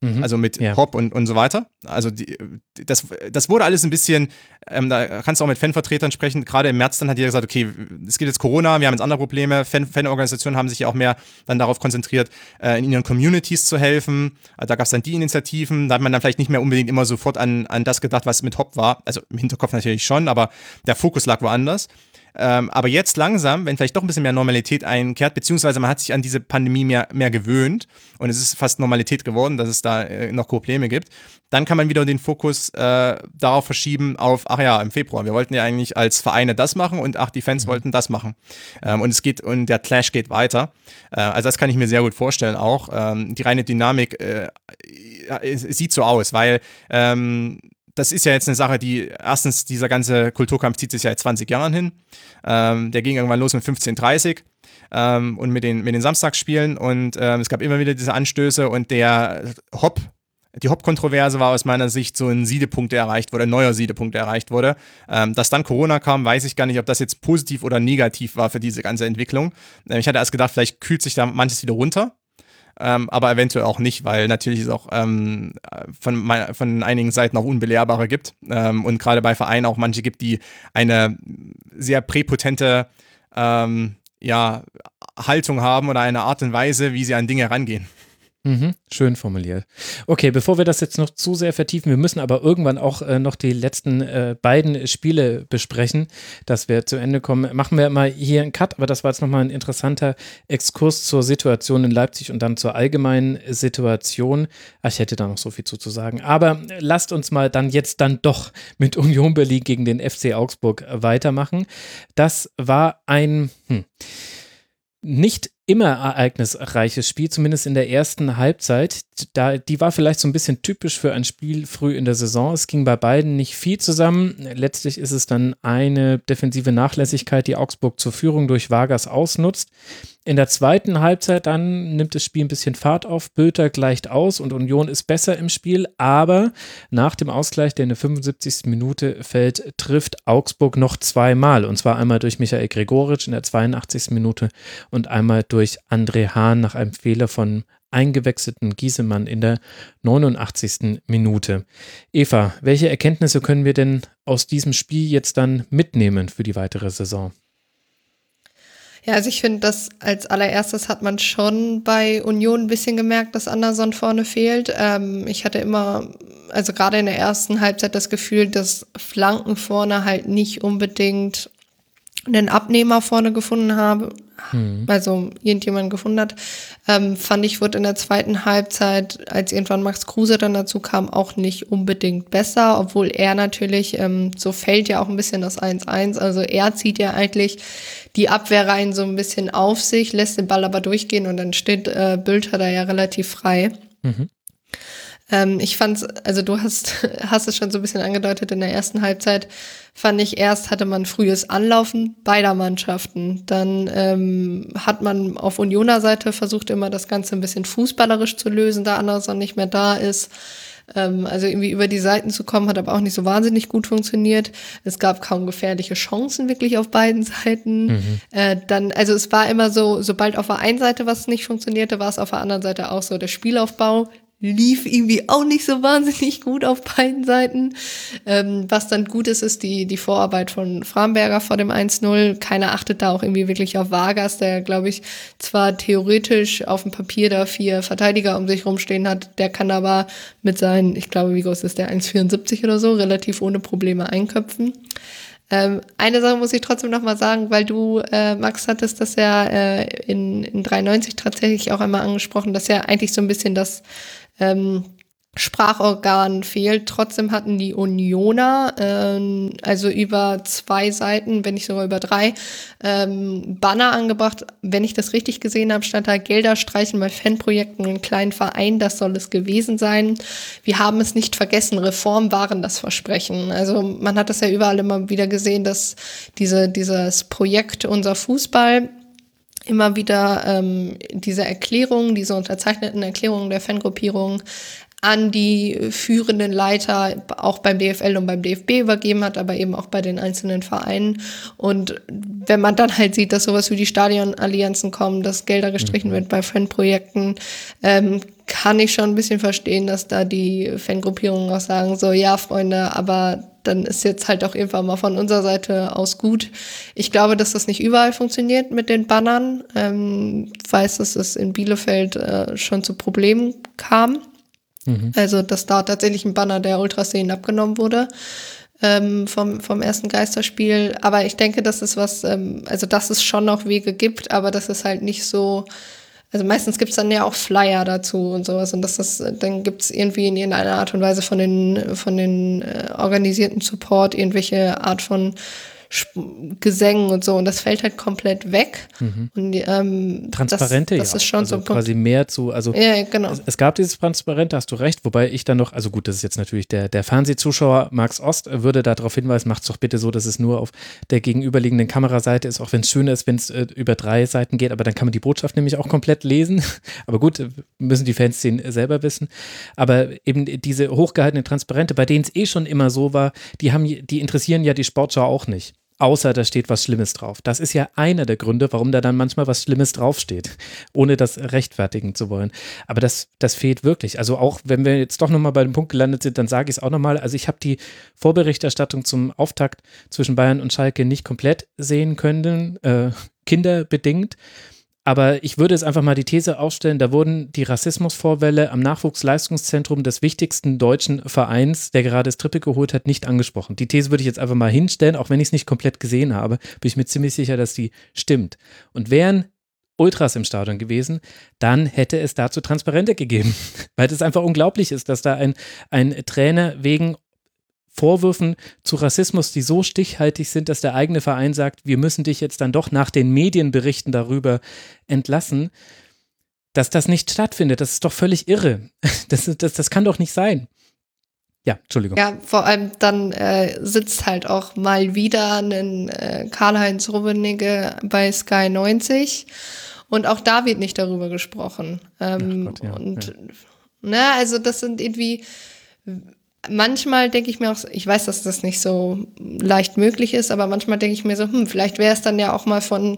Mhm. Also mit ja. Hop und, und so weiter. Also die, das, das wurde alles ein bisschen, ähm, da kannst du auch mit Fanvertretern sprechen. Gerade im März dann hat jeder gesagt, okay, es gibt jetzt Corona, wir haben jetzt andere Probleme. Fan, Fanorganisationen haben sich ja auch mehr dann darauf konzentriert, äh, in ihren Communities zu helfen. Also da gab es dann die Initiativen. Da hat man dann vielleicht nicht mehr unbedingt immer sofort an, an das gedacht, was mit Hop war. Also im Hinterkopf natürlich schon, aber der Fokus lag woanders. Ähm, aber jetzt langsam, wenn vielleicht doch ein bisschen mehr Normalität einkehrt, beziehungsweise man hat sich an diese Pandemie mehr, mehr gewöhnt und es ist fast Normalität geworden, dass es da äh, noch Probleme gibt, dann kann man wieder den Fokus äh, darauf verschieben auf, ach ja, im Februar, wir wollten ja eigentlich als Vereine das machen und ach, die Fans mhm. wollten das machen. Ähm, und es geht, und der Clash geht weiter. Äh, also das kann ich mir sehr gut vorstellen auch. Ähm, die reine Dynamik äh, es sieht so aus, weil ähm, das ist ja jetzt eine Sache, die erstens, dieser ganze Kulturkampf zieht sich ja seit 20 Jahren hin. Ähm, der ging irgendwann los mit 15.30 ähm, und mit den, mit den Samstagsspielen und ähm, es gab immer wieder diese Anstöße und der Hop, die Hop-Kontroverse war aus meiner Sicht so ein Siedepunkt, der erreicht wurde, ein neuer Siedepunkt, der erreicht wurde. Ähm, dass dann Corona kam, weiß ich gar nicht, ob das jetzt positiv oder negativ war für diese ganze Entwicklung. Ähm, ich hatte erst gedacht, vielleicht kühlt sich da manches wieder runter. Ähm, aber eventuell auch nicht, weil natürlich es auch ähm, von, von einigen Seiten auch Unbelehrbare gibt ähm, und gerade bei Vereinen auch manche gibt, die eine sehr präpotente ähm, ja, Haltung haben oder eine Art und Weise, wie sie an Dinge rangehen. Mhm, schön formuliert. Okay, bevor wir das jetzt noch zu sehr vertiefen, wir müssen aber irgendwann auch äh, noch die letzten äh, beiden Spiele besprechen, dass wir zu Ende kommen. Machen wir mal hier einen Cut, aber das war jetzt nochmal ein interessanter Exkurs zur Situation in Leipzig und dann zur allgemeinen Situation. Ich hätte da noch so viel zu, zu sagen. Aber lasst uns mal dann jetzt dann doch mit Union Berlin gegen den FC Augsburg weitermachen. Das war ein hm, nicht immer ereignisreiches Spiel, zumindest in der ersten Halbzeit. Da, die war vielleicht so ein bisschen typisch für ein Spiel früh in der Saison. Es ging bei beiden nicht viel zusammen. Letztlich ist es dann eine defensive Nachlässigkeit, die Augsburg zur Führung durch Vargas ausnutzt. In der zweiten Halbzeit dann nimmt das Spiel ein bisschen Fahrt auf, Bülter gleicht aus und Union ist besser im Spiel, aber nach dem Ausgleich, der in der 75. Minute fällt, trifft Augsburg noch zweimal und zwar einmal durch Michael Gregoritsch in der 82. Minute und einmal durch André Hahn nach einem Fehler von eingewechselten Giesemann in der 89. Minute. Eva, welche Erkenntnisse können wir denn aus diesem Spiel jetzt dann mitnehmen für die weitere Saison? Ja, also ich finde, dass als allererstes hat man schon bei Union ein bisschen gemerkt, dass Anderson vorne fehlt. Ähm, ich hatte immer, also gerade in der ersten Halbzeit das Gefühl, dass Flanken vorne halt nicht unbedingt einen Abnehmer vorne gefunden habe, hm. also irgendjemand gefunden hat, ähm, fand ich, wurde in der zweiten Halbzeit, als irgendwann Max Kruse dann dazu kam, auch nicht unbedingt besser, obwohl er natürlich, ähm, so fällt ja auch ein bisschen das 1-1, also er zieht ja eigentlich die Abwehrreihen so ein bisschen auf sich, lässt den Ball aber durchgehen und dann steht äh, Bülter da ja relativ frei. Mhm. Ähm, ich fand's, also du hast, [LAUGHS] hast es schon so ein bisschen angedeutet in der ersten Halbzeit, fand ich erst hatte man frühes Anlaufen beider Mannschaften. Dann ähm, hat man auf Unioner Seite versucht immer das Ganze ein bisschen fußballerisch zu lösen, da Anderson nicht mehr da ist. Ähm, also irgendwie über die Seiten zu kommen, hat aber auch nicht so wahnsinnig gut funktioniert. Es gab kaum gefährliche Chancen wirklich auf beiden Seiten. Mhm. Äh, dann, also es war immer so, sobald auf der einen Seite was nicht funktionierte, war es auf der anderen Seite auch so. Der Spielaufbau lief irgendwie auch nicht so wahnsinnig gut auf beiden Seiten. Ähm, was dann gut ist, ist die, die Vorarbeit von Framberger vor dem 1-0. Keiner achtet da auch irgendwie wirklich auf Vargas, der, glaube ich, zwar theoretisch auf dem Papier da vier Verteidiger um sich rumstehen hat, der kann aber mit seinen, ich glaube, wie groß ist der, 1,74 oder so, relativ ohne Probleme einköpfen. Ähm, eine Sache muss ich trotzdem noch mal sagen, weil du, äh, Max, hattest das ja äh, in, in 93 tatsächlich auch einmal angesprochen, dass ja eigentlich so ein bisschen das ähm, Sprachorgan fehlt. Trotzdem hatten die Unioner, ähm, also über zwei Seiten, wenn nicht sogar über drei, ähm, Banner angebracht. Wenn ich das richtig gesehen habe, stand da Gelder streichen bei Fanprojekten und kleinen Vereinen. Das soll es gewesen sein. Wir haben es nicht vergessen. Reform waren das Versprechen. Also man hat das ja überall immer wieder gesehen, dass diese, dieses Projekt unser Fußball immer wieder ähm, diese Erklärungen, diese unterzeichneten Erklärungen der Fangruppierung an die führenden Leiter auch beim DFL und beim DFB übergeben hat, aber eben auch bei den einzelnen Vereinen. Und wenn man dann halt sieht, dass sowas wie die Stadionallianzen kommen, dass Gelder gestrichen mhm. wird bei Fanprojekten, ähm, kann ich schon ein bisschen verstehen, dass da die Fangruppierungen auch sagen, so ja, Freunde, aber dann ist jetzt halt auch irgendwann mal von unserer Seite aus gut. Ich glaube, dass das nicht überall funktioniert mit den Bannern. Ähm, weiß, dass es in Bielefeld äh, schon zu Problemen kam. Mhm. Also, dass da tatsächlich ein Banner der Ultraszenen abgenommen wurde ähm, vom, vom ersten Geisterspiel. Aber ich denke, dass es was, ähm, also dass es schon noch Wege gibt, aber dass es halt nicht so also meistens gibt's dann ja auch Flyer dazu und sowas und dass das, dann gibt's irgendwie in irgendeiner Art und Weise von den, von den äh, organisierten Support irgendwelche Art von Gesängen und so und das fällt halt komplett weg. Mhm. Und, ähm, Transparente, das, das ja. ist schon also so quasi mehr zu, also ja, genau. es, es, gab dieses Transparente, hast du recht, wobei ich dann noch, also gut, das ist jetzt natürlich der, der Fernsehzuschauer Max Ost würde darauf hinweisen, macht es doch bitte so, dass es nur auf der gegenüberliegenden Kameraseite ist, auch wenn es schöner ist, wenn es äh, über drei Seiten geht, aber dann kann man die Botschaft nämlich auch komplett lesen. [LAUGHS] aber gut, müssen die Fans den selber wissen. Aber eben diese hochgehaltenen Transparente, bei denen es eh schon immer so war, die haben, die interessieren ja die Sportschau auch nicht außer da steht was Schlimmes drauf. Das ist ja einer der Gründe, warum da dann manchmal was Schlimmes draufsteht, [LAUGHS] ohne das rechtfertigen zu wollen. Aber das, das fehlt wirklich. Also auch wenn wir jetzt doch nochmal bei dem Punkt gelandet sind, dann sage ich es auch nochmal. Also ich habe die Vorberichterstattung zum Auftakt zwischen Bayern und Schalke nicht komplett sehen können, äh, kinderbedingt. Aber ich würde es einfach mal die These aufstellen, da wurden die Rassismusvorwälle am Nachwuchsleistungszentrum des wichtigsten deutschen Vereins, der gerade das Triple geholt hat, nicht angesprochen. Die These würde ich jetzt einfach mal hinstellen, auch wenn ich es nicht komplett gesehen habe, bin ich mir ziemlich sicher, dass die stimmt. Und wären Ultras im Stadion gewesen, dann hätte es dazu Transparente gegeben. [LAUGHS] Weil es einfach unglaublich ist, dass da ein, ein Trainer wegen Vorwürfen zu Rassismus, die so stichhaltig sind, dass der eigene Verein sagt, wir müssen dich jetzt dann doch nach den Medienberichten darüber entlassen, dass das nicht stattfindet. Das ist doch völlig irre. [LAUGHS] Das, das, das kann doch nicht sein. Ja, Entschuldigung. Ja, vor allem dann äh, sitzt halt auch mal wieder ein äh, Karl-Heinz Rummenigge bei Sky 90 und auch da wird nicht darüber gesprochen. Ähm, Gott, ja, und ja. Ne, also das sind irgendwie manchmal denke ich mir auch, ich weiß, dass das nicht so leicht möglich ist, aber manchmal denke ich mir so, hm, vielleicht wäre es dann ja auch mal von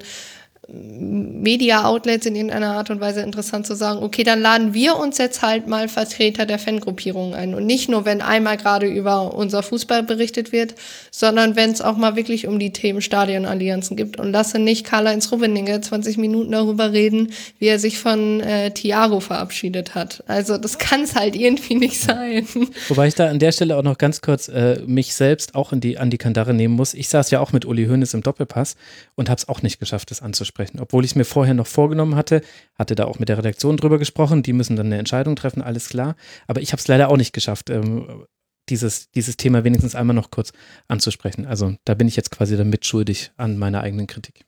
Media-Outlets in irgendeiner Art und Weise interessant zu sagen, okay, dann laden wir uns jetzt halt mal Vertreter der Fangruppierung ein. Und nicht nur, wenn einmal gerade über unser Fußball berichtet wird, sondern wenn es auch mal wirklich um die Themen Stadionallianzen gibt. Und lasse nicht Karl-Heinz Rummenigge 20 Minuten darüber reden, wie er sich von äh, Thiago verabschiedet hat. Also das kann es halt irgendwie nicht sein. Wobei ich da an der Stelle auch noch ganz kurz äh, mich selbst auch in die, an die Kandare nehmen muss. Ich saß ja auch mit Uli Hoeneß im Doppelpass und habe es auch nicht geschafft, das anzusprechen sprechen. Obwohl ich es mir vorher noch vorgenommen hatte, hatte da auch mit der Redaktion drüber gesprochen, die müssen dann eine Entscheidung treffen, alles klar. Aber ich habe es leider auch nicht geschafft, ähm, dieses, dieses Thema wenigstens einmal noch kurz anzusprechen. Also da bin ich jetzt quasi dann mitschuldig an meiner eigenen Kritik.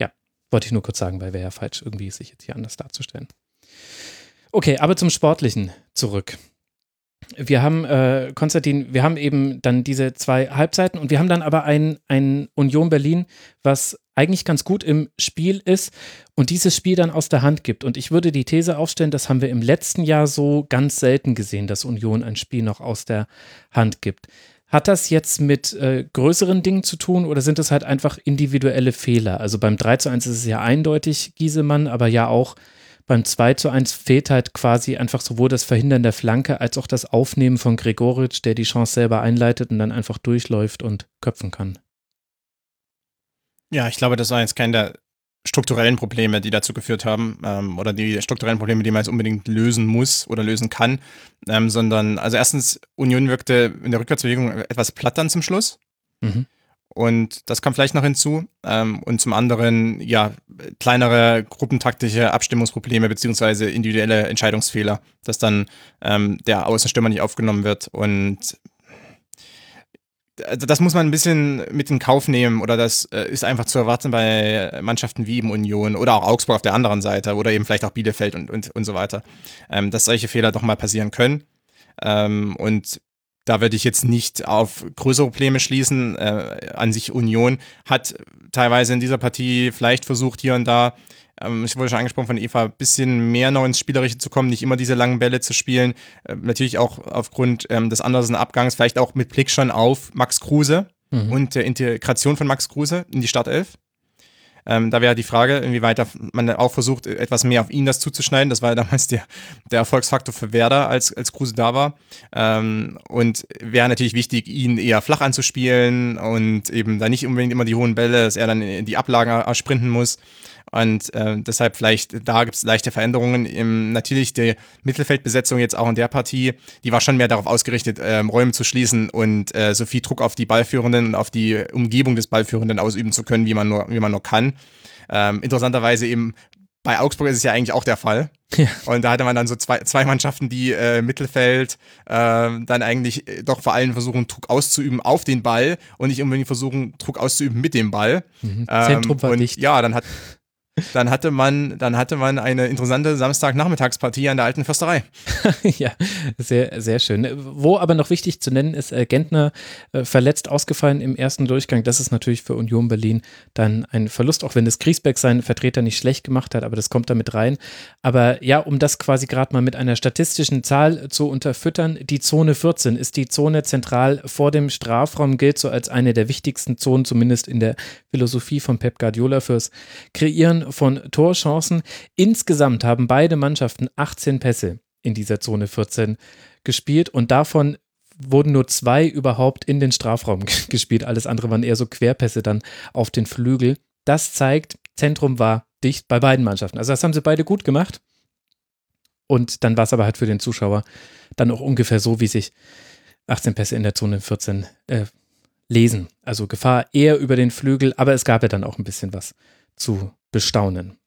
Ja, wollte ich nur kurz sagen, weil wäre ja falsch, irgendwie sich jetzt hier anders darzustellen. Okay, aber zum Sportlichen zurück wir haben, äh, Konstantin, wir haben eben dann diese zwei Halbzeiten und wir haben dann aber ein, ein Union Berlin, was eigentlich ganz gut im Spiel ist und dieses Spiel dann aus der Hand gibt. Und ich würde die These aufstellen, das haben wir im letzten Jahr so ganz selten gesehen, dass Union ein Spiel noch aus der Hand gibt. Hat das jetzt mit äh, größeren Dingen zu tun oder sind das halt einfach individuelle Fehler? Also beim 3 zu 1 ist es ja eindeutig Giesemann, aber ja auch beim 2 zu 1 fehlt halt quasi einfach sowohl das Verhindern der Flanke als auch das Aufnehmen von Gregoritsch, der die Chance selber einleitet und dann einfach durchläuft und köpfen kann. Ja, ich glaube, das war jetzt kein der strukturellen Probleme, die dazu geführt haben, ähm, oder die strukturellen Probleme, die man jetzt unbedingt lösen muss oder lösen kann, ähm, sondern, also erstens, Union wirkte in der Rückwärtsbewegung etwas platt dann zum Schluss. Mhm. Und das kam vielleicht noch hinzu. Ähm, und zum anderen, ja, kleinere gruppentaktische Abstimmungsprobleme beziehungsweise individuelle Entscheidungsfehler, dass dann ähm, der Außenstürmer nicht aufgenommen wird. Und also das muss man ein bisschen mit in Kauf nehmen oder das äh, ist einfach zu erwarten bei Mannschaften wie eben Union oder auch Augsburg auf der anderen Seite oder eben vielleicht auch Bielefeld und, und, und so weiter, ähm, dass solche Fehler doch mal passieren können. Ähm, und da würde ich jetzt nicht auf größere Probleme schließen. Äh, an sich Union hat teilweise in dieser Partie vielleicht versucht, hier und da, ähm, ich wurde schon angesprochen von Eva, ein bisschen mehr noch ins Spielerische zu kommen, nicht immer diese langen Bälle zu spielen. Äh, natürlich auch aufgrund ähm, des anderen Abgangs, vielleicht auch mit Blick schon auf Max Kruse mhm. und der Integration von Max Kruse in die Startelf. Ähm, da wäre die Frage, inwieweit man auch versucht, etwas mehr auf ihn das zuzuschneiden. Das war ja damals der, der Erfolgsfaktor für Werder, als, als Kruse da war. Ähm, und wäre natürlich wichtig, ihn eher flach anzuspielen und eben da nicht unbedingt immer die hohen Bälle, dass er dann in die Ablagen sprinten muss. Und äh, deshalb vielleicht, da gibt es leichte Veränderungen. Im, natürlich die Mittelfeldbesetzung jetzt auch in der Partie, die war schon mehr darauf ausgerichtet, äh, Räume zu schließen und äh, so viel Druck auf die Ballführenden und auf die Umgebung des Ballführenden ausüben zu können, wie man nur, wie man nur kann. Ähm, interessanterweise eben bei Augsburg ist es ja eigentlich auch der Fall. Ja. Und da hatte man dann so zwei, zwei Mannschaften, die äh, Mittelfeld äh, dann eigentlich äh, doch vor allem versuchen, Druck auszuüben auf den Ball und nicht unbedingt versuchen, Druck auszuüben mit dem Ball. Mhm. Ähm, Zentrum war und nicht. Ja, dann hat dann hatte man, dann hatte man eine interessante Samstagnachmittagspartie an der alten Försterei. [LAUGHS] ja, sehr, sehr schön. Wo aber noch wichtig zu nennen ist, äh, Gentner äh, verletzt ausgefallen im ersten Durchgang. Das ist natürlich für Union Berlin dann ein Verlust, auch wenn das Griesbeck seinen Vertreter nicht schlecht gemacht hat, aber das kommt damit rein. Aber ja, um das quasi gerade mal mit einer statistischen Zahl zu unterfüttern, die Zone 14 ist die Zone zentral vor dem Strafraum, gilt so als eine der wichtigsten Zonen, zumindest in der Philosophie von Pep Guardiola fürs Kreieren von Torchancen. Insgesamt haben beide Mannschaften 18 Pässe in dieser Zone 14 gespielt und davon wurden nur zwei überhaupt in den Strafraum [LAUGHS] gespielt. Alles andere waren eher so Querpässe dann auf den Flügel. Das zeigt, Zentrum war dicht bei beiden Mannschaften. Also das haben sie beide gut gemacht. Und dann war es aber halt für den Zuschauer dann auch ungefähr so, wie sich 18 Pässe in der Zone 14 äh, lesen. Also Gefahr eher über den Flügel, aber es gab ja dann auch ein bisschen was zu bestaunen.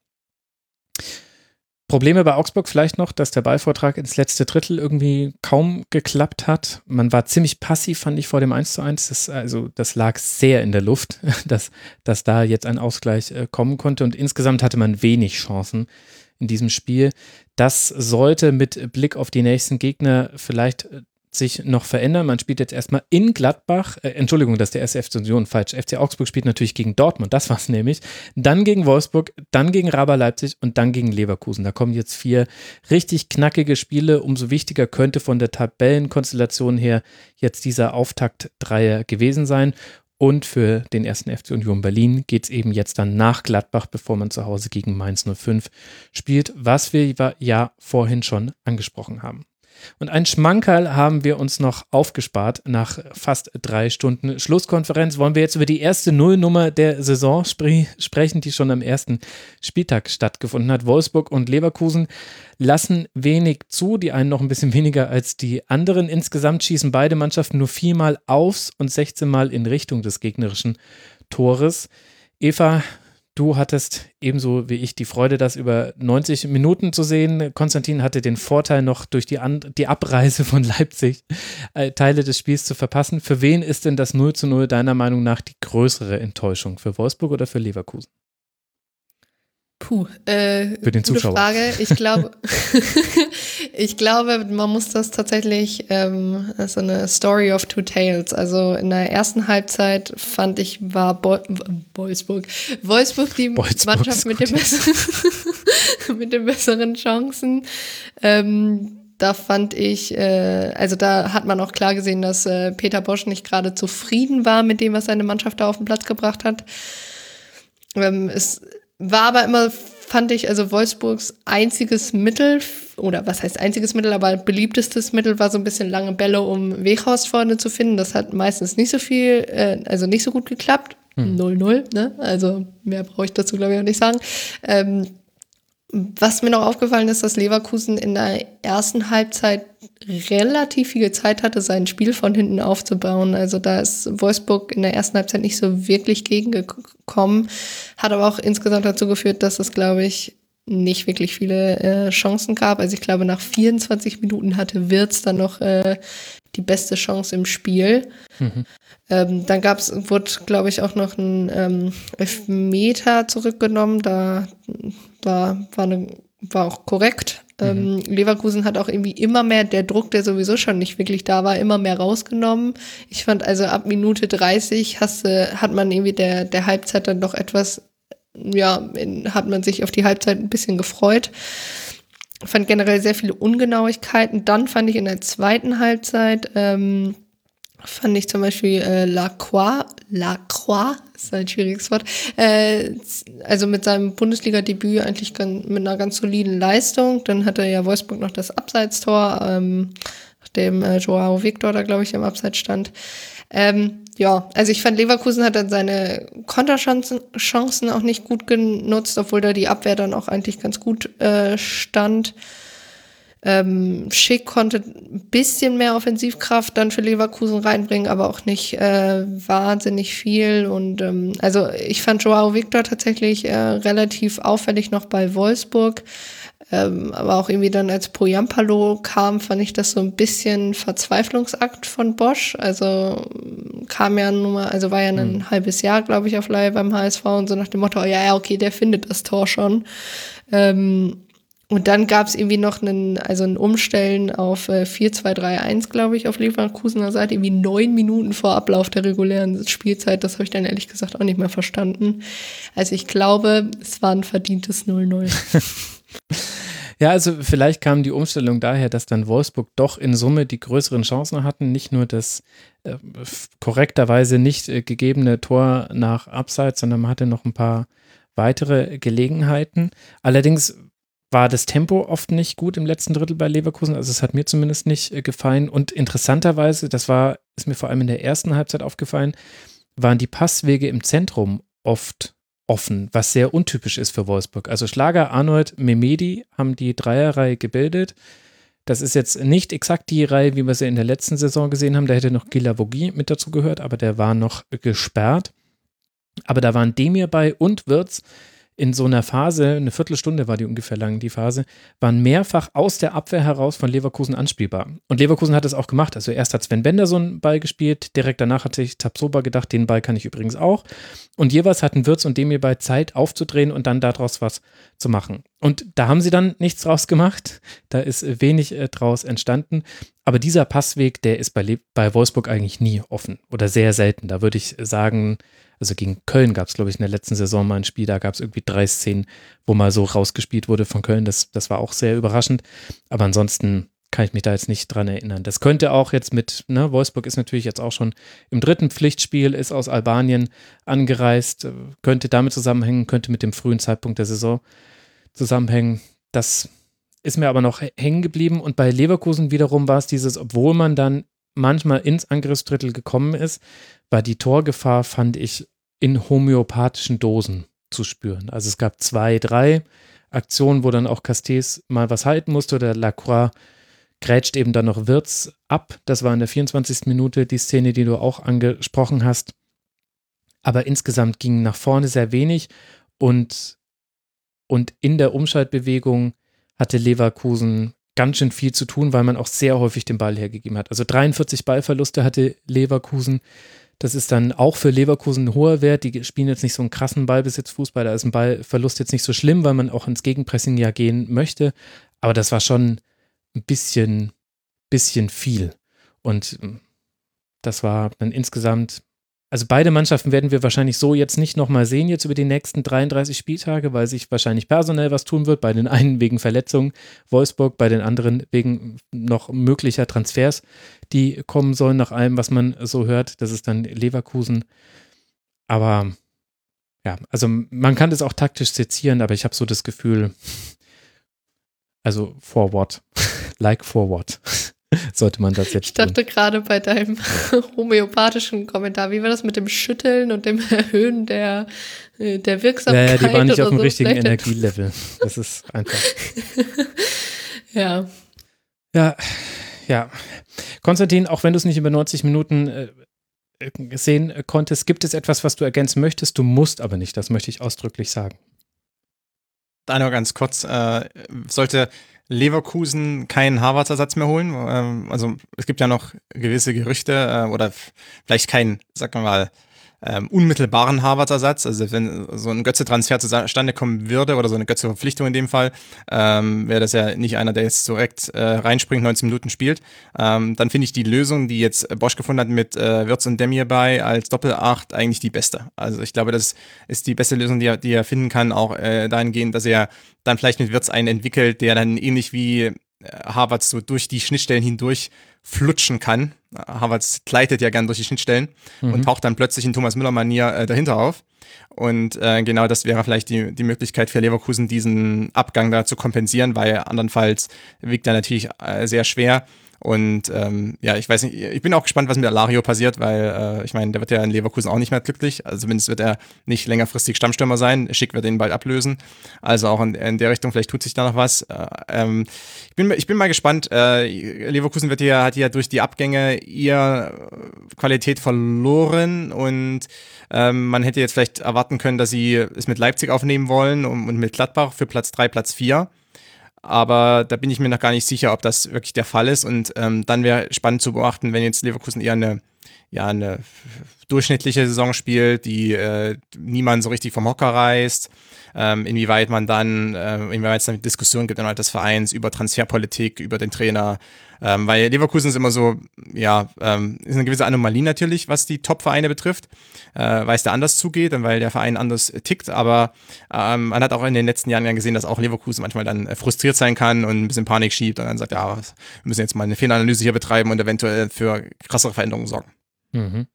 Probleme bei Augsburg vielleicht noch, dass der Ballvortrag ins letzte Drittel irgendwie kaum geklappt hat. Man war ziemlich passiv, fand ich, vor dem 1 zu 1. Das, also, das lag sehr in der Luft, [LAUGHS] dass, dass da jetzt ein Ausgleich äh, kommen konnte. Und insgesamt hatte man wenig Chancen in diesem Spiel. Das sollte mit Blick auf die nächsten Gegner vielleicht äh, sich noch verändern. Man spielt jetzt erstmal in Gladbach, äh, Entschuldigung, das ist der FC Union, falsch. FC Augsburg spielt natürlich gegen Dortmund, das war es [LAUGHS] nämlich. Dann gegen Wolfsburg, dann gegen Raber Leipzig und dann gegen Leverkusen. Da kommen jetzt vier richtig knackige Spiele. Umso wichtiger könnte von der Tabellenkonstellation her jetzt dieser Auftakt-Dreier gewesen sein. Und für den ersten FC Union Berlin geht es eben jetzt dann nach Gladbach, bevor man zu Hause gegen Mainz 05 spielt, was wir ja vorhin schon angesprochen haben. Und ein Schmankerl haben wir uns noch aufgespart nach fast drei Stunden Schlusskonferenz. Wollen wir jetzt über die erste Nullnummer der Saison spre sprechen, die schon am ersten Spieltag stattgefunden hat. Wolfsburg und Leverkusen lassen wenig zu, die einen noch ein bisschen weniger als die anderen. Insgesamt schießen beide Mannschaften nur viermal aufs und 16 Mal in Richtung des gegnerischen Tores. Eva, Du hattest ebenso wie ich die Freude, das über 90 Minuten zu sehen. Konstantin hatte den Vorteil noch durch die, An die Abreise von Leipzig äh, Teile des Spiels zu verpassen. Für wen ist denn das 0 zu 0 deiner Meinung nach die größere Enttäuschung? Für Wolfsburg oder für Leverkusen? Puh, äh, für den Zuschauer. Frage. Ich glaube, [LAUGHS] ich glaube, man muss das tatsächlich ähm, so eine Story of two tales. Also in der ersten Halbzeit fand ich war Bo Wolfsburg, Wolfsburg die Wolfsburg Mannschaft mit den, [LAUGHS] mit den besseren Chancen. Ähm, da fand ich, äh, also da hat man auch klar gesehen, dass äh, Peter Bosch nicht gerade zufrieden war mit dem, was seine Mannschaft da auf den Platz gebracht hat. Ähm, es war aber immer, fand ich, also Wolfsburgs einziges Mittel, oder was heißt einziges Mittel, aber beliebtestes Mittel war so ein bisschen lange Bälle, um Weghorst vorne zu finden. Das hat meistens nicht so viel, äh, also nicht so gut geklappt. 0-0, hm. ne? Also mehr brauche ich dazu, glaube ich, auch nicht sagen. Ähm, was mir noch aufgefallen ist, dass Leverkusen in der ersten Halbzeit relativ viel Zeit hatte, sein Spiel von hinten aufzubauen. Also da ist Wolfsburg in der ersten Halbzeit nicht so wirklich gegengekommen, hat aber auch insgesamt dazu geführt, dass es, glaube ich, nicht wirklich viele äh, Chancen gab. Also ich glaube, nach 24 Minuten hatte Wirtz dann noch äh, die beste Chance im Spiel. Mhm. Ähm, dann gab's, wurde, glaube ich, auch noch ein ähm, Elfmeter zurückgenommen. Da war, war, eine, war auch korrekt. Ähm, mhm. Leverkusen hat auch irgendwie immer mehr der Druck, der sowieso schon nicht wirklich da war, immer mehr rausgenommen. Ich fand also ab Minute 30 hast, hat man irgendwie der, der Halbzeit dann doch etwas, ja, in, hat man sich auf die Halbzeit ein bisschen gefreut. Fand generell sehr viele Ungenauigkeiten. Dann fand ich in der zweiten Halbzeit, ähm, fand ich zum Beispiel äh, Lacroix, Lacroix, ist ein schwieriges Wort, äh, also mit seinem Bundesliga-Debüt eigentlich mit einer ganz soliden Leistung. Dann hatte ja Wolfsburg noch das Abseitstor, ähm, nachdem äh, Joao Victor da, glaube ich, im Abseits stand. Ähm, ja, also ich fand, Leverkusen hat dann seine Konterchancen Chancen auch nicht gut genutzt, obwohl da die Abwehr dann auch eigentlich ganz gut äh, stand. Ähm, Schick konnte ein bisschen mehr Offensivkraft dann für Leverkusen reinbringen, aber auch nicht äh, wahnsinnig viel. Und ähm, also ich fand Joao Victor tatsächlich äh, relativ auffällig noch bei Wolfsburg. Ähm, aber auch irgendwie dann als Poyampalo kam, fand ich das so ein bisschen Verzweiflungsakt von Bosch. Also kam ja nun mal, also war ja ein mhm. halbes Jahr, glaube ich, auf Leihe beim HSV und so nach dem Motto, ja, ja, okay, der findet das Tor schon. Ähm, und dann gab es irgendwie noch einen, also ein Umstellen auf äh, 4-2-3-1, glaube ich, auf Leverkusener Seite, irgendwie neun Minuten vor Ablauf der regulären Spielzeit. Das habe ich dann ehrlich gesagt auch nicht mehr verstanden. Also ich glaube, es war ein verdientes 0-0. [LAUGHS] Ja, also vielleicht kam die Umstellung daher, dass dann Wolfsburg doch in Summe die größeren Chancen hatten. Nicht nur das äh, korrekterweise nicht äh, gegebene Tor nach Abseits, sondern man hatte noch ein paar weitere Gelegenheiten. Allerdings war das Tempo oft nicht gut im letzten Drittel bei Leverkusen. Also es hat mir zumindest nicht äh, gefallen. Und interessanterweise, das war, ist mir vor allem in der ersten Halbzeit aufgefallen, waren die Passwege im Zentrum oft offen, was sehr untypisch ist für Wolfsburg. Also Schlager, Arnold, Memedi haben die Dreierreihe gebildet. Das ist jetzt nicht exakt die Reihe, wie wir sie in der letzten Saison gesehen haben. Da hätte noch Gilavogi mit dazu gehört, aber der war noch gesperrt. Aber da waren Demir bei und Wirtz in so einer Phase, eine Viertelstunde war die ungefähr lang, die Phase, waren mehrfach aus der Abwehr heraus von Leverkusen anspielbar. Und Leverkusen hat es auch gemacht. Also erst hat Sven Bender so einen Ball gespielt, direkt danach hat sich Tapsoba gedacht, den Ball kann ich übrigens auch. Und jeweils hatten Wirtz und Demir bei Zeit aufzudrehen und dann daraus was zu machen. Und da haben sie dann nichts draus gemacht. Da ist wenig äh, draus entstanden. Aber dieser Passweg, der ist bei, Le bei Wolfsburg eigentlich nie offen oder sehr selten. Da würde ich sagen, also gegen Köln gab es, glaube ich, in der letzten Saison mal ein Spiel, da gab es irgendwie drei Szenen, wo mal so rausgespielt wurde von Köln. Das, das war auch sehr überraschend. Aber ansonsten kann ich mich da jetzt nicht dran erinnern. Das könnte auch jetzt mit, ne, Wolfsburg ist natürlich jetzt auch schon im dritten Pflichtspiel, ist aus Albanien angereist, könnte damit zusammenhängen, könnte mit dem frühen Zeitpunkt der Saison zusammenhängen. Das ist mir aber noch hängen geblieben. Und bei Leverkusen wiederum war es dieses, obwohl man dann manchmal ins Angriffsdrittel gekommen ist, war die Torgefahr, fand ich, in homöopathischen Dosen zu spüren. Also es gab zwei, drei Aktionen, wo dann auch Castes mal was halten musste oder Lacroix grätscht eben dann noch Wirtz ab. Das war in der 24. Minute die Szene, die du auch angesprochen hast. Aber insgesamt ging nach vorne sehr wenig und, und in der Umschaltbewegung hatte Leverkusen ganz schön viel zu tun, weil man auch sehr häufig den Ball hergegeben hat. Also 43 Ballverluste hatte Leverkusen. Das ist dann auch für Leverkusen ein hoher Wert. Die spielen jetzt nicht so einen krassen Ballbesitzfußball. Da ist ein Ballverlust jetzt nicht so schlimm, weil man auch ins Gegenpressing ja gehen möchte. Aber das war schon ein bisschen, bisschen viel. Und das war dann insgesamt also beide Mannschaften werden wir wahrscheinlich so jetzt nicht nochmal sehen, jetzt über die nächsten 33 Spieltage, weil sich wahrscheinlich personell was tun wird. Bei den einen wegen Verletzung Wolfsburg, bei den anderen wegen noch möglicher Transfers, die kommen sollen, nach allem, was man so hört. Das ist dann Leverkusen. Aber ja, also man kann das auch taktisch sezieren, aber ich habe so das Gefühl, also forward, [LAUGHS] like forward. Sollte man das jetzt Ich dachte gerade bei deinem [LAUGHS] homöopathischen Kommentar, wie war das mit dem Schütteln und dem [LAUGHS] Erhöhen der, äh, der Wirksamkeit? Ja, ja die waren nicht auf dem so richtigen Energielevel. Das ist [LAUGHS] einfach. ja. Ja, ja. Konstantin, auch wenn du es nicht über 90 Minuten äh, sehen konntest, gibt es etwas, was du ergänzen möchtest? Du musst aber nicht, das möchte ich ausdrücklich sagen. Da nur ganz kurz, äh, sollte Leverkusen keinen Harvards-Ersatz mehr holen. Ähm, also es gibt ja noch gewisse Gerüchte äh, oder vielleicht keinen, sagen wir mal, ähm, unmittelbaren Harvards-Ersatz. Also wenn so ein Götze-Transfer zustande kommen würde oder so eine Götze-Verpflichtung in dem Fall, ähm, wäre das ja nicht einer, der jetzt direkt äh, reinspringt, 19 Minuten spielt. Ähm, dann finde ich die Lösung, die jetzt Bosch gefunden hat mit äh, Wirtz und Demir bei als Doppelacht eigentlich die beste. Also ich glaube, das ist die beste Lösung, die er, die er finden kann, auch äh, dahingehend, dass er dann vielleicht mit Wirtz einen entwickelt, der dann ähnlich wie äh, Harvard so durch die Schnittstellen hindurch flutschen kann. Havertz gleitet ja gern durch die Schnittstellen mhm. und taucht dann plötzlich in Thomas Müller-Manier äh, dahinter auf. Und äh, genau das wäre vielleicht die, die Möglichkeit für Leverkusen, diesen Abgang da zu kompensieren, weil andernfalls wiegt er natürlich äh, sehr schwer. Und ähm, ja, ich weiß nicht, ich bin auch gespannt, was mit Alario passiert, weil äh, ich meine, der wird ja in Leverkusen auch nicht mehr glücklich. Also zumindest wird er nicht längerfristig Stammstürmer sein. Schick wird ihn bald ablösen. Also auch in, in der Richtung, vielleicht tut sich da noch was. Äh, ähm, ich, bin, ich bin mal gespannt. Äh, Leverkusen wird ja, hat ja durch die Abgänge ihr Qualität verloren und ähm, man hätte jetzt vielleicht erwarten können, dass sie es mit Leipzig aufnehmen wollen und, und mit Gladbach für Platz 3, Platz 4 aber da bin ich mir noch gar nicht sicher, ob das wirklich der Fall ist. Und ähm, dann wäre spannend zu beobachten, wenn jetzt Leverkusen eher eine, ja, eine durchschnittliche Saison spielt, die äh, niemand so richtig vom Hocker reißt, ähm, inwieweit man dann, äh, inwieweit es dann Diskussionen gibt innerhalb des Vereins über Transferpolitik, über den Trainer, ähm, weil Leverkusen ist immer so, ja, ähm, ist eine gewisse Anomalie natürlich, was die Top-Vereine betrifft, äh, weil es da anders zugeht und weil der Verein anders tickt. Aber ähm, man hat auch in den letzten Jahren gesehen, dass auch Leverkusen manchmal dann äh, frustriert sein kann und ein bisschen Panik schiebt und dann sagt, ja, wir müssen jetzt mal eine Fehleranalyse hier betreiben und eventuell für krassere Veränderungen sorgen. Mhm.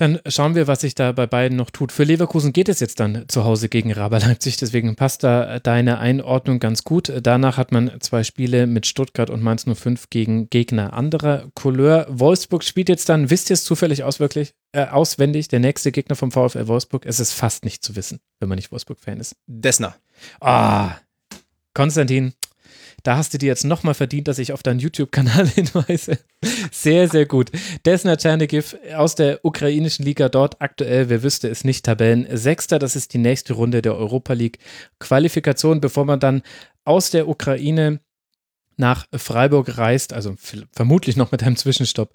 Dann schauen wir, was sich da bei beiden noch tut. Für Leverkusen geht es jetzt dann zu Hause gegen Raber Leipzig, deswegen passt da deine Einordnung ganz gut. Danach hat man zwei Spiele mit Stuttgart und Mainz 05 gegen Gegner anderer Couleur. Wolfsburg spielt jetzt dann, wisst ihr es zufällig auswirklich, äh, auswendig, der nächste Gegner vom VfL Wolfsburg? Es ist fast nicht zu wissen, wenn man nicht Wolfsburg-Fan ist. Dessner. Ah, Konstantin, da hast du dir jetzt nochmal verdient, dass ich auf deinen YouTube-Kanal [LAUGHS] hinweise. Sehr, sehr gut. Desna Czernigiv aus der ukrainischen Liga dort aktuell, wer wüsste es nicht, Tabellen Sechster. Das ist die nächste Runde der Europa League Qualifikation, bevor man dann aus der Ukraine nach Freiburg reist, also vermutlich noch mit einem Zwischenstopp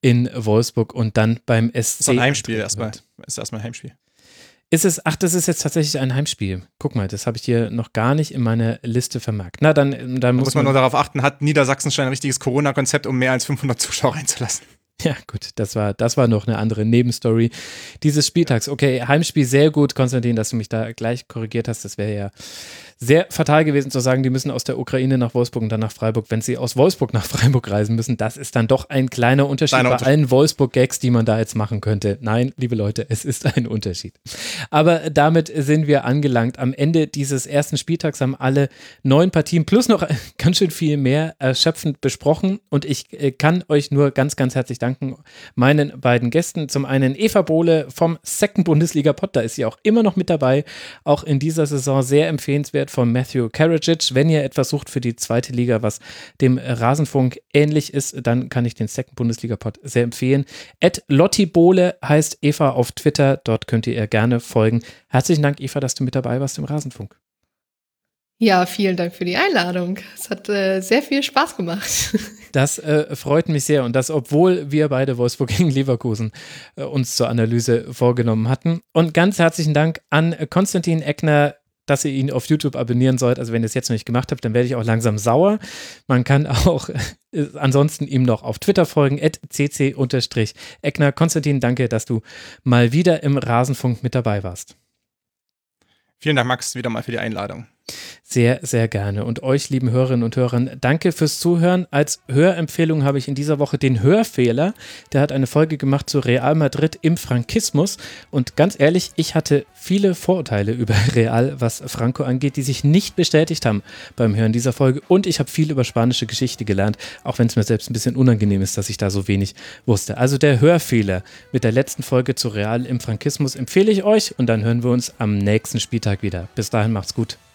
in Wolfsburg und dann beim SC. Ein Heimspiel erstmal. Das ist erstmal ein Heimspiel. Ist es, ach, das ist jetzt tatsächlich ein Heimspiel. Guck mal, das habe ich hier noch gar nicht in meiner Liste vermerkt. Na, dann, dann muss, muss man, man nur darauf achten, hat Niedersachsen schon ein richtiges Corona-Konzept, um mehr als 500 Zuschauer reinzulassen. Ja, gut, das war, das war noch eine andere Nebenstory dieses Spieltags. Okay, Heimspiel sehr gut, Konstantin, dass du mich da gleich korrigiert hast. Das wäre ja sehr fatal gewesen zu sagen, die müssen aus der Ukraine nach Wolfsburg und dann nach Freiburg. Wenn sie aus Wolfsburg nach Freiburg reisen müssen, das ist dann doch ein kleiner Unterschied Kleiner bei Unterschied. allen Wolfsburg-Gags, die man da jetzt machen könnte. Nein, liebe Leute, es ist ein Unterschied. Aber damit sind wir angelangt. Am Ende dieses ersten Spieltags haben alle neun Partien plus noch [LAUGHS] ganz schön viel mehr erschöpfend besprochen. Und ich äh, kann euch nur ganz, ganz herzlich danken, meinen beiden Gästen. Zum einen Eva Bohle vom Second Bundesliga Pod, da ist sie auch immer noch mit dabei. Auch in dieser Saison sehr empfehlenswert Arbeit von Matthew Karadzic. Wenn ihr etwas sucht für die zweite Liga, was dem Rasenfunk ähnlich ist, dann kann ich den Second Bundesliga-Pod sehr empfehlen. At Lotti Bohle heißt Eva auf Twitter. Dort könnt ihr ihr gerne folgen. Herzlichen Dank, Eva, dass du mit dabei warst im Rasenfunk. Ja, vielen Dank für die Einladung. Es hat äh, sehr viel Spaß gemacht. [LAUGHS] Das äh, freut mich sehr und das, obwohl wir beide Wolfsburg [LAUGHS] gegen Leverkusen äh, uns zur Analyse vorgenommen hatten. Und ganz herzlichen Dank an Konstantin Eckner, dass ihr ihn auf YouTube abonnieren sollt. Also wenn ihr es jetzt noch nicht gemacht habt, dann werde ich auch langsam sauer. Man kann auch äh, ansonsten ihm noch auf Twitter folgen, cc-eckner. Konstantin, danke, dass du mal wieder im Rasenfunk mit dabei warst. Vielen Dank, Max, wieder mal für die Einladung. Sehr, sehr gerne. Und euch, lieben Hörerinnen und Hörern, danke fürs Zuhören. Als Hörempfehlung habe ich in dieser Woche den Hörfehler. Der hat eine Folge gemacht zu Real Madrid im Frankismus. Und ganz ehrlich, ich hatte viele Vorurteile [LAUGHS] über Real, was Franco angeht, die sich nicht bestätigt haben beim Hören dieser Folge. Und ich habe viel über spanische Geschichte gelernt, auch wenn es mir selbst ein bisschen unangenehm ist, dass ich da so wenig wusste. Also der Hörfehler mit der letzten Folge zu Real im Frankismus empfehle ich euch. Und dann hören wir uns am nächsten Spieltag wieder. Bis dahin macht's gut.